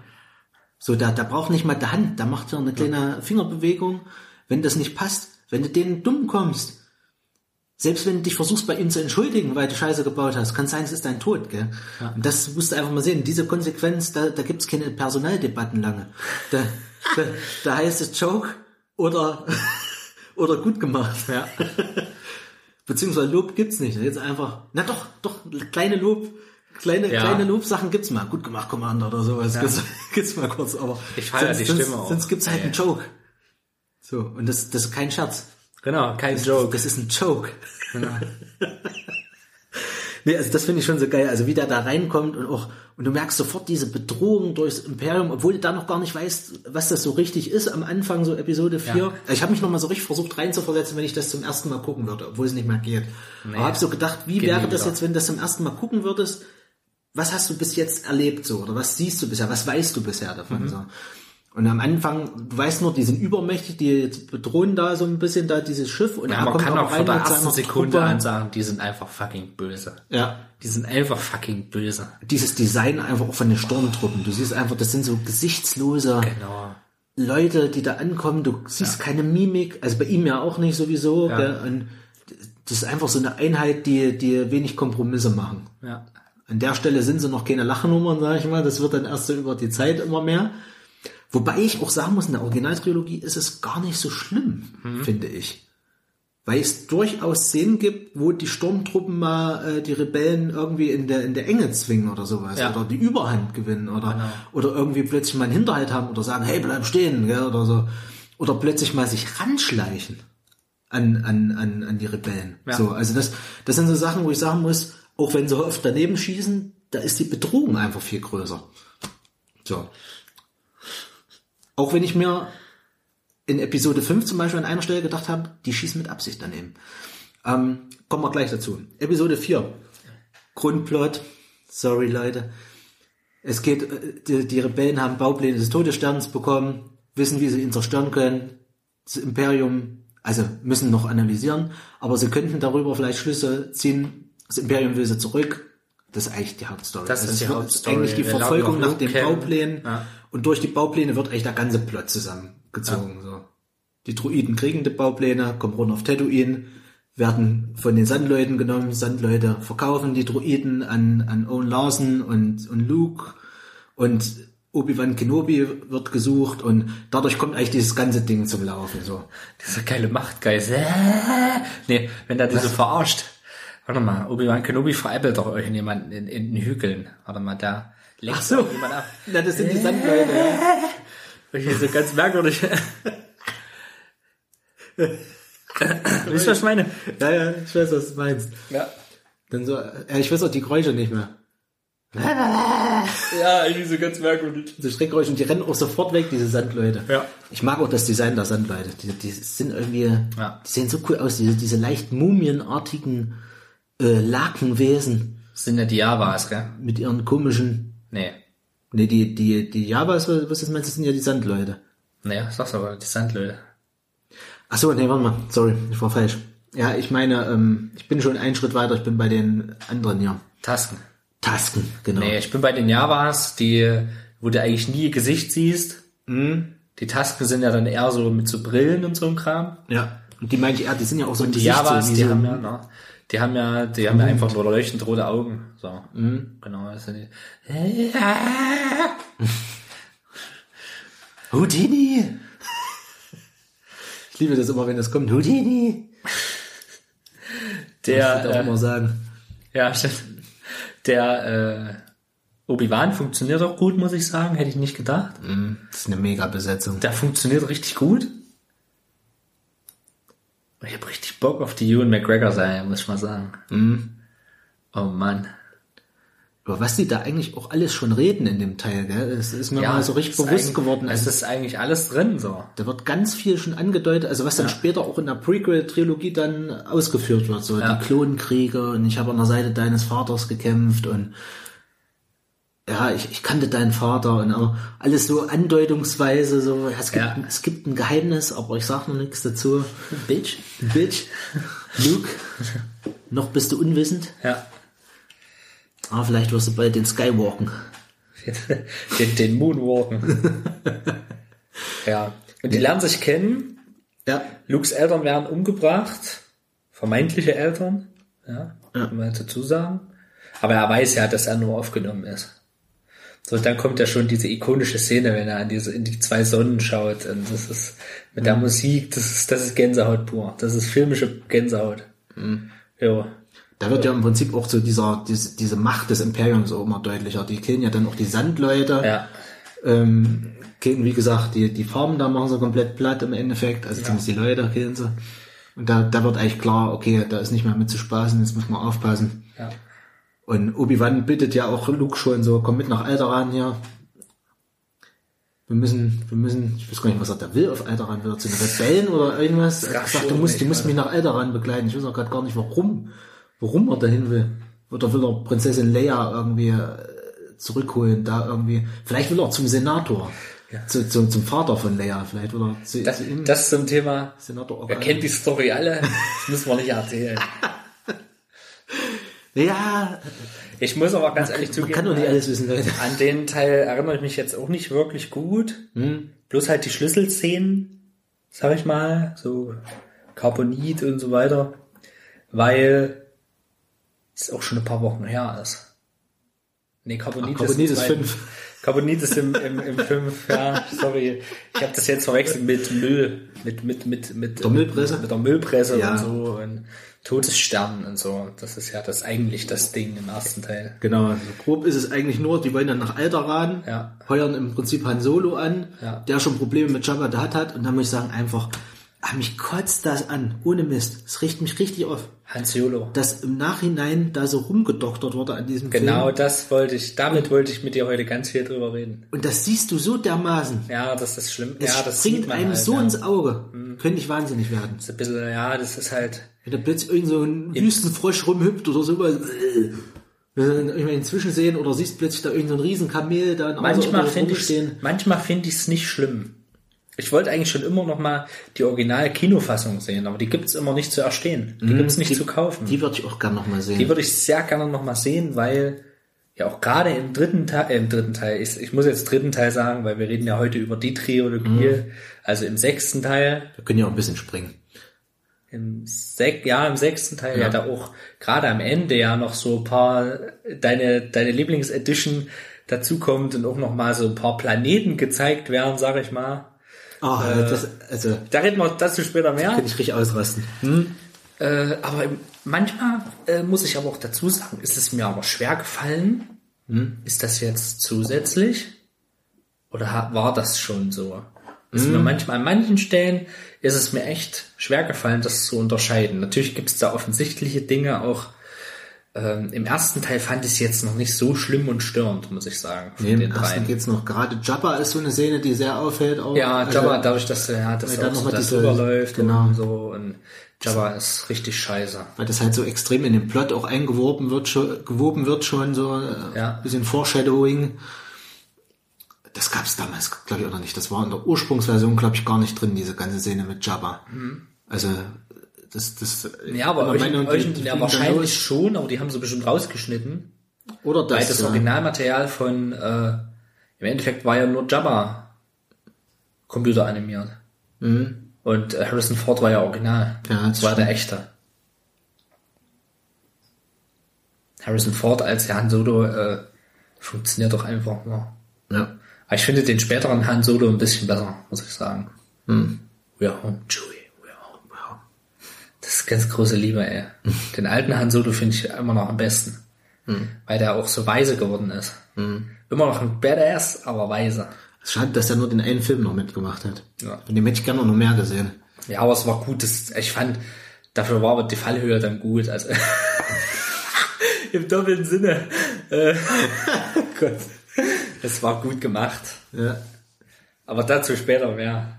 So, der, der braucht nicht mal die Hand, der macht ja eine kleine Fingerbewegung. Wenn das nicht passt, wenn du denen dumm kommst, selbst wenn du dich versuchst, bei ihm zu entschuldigen, weil du Scheiße gebaut hast, kann sein, es ist dein Tod, gell? Und das musst du einfach mal sehen. Diese Konsequenz, da, da gibt's keine Personaldebatten lange. Da, da, da heißt es Joke oder, oder gut gemacht. Ja. Beziehungsweise Lob gibt's nicht. Jetzt einfach, na doch, doch, kleine Lob, kleine, Ja. kleine Lobsachen gibt's mal. Gut gemacht, Commander oder sowas. Ja. Gibt's, gibt's mal kurz, aber. Ich feier die sonst, Stimme auch. Sonst gibt's halt Ja. einen Joke. So, und das, das ist kein Scherz. Genau, kein Joke. Das ist ein Joke. Genau. Nee, also das finde ich schon so geil. Also wie der da reinkommt und auch, und du merkst sofort diese Bedrohung durchs Imperium, obwohl du da noch gar nicht weißt, was das so richtig ist am Anfang, so Episode 4. Ja. Ich habe mich noch mal so richtig versucht reinzuversetzen, wenn ich das zum ersten Mal gucken würde, obwohl es nicht mehr geht. Aber habe so gedacht, wie wäre das wieder. jetzt, wenn du das zum ersten Mal gucken würdest? Was hast du bis jetzt erlebt so? Oder was siehst du bisher? Was weißt du bisher davon? Mhm. So? Und am Anfang, du weißt nur, die sind übermächtig, die jetzt bedrohen da so ein bisschen da dieses Schiff und Ja, man kann auch von der ersten Sekunde an sagen, die sind einfach fucking böse. Ja. Die sind einfach fucking böse. dieses Design einfach auch von den Sturmtruppen. Du siehst einfach, das sind so gesichtslose Genau. Leute, die da ankommen. Du siehst keine Mimik, also bei ihm ja auch nicht sowieso. Ja. Gell? Und das ist einfach so eine Einheit, die, die wenig Kompromisse machen. Ja. An der Stelle sind sie noch keine Lachnummern, sag ich mal. Das wird dann erst so über die Zeit immer mehr. Wobei ich auch sagen muss, in der Originaltrilogie ist es gar nicht so schlimm, Mhm. finde ich. weil es durchaus Szenen gibt, wo die Sturmtruppen mal äh, die Rebellen irgendwie in der in der Enge zwingen oder sowas Ja. oder die Überhand gewinnen oder Genau. oder irgendwie plötzlich mal einen Hinterhalt haben oder sagen, hey, bleib stehen, gell, oder so oder plötzlich mal sich ranschleichen an an an, an die Rebellen. Ja. So, also das das sind so Sachen, wo ich sagen muss, auch wenn sie oft daneben schießen, da ist die Bedrohung einfach viel größer. So. Auch wenn ich mir in Episode 5 zum Beispiel an einer Stelle gedacht habe, die schießen mit Absicht daneben. Ähm, kommen wir gleich dazu. Episode 4. Grundplot. Sorry, Leute. Es geht, äh, die, die Rebellen haben Baupläne des Todessterns bekommen, wissen, wie sie ihn zerstören können. Das Imperium, also müssen noch analysieren, aber sie könnten darüber vielleicht Schlüsse ziehen. Das Imperium will sie zurück. Das ist eigentlich die Hauptstory. Das ist es die Hauptstory. Eigentlich die Wir Verfolgung nach den. Bauplänen. Ja. Und durch die Baupläne wird eigentlich der ganze Plot zusammengezogen. So. Die Druiden kriegen die Baupläne, kommen runter auf Tatooine, werden von den Sandleuten genommen. Sandleute verkaufen die Druiden an, an Owen Larson und, und Luke. Und Obi-Wan Kenobi wird gesucht und dadurch kommt eigentlich dieses ganze Ding zum Laufen. So. Dieser geile Machtgeist. Äh, nee, wenn der diese verarscht. Warte mal, Obi-Wan Kenobi veräppelt doch irgendjemanden in, in den Hügeln. Warte mal, da lenkt Ach so. jemand ab. Na, das sind die Sandleute. Okay, so ganz merkwürdig. Wisst ihr, was ich meine? Ja, ja, ich weiß, was du meinst. Ja. Dann so, ja, ich weiß auch die Geräusche nicht mehr. Ja, irgendwie so ganz merkwürdig. So Schreckgeräusche und die rennen auch sofort weg, diese Sandleute. Ja. Ich mag auch das Design der Sandleute. Die, die sind irgendwie, Ja. die sehen so cool aus, diese, diese leicht mumienartigen äh, Lakenwesen Das sind ja die Javas, gell? mit ihren komischen, Nee. ne, die, die, die Javas, was was das meinst, das sind ja die Sandleute. Nee, sag's aber, die Sandleute. Ach so, nee, warte mal, sorry, ich war falsch. Ja, ich meine, ähm, ich bin schon einen Schritt weiter, ich bin bei den anderen hier. Tasken. Tasken, genau. Nee, ich bin bei den Javas, die, wo du eigentlich nie ihr Gesicht siehst. Die Tasken sind ja dann eher so mit so Brillen und so ein Kram. Ja. Und die meine ich, ja, die sind ja auch so ein Die Gesicht, Javas, so die so, haben ja, ne, die haben ja, die haben ja einfach nur leuchtend rote Augen. So. Genau, das sind die. Houdini! Ich liebe das immer, wenn das kommt. Houdini! Der, Ich darf äh, immer sagen. ja, stimmt. Der, äh, Obi-Wan funktioniert auch gut, muss ich sagen. Hätte ich nicht gedacht. Das ist eine Mega-Besetzung. Der funktioniert richtig gut. Ich habe richtig Bock auf die Ewan McGregor-Serie, muss ich mal sagen. Oh Mann. Über was die da eigentlich auch alles schon reden in dem Teil, gell? Es ist mir Ja, mal so richtig bewusst geworden. Es Also, ist eigentlich alles drin, so. da wird ganz viel schon angedeutet, also was dann später auch in der Prequel-Trilogie dann ausgeführt wird. So Ja. die Klonkriege und ich habe an der Seite deines Vaters gekämpft und ja, ich, ich kannte deinen Vater und aber alles so andeutungsweise, so es gibt, Ja. es gibt ein Geheimnis, aber ich sag noch nichts dazu. Bitch. Bitch, Luke, noch bist du unwissend, Ja. aber vielleicht wirst du bald den Skywalken. den, den Moonwalken. ja. Und die lernen sich kennen. Ja, Lukes Eltern werden umgebracht. Vermeintliche Eltern. Ja. Kann man dazu sagen. Aber er weiß ja, dass er nur aufgenommen ist. So, dann kommt ja schon diese ikonische Szene, wenn er an diese, in die zwei Sonnen schaut. Und das ist mit der Musik, das ist, das ist Gänsehaut pur. Das ist filmische Gänsehaut. Ja. Da wird ja im Prinzip auch so dieser, diese, diese Macht des Imperiums auch immer deutlicher. Die killen ja dann auch die Sandleute. Ja. Ähm, killen, wie gesagt, die, die Farben da machen sie komplett platt im Endeffekt. Also zumindest die Leute killen sie. Und da, da wird eigentlich klar, okay, da ist nicht mehr mit zu spaßen, jetzt muss man aufpassen. Ja. Und Obi-Wan bittet ja auch Luke schon so, komm mit nach Alderaan hier. Wir müssen, wir müssen, ich weiß gar nicht, was er da will auf Alderaan. Will er zu den Rebellen oder irgendwas? Er gesagt, du musst, du musst mich nach Alderaan begleiten. Ich weiß auch gerade gar nicht, warum, warum er dahin will. Oder will er Prinzessin Leia irgendwie äh, zurückholen, da irgendwie. Vielleicht will er zum Senator. Zu, zu, zum Vater von Leia. Vielleicht will er zu, Das, zu ihm. das ein Thema. Senator Wer Organa. kennt die Story alle? Das müssen wir nicht erzählen. Ja, Ich muss aber ganz ehrlich man zugeben, kann doch nicht alles wissen, Leute. an den Teil erinnere ich mich jetzt auch nicht wirklich gut. Hm? Bloß halt die Schlüsselszenen, sag ich mal, so Carbonit und so weiter, weil es auch schon ein paar Wochen her ist. Nee, Carbonit, Ach, Carbonit ist im zweiten. fünf. Carbonit ist im, im, im 5, ja, sorry. Ich habe das jetzt verwechselt mit Müll, mit, mit, mit, mit Der Müllpresse? Mit der Müllpresse Ja. und so und Todessternen und so. Das ist ja das eigentlich das Ding im ersten Teil. Genau, so grob ist es eigentlich nur, die wollen dann nach Alderaan, Ja. heuern im Prinzip Han Solo an, Ja. der schon Probleme mit Jabba Hutt hat und dann muss ich sagen, einfach, ah, mich kotzt das an, ohne Mist. Es riecht mich richtig auf, Hans Jolo. dass im Nachhinein da so rumgedoktert wurde an diesem Genau Film. das wollte ich, damit wollte ich mit dir heute ganz viel drüber reden. Und das siehst du so dermaßen. Ja, das ist schlimm. Es ja, das springt man einem halt, so ja. ins Auge. Könnte ich wahnsinnig werden. Das ist ein bisschen, ja, das ist halt, Wenn da plötzlich irgend so ein Wüstenfrosch rumhüpft oder sowas. äh, Wenn irgendwann inzwischen sehen oder siehst plötzlich da irgendein so ein Riesenkamel da in manchmal Außer- finde ich rumstehen. manchmal finde ich es nicht schlimm. Ich wollte eigentlich schon immer noch mal die original Kinofassung sehen, aber die gibt's immer nicht zu erstehen. Die gibt's nicht Mhm. die, zu kaufen. Die würde ich auch gerne noch mal sehen. Die würde ich sehr gerne noch mal sehen, weil ja auch gerade im dritten Teil, äh, im dritten Teil, ich, ich muss jetzt dritten Teil sagen, weil wir reden ja heute über die Trilogie, Mhm. also im sechsten Teil, Wir können ja auch ein bisschen springen. im sech, ja, im sechsten Teil, ja, da auch gerade am Ende ja noch so ein paar, deine, deine Lieblingsedition dazukommt und auch noch mal so ein paar Planeten gezeigt werden, sag ich mal. Ah, das, also, Da reden wir dazu später mehr. kann ich richtig ausrasten. Äh, aber manchmal äh, muss ich aber auch dazu sagen, ist es mir aber schwer gefallen. Ist das jetzt zusätzlich? Oder war das schon so? Ist mir manchmal an manchen Stellen ist es mir echt schwer gefallen, das zu unterscheiden. Natürlich gibt es da offensichtliche Dinge auch. Ähm, Im ersten Teil fand ich es jetzt noch nicht so schlimm und störend, muss ich sagen. Nee, Im ersten dreien. geht's noch. Gerade Jabba ist so eine Szene, die sehr auffällt auch. Ja, Also, Jabba, dadurch, dass er ja, dass er so diese- rüberläuft genau. und so. Und Jabba ist richtig scheiße. Weil das halt so extrem in den Plot auch eingewoben wird, schon, gewoben wird schon, so äh, Ja. bisschen Foreshadowing. Das gab's damals, glaube ich, auch noch nicht. Das war in der Ursprungsversion, glaube ich, gar nicht drin, diese ganze Szene mit Jabba. Also, das, das, Ja, aber euch, euch, die- die ja, wahrscheinlich schon, aber die haben sie bestimmt rausgeschnitten. Oder das, weil das ja. Originalmaterial von, äh, im Endeffekt war ja nur Jabba computeranimiert. Und äh, Harrison Ford war ja original. Mhm. Ja, das das war der echte. Harrison Ford als Han Solo äh, funktioniert doch einfach nur. Ja. Aber ich finde den späteren Han Solo ein bisschen besser, muss ich sagen. Hm. Home, Chewie, we're home. We're home. Das ist ganz große Liebe, ey. Den alten Han Solo finde ich immer noch am besten. Weil der auch so weise geworden ist. Immer noch ein Badass, aber weise. Schade, dass er nur den einen Film noch mitgemacht hat. Ja. Von dem hätte ich gerne noch mehr gesehen. Ja, aber es war gut. Das, ich fand, dafür war aber die Fallhöhe dann gut. Also im doppelten Sinne. Äh, Gott. Es war gut gemacht. Ja. Aber dazu später mehr.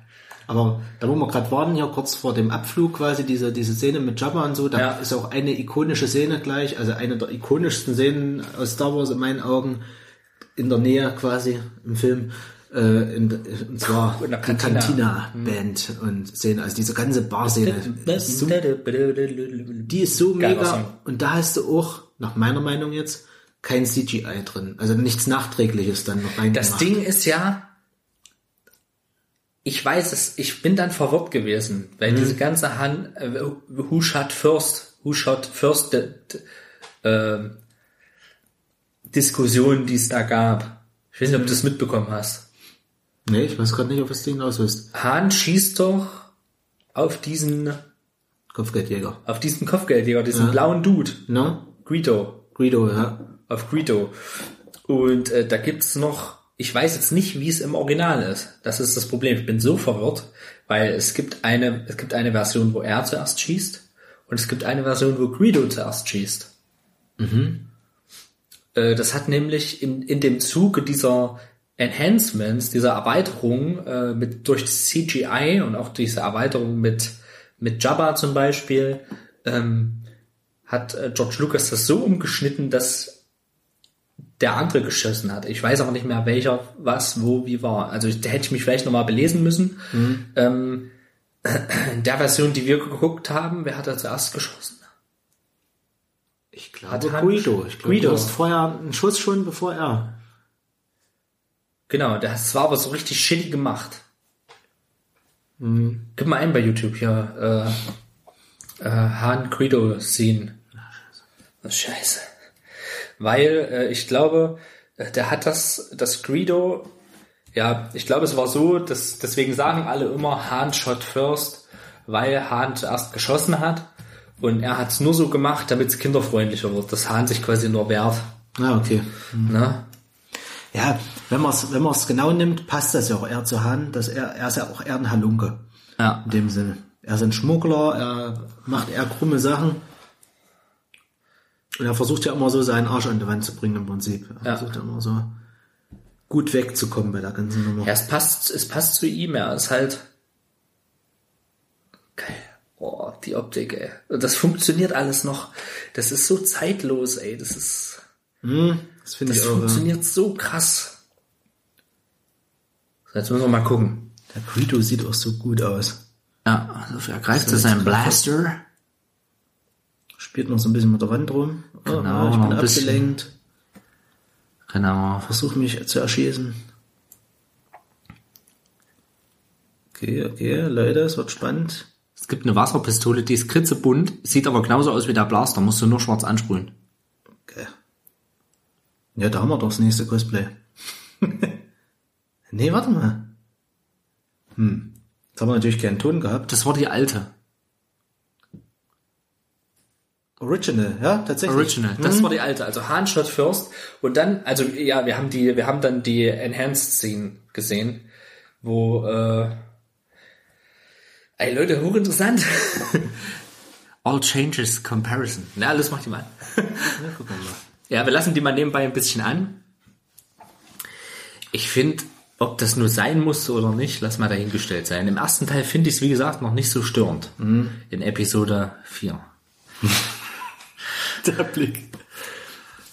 Aber da wo wir gerade waren, hier kurz vor dem Abflug quasi, diese, diese Szene mit Jabba und so, da Ja. ist auch eine ikonische Szene gleich, also eine der ikonischsten Szenen aus Star Wars in meinen Augen, in der Nähe quasi im Film, äh, in, und zwar In der. Cantina-Band und Szene, also diese ganze Bar-Szene. Die ist so, die ist so Geiler mega Song. und da hast du auch, nach meiner Meinung jetzt, kein CGI drin, also nichts Nachträgliches dann noch reingemacht. Das Ding ist ja, ich weiß es, ich bin dann verwirrt gewesen, weil diese ganze Han, äh, who shot first, who shot first, äh, Diskussion, die es da gab. Ich weiß nicht, ob du das mitbekommen hast. Nee, ich weiß gerade nicht, ob das Ding aus ist. Han schießt doch auf diesen, Kopfgeldjäger. auf diesen Kopfgeldjäger, diesen blauen Dude, Ne? Greedo, Greedo, ja. auf Greedo. Und äh, da gibt's noch, ich weiß jetzt nicht, wie es im Original ist. Das ist das Problem. Ich bin so verwirrt, weil es gibt eine, es gibt eine Version, wo er zuerst schießt und es gibt eine Version, wo Greedo zuerst schießt. Äh, das hat nämlich in, in dem Zuge dieser Enhancements, dieser Erweiterung äh, mit durch CGI und auch diese Erweiterung mit mit Jabba zum Beispiel ähm, hat äh, George Lucas das so umgeschnitten, dass der andere geschossen hat. Ich weiß aber nicht mehr, welcher was, wo, wie war. Also da hätte ich mich vielleicht nochmal belesen müssen. Ähm, in der Version, die wir geguckt haben, wer hat da zuerst geschossen? Ich Hat glaube Han- Guido. Ich glaube, Guido. du hast vorher einen Schuss schon, bevor er. Genau, das war aber so richtig shitty gemacht. Gib mal ein bei YouTube hier. Äh, äh, Han Credo Scene. Oh, scheiße. Weil äh, ich glaube, äh, der hat das, das Greedo, ja, ich glaube, es war so, dass deswegen sagen alle immer Han shot first, weil Han zuerst geschossen hat und er hat es nur so gemacht, damit es kinderfreundlicher wird, dass Han sich quasi nur wehrt. Ah, okay. Ne? Ja, wenn man es wenn man's genau nimmt, passt das ja auch eher zu Han, dass er, er ist ja auch eher ein Halunke. Ja. In dem Sinne. Er ist ein Schmuggler, er macht eher krumme Sachen. Und er versucht ja immer so seinen Arsch an die Wand zu bringen im Prinzip. Er Ja. versucht ja immer so gut wegzukommen bei der ganzen Nummer. Ja, es passt, es passt zu ihm, er ist halt geil. Oh, die Optik, ey. Und das funktioniert alles noch. Das ist so zeitlos, ey. Das ist, Das finde das ich auch. Ja. funktioniert so krass. So, Jetzt müssen wir mal gucken. Der Greedo sieht auch so gut aus. Ja, also er greift zu seinem Blaster. Spielt noch so ein bisschen mit der Wand rum. Oh, Genau, ich noch bin abgelenkt. Genau. Versuche mich zu erschießen. Okay, okay, Leute, es wird spannend. Es gibt eine Wasserpistole, die ist kritzebunt, sieht aber genauso aus wie der Blaster, musst du nur schwarz ansprühen. Okay. Ja, da haben wir doch das nächste Cosplay. nee, warte mal. Hm. Jetzt haben wir natürlich keinen Ton gehabt. Das war die alte. Original, ja, tatsächlich. Original. Das war die alte, also Han shot first. Und dann, also ja, wir haben die, wir haben dann die Enhanced Scene gesehen, wo, äh, ey Leute, hochinteressant. All Changes Comparison. Na, alles macht die mal. Ja, gucken wir mal. Ja, wir lassen die mal nebenbei ein bisschen an. Ich finde, ob das nur sein musste oder nicht, lass mal dahingestellt sein. Im ersten Teil finde ich es, wie gesagt, noch nicht so störend. In Episode 4. Der Blick.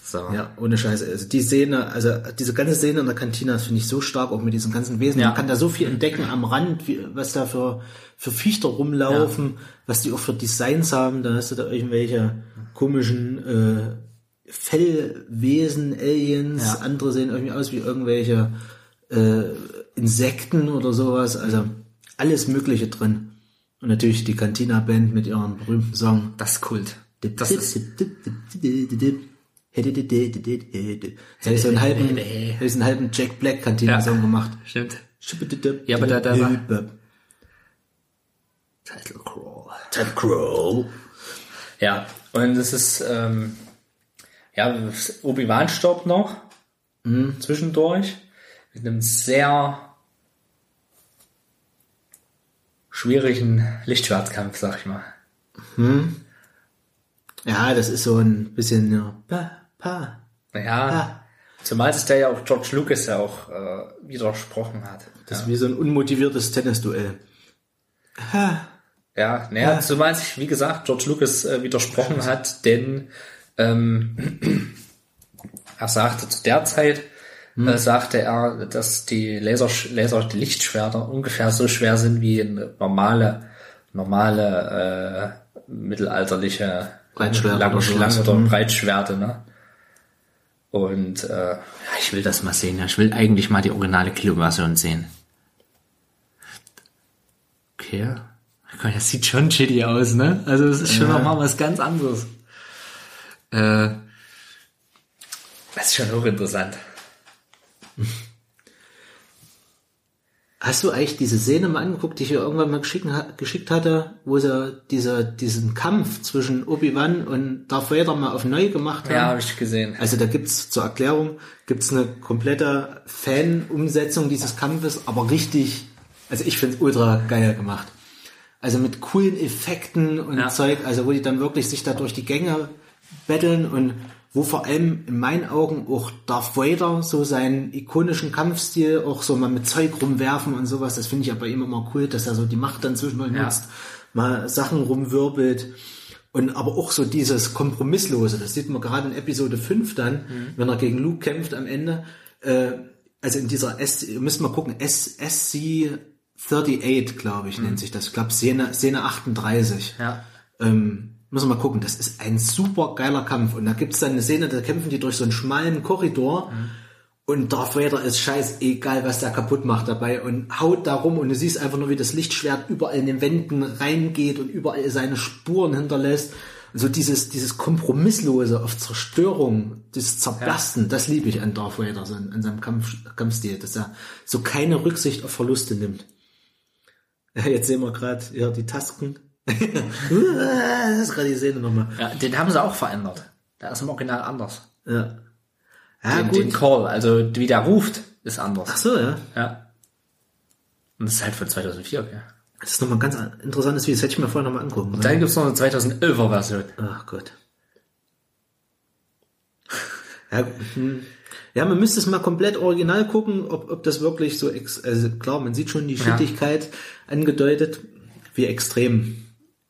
So. Ja, ohne Scheiße. Also die Szene, also diese ganze Szene in der Kantina das finde ich so stark, auch mit diesen ganzen Wesen. Ja. Man kann da so viel entdecken am Rand, wie, was da für, für Viechter rumlaufen, was die auch für Designs haben. Da hast du da irgendwelche komischen äh, Fellwesen, Aliens, Ja. andere sehen irgendwie aus wie irgendwelche äh, Insekten oder sowas. Also alles Mögliche drin. Und natürlich die Cantina-Band mit ihrem berühmten Song. Das Kult. Das ist, so einen halben, einen halben Jack Black Cantina Song gemacht. stimmt. Ja, aber da- da war- Title Crawl. Ted Crow. Ja, und es ist, ähm, ja, Obi-Wan stirbt noch zwischendurch mit einem sehr schwierigen Lichtschwarzkampf, sag ich mal. Ja, das ist so ein bisschen, ja, pa, pa. Naja, Ah. zumal sich da ja auch George Lucas ja auch äh, widersprochen hat. Das ist wie so ein unmotiviertes Tennisduell. Ja, naja, zumal sich, wie gesagt, George Lucas äh, widersprochen hat, denn ähm, er sagte zu der Zeit, äh, sagte er, dass die Laser, Laser die Lichtschwerter ungefähr so schwer sind wie normale, normale äh, mittelalterliche Breitschwert lange oder sowas. Schlange oder Breitschwerte, ne? Und äh, Ja, ich will das mal sehen. Ja. Ich will eigentlich mal die originale Kilo-Version sehen. Okay. Das sieht schon shitty aus, ne? Also es ist schon Ja. nochmal was ganz anderes. Äh, das ist schon hochinteressant. Hast du eigentlich diese Szene mal angeguckt, die ich dir irgendwann mal geschickt, hatte, wo sie diese, diesen Kampf zwischen Obi-Wan und Darth Vader mal auf neu gemacht haben? Ja, habe ich gesehen. Also da gibt's zur Erklärung gibt's eine komplette Fan-Umsetzung dieses Kampfes, aber richtig, also ich find's ultra geil gemacht. Also mit coolen Effekten und Ja. Zeug, also wo die dann wirklich sich da durch die Gänge betteln und wo vor allem in meinen Augen auch Darth Vader so seinen ikonischen Kampfstil auch so mal mit Zeug rumwerfen und sowas, das finde ich ja bei ihm immer cool, dass er so die Macht dann zwischendurch Ja. nutzt, mal Sachen rumwirbelt. Und aber auch so dieses Kompromisslose, das sieht man gerade in Episode 5 dann, wenn er gegen Luke kämpft am Ende. Äh, also in dieser S, ihr müsst mal gucken, S, SC38, glaube ich, nennt sich das. Ich glaube, Szene, Szene 38. Ja. Ähm, müssen wir mal gucken, das ist ein super geiler Kampf. Und da gibt's dann eine Szene, da kämpfen die durch so einen schmalen Korridor. Und Darth Vader ist scheißegal, was der kaputt macht dabei und haut da rum und du siehst einfach nur, wie das Lichtschwert überall in den Wänden reingeht und überall seine Spuren hinterlässt. So dieses, dieses Kompromisslose auf Zerstörung, dieses Zerbersten, das liebe ich an Darth Vader, so an, an seinem Kampf, Kampfstil, dass er so keine Rücksicht auf Verluste nimmt. Ja, jetzt sehen wir gerade ja, die Tasken. das ist gerade die Szene nochmal. Ja, den haben sie auch verändert. Der ist im Original anders. Ja. Ja, den, gut. den Call, also wie der ruft, ist anders. Ach so, ja. Ja. Und das ist halt von 2004, okay. Das ist nochmal ein ganz interessantes Video, das hätte ich mir vorher nochmal angucken Und dann gibt's noch eine 2011er Version. Ach Gott. Ja, hm. ja, man müsste es mal komplett original gucken, ob, ob das wirklich so, ex also klar, man sieht schon die Schittigkeit angedeutet, wie extrem,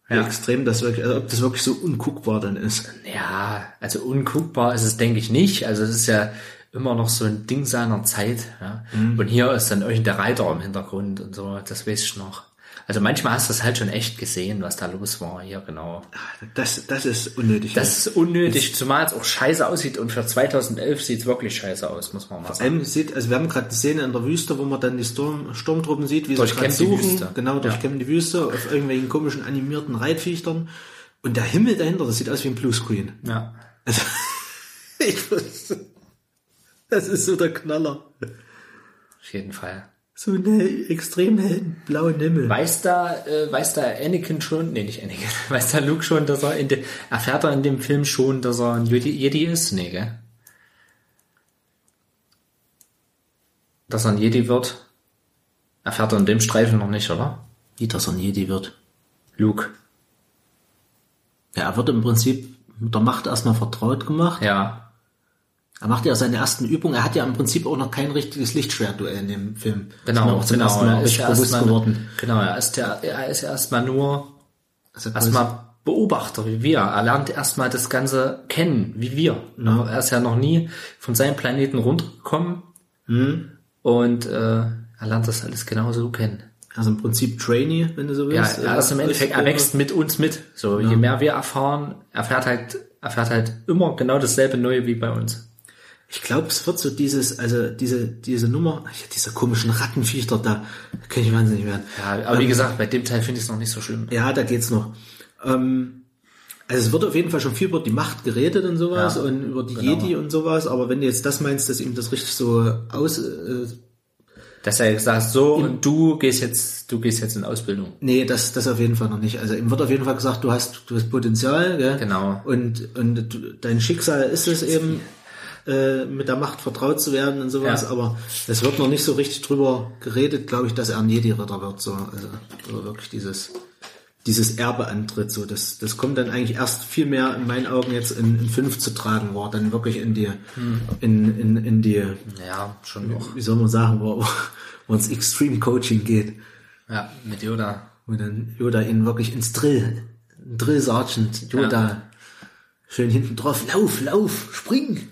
Ja. extrem das wirklich, also ob das wirklich so unguckbar dann ist. Ja, also unguckbar ist es, denke ich, nicht. Also es ist ja immer noch so ein Ding seiner Zeit. Ja. Und hier ist dann irgendein der Reiter im Hintergrund und so, das weiß ich noch. Also manchmal hast du es halt schon echt gesehen, was da los war hier, genau. Das, das ist unnötig. Das ist unnötig, zumal es auch scheiße aussieht und für 2011 sieht es wirklich scheiße aus, muss man mal Vor sagen. allem sieht, also wir haben gerade eine Szene in der Wüste, wo man dann die Sturm, Sturmtruppen sieht, wie sie gerade suchen. Wüste. Genau, durchkämmen die Wüste auf irgendwelchen komischen animierten Reitviechern. Und der Himmel dahinter, das sieht aus wie ein Bluescreen. Ja. Also, ich wusste, das ist so der Knaller. Auf jeden Fall. So eine extrem hellen blauen Himmel. Weiß da, äh, weiß da Anakin schon, nee, nicht Anakin, weiß da Luke schon, dass er in de, erfährt er in dem Film schon, dass er ein Jedi, Jedi ist? Nee, gell? Dass er ein Jedi wird, erfährt er in dem Streifen noch nicht, oder? Wie das ein Jedi wird. Luke. Ja, er wird im Prinzip mit der Macht erstmal vertraut gemacht. Ja. Er macht ja seine ersten Übungen. Er hat ja im Prinzip auch noch kein richtiges Lichtschwertduell in dem Film. Genau, auch zum genau. ersten Mal Er ist ja bewusst erstmal, geworden. genau, er ist ja, er ist ja erstmal nur, Also erstmal Beobachter wie wir. Er lernt erstmal das Ganze kennen, wie wir. Aber Er ist ja noch nie von seinem Planeten runtergekommen. Mhm. Und äh, er lernt das alles genauso kennen. Also im Prinzip Trainee, wenn du so Ja, willst. er ist im Endeffekt, er wächst mit uns mit. So, je mehr wir erfahren, erfährt halt, erfährt halt immer genau dasselbe Neue wie bei uns. Ich glaube, es wird so dieses, also diese, diese Nummer, ja, diese komischen Rattenviecher da, da kann ich wahnsinnig werden. Ja, aber wie gesagt, bei dem Teil finde ich es noch nicht so schlimm. Ja, da geht's noch. Ähm, also es wird auf jeden Fall schon viel über die Macht geredet und sowas Ja, und über die genau. Jedi und sowas, aber wenn du jetzt das meinst, dass ihm das richtig so aus, äh, Dass er sagt, so, und du gehst jetzt, du gehst jetzt in Ausbildung. nee, das, das auf jeden Fall noch nicht. Also ihm wird auf jeden Fall gesagt, du hast, du hast Potenzial, gell? Genau. Und, und dein Schicksal ist es eben, äh, mit der Macht vertraut zu werden und sowas, Ja. aber es wird noch nicht so richtig drüber geredet, glaube ich, dass er ein Jedi-Ritter wird, so, also, oder wirklich dieses, dieses Erbe antritt, so, das, das kommt dann eigentlich erst viel mehr in meinen Augen jetzt in, in fünf zu tragen, wo er dann wirklich in die, Hm. in, in, in die, Ja, schon noch. wie soll man sagen, wo, wo ins Extreme Coaching geht, Ja, mit Yoda. wo dann Yoda ihn wirklich ins Drill, Drill Sergeant Yoda schön hinten drauf, lauf, lauf, spring,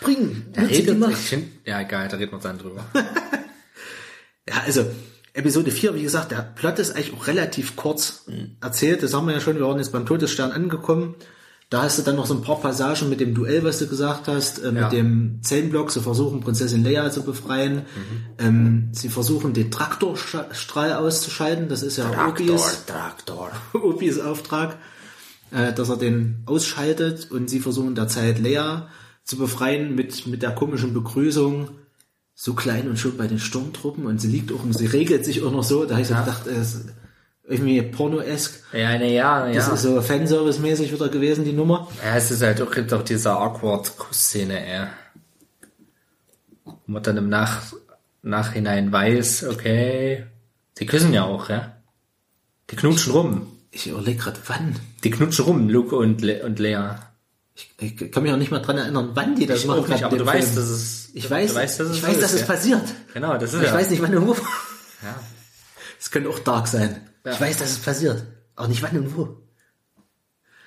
spring, Er nutze die redet, ich find, ja, egal, da reden wir dann drüber. Ja, also Episode 4, wie gesagt, der Plot ist eigentlich auch relativ kurz erzählt. Das haben wir ja schon, wir waren jetzt beim Todesstern angekommen. Da hast du dann noch so ein paar Passagen mit dem Duell, was du gesagt hast, äh, Ja. mit dem Zellenblock. Sie versuchen, Prinzessin Leia zu befreien. Ähm, sie versuchen, den Traktorstrahl auszuschalten. Das ist ja Opis, Traktor. Opis Auftrag, äh, dass er den ausschaltet. Und sie versuchen derzeit Leia zu befreien mit, mit der komischen Begrüßung so klein und schon bei den Sturmtruppen und sie liegt auch und sie regelt sich auch noch so, da habe ich so gedacht, äh, ist irgendwie pornoesk. Ja, ne, ja, Das ja. ist so Fanservice-mäßig wieder gewesen, die Nummer. Ja, es ist halt auch, gibt auch diese awkward Kussszene, ey. Wo man dann im Nach Nachhinein weiß, okay, die küssen ja auch, ja. Die knutschen rum. Ich überlege gerade, wann. Die knutschen rum, Luke und, Le und Lea. Ich, ich kann mich auch nicht mal dran erinnern, wann die das Ich machen. auch nicht, aber weißt, dass es, ich weiß, du weißt, dass es ich so weiß, ist, dass es ja. passiert. Genau, das ist ich ja. weiß nicht, wann und wo. ja. Es könnte auch dark sein. Ja. Ich weiß, dass es passiert. Aber nicht wann und wo.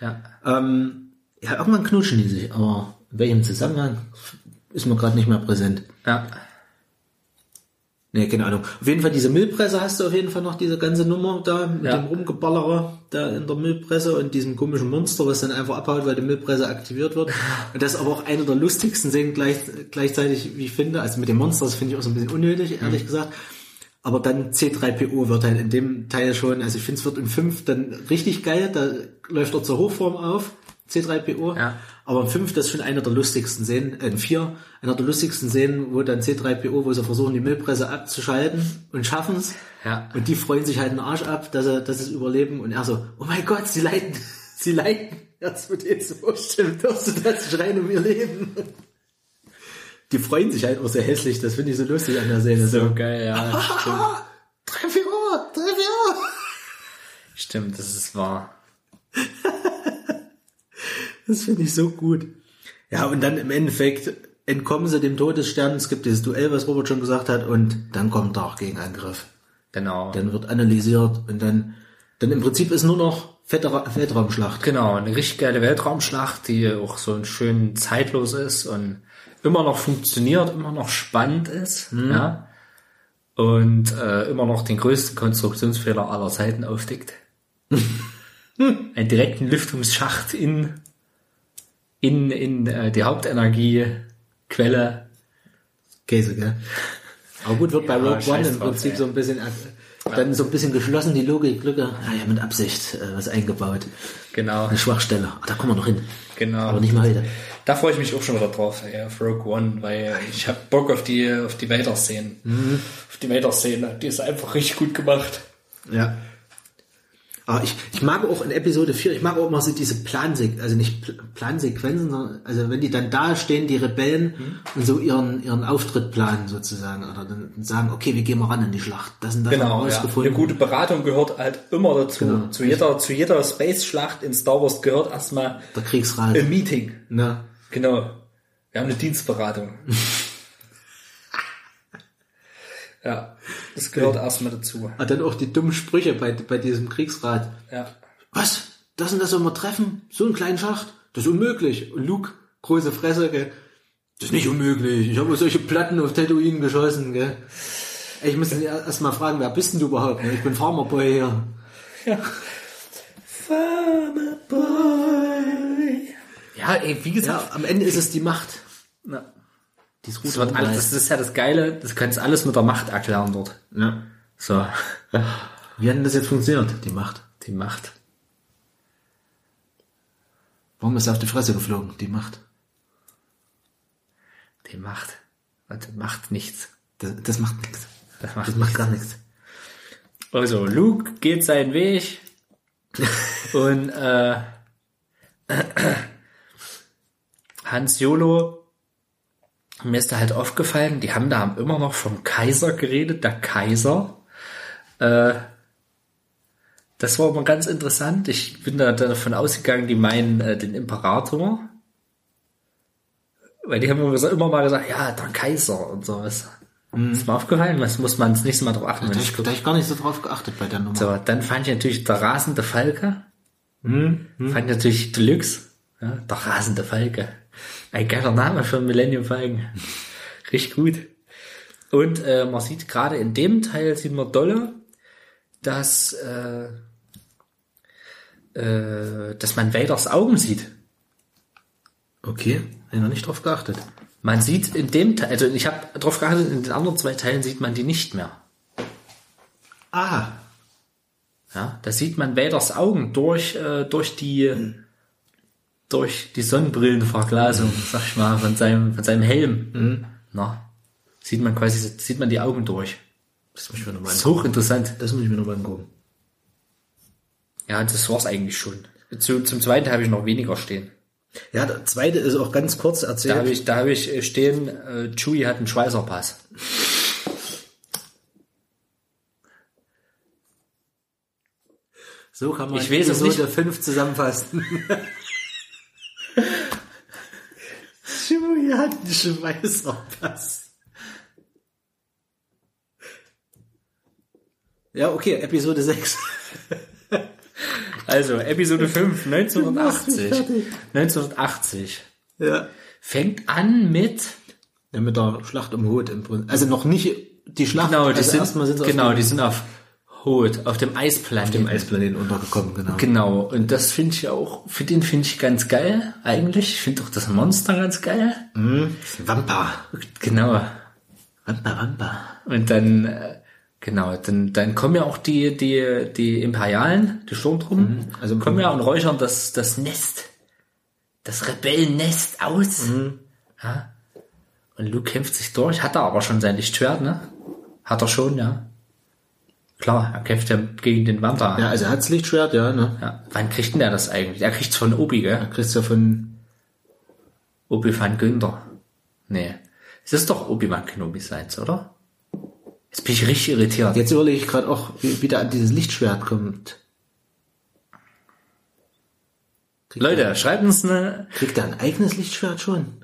ja. Ähm, ja, irgendwann knutschen die sich, aber in welchem Zusammenhang ist mir gerade nicht mehr präsent. Ja. Nee, keine Ahnung. Auf jeden Fall diese Müllpresse hast du auf jeden Fall noch diese ganze Nummer da mit Ja. dem Rumgeballerer da in der Müllpresse und diesem komischen Monster, was dann einfach abhaut, weil die Müllpresse aktiviert wird. Und das ist aber auch eine der lustigsten Szenen gleich, gleichzeitig, wie ich finde. Also mit dem Monster, das finde ich auch so ein bisschen unnötig, ehrlich gesagt. Aber dann C3PO wird halt in dem Teil schon, also ich finde es wird in 5 dann richtig geil, da läuft er zur Hochform auf, C3PO. Ja. Aber in 5, das ist schon einer der lustigsten Szenen, äh, in 4, einer der lustigsten Szenen, wo dann C3PO, wo sie versuchen, die Müllpresse abzuschalten und schaffen es. Ja. Und die freuen sich halt den Arsch ab, dass sie, dass sie es überleben. Und er so, oh mein Gott, sie leiden, sie leiden. Das wird jetzt so stimmt, hörst du das schreien um ihr Leben? Die freuen sich halt auch sehr hässlich, das finde ich so lustig an der Szene. So geil, ja. Stimmt. 3PO, 3PO. Stimmt, das ist wahr. Das finde ich so gut. Ja, und dann im Endeffekt entkommen sie dem Todesstern. Es gibt dieses Duell, was Robert schon gesagt hat, und dann kommt auch Gegenangriff. Genau. Dann wird analysiert und dann, dann im Prinzip ist nur noch Weltra Weltraumschlacht. Genau, eine richtig geile Weltraumschlacht, die auch so schön zeitlos ist und immer noch funktioniert, immer noch spannend ist, ja. Und äh, immer noch den größten Konstruktionsfehler aller Zeiten aufdeckt. Einen direkten Lüftungsschacht in, in, in äh, die Hauptenergiequelle. Käse, gell? Aber gut, wird bei Ja, Rogue scheiß One im Prinzip ey. so ein bisschen, äh, dann so ein bisschen geschlossen, die Logik, Lücke. Ah ja, mit Absicht äh, was eingebaut. Genau, Eine Schwachstelle. Ah, da kommen wir noch hin. genau. Aber nicht mal heute. Da freue ich mich auch schon wieder drauf, ey, auf Rogue One, weil ich habe Bock auf die, auf die Vader-Szenen. Auf die Vader-Szene, die ist einfach richtig gut gemacht. Ja. Aber ich, ich mag auch in Episode 4, ich mag auch immer so diese Plansequenzen, also nicht Pl- Plansequenzen, sondern also wenn die dann da stehen, die Rebellen, und so ihren, ihren Auftritt planen sozusagen, oder dann sagen, okay, wir gehen mal ran in die Schlacht. Das und das Genau, ja. Eine gute Beratung gehört halt immer dazu. Genau. Zu jeder, zu jeder Space-Schlacht in Star Wars gehört erstmal Der Kriegsrat. ein Meeting. Na, Genau. Wir haben eine Dienstberatung. ja, das gehört erstmal dazu. hat dann auch die dummen Sprüche bei, bei diesem Kriegsrat. Ja. Was? Das und das sollen wir treffen? So einen kleinen Schacht? Das ist unmöglich. Und Luke, große Fresse, gell? Das ist nicht unmöglich. Ich habe solche Platten auf Tatooine geschossen, gell? Ich muss erst mal fragen, wer bist denn du überhaupt? ne? Ich bin Farmerboy hier. Farmer Boy. Ja, ey, wie gesagt, Ja, am Ende ist es die Macht. na, Die ist das, wird alles, das ist ja das Geile, das kannst alles mit der Macht erklären dort. ja. So, Wie hat denn das jetzt funktioniert, die Macht? die Macht. Warum ist er auf die Fresse geflogen, die Macht? Die Macht. Und die macht nichts. Das, das macht nichts. Das macht Das macht gar nichts. Also, Luke geht seinen Weg und äh, Hans Jolo, mir ist da halt aufgefallen, die haben da immer noch vom Kaiser geredet, der Kaiser. Äh, das war immer ganz interessant. Ich bin da davon ausgegangen, die meinen äh, den Imperator. Weil die haben immer, immer mal gesagt, ja, der Kaiser und sowas. Ist mir aufgefallen, das muss man das nächste Mal drauf achten, Da ich da ich gar nicht so drauf geachtet bei der Nummer. so, dann fand ich natürlich der rasende Falke. Fand ich natürlich Deluxe. Ja, der rasende Falke. Ein geiler Name für einen Millennium Falken. Richtig gut. Und äh, man sieht gerade in dem Teil, sieht man dolle, dass, äh, äh, dass man Vaders Augen sieht. Okay, ich noch nicht drauf geachtet. Man sieht in dem Teil, also ich habe drauf geachtet, in den anderen zwei Teilen sieht man die nicht mehr. Ah, Ja, da sieht man Vaders Augen durch, äh, durch die, durch die Sonnenbrillenverglasung, sag ich mal, von seinem, von seinem Helm. Na, sieht man quasi, sieht man die Augen durch. das muss ich mir nochmal Das ist hochinteressant. Das muss ich mir nochmal angucken. Ja, das war's eigentlich schon. Zu, zum zweiten habe ich noch weniger stehen. Ja, der zweite ist auch ganz kurz Da erzählt. habe ich, da habe ich äh, stehen, äh, Chewie hat einen Schweißerpass. so kann man Ich weiß es nicht. 5 zusammenfassen. Einen Schweißerpass. Ja, okay, Episode 6. Also, Episode 5, machst 1980. mich fertig. 1980. ja. Fängt an mit ja. Mit der Schlacht um Hut im Prinzip. Also noch nicht die Schlacht. Genau, die also sind, genau, die sind auf Hoth, auf dem Eisplaneten. dem Eisplaneten untergekommen, genau. Genau, und das finde ich auch, für den finde ich ganz geil, eigentlich. Ich finde auch das Monster ganz geil. Mhm. Wampa. Genau. Wampa, Wampa. Und dann, äh, Genau, dann, dann kommen ja auch die, die, die Imperialen, die Sturmtruppen, also kommen ja und räuchern das, das Nest, das Rebellennest aus. Ja. Und Luke kämpft sich durch, hat er aber schon sein Lichtschwert, ne? Hat er schon, ja. Klar, er kämpft ja gegen den Wanda. Ja, also er hat's Lichtschwert, ja, ne? Ja. Wann kriegt denn der das eigentlich? Er kriegt's von Obi, gell? Kriegst ja von, Obi van Günther. Nee. Es ist doch Obi-Wan Kenobi seins, oder? Jetzt bin ich richtig irritiert. jetzt überlege ich gerade auch, wie, wie der an dieses Lichtschwert kommt. Leute, schreibt uns eine. Kriegt er ein eigenes Lichtschwert schon?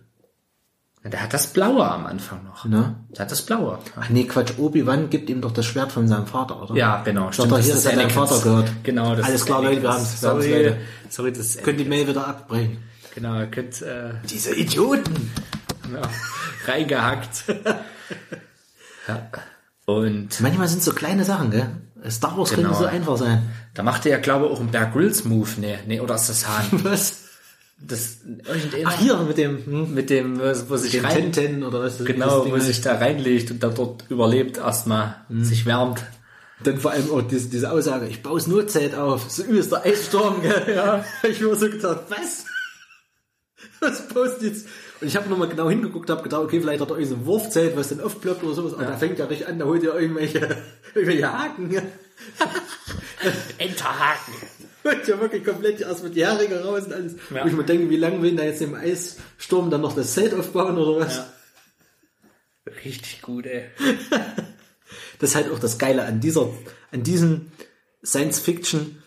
Der hat das Blaue am Anfang noch. Ne? Der hat das Blaue. Ach nee, Quatsch, Obi-Wan gibt ihm doch das Schwert von seinem Vater, oder? Ja, genau. Sagt er, hier, dein Anakins- Vater gehört. Genau, das Alles ist klar, Leute, wir haben's, Sorry, sorry, das ist Könnt die Mail wieder abbrechen. Genau, ihr könnt äh, Diese Idioten! genau, reingehackt. ja. Und Manchmal sind so kleine Sachen, gell? Star Wars Genau. könnte so einfach sein. da macht er ja, glaube ich, auch einen Bear Grylls Move. Nee, nee, oder ist das Hahn? Was? Das, Ach, hier mit dem, hm, mit dem, wo sich den rein, Tenten oder was das genau, wo sich da reinlegt und dann dort überlebt, erstmal sich wärmt. Dann vor allem auch diese, diese Aussage, ich baue das Notzelt auf. So übelst der Eissturm, gell? Ja. Ich mir so gedacht, was? Was baust du jetzt? Und ich habe nochmal genau hingeguckt, habe gedacht, okay, vielleicht hat er irgendein Wurfzelt, was dann aufploppt oder sowas. Aber da fängt ja richtig an, da holt er irgendwelche, irgendwelche Haken. Enterhaken. Und ja wirklich komplett erst mit die Heringe raus und alles. Ja. Wo ich mir denke, wie lange will da jetzt im Eissturm dann noch das Zelt aufbauen oder was? Ja. Richtig gut, ey. Das ist halt auch das Geile an dieser, an diesem Science Fiction,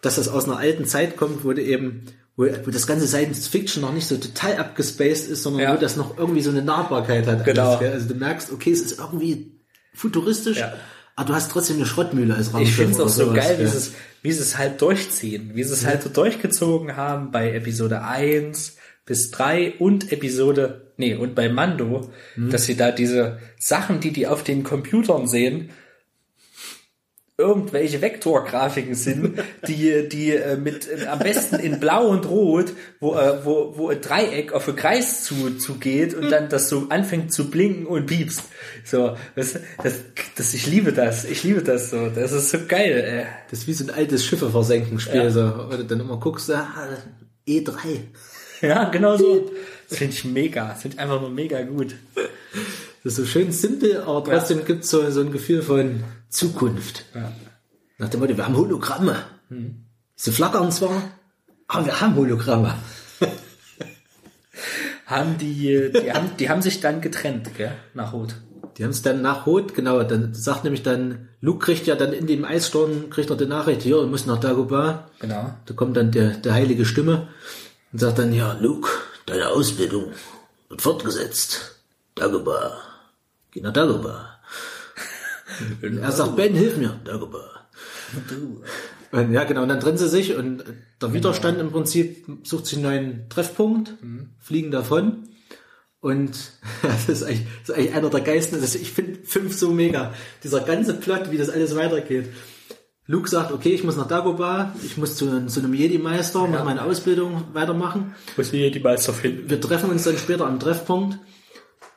dass das aus einer alten Zeit kommt, wo du eben, wo, wo das ganze Science Fiction noch nicht so total abgespaced ist, sondern Ja. wo das noch irgendwie so eine Nahbarkeit hat. Genau. gell? Also du merkst, okay, es ist irgendwie futuristisch, Ja. Aber du hast trotzdem eine Schrottmühle als Ich Raumschiff. finde es auch so geil, wie sie es, wie sie es halt durchziehen, wie sie es halt so durchgezogen haben bei Episode 1 bis 3 und Episode, nee, und bei Mando, dass sie da diese Sachen, die die auf den Computern sehen, irgendwelche Vektorgrafiken sind, die, die äh, mit äh, am besten in Blau und Rot, wo, äh, wo, wo ein Dreieck auf einen Kreis zu, zugeht und dann das so anfängt zu blinken und piepst. So, das, das, das, ich liebe das, ich liebe das so, das ist so geil, ey. Das ist wie so ein altes Schiffe versenken Spiel, Ja. so. Oder dann immer guckst, ah, E3. Ja, genau so. Das finde ich mega, das finde ich einfach nur mega gut. Das ist so schön simpel, aber trotzdem gibt's so, so ein Gefühl von Zukunft. Ja. Nach dem Motto, wir haben Hologramme. Sie flackern zwar, aber wir haben Hologramme. Haben die, die haben, die haben sich dann getrennt, gell, nach Rot. Die haben es dann nach Rot, genau, dann sagt nämlich dann, Luke kriegt ja dann in dem Eissturm, kriegt er die Nachricht, hier, du musst nach Dagobah. Genau. Da kommt dann der, der heilige Stimme und sagt dann, ja, Luke, deine Ausbildung wird fortgesetzt. Dagobah. Geh nach Dagobah. Und er sagt, Ben, hilf mir. Dagobah. Und ja, genau, und dann trennen sie sich und der Widerstand im Prinzip sucht sich einen neuen Treffpunkt, fliegen davon. Und das ist eigentlich, das ist eigentlich einer der geilsten. Ich finde fünf so mega. Dieser ganze Plot, wie das alles weitergeht. Luke sagt, okay, ich muss nach Dagobah, ich muss zu, zu einem Jedi-Meister, muss meine Ausbildung weitermachen. Muss die Meister finden. Wir treffen uns dann später am Treffpunkt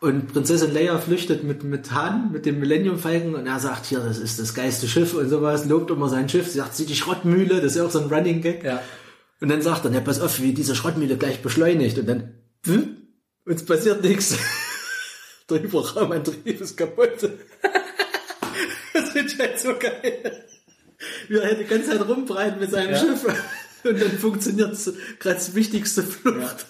und Prinzessin Leia flüchtet mit, mit Han, mit dem Millennium Falcon und er sagt, hier, das ist das geilste Schiff und sowas, lobt immer sein Schiff, sie sagt, sie die Schrottmühle, das ist ja auch so ein Running Gag. Ja. Und dann sagt er, ja, pass auf, wie diese Schrottmühle gleich beschleunigt und dann, hm, uns passiert nichts. Der Hyperraumantrieb ist kaputt. Das ich halt so geil. Wie er halt die ganze Zeit rumbreiten mit seinem Ja. Schiff und dann funktioniert gerade das wichtigste Flucht.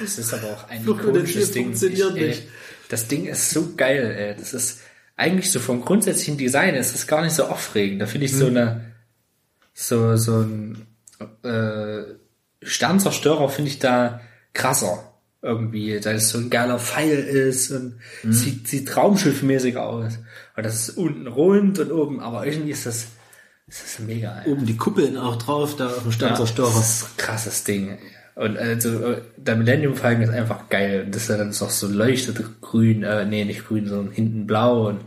Das ist aber auch ein Schiff Ding. funktioniert ey, nicht. Das Ding ist so geil, ey. Das ist eigentlich so vom grundsätzlichen Design ist es gar nicht so aufregend. Da finde ich so Mhm. eine, so, so ein, äh, Sternzerstörer finde ich da krasser. Irgendwie, da es so ein geiler Pfeil ist und Mhm. sieht, sieht raumschiffmäßig aus. Und das ist unten rund und oben, aber irgendwie ist das, ist das mega, ey. Oben die Kuppeln auch drauf, da auf dem Ja, Sternzerstörer. das ist ein krasses Ding. Und also der Millennium Falcon ist einfach geil. Und das ist ja dann noch so leuchtet grün, äh, nee, nicht grün, sondern hinten blau und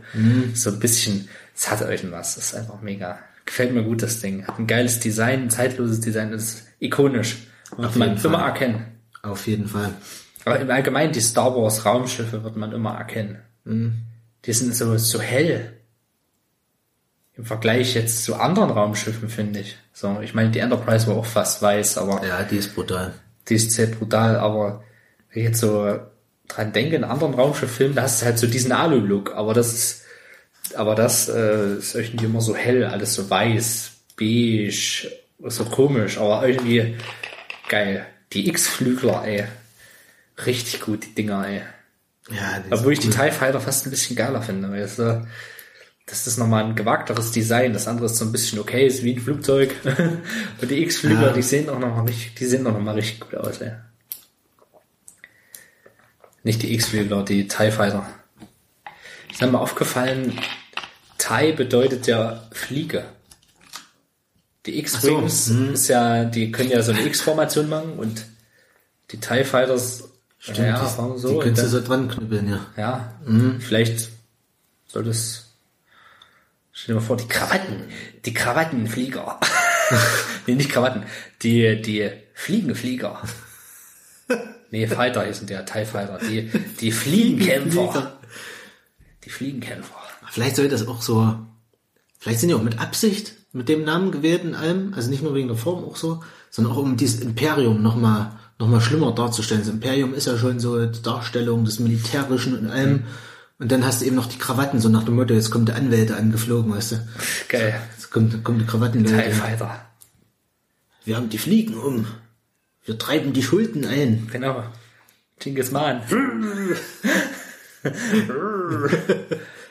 so ein bisschen, es hat irgendwas. Das ist einfach mega. Gefällt mir gut, das Ding. Hat ein geiles Design, ein zeitloses Design, das ist ikonisch. Wird man jeden immer Fall. erkennen. Auf jeden Fall. Aber im Allgemeinen, die Star Wars Raumschiffe wird man immer erkennen. Die sind so, so hell. im Vergleich jetzt zu anderen Raumschiffen, finde ich. So, ich meine, die Enterprise war auch fast weiß, aber Ja, die ist brutal. Die ist sehr brutal, aber wenn ich jetzt so dran denke, in anderen Raumschifffilmen, da hast du halt so diesen Alu-Look, aber das ist, aber das äh, ist irgendwie immer so hell, alles so weiß, beige, so komisch, aber irgendwie geil. Die X-Flügler, ey. Richtig gut, die Dinger, ey. Ja, Obwohl ich die TIE Fighter fast ein bisschen geiler finde, weil es, äh, das ist nochmal ein gewagteres Design. Das andere ist so ein bisschen okay, ist wie ein Flugzeug. Und die X-Flügler, Ja. die sehen auch noch mal richtig, die sehen auch noch mal richtig gut aus, ey. Nicht die X-Flügler, die TIE Fighter. Ist mir mal aufgefallen, TIE bedeutet ja Fliege. Die X-Wings so, hm. ist ja, die können ja so eine X-Formation machen und die TIE Fighters, Stimmt, ja, die, die so? kannst du Und so dran knüppeln, ja. ja, vielleicht soll das. Stell dir mal vor, die Krawatten, die Krawattenflieger. nee, nicht Krawatten, die, die Fliegenflieger. Nee, Fighter hießen der, TIE Fighter. Die, die Fliegenkämpfer. Die Fliegenkämpfer. Vielleicht soll das auch so, vielleicht sind die auch mit Absicht mit dem Namen gewählt in allem, also nicht nur wegen der Form auch so, sondern auch um dieses Imperium nochmal noch mal schlimmer darzustellen. Das Imperium ist ja schon so die Darstellung des Militärischen und allem. Und dann hast du eben noch die Krawatten, so nach dem Motto, jetzt kommt der Anwälte angeflogen, weißt du. Geil. Jetzt kommt, kommt die TIE Krawattenleute. Fighter. Wir haben die Fliegen um. Wir treiben die Schulden ein. Genau. Genghis Khan.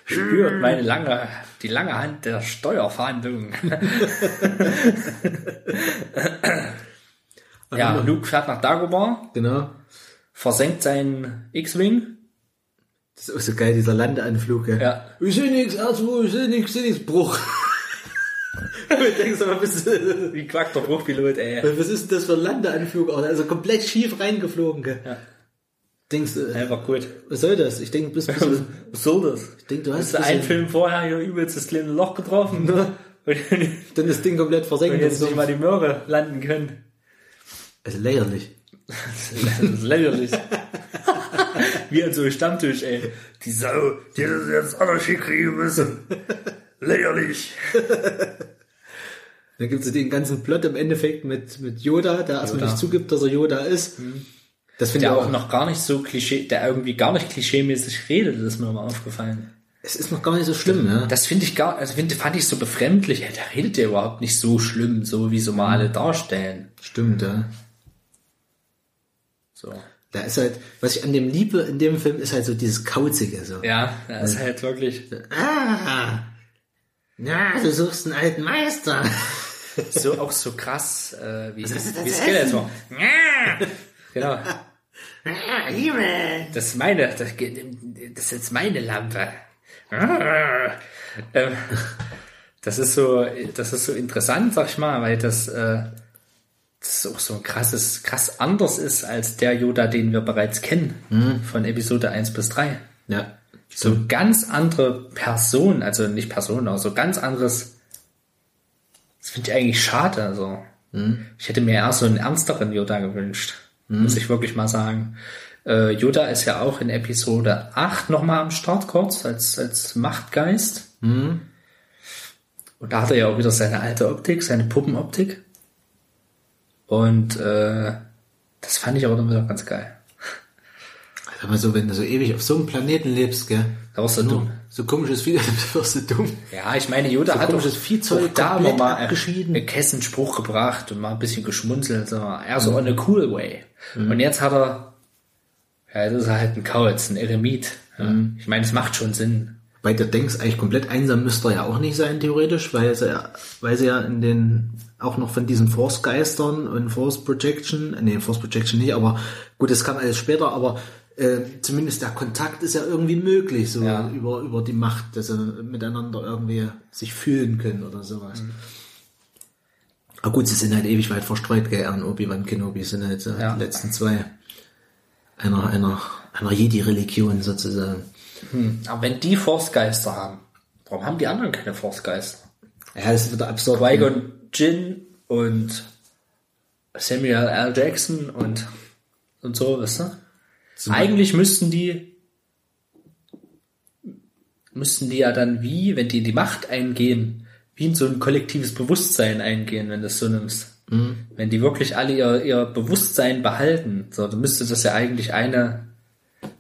Spürt meine lange, die lange Hand der Steuerverhandlungen. ja, Luke fährt nach Dagobah, Genau. versenkt seinen X-Wing. Das ist auch so geil, dieser Landeanflug. Ja. Ja. Ich sehe nichts, R2, ich sehe nichts, ich sehe nichts, Bruch. ich denke so, was, Wie quackt der Bruchpilot, ey. was ist denn das für ein Landeanflug? Also komplett schief reingeflogen. Gell? Ja. Denkst du, Einfach gut. was soll das? Ich denke, bis, bis, Was soll das? ich denk, du Hast hast du einen Film vorher hier übelst das kleine Loch getroffen? Ne? Und dann das Ding komplett versenkt. und jetzt nicht mal die Möhre landen können. Also lächerlich. Das ist lächerlich. Wie an so einem Stammtisch, ey. Die Sau, die das jetzt anders kriegen müssen. Lächerlich. Dann gibt es den ganzen Plot im Endeffekt mit, mit Yoda, der erstmal nicht zugibt, dass er Yoda ist. Das finde ich auch, auch noch gar nicht so Klischee, der irgendwie gar nicht klischeemäßig redet, das ist mir mal aufgefallen. es ist noch gar nicht so schlimm, ja. Das finde ich gar, also find, fand ich so befremdlich. Ey, der redet ja überhaupt nicht so schlimm, so wie so mal alle darstellen. Stimmt, ja. So. Da ist halt, was ich an dem liebe in dem Film, ist halt so dieses Kauzige, so. Ja, das ist halt wirklich Ah! Na, du suchst einen alten Meister. so auch so krass, äh, wie, wie Skeletor. Ja. Genau. Ah, Liebe. Das ist meine, das, das ist jetzt meine Lampe. Ah. Ähm, Das ist so, das ist so interessant, sag ich mal, weil das, äh, das auch so ein krasses, krass anders ist als der Yoda, den wir bereits kennen, von Episode 1 bis 3. Ja. So ganz andere Person, also nicht Person, aber so ganz anderes. Das finde ich eigentlich schade. Also. Ich hätte mir eher so einen ernsteren Yoda gewünscht. Muss ich wirklich mal sagen. Äh, Yoda ist ja auch in Episode 8 nochmal am Start kurz als, als Machtgeist. Und da hat er ja auch wieder seine alte Optik, seine Puppenoptik. Und äh, das fand ich aber dann wieder ganz geil. Mal so, wenn du so ewig auf so einem Planeten lebst, gell? Da warst du So, dumm. so komisches Vieh, dann wirst du dumm. Ja, ich meine, Yoda hat komisches auch, Viehzeug auch da komplett mal abgeschieden. einen Kessenspruch gebracht und mal ein bisschen geschmunzelt, so, eher so on a cool way. Und jetzt hat er, ja, das ist halt ein Kauz, ein Eremit. Ja. Ich meine, es macht schon Sinn. Weil du denkst, eigentlich komplett einsam müsste er ja auch nicht sein, theoretisch, weil sie ja, weil sie ja in den, auch noch von diesen Force-Geistern und Force Projection, nee, Force Projection nicht, aber gut, das kam alles später, aber äh, zumindest der Kontakt ist ja irgendwie möglich, so Ja. über, über die Macht, dass sie miteinander irgendwie sich fühlen können oder sowas. Aber gut, sie sind halt ewig weit verstreut, gell, und Obi-Wan Kenobi sind halt so Ja. die letzten zwei einer, einer, einer Jedi-Religion sozusagen. Aber wenn die Force-Geister haben, warum haben die anderen keine Force-Geister? Ja, das ist wieder absurd. Qui-Gon Jinn und Samuel L. Jackson und, und so, weißt du? Eigentlich müssten die, müssten die ja dann wie, wenn die in die Macht eingehen, wie in so ein kollektives Bewusstsein eingehen, wenn du es so nimmst. Mhm. Wenn die wirklich alle ihr, ihr Bewusstsein behalten, so, dann müsste das ja eigentlich eine,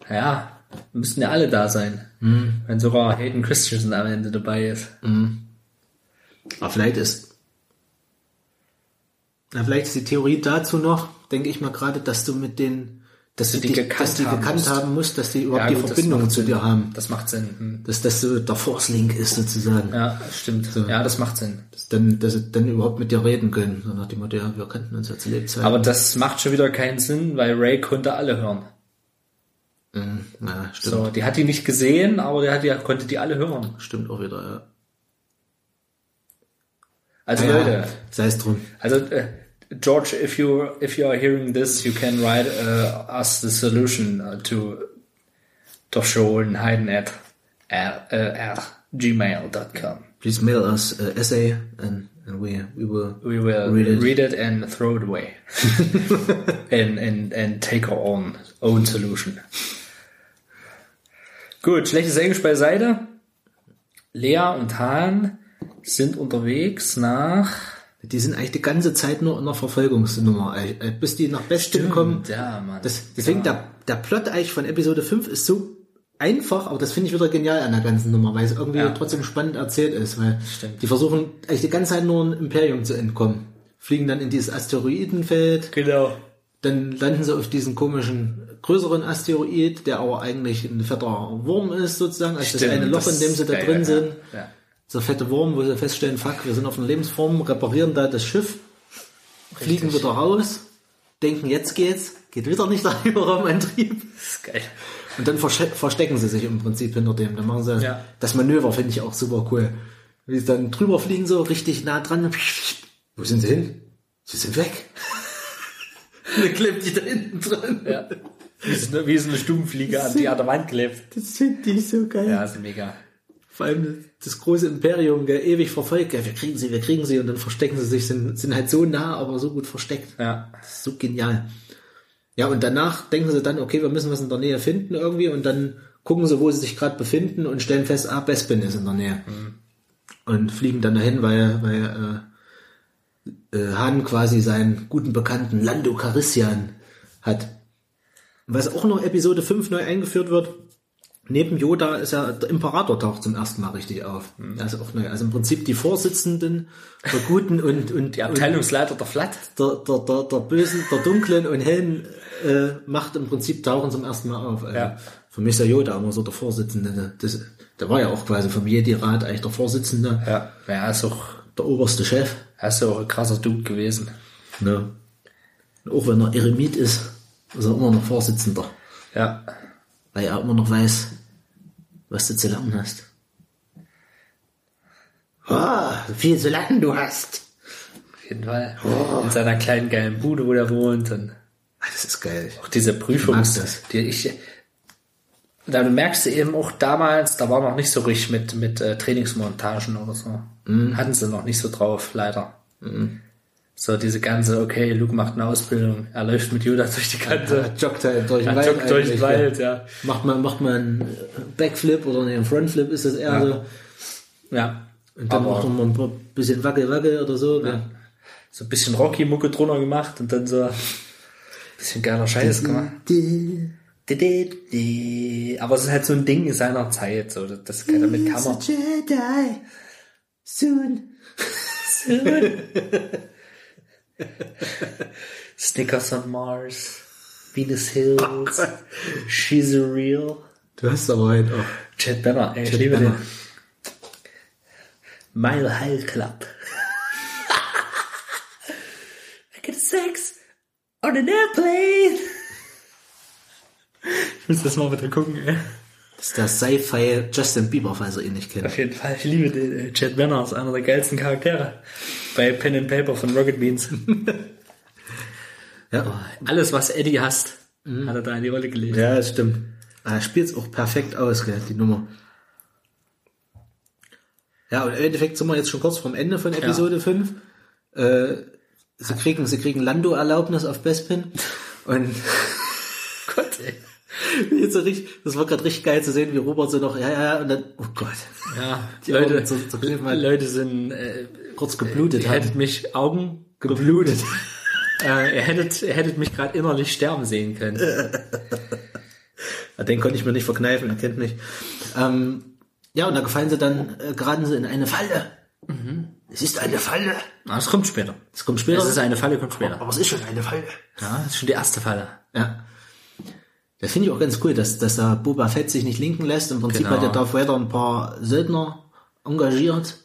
ja, müssten ja alle da sein. Mhm. Wenn sogar Hayden Christensen am Ende dabei ist. Aber vielleicht ist, na, vielleicht ist die Theorie dazu noch, denke ich mal gerade, dass du mit den, dass, du du die die, gekannt dass die haben gekannt musst. haben musst, dass die überhaupt Ja, die gut, das Verbindung zu Sinn. dir haben. Das macht Sinn. Hm. Dass das so der Force-Link ist sozusagen. Ja, stimmt. Ja, das macht Sinn. Dass, dann, dass sie dann überhaupt mit dir reden können. So nach dem Motto, ja, wir kannten uns ja zu Lebzeiten. Aber das macht schon wieder keinen Sinn, weil Ray konnte alle hören. Mhm. Ja, stimmt. So, die hat die nicht gesehen, aber der hat die, konnte die alle hören. Stimmt auch wieder, ja. Also ja, Leute, sei es drum. also äh, George, if you if you are hearing this, you can write uh, us the solution uh, to Heiden at at, uh, at gmail.com. Please mail us an essay and, and we, we will We will Read read it. it, and throw it away, and and and take our own own solution. Gut, schlechtes Englisch beiseite. Lea und Han sind unterwegs nach Die sind eigentlich die ganze Zeit nur in der Verfolgungsnummer, bis die nach Bestin kommen. Ja, Mann. Das, deswegen ja. der, der Plot eigentlich von Episode 5 ist so einfach, aber das finde ich wieder genial an der ganzen Nummer, weil es irgendwie Ja. trotzdem spannend erzählt ist, weil Stimmt. die versuchen eigentlich die ganze Zeit nur ein Imperium zu entkommen. Fliegen dann in dieses Asteroidenfeld, Genau. dann landen sie auf diesen komischen größeren Asteroid, der aber eigentlich ein fetter Wurm ist sozusagen, als das eine Loch, in dem sie da ist drin geil, sind. Ja. ja. So fette Wurm, wo sie feststellen, fuck, wir sind auf einer Lebensform, reparieren da das Schiff, fliegen Richtig. wieder raus, denken, jetzt geht's, geht wieder nicht der Hyperraumantrieb. Das ist geil. Und dann verste verstecken sie sich im Prinzip hinter dem. Dann machen sie Ja. das Manöver, finde ich auch super cool. Wie sie dann drüber fliegen, so richtig nah dran. Wo sind sie hin? Sie sind weg. Dann klebt die da hinten dran. Ja. Wie so eine, wie so eine Stubenfliege an die an der Wand klebt. Das finde ich so geil. Ja, ist mega. Vor allem das große Imperium, der ewig verfolgt. Ja, wir kriegen sie, wir kriegen sie. Und dann verstecken sie sich, sind, sind halt so nah, aber so gut versteckt. Ja. Das ist so genial. Ja, und danach denken sie dann, okay, wir müssen was in der Nähe finden irgendwie und dann gucken sie, wo sie sich gerade befinden und stellen fest, ah, Bespin ist in der Nähe. Und fliegen dann dahin, weil, weil äh, äh, Han quasi seinen guten Bekannten Lando Carissian hat. Was auch noch Episode 5 neu eingeführt wird, neben Yoda ist ja, der Imperator taucht zum ersten Mal richtig auf. Ist auch neu. Also im Prinzip die Vorsitzenden der Guten und, und Die Abteilungsleiter der Flat. der, der, der, der bösen, der dunklen und hellen äh, macht im Prinzip Tauchen zum ersten Mal auf. Also Ja. Für mich ist der Yoda immer so der Vorsitzende. Das, der war ja auch quasi vom Jedi-Rat eigentlich der Vorsitzende, Ja. Ja, ist auch, der oberste Chef. er ist auch ein krasser Dude gewesen. Ne? Auch wenn er Eremit ist, ist er immer noch Vorsitzender. Ja. Weil er immer noch weiß, was du zu lernen hast. Ah, viel zu lernen du hast. Auf jeden Fall. In seiner kleinen geilen Bude, wo der wohnt und Ah, das ist geil. auch diese das. die ich, da merkst du eben auch damals, da war noch nicht so richtig mit, mit äh, Trainingsmontagen oder so. Mhm. Hatten sie noch nicht so drauf, leider. So diese ganze, okay, Luke macht eine Ausbildung, er läuft mit Yoda durch die ganze, Er joggt halt durch den Wald. joggt durch den Wald, ja. Macht man, macht man einen Backflip oder einen Frontflip ist das eher Ja. so. Ja. Und dann macht man ein bisschen Wackel, Wackel oder so. Ja. so ein bisschen Rocky-Mucke drunter gemacht und dann so ein bisschen geiler Scheiß gemacht. Aber es ist halt so ein Ding in seiner Zeit, so, das, kann, damit kann man. Jedi. Soon. Snickers on Mars, Venus Hills, She's a Real, Du hast aber halt auch. Chad Banner, ey, ich Chad liebe Banner. den. Mile High Club. I get sex on an airplane. Ich muss das mal wieder gucken, ey. Das ist der Sci-Fi Justin Bieber, falls ihr ihn nicht kennt. Auf jeden Fall, ich liebe den. äh, Chad Banner ist einer der geilsten Charaktere bei Pen and Paper von Rocket Beans. Ja, Alles, was Eddie hasst, hat er da in die Rolle gelegt. ja das stimmt. Ah, Er spielt es auch perfekt aus, gell, die Nummer. Ja, und im Endeffekt sind wir jetzt schon kurz vorm Ende von Episode 5. Äh, sie kriegen, sie kriegen Lando-Erlaubnis auf Bespin und Gott, ey. Jetzt so richtig, das war gerade richtig geil zu sehen, wie Robert so noch, ja, ja, und dann, oh Gott, Ja, Die Leute, zu- zu. Leute sind äh, kurz geblutet ihr hat. hättet mich Augen Geblutet. äh, ihr hättet ihr hättet mich gerade innerlich sterben sehen können. Ja, Den konnte ich mir nicht verkneifen, er kennt mich. Ähm, ja, und da gefallen sie dann, äh, geraten sie in eine Falle. Es ist eine Falle. Na, das kommt später. Das kommt später. Das ist eine Falle, kommt später. aber es ist schon eine Falle. Ja, das ist schon die erste Falle. Ja. Das finde ich auch ganz cool, dass, dass da Boba Fett sich nicht linken lässt. Im Prinzip Genau. hat der Darth Vader ein paar Söldner engagiert.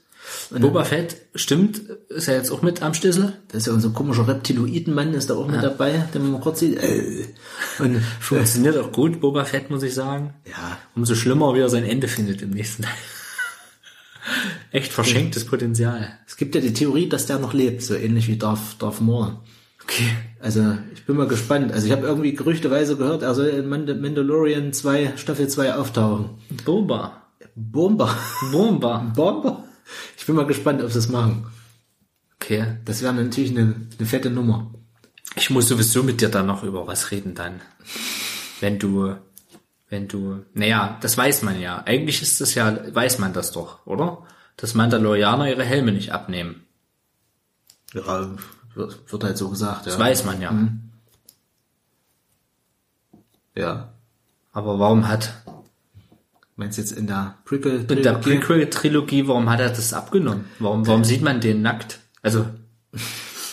Und Boba Fett, stimmt, ist er jetzt auch mit am Schlüssel? Da ist ja unser komischer Reptiloidenmann, ist da auch mit dabei, den man mal kurz sieht. Äh, Und, Funktioniert auch gut, Boba Fett, muss ich sagen. ja, Umso schlimmer, wie er sein Ende findet im nächsten Teil. Echt verschenktes Potenzial. es gibt ja die Theorie, dass der noch lebt, so ähnlich wie Darth, Darth Maul. Okay. Also, ich bin mal gespannt. Also, ich habe irgendwie gerüchteweise gehört, er soll in Mand- Mandalorian 2, Staffel 2 auftauchen. Boba. Bomber. Bomba. Bomber? Ich bin mal gespannt, ob sie es machen. Okay. Das wäre natürlich eine, eine fette Nummer. Ich muss sowieso mit dir dann noch über was reden dann. Wenn du, wenn du, naja, das weiß man ja. Eigentlich ist das ja, weiß man das doch, oder? Dass Mandalorianer ihre Helme nicht abnehmen. Ja, wird, wird halt so gesagt, Das ja. weiß man ja. Ja. Aber warum hat, Meinst du jetzt in der Prequel? in der Prequel-Trilogie, warum hat er das abgenommen? Warum, warum sieht man den nackt? Also,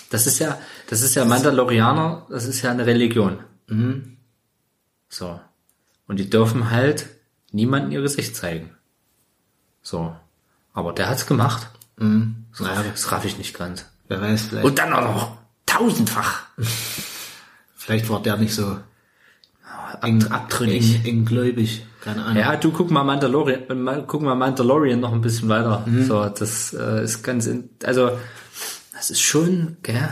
das ist ja, das ist ja Mandalorianer, das ist ja eine Religion. So. Und die dürfen halt niemanden ihr Gesicht zeigen. So. Aber der hat's gemacht. Das, raff, das raff ich nicht ganz. Wer weiß, vielleicht, Und dann auch noch tausendfach. vielleicht war der nicht so Ab, abtrünnig. eng, enggläubig. Keine Ahnung. Ja, du guck mal Mandalorian, guck mal Mandalorian noch ein bisschen weiter. So, das äh, ist ganz, in, also das ist schon, gell,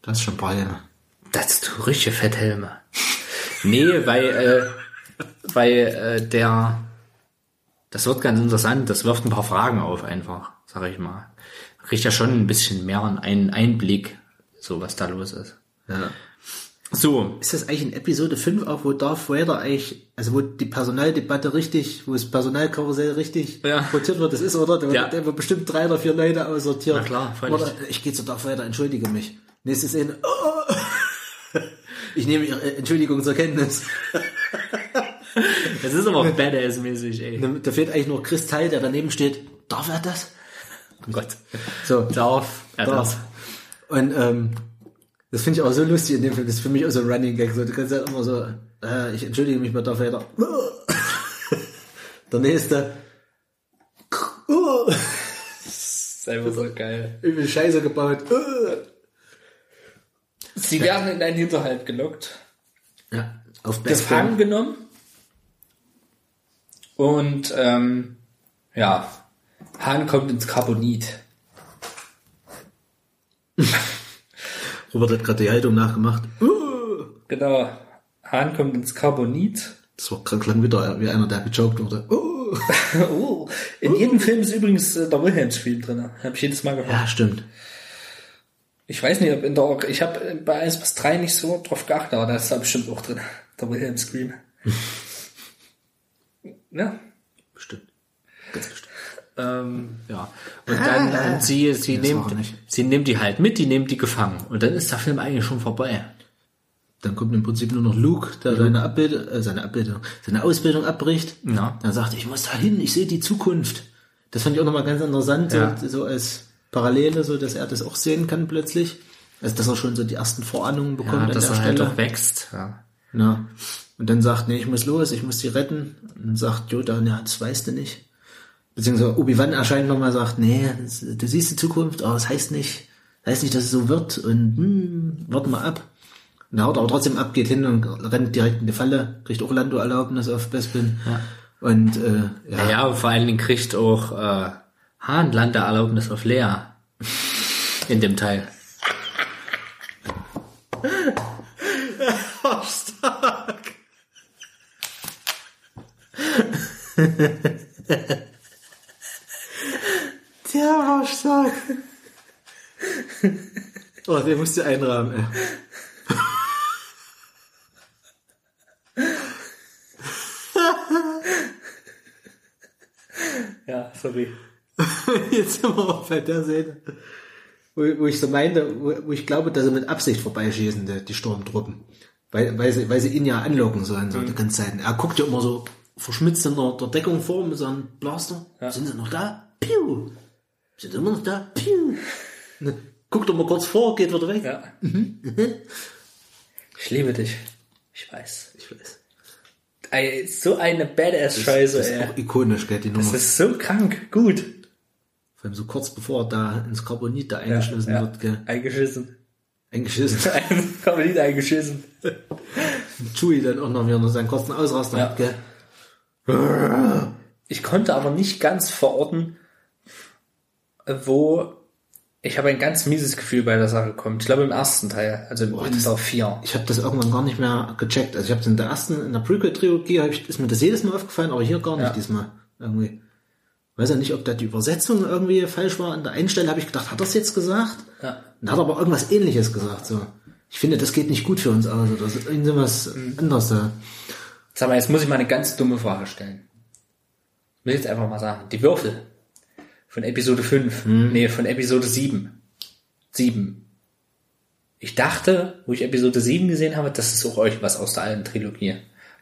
Das ist schon Bayern. das ist du richtige Fetthelme. nee, weil, äh, weil äh, der, das wird ganz interessant. Das wirft ein paar Fragen auf einfach, sag ich mal. Kriegt ja schon ein bisschen mehr einen Einblick, so was da los ist. Ja. So, Ist das eigentlich in Episode 5 auch, wo Darth Vader eigentlich, also wo die Personaldebatte richtig, wo das Personalkarussell richtig Ja. rotiert wird, das ist, oder? Da Ja. der wird bestimmt drei oder vier Leute aussortiert. Na klar, freilich. Oder, ich gehe zu Darth Vader, entschuldige mich. Nächste Szene, oh. ich nehme Ihre Entschuldigung zur Kenntnis. das ist aber badass-mäßig, ey. Da fehlt eigentlich nur Chris Teil, der daneben steht. Darf er das? Oh Gott. So, Darf, er darf. Und ähm, das finde ich auch so lustig in dem Film. Das ist für mich auch so ein Running Gag. So, du kannst halt immer so, äh, ich entschuldige mich bei Darth Vader. Der nächste. Das ist einfach so geil. Übel Scheiße gebaut. Sie werden in einen Hinterhalt gelockt, Ja, auf gefangen genommen und ähm, ja, Hahn kommt ins Carbonit. Robert hat gerade die Haltung nachgemacht. Genau, Hahn kommt ins Carbonit. Das war krank lang wieder wie einer, der gejoked wurde. Uh. oh, in jedem Film ist übrigens äh, der Wilhelm-Scream drin. Habe ich jedes Mal gehört. Ja, stimmt. Ich weiß nicht, ob in der, ich habe bei 1 bis 3 nicht so drauf geachtet, aber da ist da bestimmt auch drin. Der Wilhelm-Scream. ja. Ähm, ja. Und dann, und sie, sie Das nimmt, sie nimmt die halt mit, die nimmt die gefangen. Und dann ist der Film eigentlich schon vorbei. Dann kommt im Prinzip nur noch Luke, der seine Abbildung, äh, seine Abbildung, seine Ausbildung abbricht. Ja. Dann sagt er, ich muss da hin, ich sehe die Zukunft. Das fand ich auch nochmal ganz interessant, Ja. so, so als Parallele, so dass er das auch sehen kann plötzlich. Also dass er schon so die ersten Vorahnungen bekommt Ja, an dass der er halt Stelle. auch wächst. Ja. Ja. Und dann sagt, nee, ich muss los, ich muss die retten. Und dann sagt Yoda, ja, das weißt du nicht. Beziehungsweise Obi-Wan erscheint nochmal, sagt, nee, das, du siehst die Zukunft, aber das heißt nicht, das heißt nicht, dass es so wird und hm, warte mal ab. Und haut aber trotzdem ab, geht hin und rennt direkt in die Falle, kriegt auch Lando-Erlaubnis auf Bespin. Und äh, ja, Ja, ja, und vor allen Dingen kriegt auch äh, Hahn Landeerlaubnis auf Lea. In dem Teil. der war stark. oh, der musste einrahmen, ey. ja, sorry. Jetzt sind wir auch bei der Szene, wo, wo ich so meinte, wo, wo ich glaube, dass sie mit Absicht vorbeischießen, die, die Sturmtruppen. Weil, weil, sie, weil sie ihn ja anlocken sollen, so die ganze Zeit. Er guckt ja immer so verschmitzt in der, der Deckung vor mit seinem Blaster. Sind sie noch da? Piu! Sind immer noch da? Piu! Ne, guckt doch mal kurz vor, geht wieder weg. Ja. ich liebe dich. Ich weiß. Ich weiß. Ey, so eine Badass-Scheiße, Das ist ey. auch ikonisch, gell, die Das Nummer. ist so krank. Gut. Vor allem so kurz bevor er da ins Carbonit da eingeschlossen ja. wird, gell. Eingeschissen. Eingeschissen. Nicht eingeschissen. Chewie dann auch noch wieder seinen kurzen Ausraster Ja. hat, gell. Ich konnte aber nicht ganz verorten, wo ich habe ein ganz mieses Gefühl bei der Sache bekommen. Ich glaube im ersten Teil, also im Winter 4. Ich habe das irgendwann gar nicht mehr gecheckt. Also ich habe in der ersten, in der Prequel-Trilogie, ist mir das jedes Mal aufgefallen, aber hier gar nicht Ja. diesmal. Irgendwie. Weiß ja nicht, ob da die Übersetzung irgendwie falsch war. An der einen Stelle habe ich gedacht, hat er es jetzt gesagt? Ja. Und hat aber irgendwas ähnliches gesagt. So. Ich finde, das geht nicht gut für uns aus. Oder so, irgendwas Mhm. anderes da. Sag mal, jetzt muss ich mal eine ganz dumme Frage stellen. Ich will jetzt einfach mal sagen. Die Würfel von Episode 5. Nee, von Episode 7. 7. Ich dachte, wo ich Episode 7 gesehen habe, das ist auch euch was aus der alten Trilogie.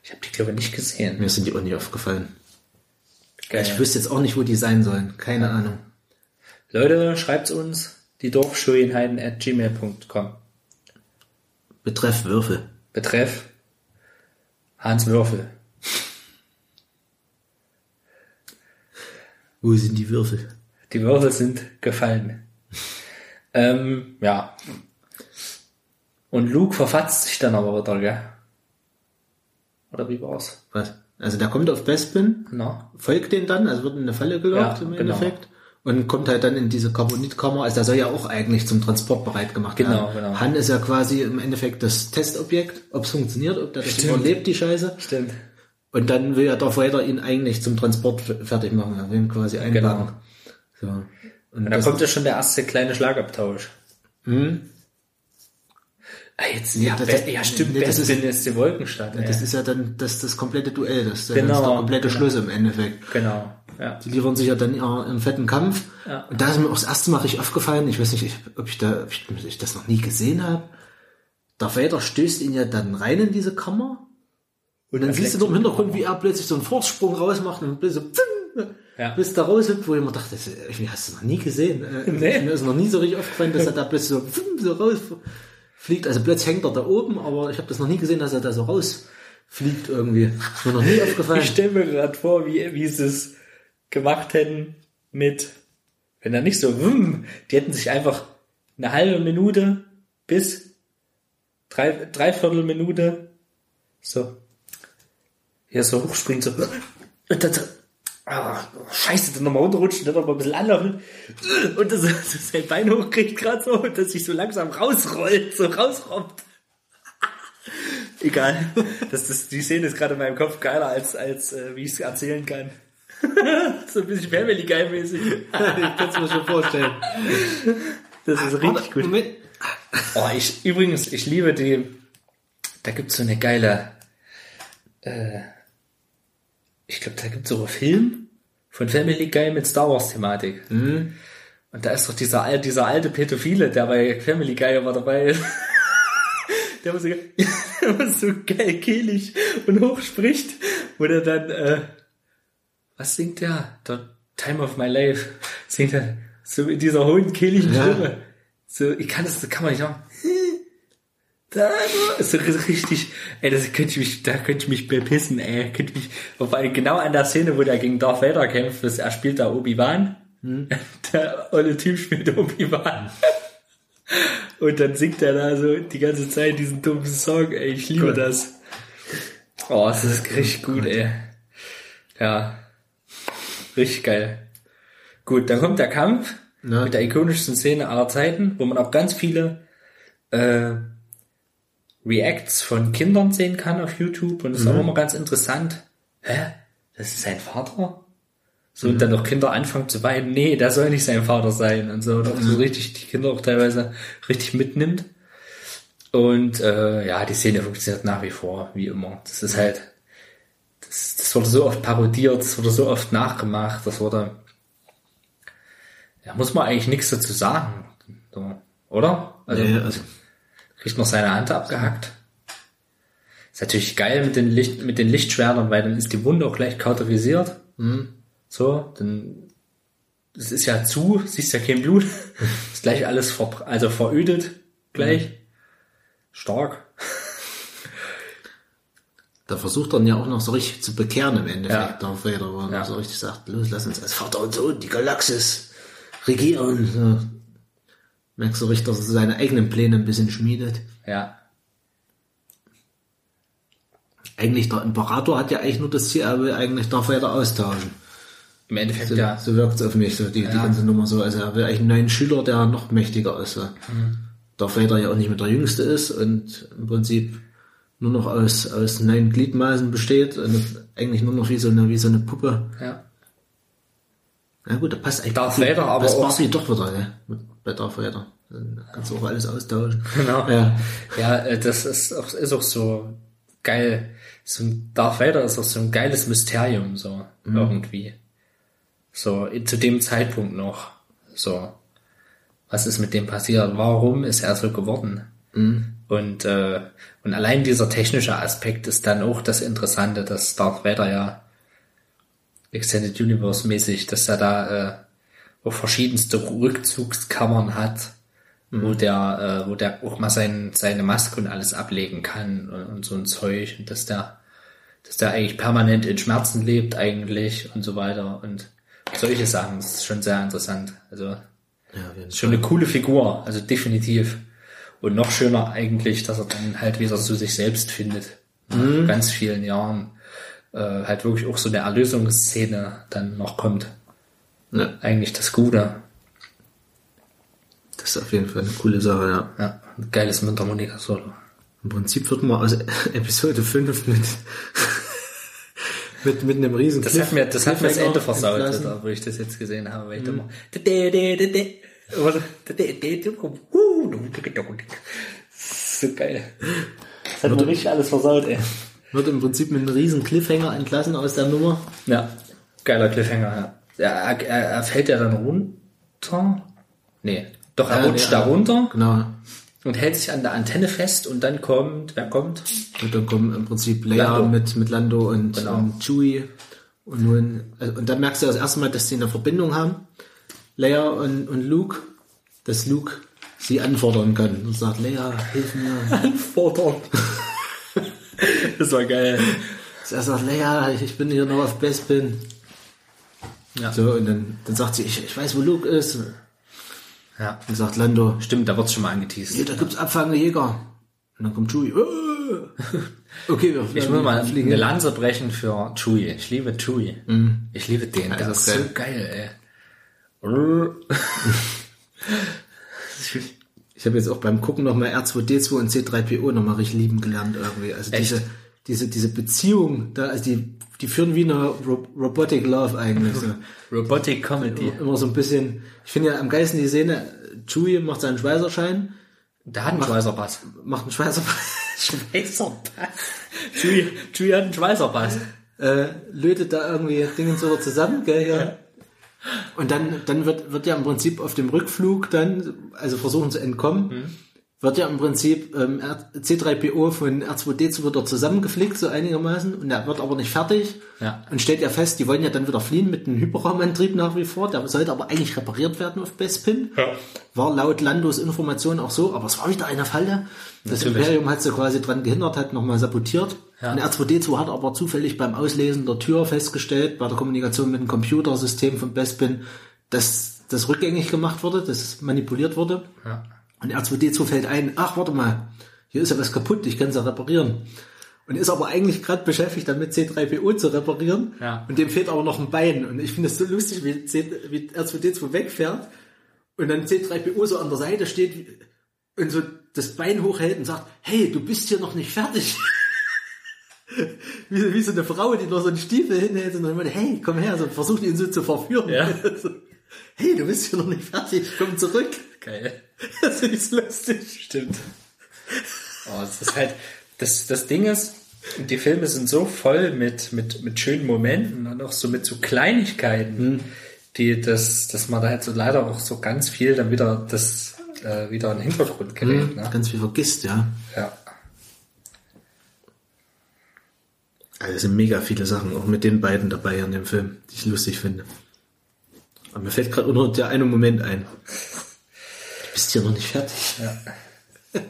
Ich habe die, glaube ich, nicht gesehen. Mir sind die auch nicht aufgefallen. Geil. Ich wüsste jetzt auch nicht, wo die sein sollen. Keine Ahnung. Leute, schreibt uns die Dorfschönheiten at gmail.com. Betreff Würfel. Betreff Hans Würfel. Wo sind die Würfel? Die Würfel sind gefallen. ähm, ja. Und Luke verfatzt sich dann aber wieder, gell? Oder wie war's? Was? Also der kommt auf Bespin, Na? folgt den dann, also wird in eine Falle gelockt Ja, im genau. Endeffekt. Und kommt halt dann in diese Carbonitkammer. Also der soll ja auch eigentlich zum Transport bereit gemacht Genau, werden. genau. Han ist ja quasi im Endeffekt das Testobjekt, ob es funktioniert, ob der das Stimmt. überlebt, die Scheiße. Stimmt. Und dann will ja Darth Vader ihn eigentlich zum Transport fertig machen, er will ihn quasi einpacken. So. Und das, kommt ja schon der erste kleine Schlagabtausch. Hm? Ah, jetzt, Ja, ja, das- Be- ja stimmt, nee, das Bespin ist, die Wolkenstadt. ey. das ist ja dann das, das komplette Duell, das ist ja Genau, das der komplette genau. Schluss im Endeffekt. genau, ja. Die liefern sich ja dann ihren, ihren fetten Kampf. Ja. Und da ist mir auch das erste Mal richtig aufgefallen, ich weiß nicht, ich- ob ich da, ob ich, ob ich das noch nie gesehen habe. Darth Vader stößt ihn ja dann rein in diese Kammer. Und dann siehst du noch im Hintergrund, wie er plötzlich so einen Fortsprung rausmacht und plötzlich so, pfing, Ja. bis da raushüpft, wo ich mir dachte, irgendwie hast du noch nie gesehen. Äh, Nee. Mir ist noch nie so richtig aufgefallen, dass er da plötzlich so, so rausfliegt. Also plötzlich hängt er da oben, aber ich habe das noch nie gesehen, dass er da so rausfliegt irgendwie. Ist mir noch nie aufgefallen. Ich stelle mir gerade vor, wie, wie sie es gemacht hätten mit, wenn er nicht so, die hätten sich einfach eine halbe Minute bis drei, dreiviertel Minute so, hier so hochspringen, so, und dann so, ah, scheiße, dann nochmal runterrutschen, dann nochmal ein bisschen anlaufen, und das, das sein Bein hochkriegt gerade so, und das sich so langsam rausrollt, so rausrobbt. Egal. Das, das, die Szene ist gerade in meinem Kopf geiler, als, als äh, wie ich es erzählen kann. so ein bisschen Family Guy-mäßig. ich kann es mir schon vorstellen. Das ist richtig gut. Moment. Oh, ich, übrigens, ich liebe die, da gibt's so eine geile, äh, ich glaube, da gibt's so einen Film von Family Guy mit Star Wars Thematik. Und da ist doch dieser, dieser alte Pädophile, der bei Family Guy immer dabei ist. der immer so, der immer so geil kehlig und hoch spricht, wo der dann, äh, was singt der? The Time of My Life. Singt er so in dieser hohen, kehligen Ja. Stimme. So, ich kann das, das kann man nicht machen. Da, so richtig, ey, das könnte ich mich, da könnte ich mich bepissen, ey, könnte ich mich, wobei genau an der Szene, wo der gegen Darth Vader kämpft, das, er spielt da Obi-Wan, der olle Typ spielt Obi-Wan. Und dann singt er da so die ganze Zeit diesen dummen Song, ey, ich liebe Cool. das. Oh, das ist richtig gut, ey. Ja. Richtig geil. Gut, dann kommt der Kampf Ja. mit der ikonischsten Szene aller Zeiten, wo man auch ganz viele äh, Reacts von Kindern sehen kann auf YouTube und das ist auch immer ganz interessant. Hä? Das ist sein Vater? So, und dann noch Kinder anfangen zu weinen, nee, das soll nicht sein Vater sein und so, und auch so richtig, die Kinder auch teilweise richtig mitnimmt. Und äh, ja, die Szene funktioniert nach wie vor, wie immer. Das ist halt, das, das wurde so oft parodiert, das wurde so oft nachgemacht, das wurde, da muss man eigentlich nichts dazu sagen, oder? Also, Nee, also, kriegt noch seine Hand abgehackt. Ist natürlich geil mit den Licht, mit den Lichtschwertern, weil dann ist die Wunde auch gleich kauterisiert. So, dann, es ist ja zu, siehst ja kein Blut. ist gleich alles ver, also verödet, gleich. Stark. da versucht er ihn ja auch noch so richtig zu bekehren im Endeffekt, Ja. Darth Vader, wo er Ja. so richtig sagt, los, lass uns als Vater und Sohn die Galaxis regieren. Merkst du richtig, dass er seine eigenen Pläne ein bisschen schmiedet. Ja. Eigentlich, der Imperator hat ja eigentlich nur das Ziel, er will eigentlich Darth Vader austauschen. Im Endeffekt So, ja. so wirkt es auf mich, so die, die Ja. ganze Nummer so. Also er will eigentlich einen neuen Schüler, der noch mächtiger ist. So. Mhm. Darth Vader ja auch nicht mehr der Jüngste ist und im Prinzip nur noch aus, aus neun Gliedmaßen besteht und eigentlich nur noch wie so eine, wie so eine Puppe. Ja. Ja gut, da passt eigentlich. Darth. Vader, aber das passt sich doch wieder, ne? Bei Darth Vader. Dann kannst du auch alles austauschen. Genau. Ja. Ja, äh, das ist auch, ist auch so geil. So ein Darth Vader ist auch so ein geiles Mysterium, so irgendwie. So zu dem Zeitpunkt noch. So, was ist mit dem passiert? Warum ist er so geworden? Und äh, und allein dieser technische Aspekt ist dann auch das Interessante, dass Darth Vader ja Extended Universe mäßig, dass er da äh, verschiedenste Rückzugskammern hat, wo der, äh, wo der auch mal sein, seine Maske und alles ablegen kann und, und so ein Zeug und dass der, dass der eigentlich permanent in Schmerzen lebt eigentlich und so weiter und solche Sachen, das ist schon sehr interessant. Also Ja, schon eine coole Figur, also definitiv. Und noch schöner eigentlich, dass er dann halt wieder zu sich selbst findet. Nach ganz vielen Jahren äh, halt wirklich auch so eine Erlösungsszene dann noch kommt. Ja, Eigentlich das Gute. das ist auf jeden Fall eine coole Sache, ja. Ja, ein geiles Mundharmonika-Solo. Im Prinzip wird man aus Episode 5 mit, mit, mit einem riesen Das hat mir das, hat mir das Ende versaut, da, wo ich das jetzt gesehen habe. Weil ich immer so geil. Das hat mir richtig alles versaut, ey. Wird im Prinzip mit einem riesen Cliffhanger entlassen aus der Nummer. Ja, geiler Cliffhanger, ja. Ja er, er, er fällt ja dann runter. Nee, doch, er Ja, rutscht nee, da runter Genau. und hält sich an der Antenne fest und dann kommt, wer kommt? Und dann kommen im Prinzip Leia mit, mit Lando und, Genau. und Chewie. Und nun, also, und dann merkst du das erste Mal, dass sie eine Verbindung haben. Leia und, und Luke, dass Luke sie anfordern kann. Und sagt, Leia, hilf mir. Anfordern. das war geil. Er sagt, Leia, ich bin hier noch auf Bespin. Ja. So, und dann, dann sagt sie, ich, ich weiß, wo Luke ist. Und ja. dann sagt Lando, Stimmt, da wird's schon mal angeteased. hier, da gibt's abfangende Jäger. Und dann kommt Chewie. "Äh." Okay, wir Ich muss mal fliegen. eine Lanze brechen für Chewie. Ich liebe Chewie. Ich liebe den. Also ist geil. so geil, ey. Ich habe jetzt auch beim Gucken nochmal R2D2 und C3PO nochmal richtig lieben gelernt irgendwie. Also Echt? diese, diese, diese Beziehung, da, also die, die führen wie eine Ro Robotic Love eigentlich. So. Robotic Comedy. Immer so ein bisschen, ich finde ja am geilsten die Szene, Chewie macht seinen Schweißerschein, Der hat einen Schweißerpass. macht einen Schweißer, Schweißerpass. Chewie, Chewie hat einen Schweißerpass. äh, lötet da irgendwie Dinge so zusammen, gell, ja. Und dann, dann wird, wird ja im Prinzip auf dem Rückflug dann, also versuchen zu entkommen, wird ja im Prinzip ähm, R- C3PO von R2D2 wird er zusammengeflickt, so einigermaßen, und er wird aber nicht fertig. Ja. Und stellt ja fest, die wollen ja dann wieder fliehen mit einem Hyperraumantrieb nach wie vor, der sollte aber eigentlich repariert werden auf Bespin. Ja. War laut Landos Informationen auch so, aber es war wieder eine Falle. Das Natürlich. Imperium hat sie quasi dran gehindert, hat nochmal sabotiert. Ja. Und R2D2 hat aber zufällig beim Auslesen der Tür festgestellt, bei der Kommunikation mit dem Computersystem von Bespin, dass das rückgängig gemacht wurde, dass es manipuliert wurde. Ja. Und R2D2 fällt ein, ach, warte mal, hier ist ja was kaputt, ich kann es ja reparieren. Und ist aber eigentlich gerade beschäftigt, damit C3PO zu reparieren. Ja. Und dem fehlt aber noch ein Bein. Und ich finde es so lustig, wie, C, wie R2D2 wegfährt und dann C3PO so an der Seite steht und so das Bein hochhält und sagt, hey, du bist hier noch nicht fertig. wie, wie so eine Frau, die noch so einen Stiefel hinhält und dann meint, hey, komm her, so versucht ihn so zu verführen. Ja. Hey, du bist hier noch nicht fertig, komm zurück. Geil. Das ist lustig. Stimmt. Oh, das ist halt, das, das Ding ist, die Filme sind so voll mit, mit, mit schönen Momenten und auch so mit so Kleinigkeiten, die das, dass man da halt so leider auch so ganz viel dann wieder das äh, wieder in den Hintergrund gerät. Ne? Ganz viel vergisst, ja. Ja. Also es sind mega viele Sachen, auch mit den beiden dabei in dem Film, die ich lustig finde. Aber mir fällt gerade nur der eine Moment ein. Du bist hier noch nicht fertig. Ja.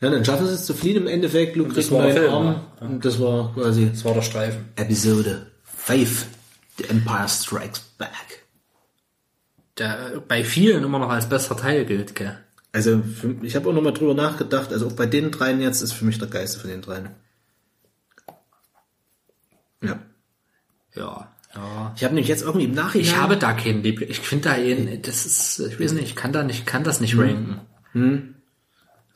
Ja, dann schaffen sie es zu fliehen im Endeffekt. Luke kriegt einen neuen Arm. Und das war quasi Das war der Streifen. Episode 5. The Empire Strikes Back. Der bei vielen immer noch als bester Teil gilt, gell? Also für, ich habe auch nochmal drüber nachgedacht. Also auch bei den dreien jetzt ist für mich der geilste von den dreien. Ja. Ja. Ja. Ich habe nämlich jetzt irgendwie im Nachhinein... Ich habe da keinen Liebling. Ich finde da einen, das ist, ich weiß nicht, ich kann da nicht, kann das nicht ranken.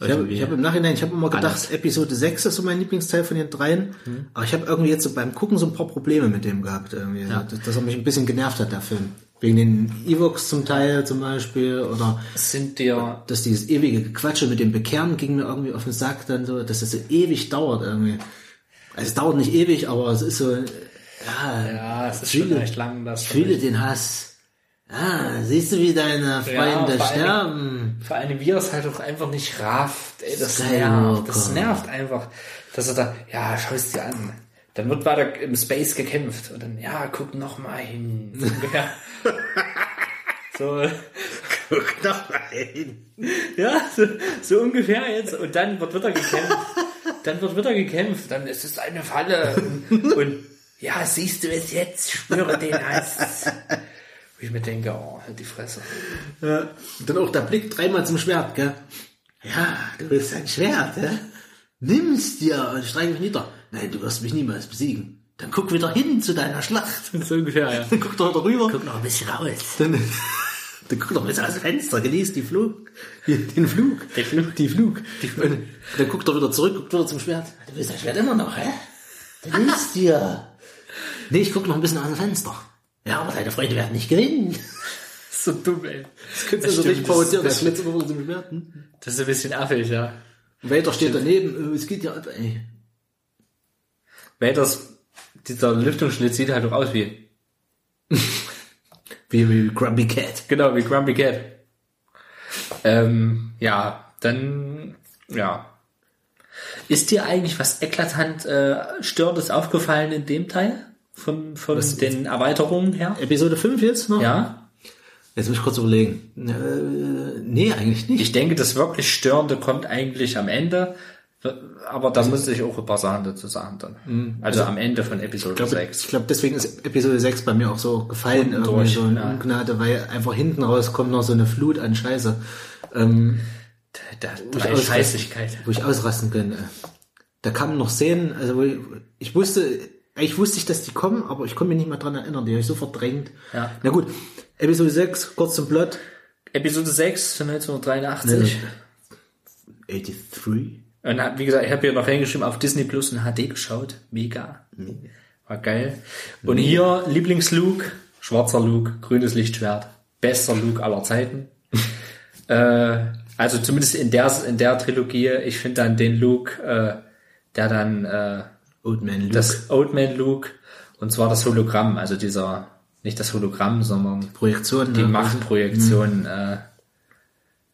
Ich habe ich hab im Nachhinein, ich habe immer gedacht, Alles. Episode 6 ist so mein Lieblingsteil von den dreien. Aber ich habe irgendwie jetzt so beim Gucken so ein paar Probleme mit dem gehabt. Irgendwie. Dass, dass er mich ein bisschen genervt hat, der Film. Wegen den Evox zum Teil zum Beispiel. Oder Sind dir, dass dieses ewige Gequatsche mit dem Bekehren ging mir irgendwie auf den Sack dann so, dass es so ewig dauert irgendwie. Also es dauert nicht ewig, aber es ist so, ja, ja, es ist Fühle- schon echt lang, das ich fühle den Hass. Ah, siehst du, wie deine Freunde vor allem- sterben? Vor allem, wie er es halt auch einfach nicht rafft. Ey, das nervt. Das nervt einfach. Dass er da, ja, schau es dir an. Dann wird weiter im Space gekämpft. Und dann, ja, guck noch mal hin. So Guck doch mal hin. ja, so, so ungefähr jetzt. Und dann wird wieder gekämpft. Dann wird wieder gekämpft. Dann ist es eine Falle. Und, und ja, siehst du es jetzt? Spüre den Hass. Wo ich mir denke, oh, halt die Fresse. Ja. Und dann auch der Blick dreimal zum Schwert, gell? Ja, du bist ein Schwert, ja? Nimm's dir und streich mich nieder. Nein, du wirst mich niemals besiegen. Dann guck wieder hin zu deiner Schlacht. So ungefähr, ja. Dann guck doch wieder rüber. Guck noch ein bisschen raus. Dann, dann guck doch ein bisschen aus dem Fenster, genieß die Flug, die, den Flug. Den Flug. Die Flug. Und dann guckt er wieder zurück, guckt wieder zum Schwert. Du bist ein Schwert immer noch, hä? Dann nimm's dir. Nee, ich guck noch ein bisschen aus dem Fenster. Ja, aber deine Freunde werden nicht gewinnen. So dumm, ey. Das könntest du so stimmt, richtig provozieren, das- wieder zum Schwert. Hm? Das ist ein bisschen affig, ja. Vader steht daneben, äh, es geht ja ab, ey. Vaders, dieser Lüftungsschlitz sieht halt auch aus wie, Wie, wie Grumpy Cat. genau, wie Grumpy Cat. Ähm, ja, dann, ja. Ist dir eigentlich was eklatant äh, Störendes aufgefallen in dem Teil? Von, von den Erweiterungen her? Episode 5 jetzt noch? Ja. Jetzt muss ich kurz überlegen. Äh, nee, eigentlich nicht. Ich denke, das wirklich Störende kommt eigentlich am Ende. Aber da muss ich auch ein paar Sachen dazu sagen dann. Also, am Ende von Episode Ich glaube, 6. ich glaub, deswegen ist Episode 6 bei mir auch so gefallen, irgendwie durch, so in ja. Ungnade, weil einfach hinten raus kommt noch so eine Flut an Scheiße, ähm, Da, da ausrasten- Scheißigkeit. wo ich ausrasten könnte. Da kamen noch Szenen, also wo ich, ich wusste, eigentlich wusste ich, dass die kommen, aber ich konnte mich nicht mehr dran erinnern, die habe ich so verdrängt. Ja. Na gut, Episode 6, kurz zum Plot. Episode 6 von 1983. 83. Und wie gesagt, ich habe hier noch reingeschrieben, auf Disney Plus in HD geschaut. Mega. War geil. Und hier Lieblings-Luke, schwarzer Luke, grünes Lichtschwert. Bester Luke aller Zeiten. äh, also zumindest in der, in der Trilogie, ich finde dann den Luke, äh, der dann äh, Old Man Luke. das Old Man Luke, und zwar das Hologramm, also dieser, nicht das Hologramm, sondern Projektion. die ne? Machtprojektion, äh,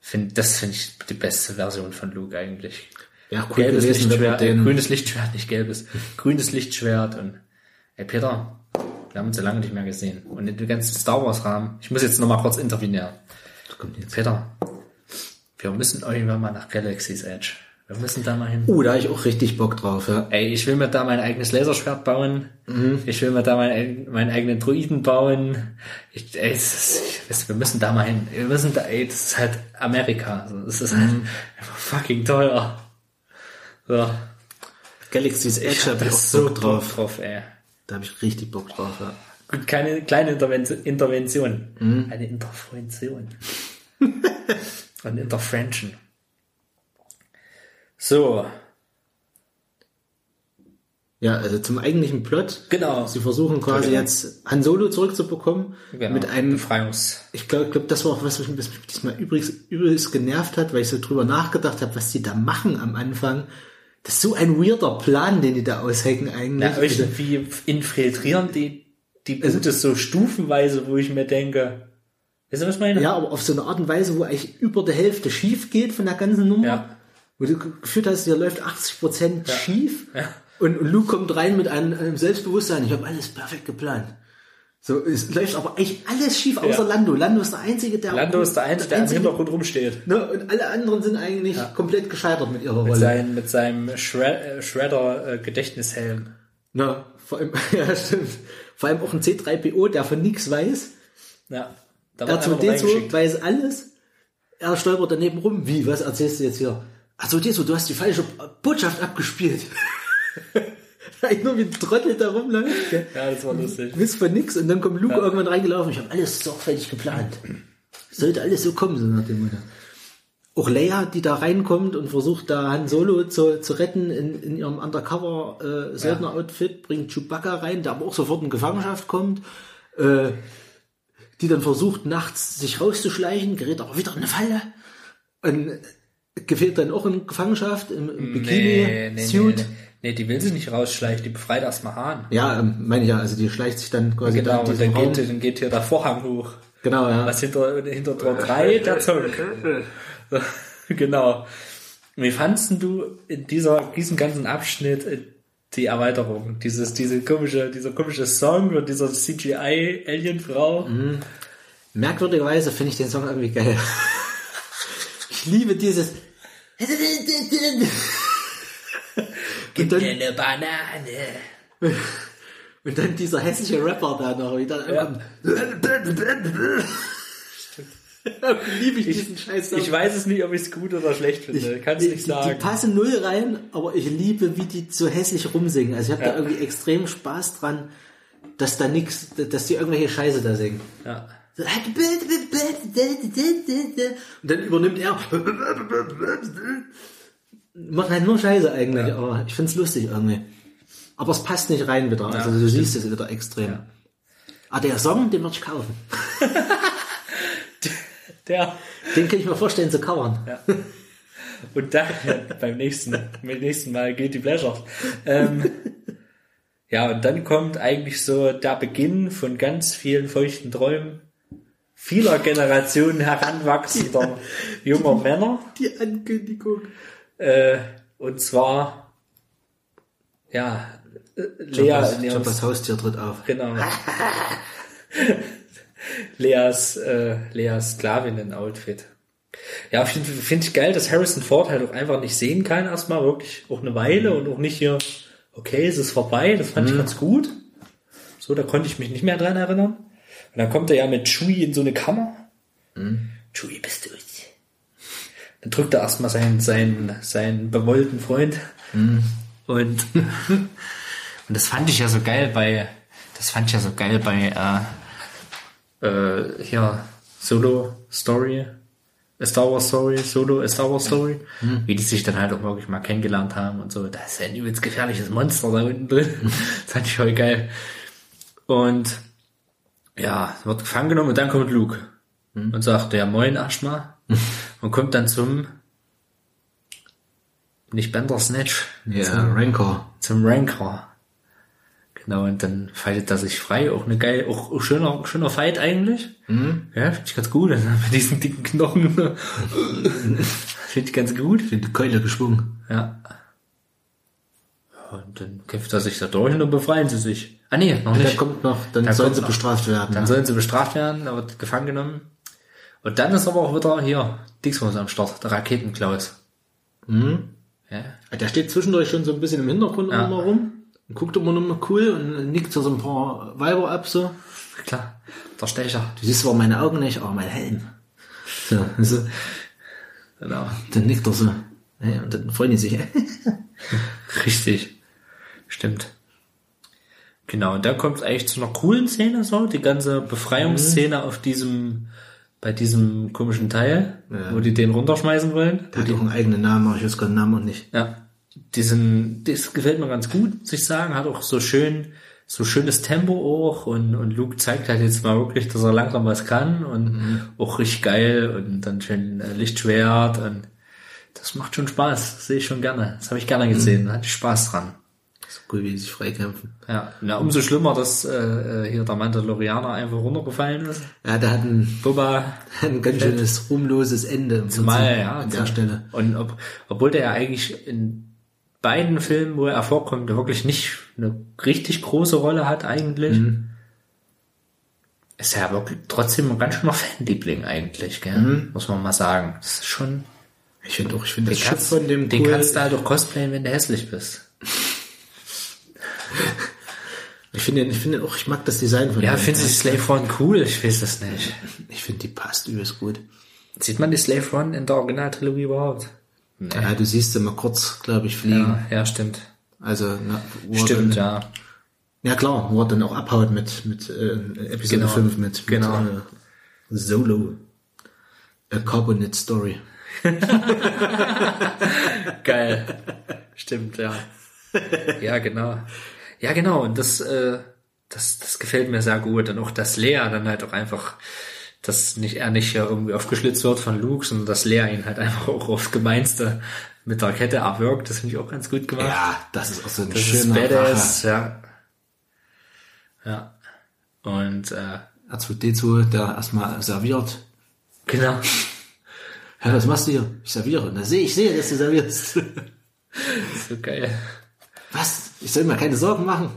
find, das finde ich die beste Version von Luke eigentlich. Ja, cool Gelbes gewesen, Lichtschwert, den- grünes Lichtschwert, nicht gelbes, grünes Lichtschwert und ey Peter, wir haben uns ja lange nicht mehr gesehen. Und in dem ganzen Star Wars Rahmen, ich muss jetzt noch mal kurz intervenieren. kommt jetzt. Peter, wir müssen irgendwann mal nach Galaxy's Edge. Wir müssen da mal hin. Uh, da habe ich auch richtig Bock drauf, ja. Ey, ich will mir da mein eigenes Laserschwert bauen. Ich will mir da mein, meinen eigenen Druiden bauen. Ich, ey, ist, ich, wir müssen da mal hin. Wir müssen da, ey, das ist halt Amerika. So, Das ist halt einfach fucking teuer. So. Galaxy's Edge Ich hab habe ich auch so Bock drauf. drauf, ey. Da habe ich richtig Bock drauf, ja. Gut, keine kleine Intervention. Intervention. Eine Intervention. Eine Intervention. So, Ja, also zum eigentlichen Plot. genau. Sie versuchen quasi Entschuldigung. jetzt Han Solo zurückzubekommen. genau. Mit einem, Befreiungs. ich glaube, glaub, das war auch was, was mich diesmal übrigens, übrigens genervt hat, weil ich so drüber nachgedacht habe, was die da machen am Anfang. Das ist so ein weirder Plan, den die da aushecken eigentlich. Na, irgendwie infiltrieren die, die Boote so stufenweise, wo ich mir denke, weißt du, was ich meine? ja, aber auf so eine Art und Weise, wo eigentlich über der Hälfte schief geht von der ganzen Nummer. Ja. Wo du gefühlt hast, hier läuft 80 Prozent schief. Ja. Und, und Luke kommt rein mit einem, einem Selbstbewusstsein. Ich habe alles perfekt geplant. So, es läuft aber eigentlich alles schief, außer Ja. Lando. Lando ist der Einzige, der... Lando ist der Einzige, der im Hintergrund rumsteht. Ne, und alle anderen sind eigentlich komplett gescheitert mit ihrer Mit, Rolle. sein, mit seinem Shred äh, Shredder-Gedächtnishelm. Ne, vor allem, ja, stimmt. Vor allem auch ein C3PO, der von nichts weiß. Ja. Da war einfach nur R2D2 reingeschickt. weiß alles. Er stolpert daneben rum. Wie, was erzählst du jetzt hier? Achso, D2, du hast die falsche Botschaft abgespielt. Eigentlich nur wie ein Trottel da rumläuft. Ja, das war lustig. Wiss von nix. Und dann kommt Luke irgendwann reingelaufen. Ich habe alles sorgfältig geplant. Sollte alles so kommen, so nach dem Motto. Auch Leia, die da reinkommt und versucht, da Han Solo zu, zu retten in, in ihrem Undercover-Söldner-Outfit, bringt Chewbacca rein, der aber auch sofort in Gefangenschaft kommt, äh, die dann versucht, nachts sich rauszuschleichen, gerät aber wieder in eine Falle und gefällt dann auch in Gefangenschaft im, im Bikini-Suit. nee, nee, die will sich nicht rausschleichen, die befreit erstmal Hahn. Ja, ähm, meine ich ja, also die schleicht sich dann quasi Genau, da in und dann Raum. geht, dann geht hier der Vorhang hoch. Genau, ja. Was hinter, hinter Tor 3, der Zug. Genau. Wie fandst du in dieser, diesem ganzen Abschnitt äh, die Erweiterung? Dieses, diese komische, dieser komische Song und dieser CGI-Alien-Frau? Merkwürdigerweise finde ich den Song irgendwie geil. Ich liebe dieses. Und dann, eine Banane. und dann dieser hässliche Rapper da noch wieder. liebe ich diesen Scheiß. Ich weiß es nicht, ob ich es gut oder schlecht finde. Kannst die, nicht die, die sagen. passen null rein, aber ich liebe, wie die so hässlich rumsingen. Also ich habe Ja. da irgendwie extrem Spaß dran, dass da nix, dass die irgendwelche Scheiße da singen. Ja. Und dann übernimmt er. Macht halt nur Scheiße eigentlich, aber ich find's lustig irgendwie. Aber es passt nicht rein wieder. Also du siehst es wieder extrem. Ah, der Song, den würde ich kaufen. Der. Den kann ich mir vorstellen zu covern. Ja. Und dann, beim nächsten, beim nächsten Mal geht die Pleasure. Ähm, ja, und dann kommt eigentlich so der Beginn von ganz vielen feuchten Träumen vieler Generationen heranwachsender junger Männer. Die Ankündigung. Äh, und zwar, ja, Lea Jobbers, in ihrem, Jobbers Haustier tritt auf. genau. Leas, äh, Leas Sklavinnen-Outfit. Ja, finde find ich geil, dass Harrison Ford halt auch einfach nicht sehen kann, erstmal wirklich auch eine Weile und auch nicht hier, okay, es ist vorbei, das fand ich ganz gut. So, da konnte ich mich nicht mehr dran erinnern. Und dann kommt er ja mit Chewie in so eine Kammer. Chewie, bist du es? Dann drückt er erstmal seinen, seinen, seinen bewollten Freund. Und, und das fand ich ja so geil bei, das fand ich ja so geil bei, äh, äh, hier, Solo Story, A Star Wars Story, Solo, A Star Wars Story, wie die sich dann halt auch wirklich mal kennengelernt haben und so. Da ist ja ein übelst gefährliches Monster da unten drin. das fand ich voll geil. Und ja, wird gefangen genommen und dann kommt Luke und sagt, ja moin erstmal und kommt dann zum nicht Bandersnatch, Ja, Rancor. zum Rancor. Genau, und dann fightet er sich frei. Auch eine geil, auch, auch schöner, schöner Fight eigentlich. Ja, finde ich ganz gut. Also mit diesen dicken Knochen. finde ich ganz gut. Die Keule geschwungen. Ja. Und dann kämpft er sich da durch und dann befreien sie sich. Ah nee, noch nicht. kommt noch, dann Da sollen sie noch. bestraft werden. Dann ja. sollen sie bestraft werden, er wird gefangen genommen. Und dann ist aber auch wieder hier Dixmus am Start, der Raketenklaus. Mhm. Ja. Der steht zwischendurch schon so ein bisschen im Hintergrund Ja. immer rum und guckt immer nur mal cool und nickt so ein paar Weiber ab so. Klar, der Stecher. Du siehst zwar meine Augen nicht, aber mein Helm. So, so. Genau. Dann nickt er so. Und dann freuen die sich. Richtig. Stimmt. Genau, und da kommt es eigentlich zu einer coolen Szene so, die ganze Befreiungsszene auf diesem, bei diesem komischen Teil, Ja. wo die den runterschmeißen wollen. Der hat auch einen eigenen Namen, aber ich weiß gerade den Namen und nicht. Ja. Diesen, das gefällt mir ganz gut, muss ich sagen, hat auch so schön, so schönes Tempo auch und, und Luke zeigt halt jetzt mal wirklich, dass er langsam was kann und auch richtig geil und dann schön äh, Lichtschwert und Das macht schon Spaß. Das sehe ich schon gerne. Das habe ich gerne gesehen. Da hatte ich Spaß dran. Cool, wie die sich freikämpfen. Ja, na, umso schlimmer, dass äh, äh, hier der Mandalorianer einfach runtergefallen ist. Ja, der hat ein, Boba ein ganz schönes ruhmloses Ende Zumal, Prinzip ja, an der ja. Stelle. Und ob, obwohl der ja eigentlich in beiden Filmen, wo er vorkommt, wirklich nicht eine richtig große Rolle hat eigentlich, Mhm. ist er wirklich trotzdem ein ganz schöner Fanliebling eigentlich, gell? Mhm. muss man mal sagen. Das ist schon, Ich finde auch, ich finde das den Schiff kannst, von dem den cool. kannst du halt auch cosplayen, wenn du hässlich bist. ich finde, ich finde auch, ich mag das Design von Ja, findest du die Slave One cool? Ich weiß das nicht. Ich finde, die passt übelst gut. Sieht man die Slave One in der Originaltrilogie überhaupt? Nee. Ja, du siehst sie mal kurz, glaube ich, fliegen. Ja, ja, stimmt. Also, na, Stimmt, dann, ja. Ja klar, wo er dann auch abhaut mit, mit äh, Episode Genau. 5 mit, Genau. mit äh, Solo. A Carbonate Story. Geil. Stimmt, ja. Ja, genau. Ja, genau. Und das, äh, das, das gefällt mir sehr gut. Und auch, dass Lea dann halt auch einfach, dass nicht, er nicht ja irgendwie aufgeschlitzt wird von Luke, sondern dass Lea ihn halt einfach auch aufs Gemeinste mit der Kette abwirkt. Das finde ich auch ganz gut gemacht. Ja, das ist auch so ein das ist schöner badass, ja. Ja. Und, äh, R2D2, der erstmal serviert. genau. Hä, was machst du hier? Ich serviere. Na sehe ich sehe, dass du servierst. So geil. Was? Ich soll mir keine Sorgen machen.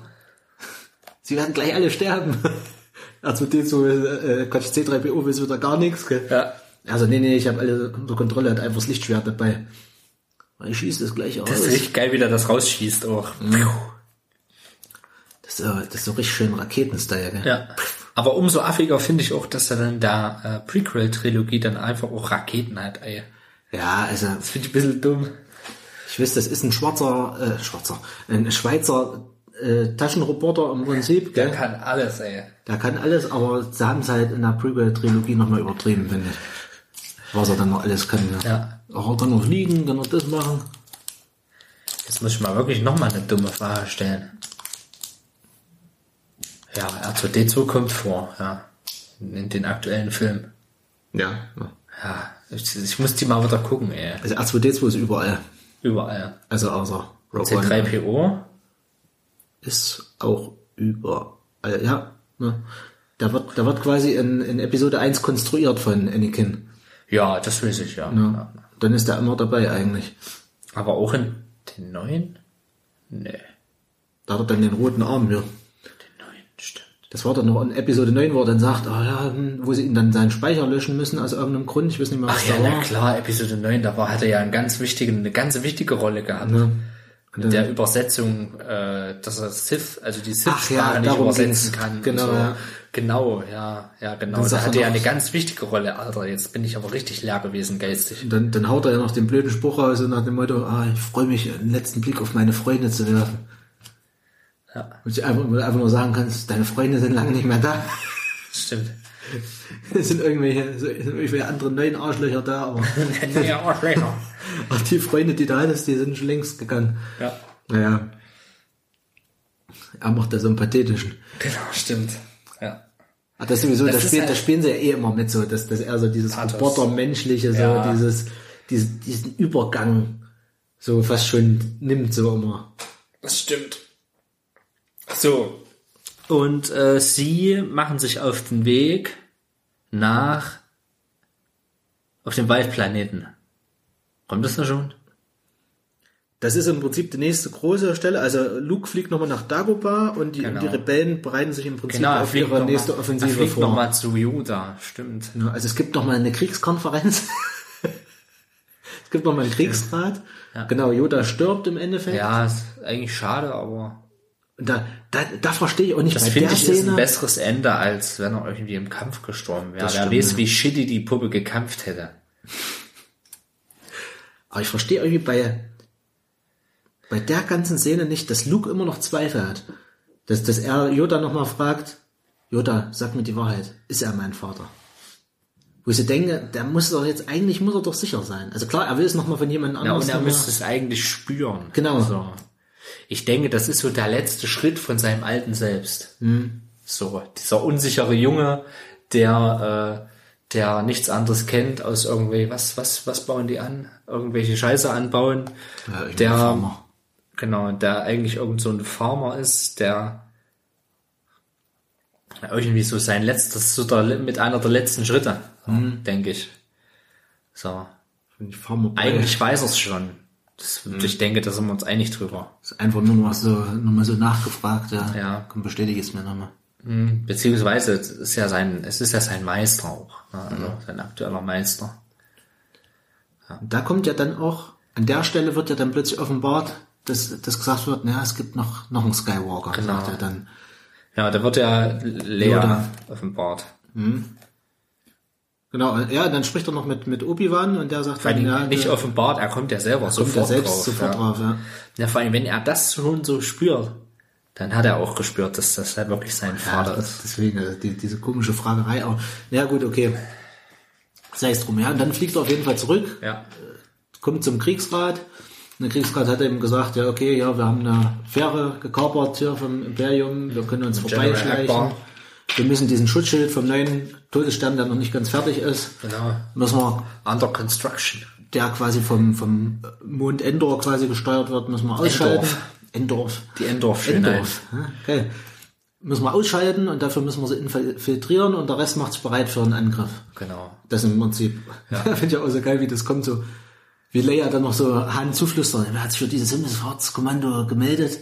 Sie werden gleich alle sterben. R2D2, äh, Quatsch, C3PO will wieder gar nichts. Gell? Ja. Also nee, nee, ich habe alle unter Kontrolle, hat einfach das Lichtschwert dabei. Ich schieße das gleich aus. Das ist richtig geil, wie der das rausschießt auch. Das, ist, das ist so richtig schön Raketenstyle, gell? Ja. Aber umso affiger finde ich auch, dass er dann der äh, Prequel-Trilogie dann einfach auch Raketen hat, ey. Ja, also Das finde ich ein bisschen dumm. Ich weiß, das ist ein schwarzer, äh, schwarzer, ein Schweizer äh, Taschenreporter im Prinzip, Der gell? kann alles, ey. Der kann alles, aber sie haben es halt in der Prequel-Trilogie nochmal übertrieben, finde ich. Was er dann noch alles kann, ja. Auch er dann noch fliegen, kann er das machen. Jetzt muss ich mal wirklich nochmal eine dumme Frage stellen. Ja, R2D2 kommt vor, ja. In den aktuellen Filmen. Ja. Ja, ich, ich muss die mal wieder gucken, ey. Also R2D2 ist überall. Überall. Also außer Rogue One C3PO. ist auch überall, ja. Ne? Der wird, der wird quasi in, in Episode 1 konstruiert von Anakin. Ja, das weiß ich, ja. Ja. ja. Dann ist er immer dabei eigentlich. Aber auch in den neuen? Nee, Da hat er dann den roten Arm, ja. Das war dann noch in Episode 9, wo er dann sagt, ah ja, hm, wo sie ihn dann seinen Speicher löschen müssen aus irgendeinem Grund. Ich weiß nicht mehr, was Ach ja, da na war. klar, Episode 9, da war, hat er ja einen ganz wichtigen, eine ganz wichtige Rolle gehabt. Ne? Mit der Übersetzung, äh, dass er Sith, also die Ach ja, Sith-Sprache nicht übersetzen kann. Genau, so. ja. Genau, ja, ja, genau. Dann Da hatte er ja eine ganz wichtige Rolle, Alter. Jetzt bin ich aber richtig leer gewesen, geistig. Und dann, dann haut er ja noch den blöden Spruch raus und nach dem Motto, ah, ich freue mich, einen letzten Blick auf meine Freunde zu werfen. Ja, Und ich einfach, wo du einfach nur sagen kannst, deine Freunde sind lange nicht mehr da. stimmt. Es sind irgendwelche, so- sind irgendwelche andere neuen Arschlöcher da, aber ja, Arschlöcher. auch die Freunde, die da hattest, die sind schon längst gegangen. ja, Naja. Er macht da so einen pathetischen. genau, stimmt. Ja. Ach, das ist sowieso, Das das, spielt, halt- das spielen sie ja eh immer mit so, dass, dass er so dieses. Roboter-menschliche, so Ja. dieses, dieses, diesen Übergang so fast schon nimmt, so immer. Das stimmt. So. Und äh, sie machen sich auf den Weg nach auf den Waldplaneten. Kommt das da schon? Das ist im Prinzip die nächste große Stelle. Also Luke fliegt nochmal nach Dagobah und die, Genau. die Rebellen bereiten sich im Prinzip Genau, er auf ihre nächste mal, er Offensive fliegt vor. noch mal zu Yoda, stimmt. Ja, also es gibt nochmal eine Kriegskonferenz. es gibt nochmal einen Kriegsrat. Genau, Yoda stirbt im Endeffekt. Ja, ist eigentlich schade, aber da, da, da verstehe ich auch nicht das finde ich ist ein Szene. besseres Ende, als wenn er irgendwie im Kampf gestorben wäre. Wer weiß, ja. wie shitty die Puppe gekämpft hätte. Aber ich verstehe irgendwie bei, bei der ganzen Szene nicht, dass Luke immer noch Zweifel hat. Dass, dass er Yoda nochmal fragt, Yoda, sag mir die Wahrheit, ist er mein Vater? Wo ich so denke, der muss doch jetzt, eigentlich muss er doch sicher sein. Also klar, er will es nochmal von jemand Ja, anderem. und er müsste es eigentlich spüren. Genau. So. Ich denke, das ist so der letzte Schritt von seinem alten Selbst. Hm. So, dieser unsichere Junge, der, äh, der nichts anderes kennt aus irgendwie, was, was, was bauen die an? Irgendwelche Scheiße anbauen. Ja, der, Farmer. genau, der eigentlich irgend so ein Farmer ist, der irgendwie so sein letztes, so der, mit einer der letzten Schritte, denke ich. So. Eigentlich weiß er es schon. Das, Ich denke, da sind wir uns einig drüber. Ist einfach nur noch so, nur mal so nachgefragt, ja. Ja. Komm, bestätige es mir nochmal. Hm, Beziehungsweise, es ist ja sein, es ist ja sein Meister auch. Ne? Also sein aktueller Meister. Und da kommt ja dann auch, an der Stelle wird ja dann plötzlich offenbart, dass, dass gesagt wird, naja, es gibt noch, noch einen Skywalker, Genau. sagt er dann. Ja, da wird ja Yoda. offenbart. Genau, ja, dann spricht er noch mit, mit Obi-Wan und der sagt Vor dann, ja, nicht offenbart, er kommt ja selber kommt sofort selbst drauf. sofort ja. drauf, ja. ja, vor allem, wenn er das schon so spürt, dann hat er auch gespürt, dass das halt wirklich sein Vater Ja, ist. deswegen, also die, diese komische Fragerei auch. Ja, gut, okay. Sei es drum, ja. Und dann fliegt er auf jeden Fall zurück, Ja, kommt zum Kriegsrat. Und der Kriegsrat hat ihm gesagt, ja, okay, ja, wir haben eine Fähre gekapert hier vom Imperium, wir können uns General vorbeischleichen. Akbar. Wir müssen diesen Schutzschild vom neuen Todesstern, der noch nicht ganz fertig ist, genau. müssen wir, Under construction. der quasi vom, vom Mond Endor quasi gesteuert wird, müssen wir ausschalten. Endorf. Die Endorf-Schönheit. Endorf. Ja, geil. Müssen wir ausschalten und dafür müssen wir sie infiltrieren und der Rest macht sich bereit für einen Angriff. Genau. Das im Prinzip. Ja. Finde ich auch so geil, wie das kommt, so wie Leia dann noch so Han zuflüstern. Wer hat sich für dieses Himmelfahrtskommando gemeldet?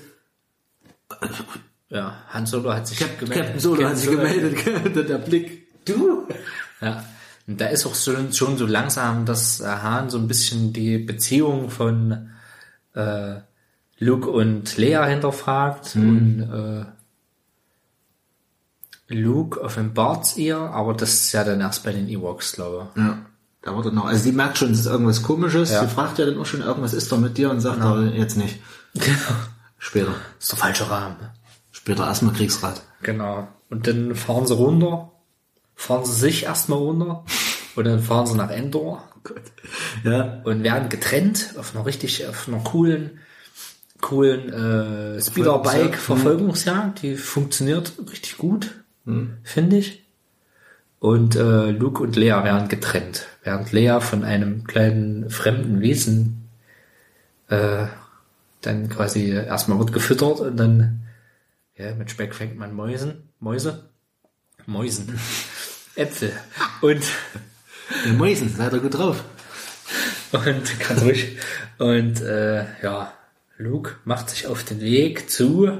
Ja, Han Solo hat sich Cap Captain Solo hat sich gemeldet. gell? der Blick. Du? Ja. Und da ist auch schon so langsam, dass äh, Han so ein bisschen die Beziehung von äh, Luke und Leia hinterfragt und äh, Luke offenbart ihr, aber das ist ja dann erst bei den Ewoks, glaube ich. Ja. Da wird er noch. Also sie merkt schon, es ist irgendwas komisches. Ja. Sie fragt ja dann auch schon, irgendwas ist da mit dir und sagt er jetzt nicht. Später. Das ist der falsche Rahmen. Später erstmal Kriegsrat. Genau. Und dann fahren sie runter, fahren sie sich erstmal runter und dann fahren sie nach Endor Ja. und werden getrennt auf einer richtig, auf einer coolen, coolen äh, Speederbike Verfolgungsjagd, die funktioniert richtig gut, finde ich. Und äh, Luke und Lea werden getrennt, während Lea von einem kleinen fremden Wesen äh, dann quasi erstmal wird gefüttert und dann ja, mit Speck fängt man Mäusen, Mäuse, Mäusen, Äpfel und Der Mäusen, seid ihr gut drauf. und ganz ruhig. Und äh, ja, Luke macht sich auf den Weg zu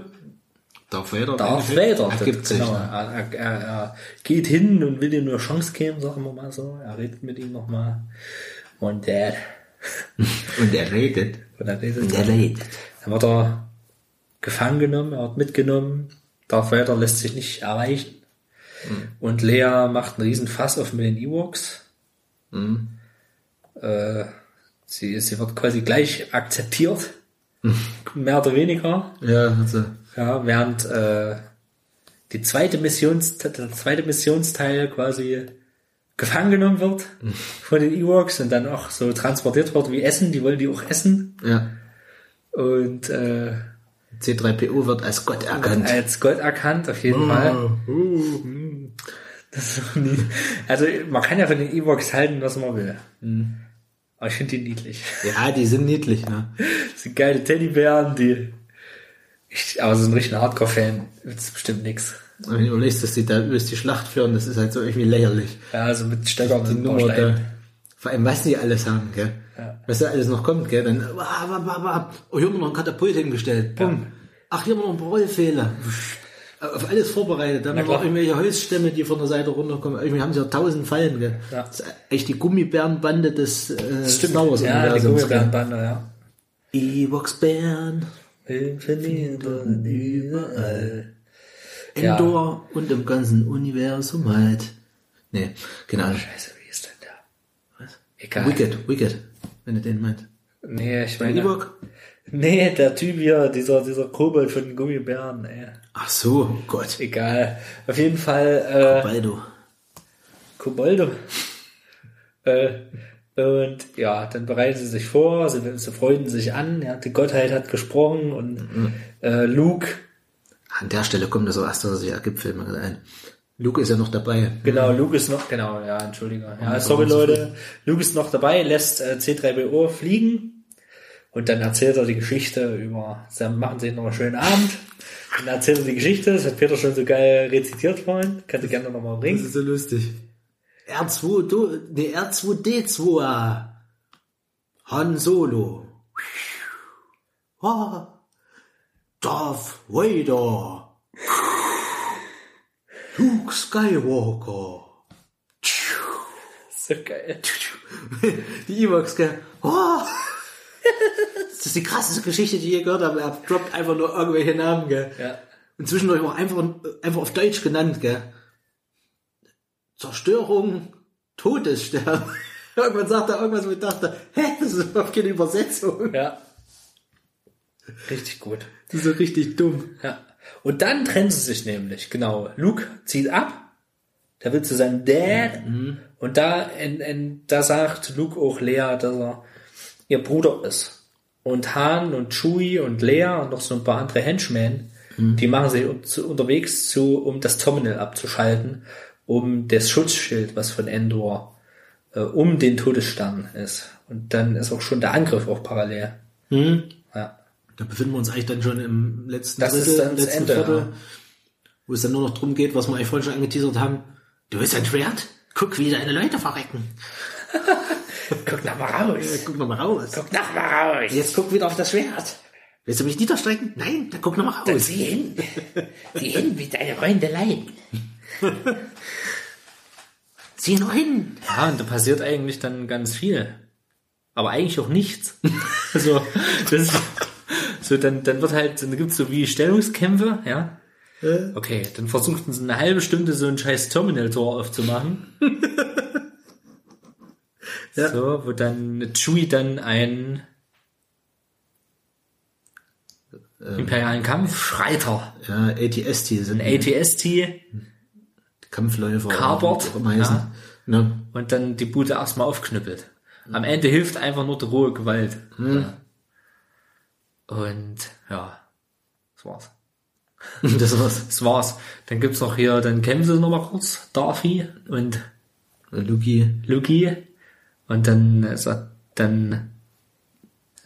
Darth Vader. Darth Vader. Endeffekt. Ergibt sich. genau. ne? er, er, er, er geht hin und will dir nur Chance geben, sagen wir mal so. Er redet mit ihm nochmal. Und der, Und er redet. und er redet. Und er redet. Dann wird er gefangen genommen, er wird mitgenommen. Darth Vader lässt sich nicht erreichen. Und Lea macht einen riesen Fass auf mit den Ewoks. Äh, sie, sie wird quasi gleich akzeptiert. Mehr oder weniger. Ja, also. Ja, während äh, die zweite Missions, der zweite Missionsteil quasi gefangen genommen wird von den Ewoks und dann auch so transportiert wird wie Essen. Die wollen die auch essen. Ja. Und äh, C3PO wird als Gott erkannt. als Gott erkannt, auf jeden Fall. Ist so nie, also man kann ja von den Ewoks halten, was man will. Aber ich finde die niedlich. Ja, die sind niedlich, ne? Das sind geile Teddybären, die. Ich, aber so ein richtiger Hardcore-Fan ist bestimmt nix. Und wenn du überlegst, dass die da übelst die Schlacht führen, das ist halt so irgendwie lächerlich. Ja, also mit Stöckern Die und Nummer da. Vor allem, was die alles haben, gell? Ja. Was da alles noch kommt, gell? Dann, oh, hier haben wir noch ein Katapult hingestellt. Bumm. Ach, hier haben wir noch ein paar Rollfehler. Auf alles vorbereitet. Dann Na haben wir irgendwelche Holzstämme, die von der Seite runterkommen. Irgendwie haben sie ja tausend Fallen, gell? Ja. Das ist echt die Gummibärenbande des äh, Stimmt. Star Wars Ja, die? Gummibärenbande, ja. Ewoks-Bären, Infinit überall. Endor und im ganzen Universum halt. Nee, Ahnung. Scheiße, wie ist denn der? Was? Egal. Wicked, Wicked, wenn du den meinst. Nee, ich meine. Ewok? Nee, der Typ hier, dieser, dieser Kobold von den Gummibären, ey. Ach so, oh Gott. Egal. Auf jeden Fall, äh. Koboldo. äh, und ja, dann bereiten sie sich vor, sie, sie freunden sich an, ja, die Gottheit hat gesprochen und äh, Luke, An der Stelle kommt das auch erst, er fällt mir gerade ein. Luke ist ja noch dabei. Genau, Luke ist noch, genau, ja, entschuldige. Ja, sorry Leute, Luke ist noch dabei, lässt äh, C3PO fliegen und dann erzählt er die Geschichte über, dann machen sie noch einen schönen Abend. Dann erzählt er die Geschichte, das hat Peter schon so geil rezitiert vorhin, kannst du gerne nochmal Das bringen. ist so lustig. R2, du, nee, R2D2. Han Solo. Ah, Darth Vader. Luke Skywalker. So geil. Die Ewoks, gell? Oh. Das ist die krasseste Geschichte, die ich je gehört habe. Er droppt einfach nur irgendwelche Namen, gell? Ja. Und zwischendurch auch einfach, einfach auf Deutsch genannt, gell? Zerstörung, Todesstern. Irgendwann sagt er irgendwas, wo ich dachte, hä, das ist überhaupt keine Übersetzung. Ja. Richtig gut. Das ist so richtig dumm. Ja. Und dann trennen sie sich nämlich, genau. Luke zieht ab, der will zu seinem Dad und da, in, in, da sagt Luke auch Lea, dass er ihr Bruder ist. Und Han und Chewie und Lea und noch so ein paar andere Henchmen, die machen sich zu, unterwegs zu, um das Terminal abzuschalten, um das Schutzschild, was von Endor äh, um den Todesstern ist. Und dann ist auch schon der Angriff auch parallel. Ja. Da befinden wir uns eigentlich dann schon im letzten Das ist dann das letzten Ende, Viertel, ja. wo es dann nur noch drum geht, was wir eigentlich vorhin schon angeteasert haben. Du willst ein Schwert? Guck, wie deine Leute verrecken. Guck noch mal raus. Guck noch mal raus. Guck noch mal raus. Jetzt guck wieder auf das Schwert. Willst du mich niederstrecken? Nein, dann guck noch mal raus. Sieh hin. Sieh hin, wie deine Freunde leiden. Sieh nur hin. Ja, und da passiert eigentlich dann ganz viel. Aber eigentlich auch nichts. also, das so, dann, dann wird halt, dann gibt's so wie Stellungskämpfe, ja. Okay, dann versuchten sie eine halbe Stunde so ein scheiß Terminal-Tor aufzumachen. So, wo dann Chewie dann einen imperialen Kampfschreiter, Ja, ATST sind ein ATST Kampfläufer. Heißen. ja. Ne? und dann die Bude erstmal aufknüppelt. Am Ende hilft einfach nur die rohe Gewalt. Ja. Und ja, das war's. Das war's. Das war's. Dann gibt's noch hier, dann kämpfen sie noch mal kurz, Darfi und Luki. Luki. Und dann, sagt- dann,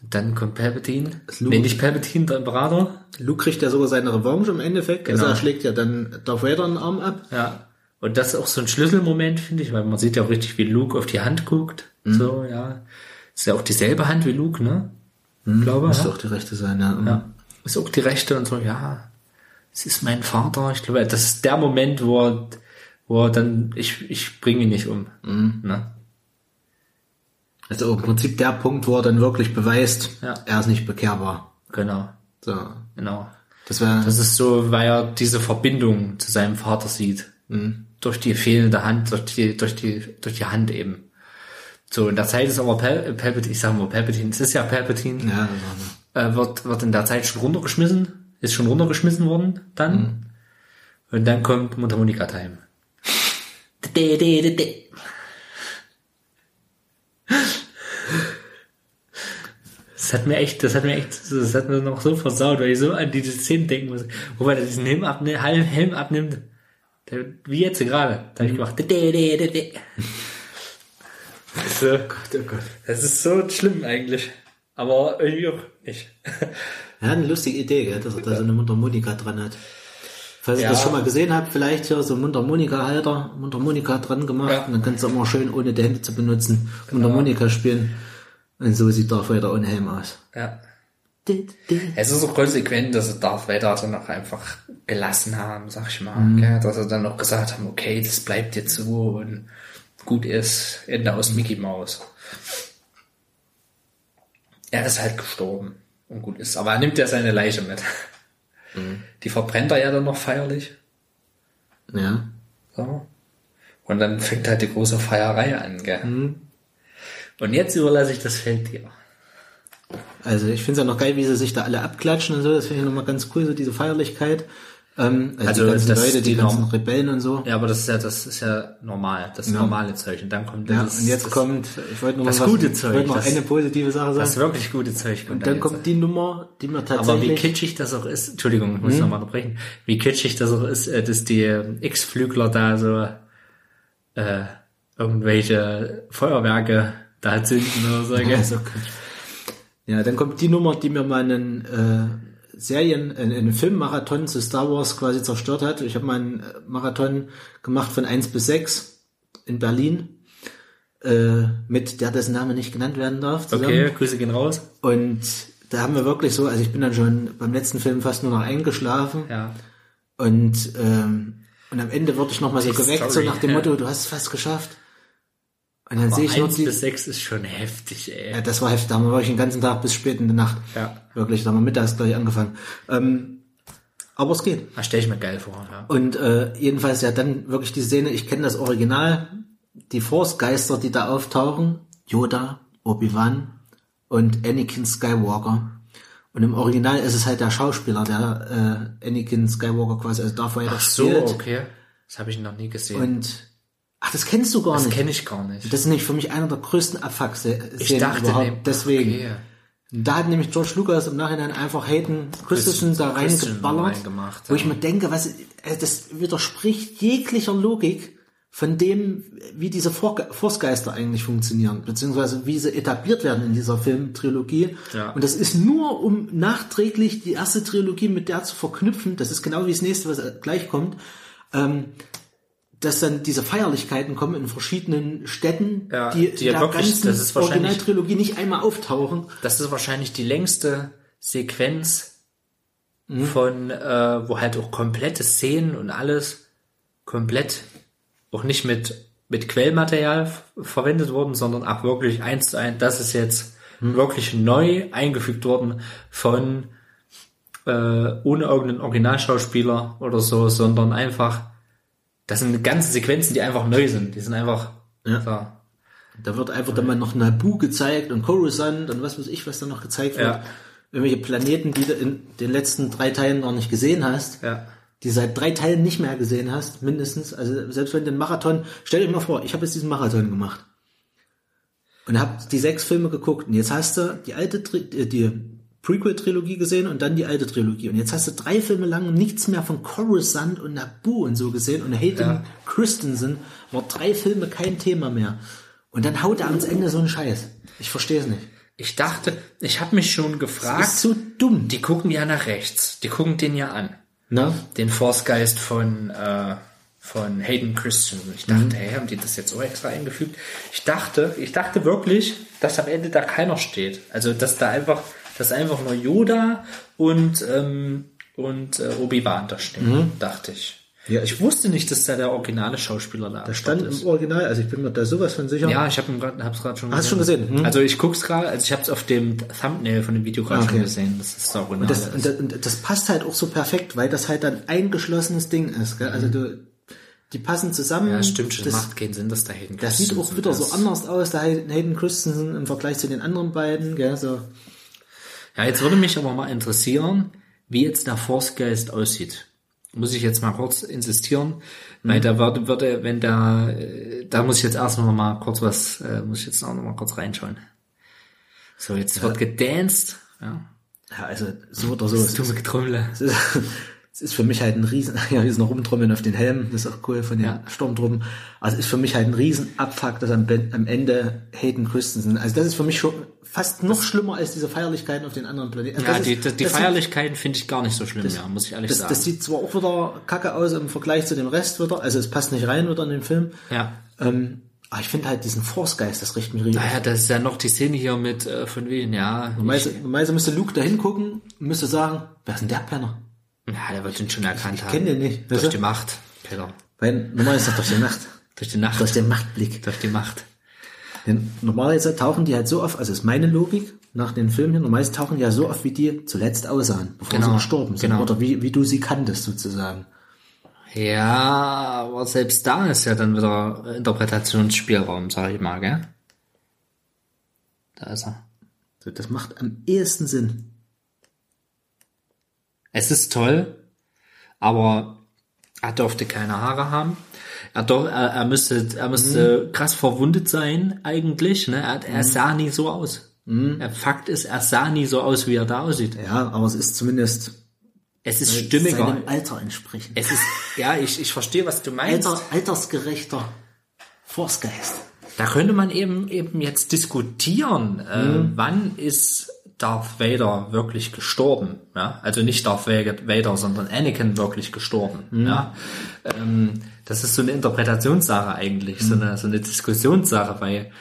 dann kommt Palpatine. Luke- Nee, nicht Palpatine, der Imperator. Luke kriegt ja sogar seine Revanche im Endeffekt. Also Genau. er schlägt ja dann Darth Vader einen Arm ab. Ja. Und das ist auch so ein Schlüsselmoment, finde ich, weil man sieht ja auch richtig, wie Luke auf die Hand guckt. So, ja. Ist ja auch dieselbe Hand wie Luke, ne? Glaube, Müsste ja. auch die rechte sein, ja. Ja. Ist auch die rechte und so, ja. Es ist mein Vater. Ich glaube, das ist der Moment, wo er, wo er dann, ich, ich bringe ihn nicht um. Ne? Also im Prinzip der Punkt, wo er dann wirklich beweist, Ja. er ist nicht bekehrbar. Genau, So. genau. Das wäre, Das ist so, weil er diese Verbindung zu seinem Vater sieht. Durch die fehlende Hand, durch die, durch die, durch die Hand eben. So, in der Zeit ist aber Pal Palpatine, ich sag mal Palpatine, es ist ja Palpatine, ja, äh, wird, wird in der Zeit schon runtergeschmissen, ist schon runtergeschmissen worden dann. Und dann kommt Mundharmonika Time. Das hat mir echt, das hat mir echt, das hat mir noch so versaut, weil ich so an diese Szene denken muss, wo man diesen Helm abnimmt, Helm abnimmt, der, wie jetzt gerade, da habe ich gemacht, so, Gott, oh Gott. das ist so schlimm eigentlich, aber irgendwie auch nicht. Er hat eine lustige Idee, gell, dass er da so eine Mundharmonika dran hat. Falls ihr Ja. das schon mal gesehen habt, vielleicht hier so ein Mundharmonika-Halter, Mundharmonika dran gemacht Ja. und dann kannst du immer schön ohne die Hände zu benutzen Mundharmonika spielen. Und so sieht Darth Vader ohne Helm aus. Ja. Es ist so konsequent, dass sie Darth Vader dann auch einfach gelassen haben, sag ich mal. Gell? Dass sie dann auch gesagt haben, okay, das bleibt jetzt so und gut ist, Ende aus Mickey Mouse. Er ist halt gestorben und gut ist. Aber er nimmt ja seine Leiche mit. Die verbrennt er ja dann noch feierlich. Ja. So. Und dann fängt halt die große Feierei an, gell? Und jetzt überlasse ich das Feld dir. Also ich finde es ja noch geil, wie sie sich da alle abklatschen und so. Das finde ich nochmal ganz cool, so diese Feierlichkeit. Ähm, also, Also die ganzen das- Leute, die, die ganzen Rebellen und so. Ja, aber das ist ja, das ist ja normal, das Ja. normale Zeug. Und dann kommt Ja, das, und jetzt das, kommt, ich wollte noch das was, gute ich Zeug, wollte noch das- eine positive Sache das sagen. wirklich gute Zeug. Und dann jetzt. kommt die Nummer, die mir aber wie tatsächlich, kitschig das auch ist, Entschuldigung, ich Hm? muss noch mal unterbrechen, wie kitschig das auch ist, äh, dass die äh, X-Flügler da so äh, irgendwelche Feuerwerke da zünden oder so. ja, dann kommt die Nummer, die mir meinen äh, Serien, einen, einen Filmmarathon zu Star Wars quasi zerstört hat. Ich habe meinen äh, Marathon gemacht von 1 bis 6 in Berlin, äh, mit der dessen Name nicht genannt werden darf. Zusammen. Okay, Grüße gehen raus. Und da haben wir wirklich so, also ich bin dann schon beim letzten Film fast nur noch eingeschlafen. Ja. Und, ähm, und am Ende wurde ich nochmal so Die geweckt, so Story, nach dem. Motto, du hast es fast geschafft. Und dann sehe ich nur 1 die, bis 6 ist schon heftig, ey. ja, das war heftig, da haben wir wirklich den ganzen Tag bis spät in die Nacht. Ja. Wirklich, da haben wir mittags gleich angefangen. Ähm, aber es geht. Das stelle ich mir geil vor, ja. Und äh, jedenfalls ja dann wirklich die Szene, ich kenne das Original, die Force-Geister, die da auftauchen, Yoda, Obi-Wan und Anakin Skywalker. Und im Original ist es halt der Schauspieler, der äh, Anakin Skywalker quasi, also Darth Vader Ach so, spielt. okay. Das habe ich noch nie gesehen. Und ach, das kennst du gar das nicht. kenne ich gar nicht. Das ist nämlich für mich einer der größten Abfuck-Szenen Ich dachte, überhaupt. nee, Deswegen. okay. Da hat nämlich George Lucas im Nachhinein einfach Hayden Christensen da reingeballert, reingemacht, wo ich mir denke, was, äh, das widerspricht jeglicher Logik von dem, wie diese Force-Geister eigentlich funktionieren, beziehungsweise wie sie etabliert werden in dieser Filmtrilogie. Ja. Und das ist nur, um nachträglich die erste Trilogie mit der zu verknüpfen, das ist genau wie das nächste, was gleich kommt, ähm, dass dann diese Feierlichkeiten kommen in verschiedenen Städten, Ja, die, die ja in der wirklich- ganzen das ist wahrscheinlich- Originaltrilogie nicht einmal auftauchen. Das ist wahrscheinlich die längste Sequenz Mhm. von, äh, wo halt auch komplette Szenen und alles komplett auch nicht mit, mit Quellmaterial verwendet worden, sondern auch wirklich eins zu eins. Das ist jetzt Mhm. wirklich neu eingefügt worden von äh, ohne irgendeinen Originalschauspieler oder so, sondern einfach, das sind ganze Sequenzen, die einfach neu sind. Die sind einfach Ja. so. Da wird einfach dann mal noch Naboo gezeigt und Coruscant und was weiß ich, was da noch gezeigt wird. Ja. Irgendwelche Planeten, die du in den letzten drei Teilen noch nicht gesehen hast. Ja. Die seit drei Teilen nicht mehr gesehen hast, mindestens. Also selbst wenn du den Marathon, stell dir mal vor, ich habe jetzt diesen Marathon gemacht. Und hab die sechs Filme geguckt. Und jetzt hast du die alte, äh, die Prequel-Trilogie gesehen und dann die alte Trilogie. Und jetzt hast du drei Filme lang nichts mehr von Coruscant und Naboo und so gesehen. Und Hayden Ja. Christensen war drei Filme kein Thema mehr. Und dann haut er ans Ende so einen Scheiß. Ich verstehe es nicht. Ich dachte, ich habe mich schon Das gefragt, ist so dumm. die gucken ja nach rechts. Die gucken den ja an. Na? Den Force-Geist von, äh, von Hayden Christensen. Ich Mhm. dachte, hey, haben die das jetzt auch extra eingefügt? Ich dachte, ich dachte wirklich, dass am Ende da keiner steht. Also, dass da einfach, dass einfach nur Yoda und, ähm, und äh, Obi-Wan da stehen, dachte ich. Mhm. Ja, ich wusste nicht, dass da der originale Schauspieler da, Da stand ist. im Original, also ich bin mir da sowas von sicher. Ja, ich habe hab's gerade schon Hast du schon gesehen? Hm? Also ich guck's gerade, also ich habe es auf dem Thumbnail von dem Video gerade Ah, okay. schon gesehen, das ist der Original. Das, und das, und das passt halt auch so perfekt, weil das halt ein eingeschlossenes Ding ist. Gell? Also du, die passen zusammen. Mhm. ja, stimmt schon, Das, macht keinen Sinn, dass da Hayden das sieht auch Christensen wieder so ist. anders aus, der Hayden Christensen im Vergleich zu den anderen beiden. Gell? So. Ja, jetzt würde mich aber mal interessieren, wie jetzt der Force-Geist aussieht. Muss ich jetzt mal kurz insistieren, weil da würde, würde, wenn da, äh, da muss ich jetzt erst noch mal kurz was, äh, muss ich jetzt auch noch mal kurz reinschauen. So, jetzt wird gedanced, ja. Ja, also so oder so. Es dumme ist, Getrömmle. es ist, für mich halt ein Riesen, ja, hier ist noch rumtrommeln auf den Helm, das ist auch cool von den Ja. Sturmtruppen. Also ist für mich halt ein riesen Abfuck, dass am, am Ende Hayden Christensen, also das ist für mich schon fast noch schlimmer als diese Feierlichkeiten auf den anderen Planeten. Also Ja, das die, die, die das Feierlichkeiten finde ich gar nicht so schlimm, ja, muss ich ehrlich Das, sagen. das sieht zwar auch wieder kacke aus im Vergleich zu dem Rest wieder, also es passt nicht rein wieder in den Film. ja. Ähm, aber ich finde halt diesen Force-Geist, das riecht mich richtig. Naja, das ist ja noch die Szene hier mit, äh, von wem, ja. Normalerweise müsste Luke da hingucken und müsste sagen, wer ist denn der Penner? Ja, der wird ihn schon erkannt haben. kenn den nicht, Durch die Macht, Peter. Weil normalerweise ist das durch die Nacht. Durch die Nacht. Durch den Machtblick. Durch die Macht. Denn normalerweise tauchen die halt so oft, also ist meine Logik nach den Filmen normalerweise tauchen die ja so oft, wie die zuletzt aussahen, bevor Genau, sie gestorben sind. genau. Oder wie, wie du sie kanntest sozusagen. Ja, aber selbst da ist ja dann wieder Interpretationsspielraum, sag ich mal, gell? Da ist er. Das macht am ehesten Sinn. Es ist toll, aber er durfte keine Haare haben. Er, doch, er, er müsste, er müsste krass verwundet sein, eigentlich. Ne? Er, er sah nie so aus. Der Fakt ist, er sah nie so aus, wie er da aussieht. Ja, aber es ist zumindest Es ist stimmiger. seinem Alter entsprechend. Es ist, ja, ich, ich verstehe, was du meinst. Alter, altersgerechter Forstgeist. Da könnte man eben eben jetzt diskutieren, äh, wann ist Darth Vader wirklich gestorben? Ja, also nicht Darth Vader, sondern Anakin wirklich gestorben. Ja, ähm, das ist so eine Interpretationssache eigentlich, so eine so eine Diskussionssache, weil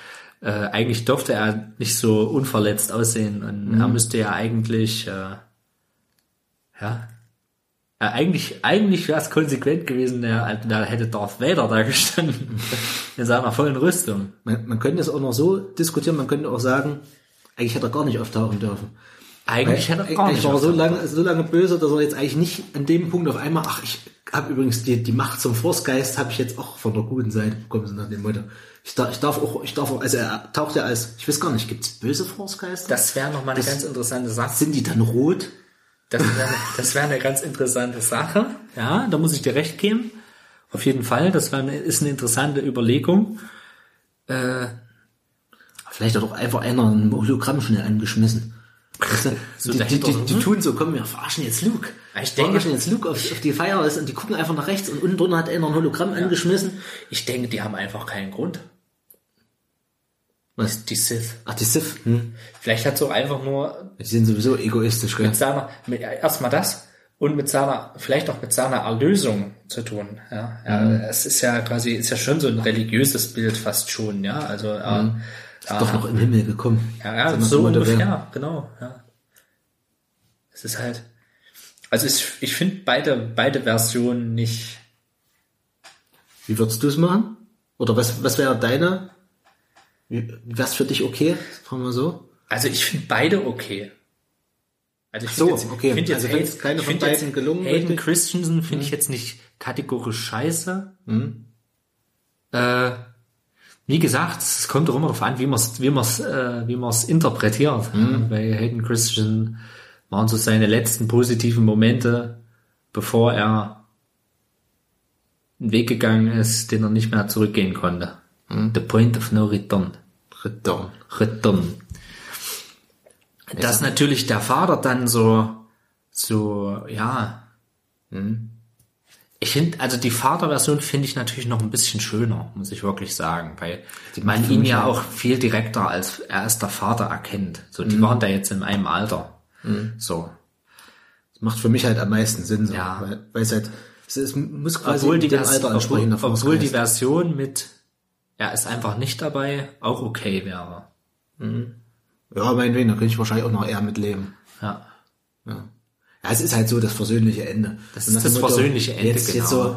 äh, eigentlich durfte er nicht so unverletzt aussehen und er müsste ja eigentlich äh, ja äh, eigentlich, eigentlich wäre es konsequent gewesen, der, der hätte Darth Vader da gestanden. In seiner vollen Rüstung. Man, man könnte es auch noch so diskutieren, man könnte auch sagen, eigentlich hätte er gar nicht auftauchen dürfen. Eigentlich hätte er gar eigentlich nicht. war er so lange, so lange böse, dass er jetzt eigentlich nicht an dem Punkt auf einmal, ach, ich habe übrigens die, die Macht zum Forstgeist habe ich jetzt auch von der guten Seite bekommen, so nach dem Motto. Ich darf, ich darf auch, ich darf auch, also er taucht ja als, ich weiß gar nicht, gibt's böse Forstgeister? Das wäre nochmal eine ganz interessante Sache. Sind die dann rot? Das wäre das wär eine ganz interessante Sache. Ja, da muss ich dir recht geben. Auf jeden Fall. Das wär eine, ist eine interessante Überlegung. Äh, Vielleicht hat auch einfach einer ein Hologramm schnell angeschmissen. Weißt du, So die, die, die, die hm? tun so, komm, wir verarschen jetzt Luke. Ich denke- verarschen jetzt Luke auf, auf die Feier ist und die gucken einfach nach rechts und unten drunter hat einer ein Hologramm angeschmissen. ich denke, die haben einfach keinen Grund. Was? Die Sith. Ach, die Sith. Hm. Vielleicht hat es auch einfach nur Die sind sowieso egoistisch, gell? mit seiner, mit, erstmal das und mit seiner, vielleicht auch mit seiner Erlösung zu tun. Ja, ja Mhm. es ist ja quasi, ist ja schon so ein religiöses Bild fast schon, ja, also, äh, Doch noch im Himmel gekommen. ja, ja, so ungefähr, wer- genau, ja. Es ist halt, also ich, ich finde beide, beide Versionen nicht, Wie würdest du es machen? Oder was, was wäre deine? Wär's für dich okay? Fragen wir so. also ich finde beide okay. Also ich so, jetzt, okay. find jetzt, Also wenn's Hayden- keine von find jetzt beiden gelungen Hayden richtig- Christensen finde ich jetzt nicht kategorisch scheiße. Mhm. Äh, wie gesagt, es kommt auch immer darauf an, wie man es wie man's, äh, wie man's interpretiert. Mhm. Bei Hayden Christensen waren so seine letzten positiven Momente, bevor er einen Weg gegangen ist, den er nicht mehr zurückgehen konnte. Mhm. The point of no return. Return. Return. Dass natürlich der Vater dann so, so, ja. hm. Ich finde, also die Vaterversion finde ich natürlich noch ein bisschen schöner, muss ich wirklich sagen, weil man ihn ja auch viel direkter als er ist der Vater erkennt. So, die waren da jetzt in einem Alter. So. Das macht für mich halt am meisten Sinn, so. Ja. Weil, weil es halt, es, muss quasi Obwohl die, dem Alter obwohl, entsprechen. der obwohl die. Version mit er ist einfach nicht dabei auch okay wäre. Ja, meinetwegen, da könnte ich wahrscheinlich auch noch eher mitleben. Ja. Ja. Ja, es ist halt so das versöhnliche Ende. Das ist das Motto, versöhnliche Ende, Jetzt, jetzt genau. so,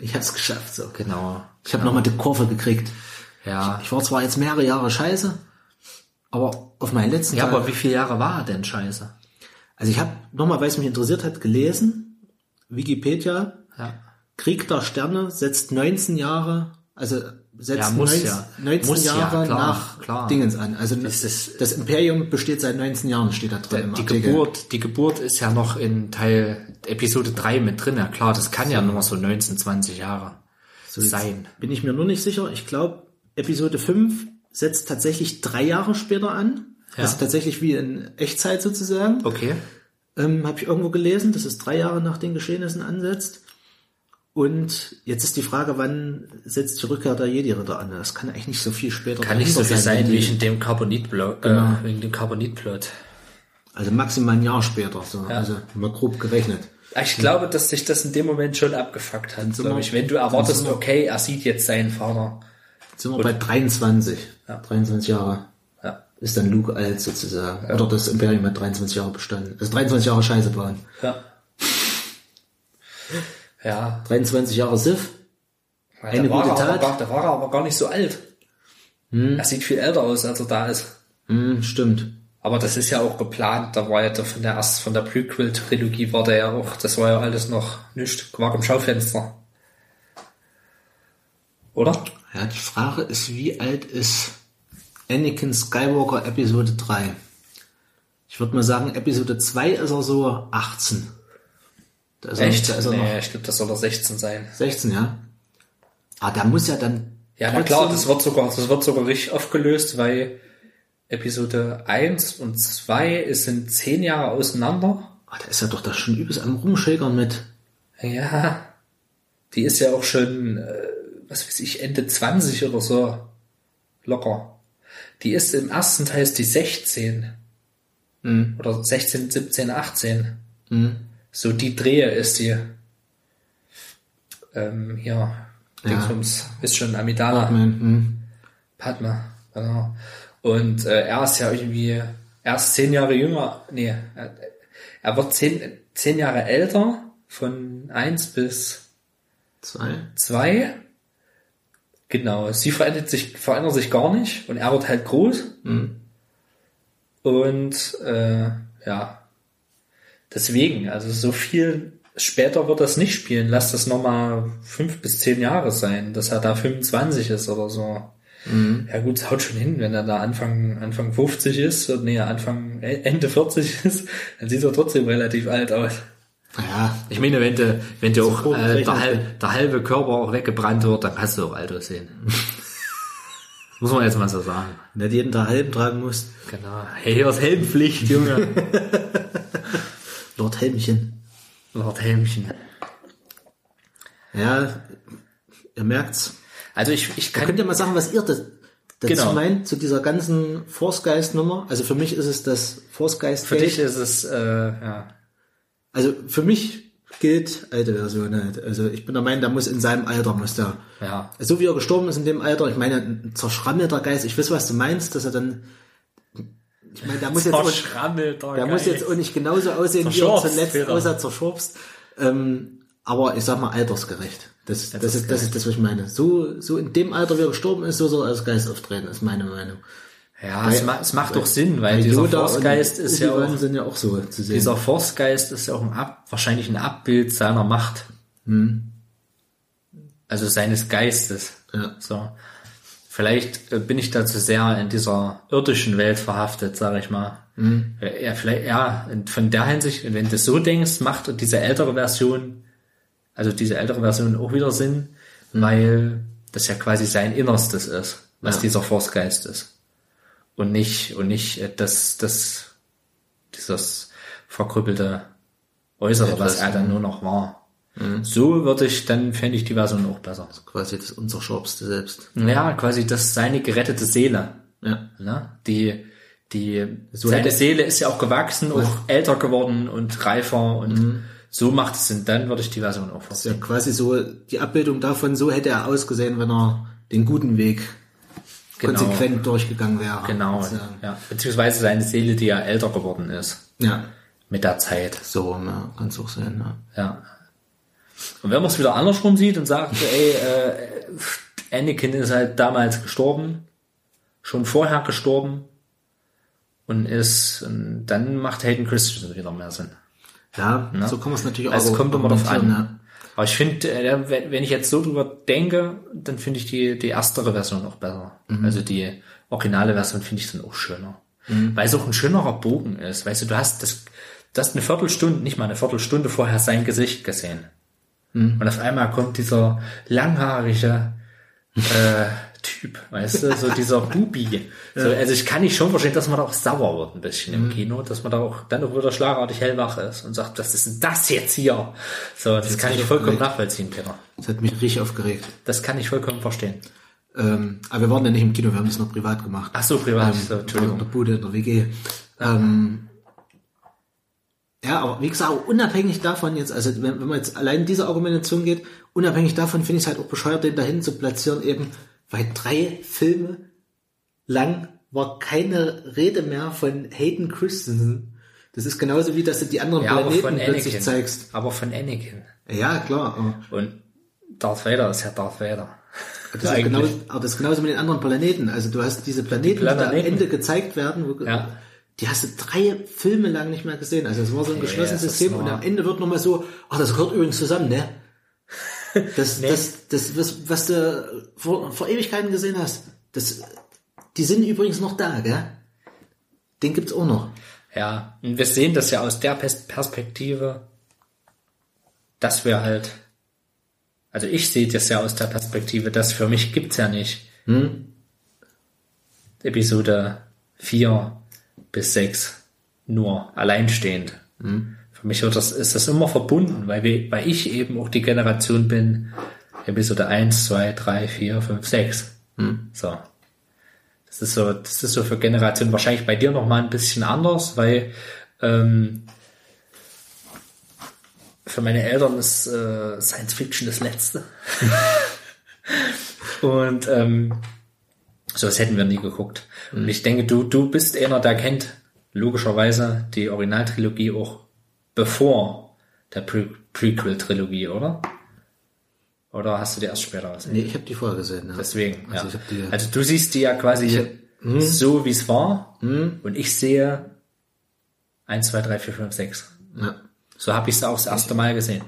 ich hab's geschafft, so. Genau. Ich habe noch nochmal die Kurve gekriegt. Ja. Ich war zwar jetzt mehrere Jahre scheiße, aber auf meinen letzten Ja, Tag, aber wie viele Jahre war er denn scheiße? also ich habe nochmal, weil es mich interessiert hat, gelesen, Wikipedia, Ja. Krieg der Sterne setzt 19 Jahre, also setzt Ja, muss 19, ja. 19 Muss ja, Jahre klar, nach klar. Dingens an. Also Das das, ist- das Imperium besteht seit 19 Jahren, steht da drin Die Artikel. Geburt, die Geburt ist ja noch in Teil Episode 3 mit drin. Ja klar, das kann ja nur so 19, 20 Jahre jetzt sein. Bin ich mir nur nicht sicher. Ich glaube, Episode 5 setzt tatsächlich drei Jahre später an. Ja. Also tatsächlich wie in Echtzeit sozusagen. Okay. Ähm, Habe ich irgendwo gelesen, dass es drei Jahre nach den Geschehnissen ansetzt. Und jetzt ist die Frage, wann setzt die Rückkehr der Jedi-Ritter an? Das kann eigentlich nicht so viel später Kann nicht so viel sein die- in dem Carbonitplot, Genau. äh, wegen dem Carbonitplot. Also maximal ein Jahr später, so. also mal grob gerechnet. Ich glaube, dass sich das in dem Moment schon abgefuckt hat, glaube ich. Wenn du erwartest, okay, er sieht jetzt seinen Vater. Jetzt sind wir bei 23. Ja. 23 Jahre Ja. ist dann Luke alt sozusagen. Oder das Imperium hat 23 Jahre bestanden. Also 23 Jahre Scheiße bauen. Ja. Ja. 23 Jahre Sith. Ja, Eine gute Tat. gar, da war er aber gar nicht so alt. Er sieht viel älter aus, als er da ist. Hm, stimmt. Aber das ist ja auch geplant. Da war ja der, von der erst von der Prequel-Trilogie war der ja auch, das war ja alles noch nicht Quark im Schaufenster. Oder? Ja, die Frage ist, wie alt ist Anakin Skywalker Episode 3? Ich würde mal sagen, Episode 2 ist er so 18. Da ist er- Echt? Da ist er noch ich glaube, das soll doch 16 sein. 16, ja. Ah, da muss ja dann. Ja, na klar, das wird sogar, das wird sogar richtig aufgelöst, weil Episode 1 und 2 ist sind 10 Jahre auseinander. Ah, da ist ja doch da schon übelst am Rumschägern mit. Ja, die ist ja auch schon, äh, was weiß ich, Ende 20 oder so. Locker. Die ist im ersten Teil ist die 16. Oder 16, 17, 18. So die Drehe ist die. Ähm, hier, Dingsbums, ist schon Amidala. Hm. Padma, genau. Und äh, er ist ja irgendwie erst zehn Jahre jünger, nee, er, er wird zehn, zehn Jahre älter, von eins bis Zwei. zwei. Genau, sie verändert sich, verändert sich gar nicht und er wird halt groß. Und äh, ja, deswegen, also so viel später wird das nicht spielen. Lass das nochmal fünf bis zehn Jahre sein, dass er da 25 ist oder so. Ja gut, es haut schon hin, wenn er da Anfang, Anfang 50 ist, oder nee, Anfang, äh, Ende 40 ist, dann sieht er trotzdem relativ alt aus. Naja, Ich meine, wenn du, wenn du auch äh, der, halb, der halbe Körper auch weggebrannt wird, dann kannst du auch alt aussehen. Muss man jetzt mal so sagen. wenn du jeden Tag Helm tragen musst. Genau. Hey, hier ist Helmpflicht, Junge. Lord Helmchen. Lord Helmchen. Ja, ihr merkt's. Also ich, ich Da kann, könnt ihr mal sagen, was ihr das, dazu Genau. meint, zu dieser ganzen Force Geist Nummer. Also für mich ist es das Force Geist für dich ist es, äh, ja, Also für mich gilt alte Version halt. Also ich bin der Meinung, der muss in seinem Alter, muss der. ja, So wie er gestorben ist in dem Alter, ich meine, ein zerschrammelter Geist, ich weiß, was du meinst, dass er dann, ich meine, der muss jetzt, auch, Verschrammelter der muss jetzt auch nicht genauso aussehen, wie er zuletzt Peter. aussah, zerschorfst. Ähm, aber ich sag mal, altersgerecht. Das, das, ist, das ist das, was ich meine. So, so in dem Alter, wie er gestorben ist, so soll er als Geist auftreten, ist meine Meinung. ja, es, ma es macht doch Sinn, weil Bei dieser Yoda Forcegeist ist ja auch, sind ja auch so zu sehen. dieser Forcegeist ist ja auch ein Ab, wahrscheinlich ein Abbild seiner Macht. Also seines Geistes. Ja. So. Vielleicht äh, bin ich da zu sehr in dieser irdischen Welt verhaftet, sage ich mal. Äh, Ja, vielleicht, ja, von der Hinsicht, wenn du so denkst, macht diese ältere Version, also diese ältere Version auch wieder Sinn, weil das ja quasi sein Innerstes ist, was Ja. dieser Forcegeist ist. Und nicht, und nicht äh, das, das, dieses verkrüppelte Äußere, was Etwas, er dann nur noch war. So würde ich, dann fände ich die Version auch besser. Quasi das unzerschorfste selbst. Ja, quasi das seine gerettete Seele. Ja. Ne? Die, die, So seine Seele ist ja auch gewachsen, auch älter geworden und reifer und so macht es Sinn. Dann würde ich die Version auch Ja, verstehen. quasi so die Abbildung davon, so hätte er ausgesehen, wenn er den guten Weg Genau. konsequent durchgegangen wäre. Genau, sozusagen. ja. Beziehungsweise seine Seele, die ja älter geworden ist Ja, mit der Zeit. so ja, kann es auch sein. Ja. Ja. Und wenn man es wieder andersrum sieht und sagt, ey, äh, Anakin ist halt damals gestorben, schon vorher gestorben und ist, und dann macht Hayden Christensen wieder mehr Sinn. Ja, so kann man es natürlich Also auch es kommt immer drauf an. Aber ich finde, äh, wenn ich jetzt so drüber denke, dann finde ich die, die erstere Version auch besser. Mhm. Also die originale Version finde ich dann auch schöner. Weil es auch ein schönerer Bogen ist. Weißt du, du hast das, du hast eine Viertelstunde, nicht mal eine Viertelstunde vorher sein Gesicht gesehen. Mhm. Und auf einmal kommt dieser langhaarige äh, Typ, weißt du, so dieser Bubi. So, also ich kann nicht schon verstehen, dass man da auch sauer wird ein bisschen Mhm. im Kino, dass man da auch dann auch wieder schlagartig hellwach ist und sagt, was ist denn das jetzt hier? So, das kann ich vollkommen aufgeregt. nachvollziehen, Peter. Das hat mich richtig aufgeregt. Das kann ich vollkommen verstehen. Ähm, aber wir waren ja nicht im Kino, wir haben das noch privat gemacht. Ach so, privat, so, In der Entschuldigung. Bude, in der WG. Ähm, ja, aber wie gesagt, unabhängig davon jetzt, also wenn, wenn man jetzt allein in diese Argumentation geht, unabhängig davon finde ich es halt auch bescheuert, den dahin zu platzieren, eben, weil drei Filme lang war keine Rede mehr von Hayden Christensen. Das ist genauso wie, dass du die anderen Ja, aber Planeten von plötzlich Anakin. zeigst. Aber von Anakin. Ja, klar. Und Darth Vader ist ja Darth Vader. das, ist genau, aber das ist genauso mit den anderen Planeten. Also du hast diese Planeten, die, da am Planeten. Ende gezeigt werden, wo, Ja. Die hast du drei Filme lang nicht mehr gesehen. Also es war so ein geschlossenes es ist System und am Ende wird nochmal so, ach, das gehört übrigens zusammen, ne? Das, das, das, was, was du vor, vor Ewigkeiten gesehen hast, das, die sind übrigens noch da, gell? Den gibt's auch noch. Ja, und wir sehen das ja aus der Pers- Perspektive, das wäre halt, also ich sehe das ja aus der Perspektive, das für mich gibt's ja nicht. Episode 4 bis 6 nur alleinstehend. Für mich wird das, ist das immer verbunden, weil, wir, weil ich eben auch die Generation bin, Episode 1, 2, 3, 4, 5, 6. So. Das ist so, das ist so für Generationen wahrscheinlich bei dir noch mal ein bisschen anders, weil ähm, für meine Eltern ist äh, Science Fiction das Letzte. Und ähm, sowas hätten wir nie geguckt. Und ich denke, du, du bist einer, der kennt logischerweise die Originaltrilogie auch bevor der Pre Prequel-Trilogie, oder? Oder hast du die erst später gesehen? Nee, ich habe die vorher gesehen. Ja. Deswegen, Also ja. hab die- also du siehst die ja quasi so, wie es war. Und ich sehe 1, 2, 3, 4, 5, 6. Ja. So habe ich es auch das erste Mal gesehen.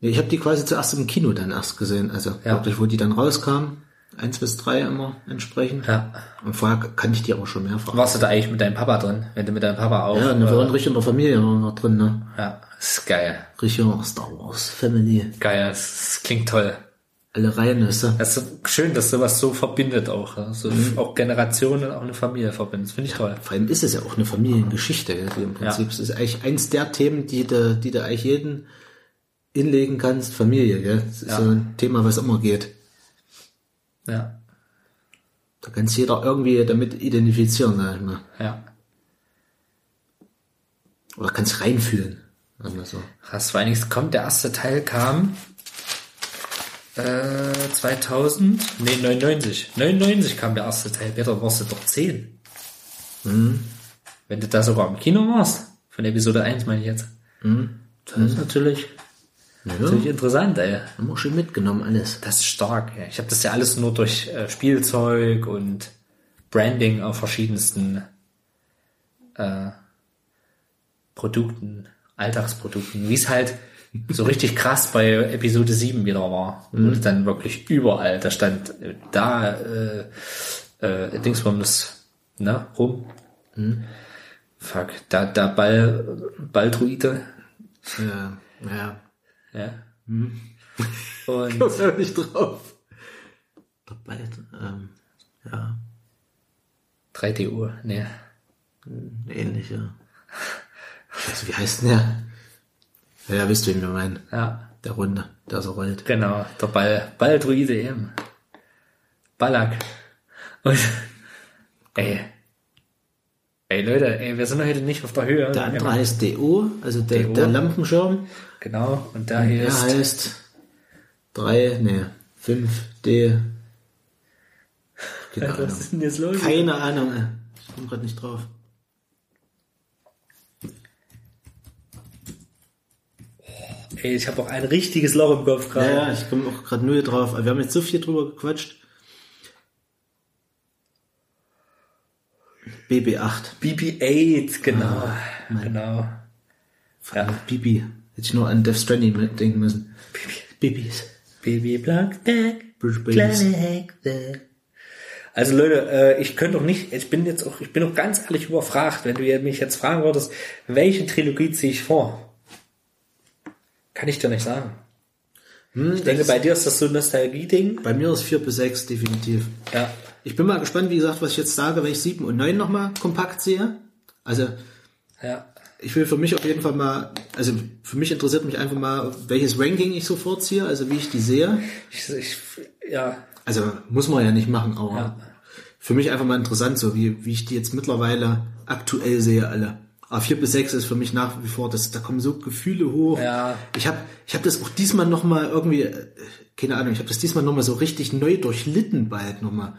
Nee, ich habe die quasi zuerst im Kino dann erst gesehen. Also Ja. wirklich, wo die dann rauskamen. Eins bis drei immer entsprechend. Ja. Und vorher kannte ich die auch schon mehrfach. Warst du da eigentlich mit deinem Papa drin? Wenn du mit deinem Papa auch. Ja, wir äh, waren richtig in der Familie noch drin, ne? ja, ist geil. Richtig Star Wars Family. Geil, das, klingt toll. Alle Reihen, weißt du? Das ist so schön, dass sowas so verbindet auch. So auch Generationen, auch eine Familie verbindet. Das finde ich toll. Vor allem ist es ja auch eine Familiengeschichte, die im Prinzip. Ja. Es ist eigentlich eins der Themen, die du, die du eigentlich jeden inlegen kannst, Familie, gell? Das ist Ja. so ein Thema, was immer geht. Ja, Da kann sich jeder irgendwie damit identifizieren, sag ich mal. ja. Oder kann sich reinfühlen. so. Krass, vor allen Dingen kommt, der erste Teil kam äh, 2000, nee, 99. 99 kam der erste Teil, da warst du doch 10. Wenn du da sogar im Kino warst, von Episode 1 meine ich jetzt. Das ist natürlich, natürlich interessant, ey. Haben wir schon mitgenommen, alles. Das ist stark, ja. Ich habe das ja alles nur durch äh, Spielzeug und Branding auf verschiedensten äh, Produkten, Alltagsprodukten, wie es halt so richtig krass bei Episode 7 wieder war. Wo das dann wirklich überall, da stand äh, da äh, äh, Dingsbums, ne, rum. Fuck, da, da Ball, Balldruide. Ja, ja. Ja. Und Komm da nicht drauf. Doch bald, ähm, ja, 3D-Uhr, ne. ähnlich, ja. Scheiße, wie heißt denn der? Ja, ja, wisst ihr, wen wir meinen. Ja, Der Runde, der so rollt. genau. Der Ball, Balldruide eben. Ballack. Und, ey. Ey, Leute, ey, wir sind heute nicht auf der Höhe. Der andere heißt DO, also der, DO. der Lampenschirm. Genau, und da hier Der ist, heißt 3, nee, 5D. Keine was Ahnung. ist denn jetzt los? Keine Ahnung, ey. ich komme gerade nicht drauf. Ey, ich habe auch ein richtiges Loch im Kopf gerade. Ja, ich komme auch gerade null drauf. Aber wir haben jetzt so viel drüber gequatscht. BB8. BB-8, genau. genau. Ja. Bibi. Hätte ich nur an Death Stranding denken müssen. Bibis. Baby Black Deck, British Babies. kleine Hexe. Also Leute, äh, ich könnte doch nicht, ich bin jetzt auch, ich bin auch ganz ehrlich überfragt, wenn du mich jetzt fragen würdest, welche Trilogie ziehe ich vor? Kann ich dir nicht sagen. Ich denke, bei dir ist das so ein Nostalgie-Ding. Bei mir ist 4 bis 6 definitiv. Ja. Ich bin mal gespannt, wie gesagt, was ich jetzt sage, wenn ich 7 und 9 nochmal kompakt sehe. Also, Ja. ich will für mich auf jeden Fall mal, also für mich interessiert mich einfach mal, welches Ranking ich so vorziehe, also wie ich die sehe. Ich, ich, ja. Also muss man ja nicht machen, aber Ja. für mich einfach mal interessant, so wie, wie ich die jetzt mittlerweile aktuell sehe, alle. Aber 4 bis 6 ist für mich nach wie vor, das, da kommen so Gefühle hoch. Ja. Ich habe ich hab das auch diesmal nochmal irgendwie, äh, keine Ahnung, ich habe das diesmal nochmal so richtig neu durchlitten bald nochmal.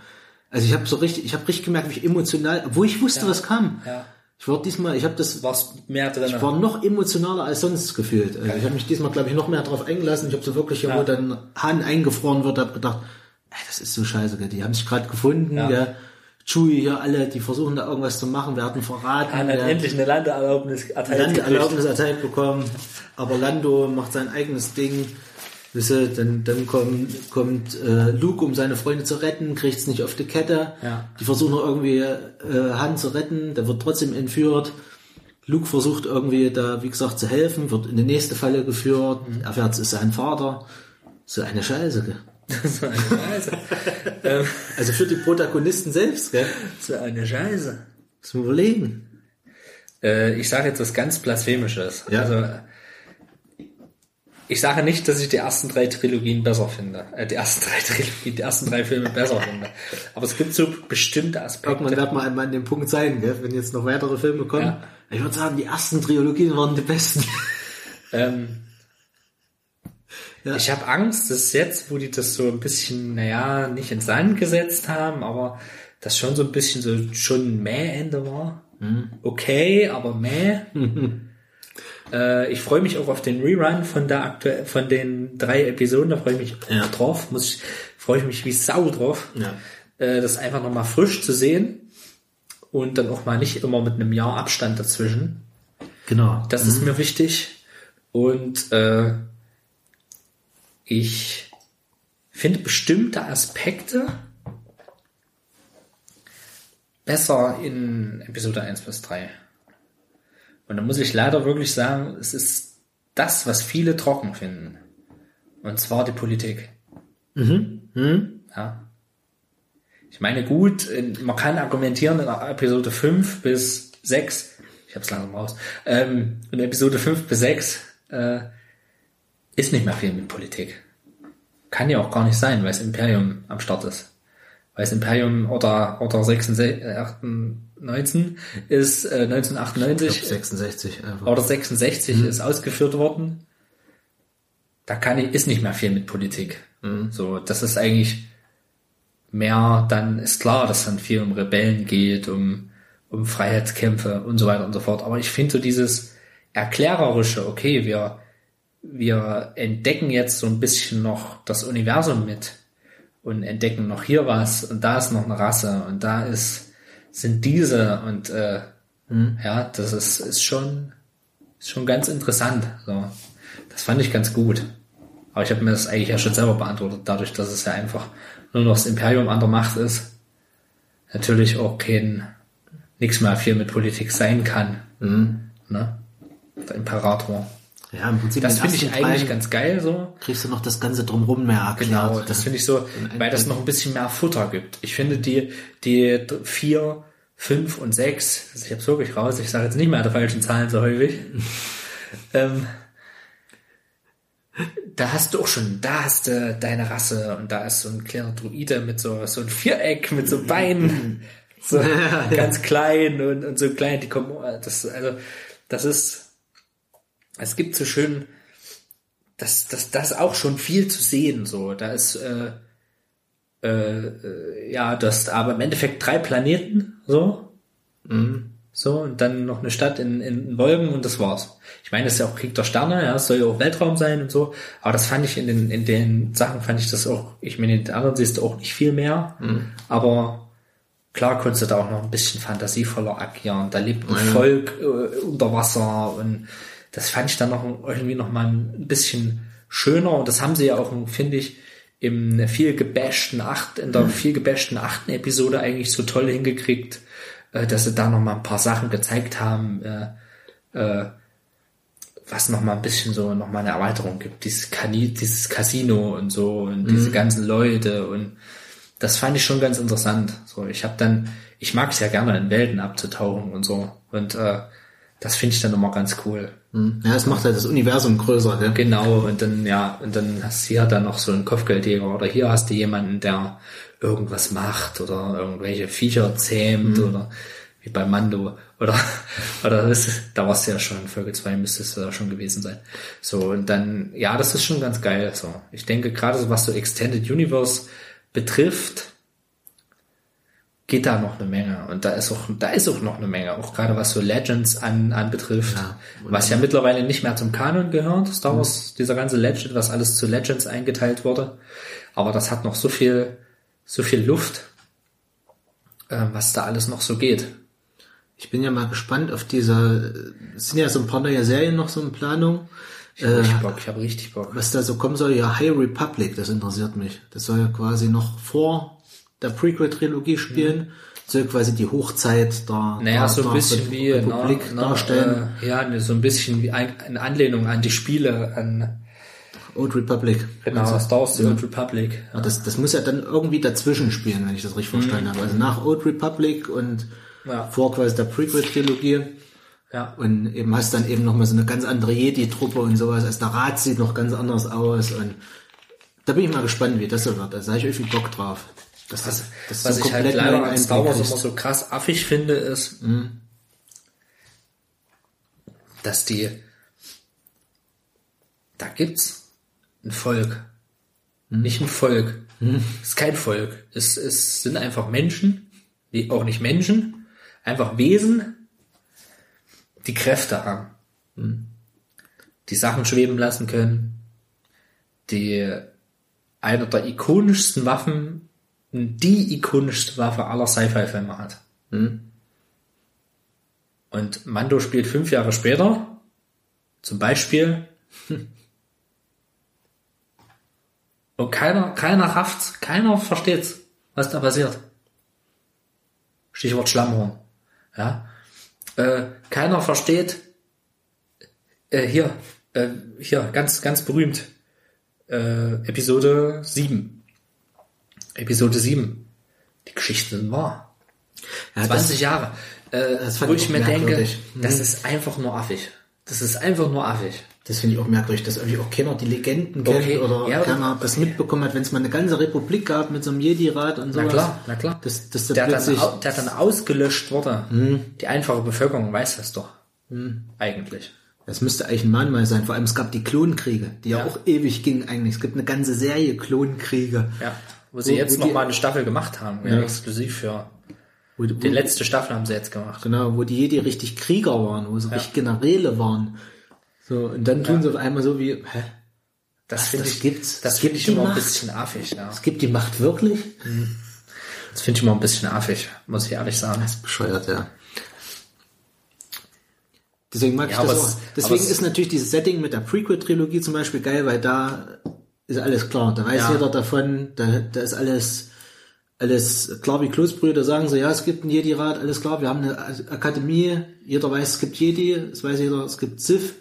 Also ich habe so richtig, ich habe richtig gemerkt, wie ich emotional, wo ich wusste, was kam. Ja. Ich war diesmal, ich habe das, Was mehr drin? ich war noch emotionaler als sonst gefühlt. Also ich habe mich diesmal, glaube ich, noch mehr darauf eingelassen. Ich habe so wirklich, hier, wo dann Hahn eingefroren wird, habe gedacht, ey, das ist so scheiße, gell. die haben sich gerade gefunden, Ja. gell. Chewie hier alle, die versuchen da irgendwas zu machen, wir hatten verraten. Han hat endlich eine Landeerlaubnis erteilt. Landeerlaubnis erteilt bekommen, aber Lando macht sein eigenes Ding. Wisse, dann, dann kommt, kommt äh, Luke, um seine Freunde zu retten, kriegt's nicht auf die Kette. Ja. Die versuchen noch irgendwie äh, Han zu retten, der wird trotzdem entführt. Luke versucht irgendwie da, wie gesagt, zu helfen, wird in die nächste Falle geführt, erfährt, es ist sein Vater. So eine Scheiße, gell? so eine Scheiße. ähm, Also für die Protagonisten selbst, gell? so eine Scheiße. Man überlegen. Äh, ich sage jetzt was ganz Blasphemisches. Ja. Also, ich sage nicht, dass ich die ersten drei Trilogien besser finde. Äh, die ersten drei Trilogien, die ersten drei Filme besser finde. Aber es gibt so bestimmte Aspekte. Irgendwann wird man einmal an dem Punkt sein, gell? wenn jetzt noch weitere Filme kommen. Ja. Ich würde sagen, die ersten Trilogien waren die besten. Ähm, Ja. Ich habe Angst, dass jetzt, wo die das so ein bisschen, naja, nicht ins Sand gesetzt haben, aber das schon so ein bisschen so schon ein Mäh-Ende war. Okay, aber Mäh. äh, ich freue mich auch auf den Rerun von der aktuell, von den drei Episoden, da freue ich mich Ja. drauf, muss ich, freue ich mich wie Sau drauf. Ja. Äh, das einfach nochmal frisch zu sehen und dann auch mal nicht immer mit einem Jahr Abstand dazwischen. Genau. Das ist mir wichtig. Und äh, ich finde bestimmte Aspekte besser in Episode 1 bis 3. Und da muss ich leider wirklich sagen, es ist das, was viele trocken finden. Und zwar die Politik. Ja. Ich meine, gut, in- man kann argumentieren in Episode 5 bis 6, ich hab's langsam raus, ähm, in Episode 5 bis 6 äh, ist nicht mehr viel mit Politik. Kann ja auch gar nicht sein, weil das Imperium am Start ist. Weil das Imperium oder, oder 66, äh, 19 ist äh, 1998 66 einfach. oder 66 ist ausgeführt worden. Da kann ich, ist nicht mehr viel mit Politik. So, das ist eigentlich mehr, dann ist klar, dass dann viel um Rebellen geht, um, um Freiheitskämpfe und so weiter und so fort. Aber ich finde so dieses erklärerische, okay, wir, wir entdecken jetzt so ein bisschen noch das Universum mit und entdecken noch hier was und da ist noch eine Rasse und da ist, sind diese und äh, ja, das ist, ist schon, ist schon ganz interessant. So. Das fand ich ganz gut. Aber ich habe mir das eigentlich ja schon selber beantwortet, dadurch, dass es ja einfach nur noch das Imperium an der Macht ist. Natürlich auch kein nichts mehr viel mit Politik sein kann. Ne? Der Imperator. Ja, im Prinzip Das finde ich eigentlich ganz geil so. kriegst du noch das Ganze drumrum mehr erklärt. Genau, das finde ich so, weil das noch ein bisschen mehr Futter gibt. Ich finde die, die vier, fünf und sechs, also ich hab's wirklich raus, ich sage jetzt nicht mehr die falschen Zahlen so häufig. ähm, da hast du auch schon, da hast du deine Rasse und da ist so ein kleiner Druide mit so, so ein Viereck mit so Beinen, so ganz klein und, und so klein, die kommen, das, also, das ist, es gibt so schön, das, das, das auch schon viel zu sehen, so. Da ist, äh, äh, äh, ja, du hast aber im Endeffekt drei Planeten, so. So, und dann noch eine Stadt in, in Wolken und das war's. Ich meine, das ist ja auch Krieg der Sterne, ja, es soll ja auch Weltraum sein und so, aber das fand ich in den, in den Sachen fand ich das auch, ich meine, in den anderen siehst du auch nicht viel mehr, aber klar konntest du da auch noch ein bisschen fantasievoller agieren. Da lebt ein Volk äh, unter Wasser und das fand ich dann noch irgendwie noch mal ein bisschen schöner. Und das haben sie ja auch, finde ich, im viel gebashten acht, in der viel gebashten achten Episode eigentlich so toll hingekriegt, äh, dass sie da noch mal ein paar Sachen gezeigt haben, äh, äh, was noch mal ein bisschen so noch mal eine Erweiterung gibt, dieses, Kani dieses Casino und so und diese ganzen Leute und das fand ich schon ganz interessant. So, ich habe dann, ich mag es ja gerne in Welten abzutauchen und so. Und äh, das finde ich dann immer ganz cool. Ja, es macht halt das Universum größer, gell? Genau, und dann, ja, und dann hast du hier dann noch so einen Kopfgeldjäger oder hier hast du jemanden, der irgendwas macht oder irgendwelche Viecher zähmt oder wie bei Mando oder, oder das ist, da warst du ja schon, Folge 2 müsste es ja schon gewesen sein. So, und dann, ja, das ist schon ganz geil, so. Ich denke, gerade so was so Extended Universe betrifft, geht da noch eine Menge. Und da ist auch, da ist auch noch eine Menge, auch gerade was so Legends an, an betrifft, Ja. was ja mittlerweile nicht mehr zum Kanon gehört, Star Wars, dieser ganze Legend, was alles zu Legends eingeteilt wurde. Aber das hat noch so viel, so viel Luft, äh, was da alles noch so geht. Ich bin ja mal gespannt auf dieser, es sind ja so ein paar neue Serien noch so in Planung. Ich habe richtig Bock, ich habe richtig Bock. Was da so kommen soll, ja, High Republic, das interessiert mich. Das soll ja quasi noch vor der Prequel-Trilogie spielen. soll quasi die Hochzeit der, Naja, der, so ein bisschen wie Republik na, na, darstellen. Äh, ja, ne, so ein bisschen wie ein, eine Anlehnung an die Spiele, an Old Republic. genau, Star Wars The Old Republic. Ja. Das, das muss ja dann irgendwie dazwischen spielen, wenn ich das richtig verstanden habe. Also nach Old Republic und Mhm. Ja. vor quasi der Prequel-Trilogie. ja. Und eben hast dann eben nochmal so eine ganz andere Jedi-Truppe und sowas. Also der Rat sieht noch ganz anders aus. Und da bin ich mal gespannt, wie das so wird. Da habe ich irgendwie Bock drauf. Das, das, das Was so ich halt leider an Star Wars immer so krass affig finde, ist, dass die, da gibt's ein Volk. Nicht ein Volk. Es ist kein Volk. Es, es sind einfach Menschen, die auch nicht Menschen, einfach Wesen, die Kräfte haben. Die Sachen schweben lassen können, die einer der ikonischsten Waffen, die ikonischste Waffe aller Sci-Fi-Filme hat. Und Mando spielt fünf Jahre später, zum Beispiel, und keiner, keiner rafft's, keiner versteht's, was da passiert. Stichwort Schlammhorn. Ja. Äh, keiner versteht, äh, hier, äh, hier, ganz, ganz berühmt, äh, Episode 7. Episode 7. Die Geschichten sind wahr. Ja, 20 Jahre. Äh, das wo ich ich mir denke. Mhm. das ist einfach nur affig. Das ist einfach nur affig. Das finde ich auch merkwürdig, dass irgendwie auch keiner die Legenden kennt Okay, oder ja, keiner das mitbekommen hat, wenn es mal eine ganze Republik gab mit so einem Jedi-Rat und sowas. Na klar, na klar. Das, das da der, dann, der dann ausgelöscht wurde. Mhm. Die einfache Bevölkerung weiß das doch. Eigentlich. das müsste eigentlich ein Mahnmal sein. Vor allem es gab die Klonkriege, die ja, Ja. auch ewig gingen eigentlich. Es gibt eine ganze Serie Klonkriege. Ja. Wo sie Wo- jetzt wo noch die- mal eine Staffel gemacht haben. Ja. Exklusiv für. Wo, Die letzte Staffel haben sie jetzt gemacht. genau, wo die Jedi richtig Krieger waren, wo sie richtig Generäle waren. So, und dann tun sie auf einmal so wie, hä? Das finde das ich, gibt's? das gibt ich immer ein Macht? bisschen affig, ja. Es gibt die Macht wirklich? Das finde ich immer ein bisschen affig, muss ich ehrlich sagen. Bescheuert, ja. Deswegen mag Ja, ich das auch. es- Deswegen ist natürlich dieses Setting mit der Prequel-Trilogie zum Beispiel geil, weil da ist alles klar. Da weiß Ja. jeder davon, da, da ist alles, alles klar wie Kloßbrüder sagen so, ja, es gibt einen Jedi-Rat, alles klar, wir haben eine Akademie, jeder weiß, es gibt Jedi, es weiß jeder, es gibt Sith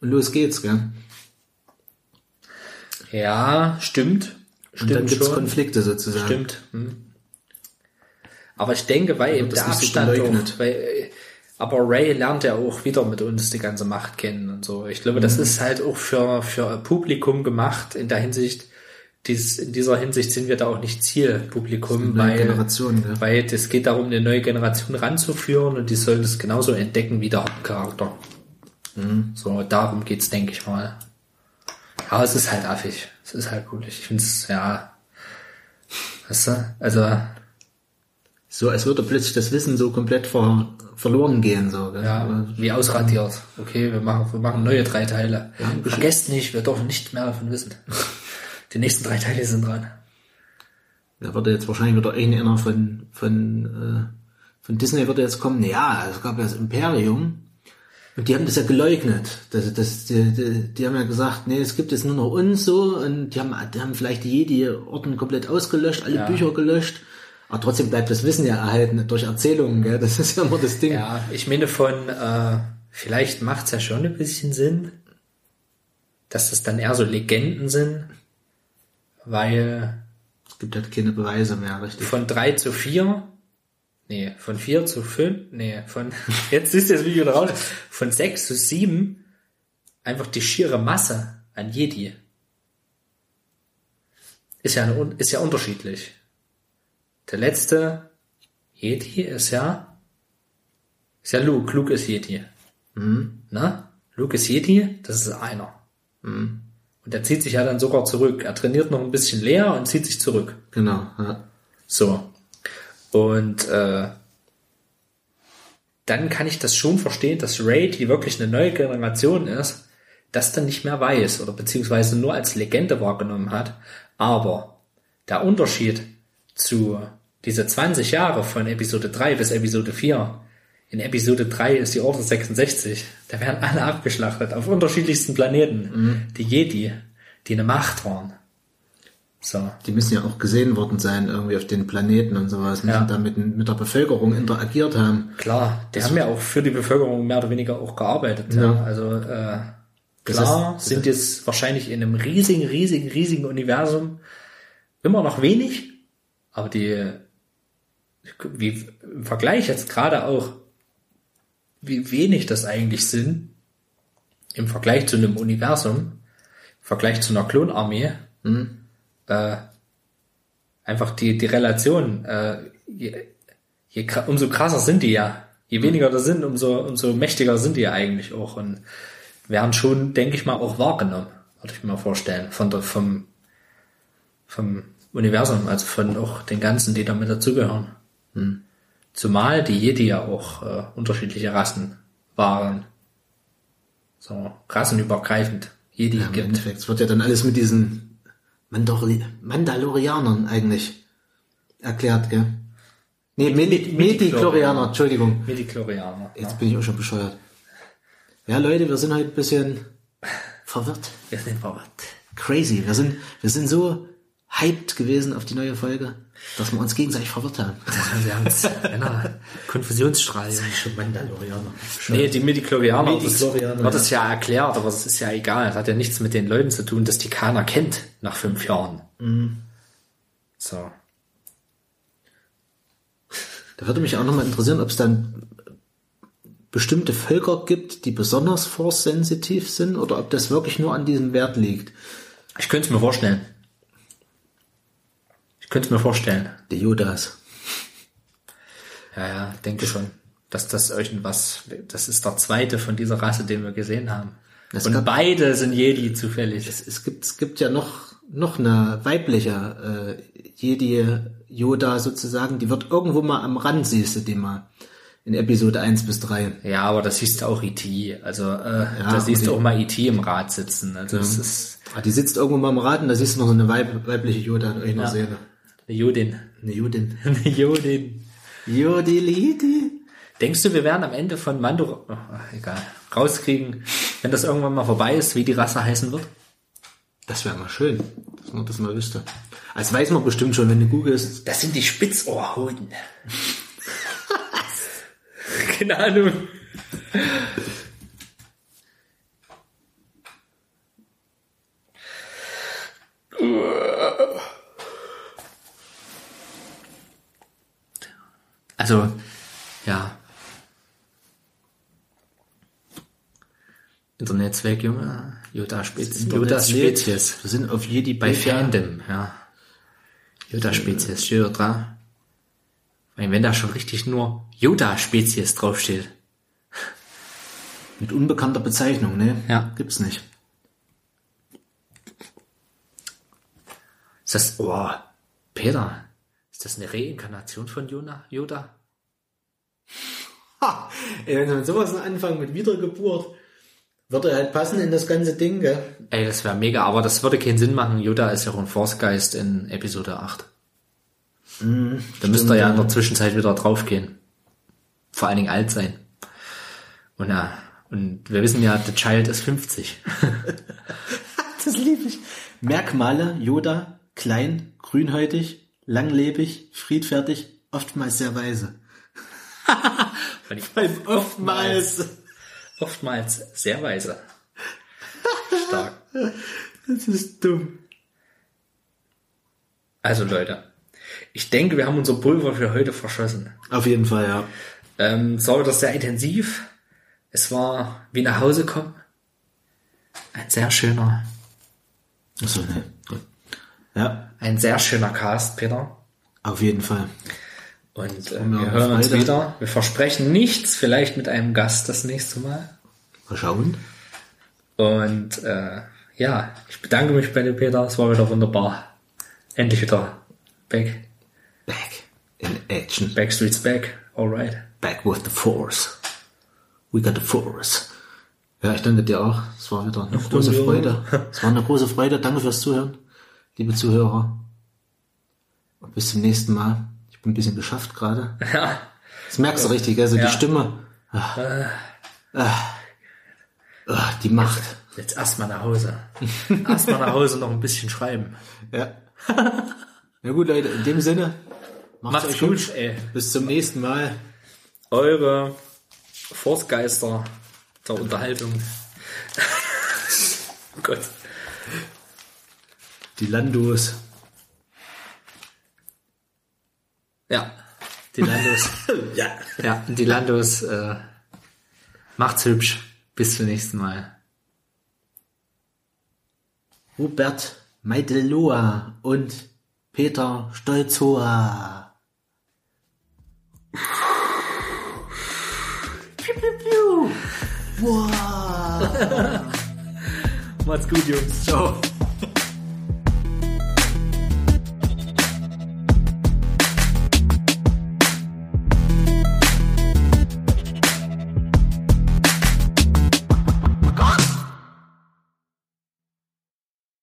und los geht's, gell? Ja, stimmt. Und dann Stimmt gibt's schon. Konflikte sozusagen. Stimmt. Hm. Aber ich denke, weil eben das der Abstand auch, weil, äh, aber Ray lernt ja auch wieder mit uns die ganze Macht kennen und so. Ich glaube, Mhm. das ist halt auch für, für Publikum gemacht in der Hinsicht, dies, in dieser Hinsicht sind wir da auch nicht Zielpublikum, weil, Generation, ja. weil es geht darum, eine neue Generation ranzuführen und die sollen das genauso entdecken wie der Hauptcharakter. Mhm. So, darum geht's, denke ich mal. Aber es ist halt affig. Es ist halt cool. Ich finde es, ja, weißt du, also, So, als würde plötzlich das Wissen so komplett ver, verloren gehen, so, gell? ja, wie ausradiert. Okay, wir machen, wir machen neue drei Teile. bisschen- Vergesst nicht, wir dürfen nicht mehr davon wissen. Die nächsten drei Teile sind dran. Da würde jetzt wahrscheinlich wieder irgendeiner von, von, äh, von Disney würde jetzt kommen, ja, es gab ja das Imperium. Und die haben das ja geleugnet. Das, das, die, die, die haben ja gesagt, nee, es gibt jetzt nur noch uns so und die haben, die haben vielleicht die Jedi-Orden komplett ausgelöscht, alle Ja. Bücher gelöscht. Aber trotzdem bleibt das Wissen ja erhalten durch Erzählungen, gell? Das ist ja immer das Ding. Ja, ich meine von, äh, vielleicht macht's ja schon ein bisschen Sinn, dass das dann eher so Legenden sind, weil Es gibt halt keine Beweise mehr, richtig. von 3 zu 4, nee, von 4 zu 5, nee, von, jetzt ist das Video raus, von 6 zu 7, einfach die schiere Masse an Jedi. Ist ja, eine, ist ja unterschiedlich. Der letzte Jedi ist ja, ist ja Luke, Luke ist Jedi. Na? Luke ist Jedi, das ist einer. Und er zieht sich ja dann sogar zurück. Er trainiert noch ein bisschen leer und zieht sich zurück. Genau, ja. So. Und äh, dann kann ich das schon verstehen, dass Ray, die wirklich eine neue Generation ist, das dann nicht mehr weiß oder beziehungsweise nur als Legende wahrgenommen hat. Aber der Unterschied zu diese 20 Jahre von Episode 3 bis Episode 4, in Episode 3 ist die Order 66, da werden alle abgeschlachtet auf unterschiedlichsten Planeten. Die Jedi, die eine Macht waren. So. Die müssen ja auch gesehen worden sein, irgendwie auf den Planeten und sowas. Müssen Ja. da mit, mit der Bevölkerung interagiert haben. Klar, die haben ja auch für die Bevölkerung mehr oder weniger auch gearbeitet. Ja. Ja. Also äh, Das klar heißt- sind jetzt wahrscheinlich in einem riesigen, riesigen, riesigen Universum immer noch wenig, aber die wie im Vergleich jetzt gerade auch, wie wenig das eigentlich sind im Vergleich zu einem Universum, im Vergleich zu einer Klonarmee, äh, einfach die, die Relation, äh, je, je, umso krasser sind die ja. Je weniger da sind, umso, umso mächtiger sind die ja eigentlich auch und werden schon, denke ich mal, auch wahrgenommen, würde ich mir mal vorstellen, von der, vom, vom Universum, also von auch den ganzen, die damit dazugehören. Zumal die Jedi ja auch äh, unterschiedliche Rassen waren. So, rassenübergreifend. Jedi Ja, Im gibt. Endeffekt, es wird ja dann alles mit diesen Mandalori Mandalorianern eigentlich erklärt, gell? Nee, Medi Mediklorianer, Entschuldigung. Mediklorianer. Ja. Jetzt bin ich auch schon bescheuert. Ja, Leute, wir sind heute ein bisschen verwirrt. Wir sind verwirrt. Crazy. Wir sind, wir sind so hyped gewesen auf die neue Folge, dass wir uns gegenseitig verwirrt haben. Wir haben es einer Konfusionsstrahl. Schon Mandalorianer. Nee, die Mediklorianer, das Mediklorianer, wird es ja erklärt, aber es ist ja egal. Es hat ja nichts mit den Leuten zu tun, dass die keiner kennt nach fünf Jahren. So. Da würde mich auch nochmal interessieren, ob es dann bestimmte Völker gibt, die besonders force-sensitiv sind oder ob das wirklich nur an diesem Wert liegt. Ich könnte es mir vorstellen. Ich könnte es mir vorstellen. Die Yodas. Ja, ja, denke schon. Dass das irgendwas, das ist der zweite von dieser Rasse, den wir gesehen haben. Es Und gab- beide sind Jedi zufällig. Es, es, gibt, es gibt ja noch, noch eine weibliche äh, Jedi Yoda sozusagen, die wird irgendwo mal am Rand, siehst du die mal. In Episode 1 bis 3. Ja, aber da siehst du auch E.T. Also äh, da aber siehst du auch mal E.T. im Rad sitzen. Also es ist Ah, Die sitzt irgendwo mal am Rad und da siehst du noch so eine Weib, weibliche Yoda in irgendeiner Ja. Szene. Eine Jodin. Eine Judin. Eine Jodin. Jodiliti. Denkst du, wir werden am Ende von Mando, oh, egal, rauskriegen, wenn das irgendwann mal vorbei ist, wie die Rasse heißen wird? Das wäre mal schön, dass man das mal wüsste. Das weiß man bestimmt schon, wenn du googelst. Das sind die Spitzohrhoden. Keine Ahnung. Also, ja. Internetzweck, Junge. Yoda Spezies. Yoda Spezies. Wir sind auf Jedi Bei. Fandom, ja. Yoda-Spezies, steht da dran. Weil wenn da schon richtig nur Yoda-Spezies draufsteht. Mit unbekannter Bezeichnung, ne? Ja. Gibt's nicht. Ist das, oh, Peter, ist das eine Reinkarnation von Yoda? Yoda? Ha! Ey, wenn wir mit sowas anfangen mit Wiedergeburt, würde halt passen in das ganze Ding, gell? Ey, das wäre mega, aber das würde keinen Sinn machen. Yoda ist ja auch ein Force-Geist in Episode 8. da müsste er ja in der Zwischenzeit wieder draufgehen. Vor allen Dingen alt sein. Und ja, und wir wissen ja, The Child ist 50. Das liebe ich. Merkmale, Yoda, klein, grünhäutig, langlebig, friedfertig, oftmals sehr weise. Weil ich Oftmals. oftmals sehr weise. Stark. Das ist dumm. Also Leute, ich denke, wir haben unser Pulver für heute verschossen. Auf jeden Fall, ja. Ähm, es war wieder sehr intensiv. Es war wie nach Hause kommen. Ein sehr schöner, Achso, ne. Gut. Ja, ein sehr schöner Cast, Peter. auf jeden Fall. Und äh, wir hören uns wieder. Wir versprechen nichts, vielleicht mit einem Gast das nächste Mal. Mal schauen. Und äh, ja, ich bedanke mich bei dir, Peter. Es war wieder wunderbar. Endlich wieder back. Back in action. Backstreet's back. Alright. Back with the force. We got the force. Ja, ich danke dir auch. Es war wieder eine große. Freude. Es war eine große Freude. Danke fürs Zuhören, liebe Zuhörer. Und bis zum nächsten Mal. Ich bin ein bisschen geschafft gerade. Ja. Das merkst du richtig, also Ja. die Stimme. Ah. Ah. Ah, die Macht. Jetzt erstmal nach Hause. erstmal nach Hause noch ein bisschen schreiben. Ja. Na gut, Leute, in dem Sinne, macht's, Macht's euch gut, ey. Bis zum nächsten Mal. Eure Forstgeister der Unterhaltung. oh Gott. Die Landos. Ja, die Landos. Ja. ja, die Landos. Äh, macht's hübsch. Bis zum nächsten Mal. Hubert Meideloa und Peter Stolzoa. Piu, piu, piu. Wow. Macht's gut, Jungs. Ciao.